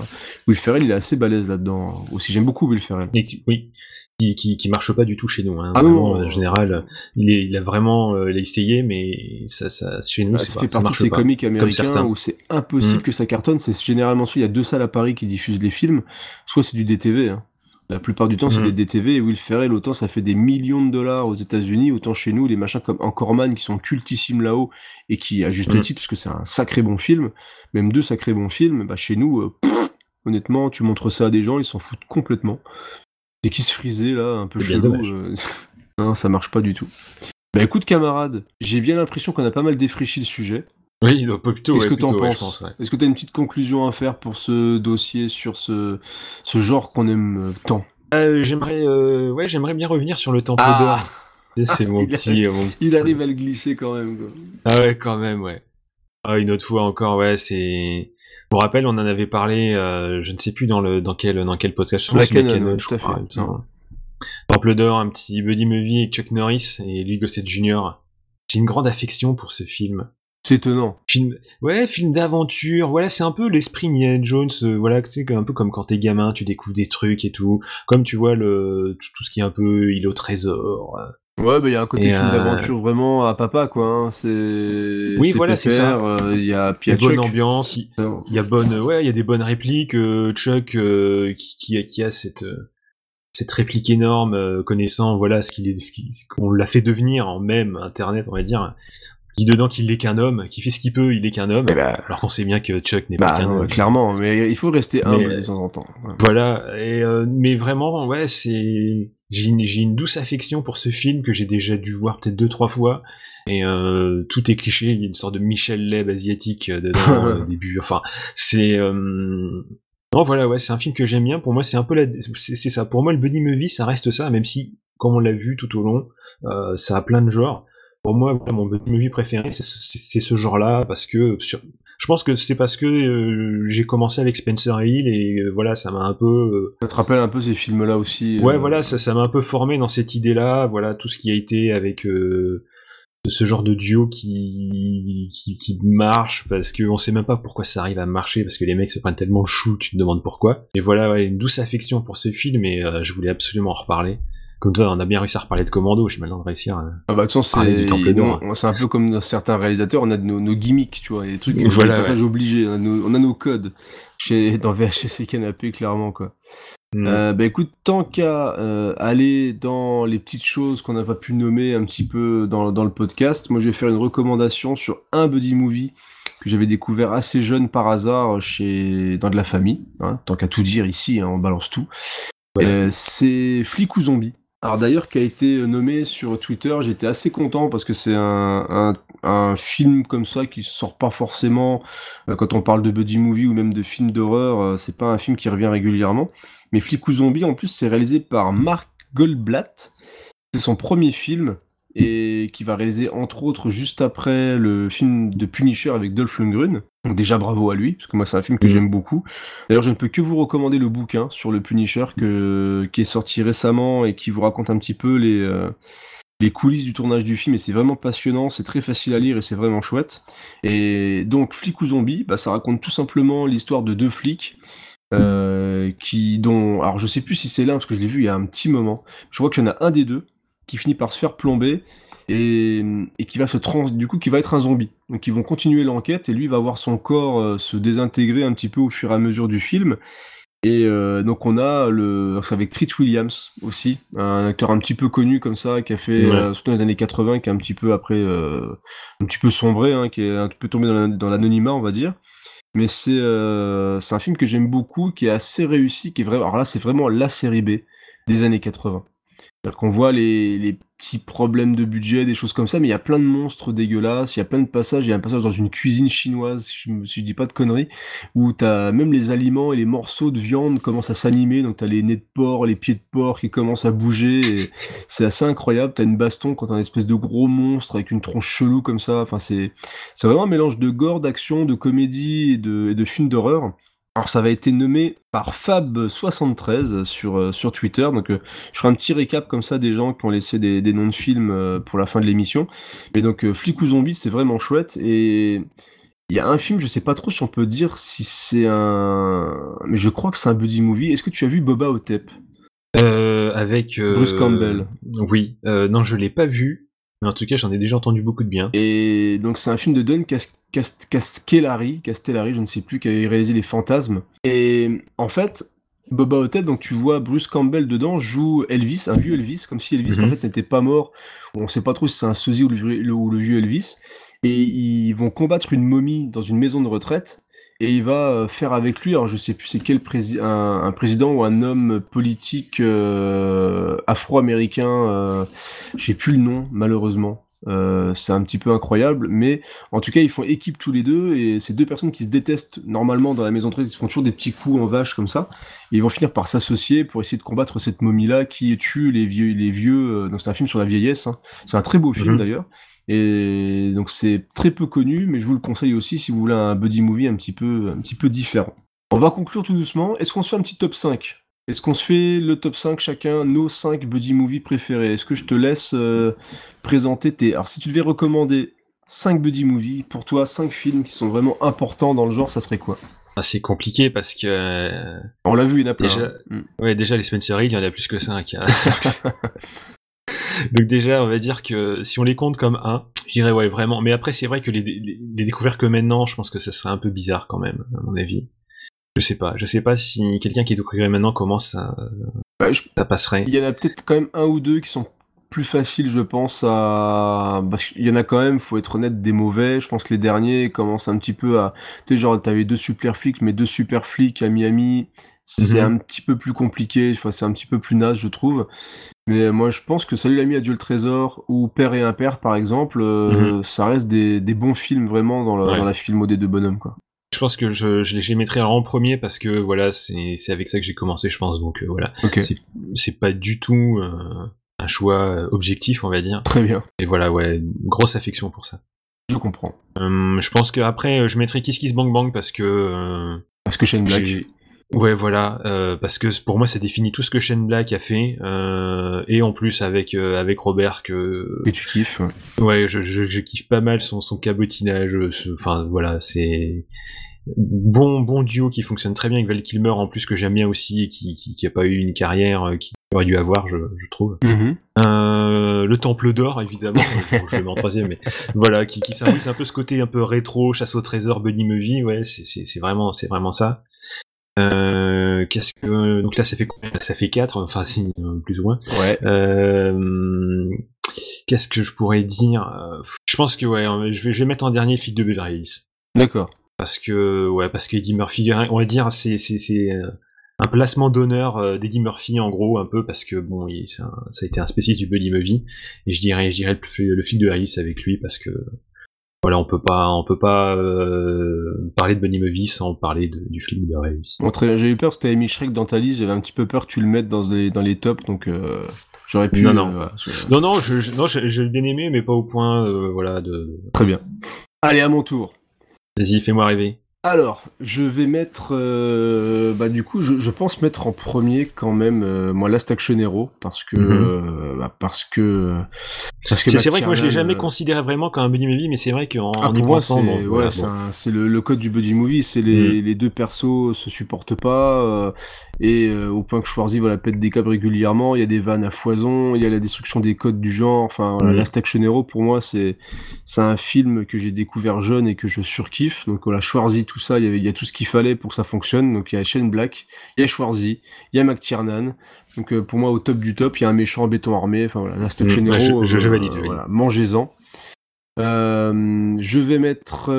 Will Ferrell, il est assez balèze là-dedans. Aussi, j'aime beaucoup Will Ferrell.
Et qui- oui. Qui, qui, qui marche pas du tout chez nous, hein.
Ah
Vraiment,
non.
en général. Il, est, il a vraiment, euh, il a essayé, mais ça, ça, chez nous,
Ah, ça
pas-
fait
ça
partie de ces
pas.
comiques américains où c'est impossible
Mm.
que ça cartonne. C'est généralement soit il y a deux salles à Paris qui diffusent les films, soit c'est du DTV. hein. La plupart du temps, c'est
Mm.
des DTV. Et Will Ferrell, autant ça fait des millions de dollars aux États-Unis, autant chez nous, les machins comme Anchorman qui sont cultissimes là-haut et qui, à juste
Mm.
titre, parce que c'est un sacré bon film, même deux sacrés bons films, bah chez nous, euh, pff, honnêtement, tu montres ça à des gens, ils s'en foutent complètement. C'est qui se frisait là, un peu chelou. euh, (laughs) non, ça marche pas du tout. Bah écoute, camarade, j'ai bien l'impression qu'on a pas mal défriché le sujet.
Oui, donc, plutôt,
Qu'est-ce
ouais,
que t'en
plutôt, ouais,
penses
je pense, ouais.
Est-ce que t'as une petite conclusion à faire pour ce dossier sur ce, ce genre qu'on aime tant?
Euh, j'aimerais, euh, ouais, j'aimerais bien revenir sur le Temple
Ah.
d'or. (laughs) Tu C'est mon
Il
petit,
arrive-
euh, mon petit-
Il arrive à le glisser quand même. Quoi.
Ah ouais, quand même, ouais. Ah, une autre fois encore, ouais, c'est. Pour rappel, on en avait parlé, euh, je ne sais plus dans le dans quel dans quel podcast. je
La Canon,
je
tout à
crois,
fait.
il me. Temple d'or, un petit buddy movie avec Chuck Norris et Louis Gossett Jr. J'ai une grande affection pour ce film.
C'est étonnant.
Film, ouais, film d'aventure. Voilà, c'est un peu l'esprit Indiana Jones. euh, voilà, sais, un peu comme quand t'es gamin, tu découvres des trucs et tout. Comme tu vois le tout, tout ce qui est un peu île au trésor. euh,
Ouais, bah il y a un côté
Et,
film
euh,
d'aventure vraiment à papa, quoi. hein. C'est.
Oui, voilà, c'est ça.
euh, Il y a
y a bonne ambiance, il, y a bonne, ouais, il y a des bonnes répliques. Chuck qui, qui, a- qui a cette, cette réplique énorme, euh, connaissant voilà ce qu'il est, ce qu'on l'a fait devenir en même Internet, on va dire, qui dedans qu'il n'est qu'un homme, qui fait ce qu'il peut, il est qu'un homme, alors qu'on sait bien que Chuck n'est pas
Bah,
qu'un
non,
homme.
clairement, mais il faut rester humble
Mais-
de temps en temps. Ouais.
Voilà, et euh, mais vraiment, ouais, c'est j'ai une, douce affection pour ce film que j'ai déjà dû voir peut-être deux trois fois. Et euh, tout est cliché, il y a une sorte de Michel Leb asiatique euh, dedans (laughs) au début. Enfin, c'est non voilà, ouais, c'est un film que j'aime bien. Pour moi, c'est un peu la, c'est c'est ça. Pour moi, le buddy movie, ça reste ça, même si, comme on l'a vu tout au long, euh, ça a plein de genres. Pour moi, mon movie préféré, c'est ce- genre-là parce que sur, je pense que c'est parce que euh, j'ai commencé avec Spencer Hill et euh, voilà, ça m'a un peu. euh,
Ça te rappelle un peu ces films-là aussi.
Ouais, voilà, ça, ça m'a un peu formé dans cette idée-là. Voilà, tout ce qui a été avec euh, ce genre de duo qui, qui, qui marche parce que on sait même pas pourquoi ça arrive à marcher parce que les mecs se prennent tellement le chou, tu te demandes pourquoi. Et voilà, ouais, une douce affection pour ce film et euh, je voulais absolument en reparler. Comme toi, on a bien réussi à reparler de Commando, j'ai maintenant de réussir. à-
Ah bah, de toute façon, c'est un peu comme dans certains réalisateurs, on a nos, nos gimmicks, tu vois, les trucs,
Voilà,
des passages
ouais.
obligés, on a, nos, on a nos codes chez, dans VHS et Canapé, clairement, quoi.
Mm.
Euh, bah écoute, tant qu'à euh, aller dans les petites choses qu'on n'a pas pu nommer un petit peu dans, dans le podcast, moi je vais faire une recommandation sur un buddy movie que j'avais découvert assez jeune par hasard chez dans de la famille, hein, tant qu'à tout dire ici, hein, on balance tout. Euh, c'est Flic ou Zombie. Alors d'ailleurs, qui a été nommé sur Twitter, j'étais assez content parce que c'est un, un, un film comme ça qui sort pas forcément euh, quand on parle de buddy movie ou même de film d'horreur. euh, c'est pas un film qui revient régulièrement. Mais Flic ou Zombie, en plus, c'est réalisé par Mark Goldblatt. C'est son premier film et qui va réaliser entre autres juste après le film de Punisher avec Dolph Lundgren. Donc déjà bravo à lui, parce que moi c'est un film que j'aime beaucoup. D'ailleurs je ne peux que vous recommander le bouquin sur le Punisher que, qui est sorti récemment et qui vous raconte un petit peu les, euh, les coulisses du tournage du film et c'est vraiment passionnant, c'est très facile à lire et c'est vraiment chouette. Et donc Flic ou Zombie, bah, ça raconte tout simplement l'histoire de deux flics euh, qui dont alors je sais plus si c'est l'un parce que je l'ai vu il y a un petit moment. Je crois qu'il y en a un des deux qui finit par se faire plomber et, et qui va se trans du coup qui va être un zombie. Donc ils vont continuer l'enquête et lui va voir son corps euh, se désintégrer un petit peu au fur et à mesure du film. Et euh, donc on a le c'est avec Treat Williams aussi, un acteur un petit peu connu comme ça qui a fait
Ouais.
euh, surtout dans les années 80 qui est un petit peu après un petit peu sombré hein, qui est un petit peu tombé dans la- dans l'anonymat on va dire. Mais c'est c'est un film que j'aime beaucoup, qui est assez réussi, qui est vraiment. Alors là, c'est vraiment la série B des années 80. C'est-à-dire voit les, petits problèmes de budget, des choses comme ça, mais il y a plein de monstres dégueulasses, il y a plein de passages, il y a un passage dans une cuisine chinoise, si je, si dis pas de conneries, où t'as même les aliments et les morceaux de viande commencent à s'animer, donc t'as les nez de porc, les pieds de porc qui commencent à bouger, c'est assez incroyable, t'as une baston quand t'as un espèce de gros monstre avec une tronche chelou comme ça, enfin c'est c'est vraiment un mélange de gore, d'action, de comédie et de, et de films d'horreur. Alors ça va été nommé par Fab73 sur, euh, sur Twitter, donc euh, je ferai un petit récap comme ça des gens qui ont laissé des, des noms de films euh, pour la fin de l'émission. Mais donc Flic ou Zombie c'est vraiment chouette et il y a un film, je sais pas trop si on peut dire si c'est un... Mais je crois que c'est un buddy movie. Est-ce que tu as vu Boba Otep
avec
Bruce Campbell.
Oui, non, je l'ai pas vu, mais en tout cas, j'en ai déjà entendu beaucoup de bien.
Et donc c'est un film de Don Cas- Cas- Castellari, Castellari, je ne sais plus, qui avait réalisé Les Fantasmes. Et en fait, Boba Otep, donc tu vois Bruce Campbell dedans, joue Elvis, un vieux Elvis, comme si Elvis
Mhm.
en fait n'était pas mort. On sait pas trop si c'est un sosie ou le- ou le vieux Elvis. Et ils vont combattre une momie dans une maison de retraite. Et il va euh, faire avec lui, alors je sais plus c'est quel président, un, un président ou un homme politique euh, afro-américain, euh, j'ai plus le nom malheureusement. Euh, c'est un petit peu incroyable, mais en tout cas ils font équipe tous les deux et c'est deux personnes qui se détestent normalement dans la maison de retraite, ils se font toujours des petits coups en vache comme ça, et ils vont finir par s'associer pour essayer de combattre cette momie-là qui tue les vieux, les vieux. donc c'est un film sur la vieillesse, hein. c'est un très beau film
Mhm.
d'ailleurs. Et donc c'est très peu connu, mais je vous le conseille aussi si vous voulez un buddy movie un petit peu, un petit peu différent. On va conclure tout doucement. Est-ce qu'on se fait un petit top 5 Est-ce qu'on se fait le top 5 chacun, nos 5 buddy movies préférés? Est-ce que je te laisse euh, présenter tes... Alors si tu devais recommander 5 buddy movies, pour toi 5 films qui sont vraiment importants dans le genre, ça serait quoi?
Ah, c'est compliqué parce que. euh,
On l'a vu, il y en a plein.
Déjà,
hein. Mm.
ouais, déjà les Spencer Hill, il y en a plus que 5. (laughs) (laughs) (laughs) (laughs) Donc déjà, on va dire que si on les compte comme un, je dirais ouais vraiment. Mais après, c'est vrai que les, les, les découvertes que maintenant, je pense que ça serait un peu bizarre quand même, à mon avis. Je sais pas. Je sais pas si quelqu'un qui est découvert maintenant commence à,
Ouais, je-
ça passerait.
Il y en a peut-être quand même un ou deux qui sont plus faciles, je pense, à... Parce qu'il y en a quand même, faut être honnête, des mauvais. Je pense que les derniers commencent un petit peu à... Tu sais, genre, t'avais deux super flics, mais deux super flics à Miami, c'est
Mhm.
un petit peu plus compliqué, enfin, c'est un petit peu plus naze, je trouve. Mais moi, je pense que Salut l'ami, adieu le trésor, ou Père et Impère, par exemple, euh,
Mhm.
ça reste des, des bons films, vraiment, dans la,
Ouais.
dans la filmo des deux bonhommes, quoi.
Je pense que je, je, les- mettrais en premier parce que voilà, c'est c'est avec ça que j'ai commencé, je pense. Donc euh, voilà,
Ok.
c'est pas du tout euh, un choix objectif, on va dire.
Très bien.
Et voilà, ouais, grosse affection pour ça.
Je comprends.
Hum, je pense qu'après, je mettrais Kiss Kiss Bang Bang parce que.
Parce que Shane Black.
Ouais, voilà, euh, parce que pour moi, ça définit tout ce que Shane Black a fait, euh, et en plus avec euh, avec Robert que
Que tu kiffes. ouais.
ouais, je, je, je kiffe pas mal son son cabotinage. ce- Enfin voilà, c'est bon bon duo qui fonctionne très bien avec Val Kilmer en plus que j'aime bien aussi et qui qui, qui a pas eu une carrière euh, qu'il aurait dû avoir, je, je trouve.
Mhm.
Euh, le Temple d'Or, évidemment, (laughs) je, je le mets en troisième, mais voilà, qui, qui symbolise un peu ce côté un peu rétro, chasse au trésor, buddy movie, ouais, c'est, c'est, c'est vraiment, c'est vraiment ça. Euh, qu'est-ce que, donc là, ça fait combien? Ça fait 4, enfin, si, plus ou moins.
Ouais.
Euh, qu'est-ce que je pourrais dire? Je pense que, ouais, je vais, je vais mettre en dernier le flic de Beverly Hills.
D'accord.
Parce que, ouais, parce qu'Eddie Murphy, on va dire, c'est, c'est, c'est euh, un placement d'honneur d'Eddie Murphy, en gros, un peu, parce que, bon, il, ça a été un spécialiste du buddy movie, et je dirais, je dirais le, le flic de Harris avec lui, parce que, voilà, on peut pas, on peut pas euh, parler de buddy movie sans parler de- du film de Harris.
Bon. J'ai eu peur parce que t'avais mis Shrek dans ta liste, j'avais un petit peu peur que tu le mettes dans les, dans les tops, donc euh, j'aurais pu...
Non, non.
euh, voilà,
Non, non, je, je- non, bien aimé, mais pas au point, euh, voilà, de...
Très bien. Allez, à mon tour.
Vas-y, fais-moi rêver.
Alors, je vais mettre... euh, bah du coup, je, je pense mettre en premier quand même, euh, moi, Last Action Hero, parce que...
Mhm.
euh, bah, parce que... Parce que
C'est c'est vrai que moi je l'ai jamais
euh,
considéré vraiment comme un buddy movie, mais c'est vrai qu'en
Ah,
en y
moi, c'est
pensant, voilà,
c'est
bon.
le, le code du buddy movie, c'est les, les deux persos se supportent pas euh, et euh, au point que Schwarzy voilà pète des câbles régulièrement, il y a des vannes à foison, il y a la destruction des codes du genre, enfin voilà,
Mhm.
Last Action Hero pour moi c'est c'est un film que j'ai découvert jeune et que je surkiffe. Donc voilà, Schwarzy tout ça, il y, avait, il y a tout ce qu'il fallait pour que ça fonctionne. Donc il y a Shane Black, il y a Schwarzy, il y a McTiernan. Donc euh, pour moi au top du top, il y a un méchant en béton armé, enfin voilà, Action
Mhm, ouais,
Hero,
je- je- je
euh,
valide, je valide.
voilà, mangez-en. Euh, je vais mettre.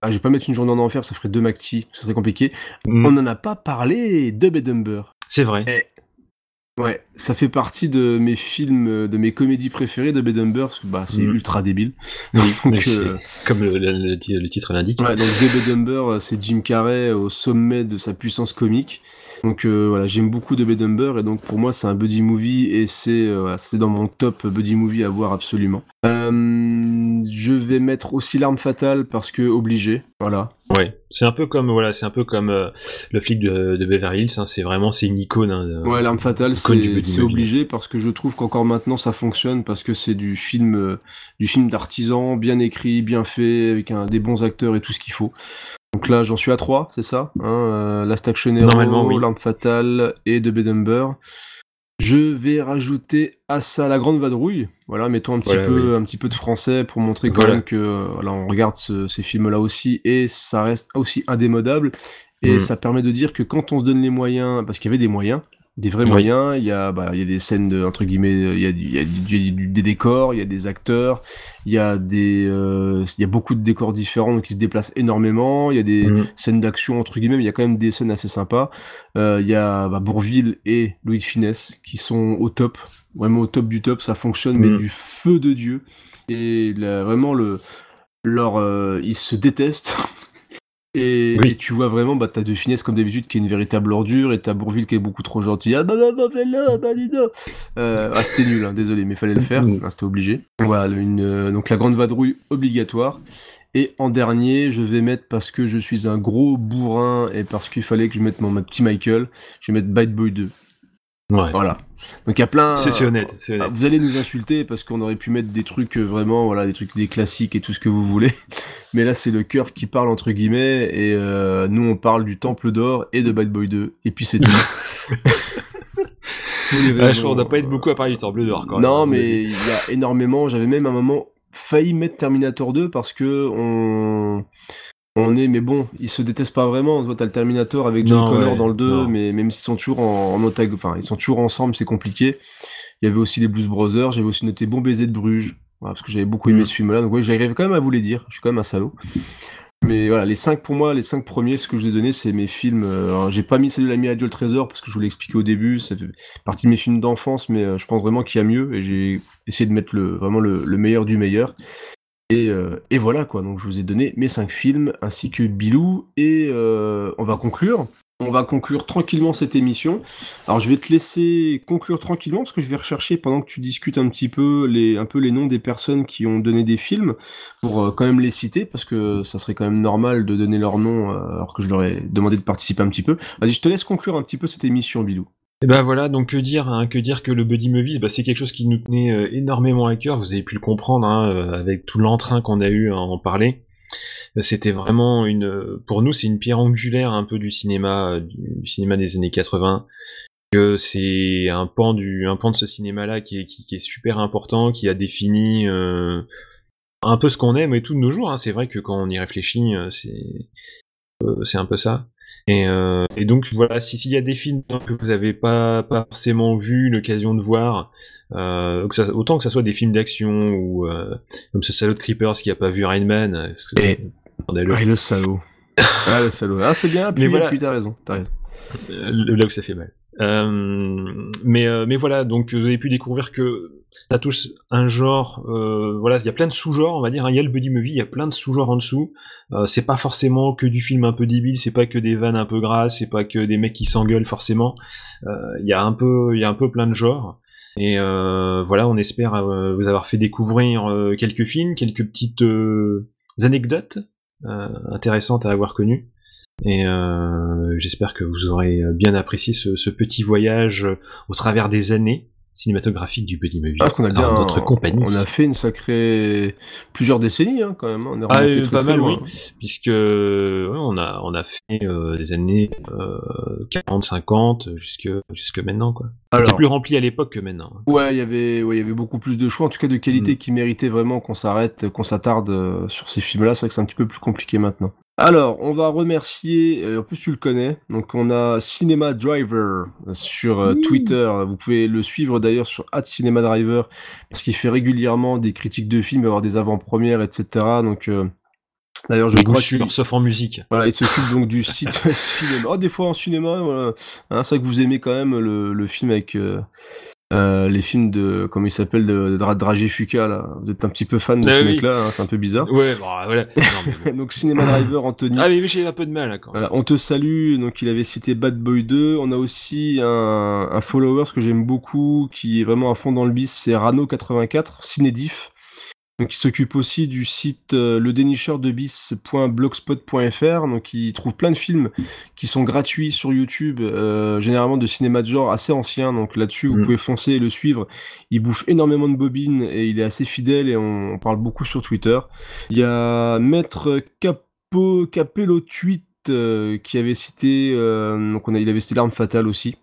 Ah, je vais pas mettre une journée en enfer, ça ferait deux Macti, ça serait compliqué.
Mm.
On n'en a pas parlé, Dub et Dumber.
C'est vrai.
Ouais, ça fait partie de mes films, de mes comédies préférées, Dub et Dumber, parce que bah, c'est
Mm.
ultra débile. (laughs)
Oui,
Donc, euh,
comme le, le- le ti- le titre l'indique.
Ouais, donc Dub et Dumber, euh, c'est Jim Carrey au sommet de sa puissance comique. Donc euh, voilà, j'aime beaucoup Dub et Dumber et donc pour moi c'est un buddy movie et c'est euh, dans mon top buddy movie à voir absolument. Euh, je vais mettre aussi l'arme fatale parce que obligé, voilà.
Ouais, c'est un peu comme voilà, c'est un peu comme euh, le flic de, de Beverly Hills. hein, c'est vraiment c'est une icône. hein,
Ouais, l'arme fatale, c'est obligé parce que je trouve qu'encore maintenant ça fonctionne parce que c'est du film, euh, du film d'artisan, bien écrit, bien fait, avec un, des bons acteurs et tout ce qu'il faut. Donc là, j'en suis à 3, c'est ça hein, euh, Last Action Hero,
oui.
l'arme fatale et de Bedumber. Je vais rajouter à ça la grande vadrouille. Voilà, mettons un petit
Voilà,
peu,
oui.
un petit peu de français pour montrer quand
Voilà.
même que voilà, on regarde ce- ces films-là aussi et ça reste aussi indémodable. Et
Mm.
ça permet de dire que quand on se donne les moyens, parce qu'il y avait des moyens, des vrais
Oui.
moyens, il y a, bah, il y a des scènes de, entre guillemets, il y a, du- il y a du- des décors, il y a des acteurs, il y a des, euh, il y a beaucoup de décors différents donc ils se déplacent énormément, il y a des
Mm.
scènes d'action entre guillemets, mais il y a quand même des scènes assez sympas. Euh, il y a bah, Bourville et Louis de Finesse qui sont au top, vraiment au top du top, ça fonctionne mais
Mm.
du feu de dieu et là, vraiment le leur euh, ils se détestent. (laughs) Et,
Oui.
et tu vois vraiment, bah, t'as De Finesse comme d'habitude qui est une véritable ordure, et t'as Bourville qui est beaucoup trop gentil. Ah bah bah bah fais-le, bah dis donc. Euh, ah c'était nul, hein, désolé, mais fallait le faire, hein, c'était obligé. Voilà, une, euh, donc la grande vadrouille obligatoire. Et en dernier, je vais mettre, parce que je suis un gros bourrin, et parce qu'il fallait que je mette mon, petit Michael, je vais mettre Bad Boy 2.
Ouais.
Voilà. Donc il y a plein.
C'est honnête, c'est honnête.
Vous allez nous insulter parce qu'on aurait pu mettre des trucs euh, vraiment, voilà, des trucs, des classiques et tout ce que vous voulez. (laughs) Mais là, c'est le cœur qui parle entre guillemets, et euh, nous, on parle du Temple d'Or et de Bad Boy 2, et puis c'est tout. (laughs)
Ah, je
raisons,
crois qu'on n'a pas été beaucoup à parler du Temple d'Or quand même.
non, mais il y a énormément. J'avais même à un moment failli mettre Terminator 2 parce que on on est, mais bon, ils se détestent pas vraiment. T'as le Terminator avec John
Non,
Connor
ouais,
dans le 2,
non.
mais même s'ils sont toujours en, en otago- enfin, ils sont toujours ensemble, c'est compliqué. Il y avait aussi les Blues Brothers, j'avais aussi noté Bon baiser de Bruges, voilà, parce que j'avais beaucoup aimé
Mm.
ce film-là. Donc, oui, j'arrive quand même à vous les dire. Je suis quand même un salaud. Mais voilà, les cinq pour moi, les cinq premiers, ce que je vous ai donné, c'est mes films. euh, alors, j'ai pas mis celui de l'ami Adieu le Trésor parce que je vous l'ai expliqué au début, ça fait partie de mes films d'enfance, mais euh, je pense vraiment qu'il y a mieux et j'ai essayé de mettre le, vraiment le, le meilleur du meilleur. Et, euh, et voilà quoi, donc je vous ai donné mes cinq films ainsi que Bilou et euh, on va conclure. On va conclure tranquillement cette émission. Alors je vais te laisser conclure tranquillement parce que je vais rechercher pendant que tu discutes un petit peu un peu les noms des personnes qui ont donné des films pour euh, quand même les citer parce que ça serait quand même normal de donner leur nom alors que je leur ai demandé de participer un petit peu. Vas-y, je te laisse conclure un petit peu cette émission, Bilou.
Et ben voilà, donc que dire, hein, que dire que le buddy movies, bah, c'est quelque chose qui nous tenait euh, énormément à cœur. Vous avez pu le comprendre hein, euh, avec tout l'entrain qu'on a eu à en parler. C'était vraiment une, euh, pour nous, c'est une pierre angulaire un peu du cinéma, euh, du, cinéma des années 80. Que c'est un pan du, de ce cinéma-là qui est, super important, qui a défini euh, un peu ce qu'on aime et tout de nos jours. Hein. C'est vrai que quand on y réfléchit, euh, euh, c'est un peu ça. Et, euh, et donc voilà, si- s'il y a des films que vous n'avez pas, pas forcément vu l'occasion de voir, euh, que ça- autant que ça soit des films d'action ou euh, comme ce salaud de Creepers qui a pas vu Rain Man, que- scandaleux.
Ah, le salaud. (laughs) ah, le salaud. Ah, c'est bien,
Mais
puis,
voilà.
puis t'as raison, t'as raison.
Là où ça fait mal. Euh, mais euh, mais voilà, donc vous avez pu découvrir que ça touche un genre. euh, voilà, il y a plein de sous-genres, on va dire. hein. Il y a le buddy movie, il y a plein de sous-genres en dessous. Euh, c'est pas forcément que du film un peu débile, c'est pas que des vannes un peu grasses, c'est pas que des mecs qui s'engueulent forcément. Euh, Il y a un peu, il y a un peu plein de genres. Et voilà, on espère vous avoir fait découvrir quelques films, quelques petites anecdotes intéressantes à avoir connues. Et euh, j'espère que vous aurez bien apprécié ce, ce petit voyage au travers des années cinématographiques du Buddy Movie.
Ah, qu'on a bien,
Alors, notre compagnie.
On a fait une sacrée plusieurs décennies hein, quand même. hein. On
Ah,
remonté
euh,
très,
pas
très
mal,
loin.
oui, puisque ouais, on a on a fait euh, des années euh, 40, 50 jusque jusque maintenant quoi.
Alors-
plus rempli à l'époque que maintenant. hein.
Ouais, il y avait, ouais, il y avait beaucoup plus de choix, en tout cas de qualité,
Mm.
qui méritait vraiment qu'on s'arrête, qu'on s'attarde euh, sur ces films-là. C'est vrai que c'est un petit peu plus compliqué maintenant. Alors, on va remercier, euh, en plus tu le connais, donc on a Cinema Driver sur euh, Twitter. Vous pouvez le suivre d'ailleurs sur @cinemadriver parce qu'il fait régulièrement des critiques de films, avoir des avant-premières, etc. Donc euh, D'ailleurs, je crois qu'il-
sauf en musique.
Voilà, il s'occupe donc du site (laughs) cinéma. Oh, des fois en cinéma, voilà. Hein, c'est vrai que vous aimez quand même le, le film avec euh, euh, les films de, comment il s'appelle, de, de Dra- Dragé Fuka, là. Vous êtes un petit peu fan de
Ah
ce
oui.
mec-là, hein, c'est un peu bizarre.
Ouais, bon, voilà. (laughs) Non, mais bon.
donc Cinéma Driver, Anthony.
Ah, mais j'ai un peu de mal, d'accord.
Voilà, on te salue, donc il avait cité Bad Boy 2. On a aussi un, un follower que j'aime beaucoup, qui est vraiment à fond dans le bis, c'est Rano84, Cinédif. Donc il s'occupe aussi du site euh, le dénicheur de bis.blogspot.fr. Donc il trouve plein de films qui sont gratuits sur YouTube, euh, généralement de cinéma de genre assez ancien. Donc là-dessus, vous
Mm.
pouvez foncer et le suivre. Il bouffe énormément de bobines et il est assez fidèle et on, on parle beaucoup sur Twitter. Il y a Maître Capo, Capello Tweet euh, qui avait cité, euh, donc on a, il avait cité l'arme fatale aussi.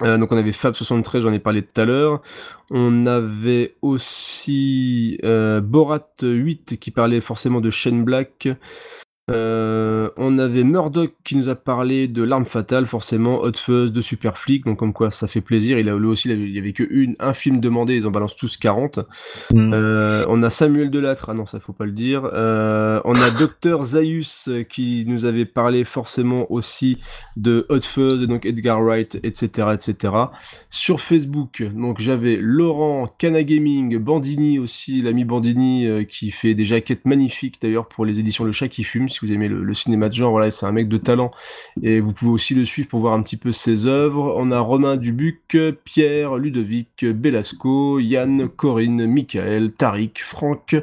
Euh, donc on avait Fab73, j'en ai parlé tout à l'heure. On avait aussi euh, Borat8 qui parlait forcément de Shane Black. Euh, on avait Murdoch qui nous a parlé de l'arme fatale, forcément, Hot Fuzz, de Super Flick, donc comme quoi ça fait plaisir. Il a lui aussi, il y avait que une, un film demandé, ils en balancent tous 40.
Mm.
Euh, on a Samuel Delacre, ah non, ça faut pas le dire. Euh, on a (laughs) Dr Zaius euh, qui nous avait parlé forcément aussi de Hot Fuzz, donc Edgar Wright, etc., etc. Sur Facebook, donc j'avais Laurent, Cana Gaming, Bandini aussi, l'ami Bandini qui fait des jaquettes magnifiques d'ailleurs pour les éditions Le Chat qui fume. Si vous aimez le, cinéma de genre, voilà, c'est un mec de talent et vous pouvez aussi le suivre pour voir un petit peu ses œuvres. On a Romain Dubuc, Pierre, Ludovic, Belasco, Yann, Corinne, Michael, Tariq, Franck,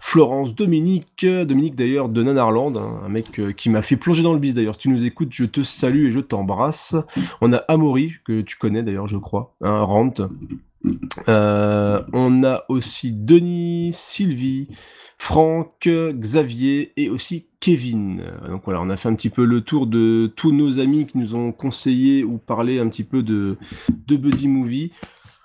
Florence, Dominique, Dominique d'ailleurs de Nanarland, hein, un mec euh, qui m'a fait plonger dans le bis d'ailleurs. Si tu nous écoutes, je te salue et je t'embrasse. On a Amaury, que tu connais d'ailleurs, je crois, un Rant. Euh, on a aussi Denis, Sylvie, Franck, Xavier et aussi Kevin. Donc voilà, on a fait un petit peu le tour de tous nos amis qui nous ont conseillé ou parlé un petit peu de, de Buddy Movie.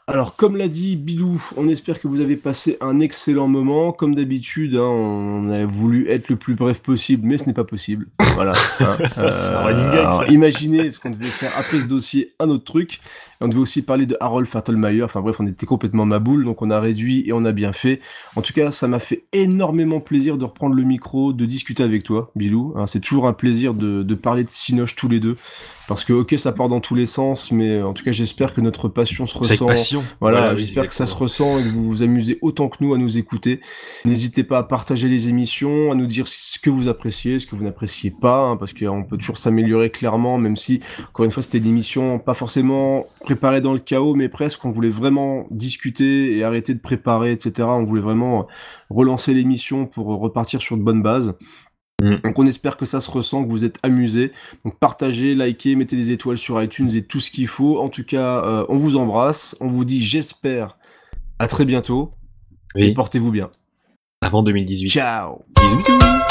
Alors, comme l'a dit Bilou, on espère que vous avez passé un excellent moment. Comme d'habitude, hein, on a voulu être le plus bref possible, mais ce n'est pas possible. Voilà. hein. (laughs) Alors,
ça.
imaginez, parce qu'on devait faire après ce dossier un autre truc. Et on devait aussi parler de Harold Fertelmeyer. Enfin bref, on était complètement maboule, donc on a réduit et on a bien fait. En tout cas, ça m'a fait énormément plaisir de reprendre le micro, de discuter avec toi, Bilou. Hein, c'est toujours un plaisir de, de parler de Cinoche tous les deux. Parce que, ok, ça part dans tous les sens, mais en tout cas, j'espère que notre passion se ressent.
passion.
Voilà,
Voilà,
j'espère que ça se ressent et que vous vous amusez autant que nous à nous écouter. N'hésitez pas à partager les émissions, à nous dire ce que vous appréciez, ce que vous n'appréciez pas, hein, parce qu'on peut toujours s'améliorer clairement, même si, encore une fois, c'était une émission pas forcément préparée dans le chaos, mais presque, on voulait vraiment discuter et arrêter de préparer, etc. On voulait vraiment relancer l'émission pour repartir sur de bonnes bases. Donc on espère que ça se ressent, que vous êtes amusés. Donc partagez, likez, mettez des étoiles sur iTunes et tout ce qu'il faut. En tout cas, euh, on vous embrasse. On vous dit j'espère à très bientôt. Et portez-vous bien.
Avant 2018.
Ciao.
Bisous, bisous.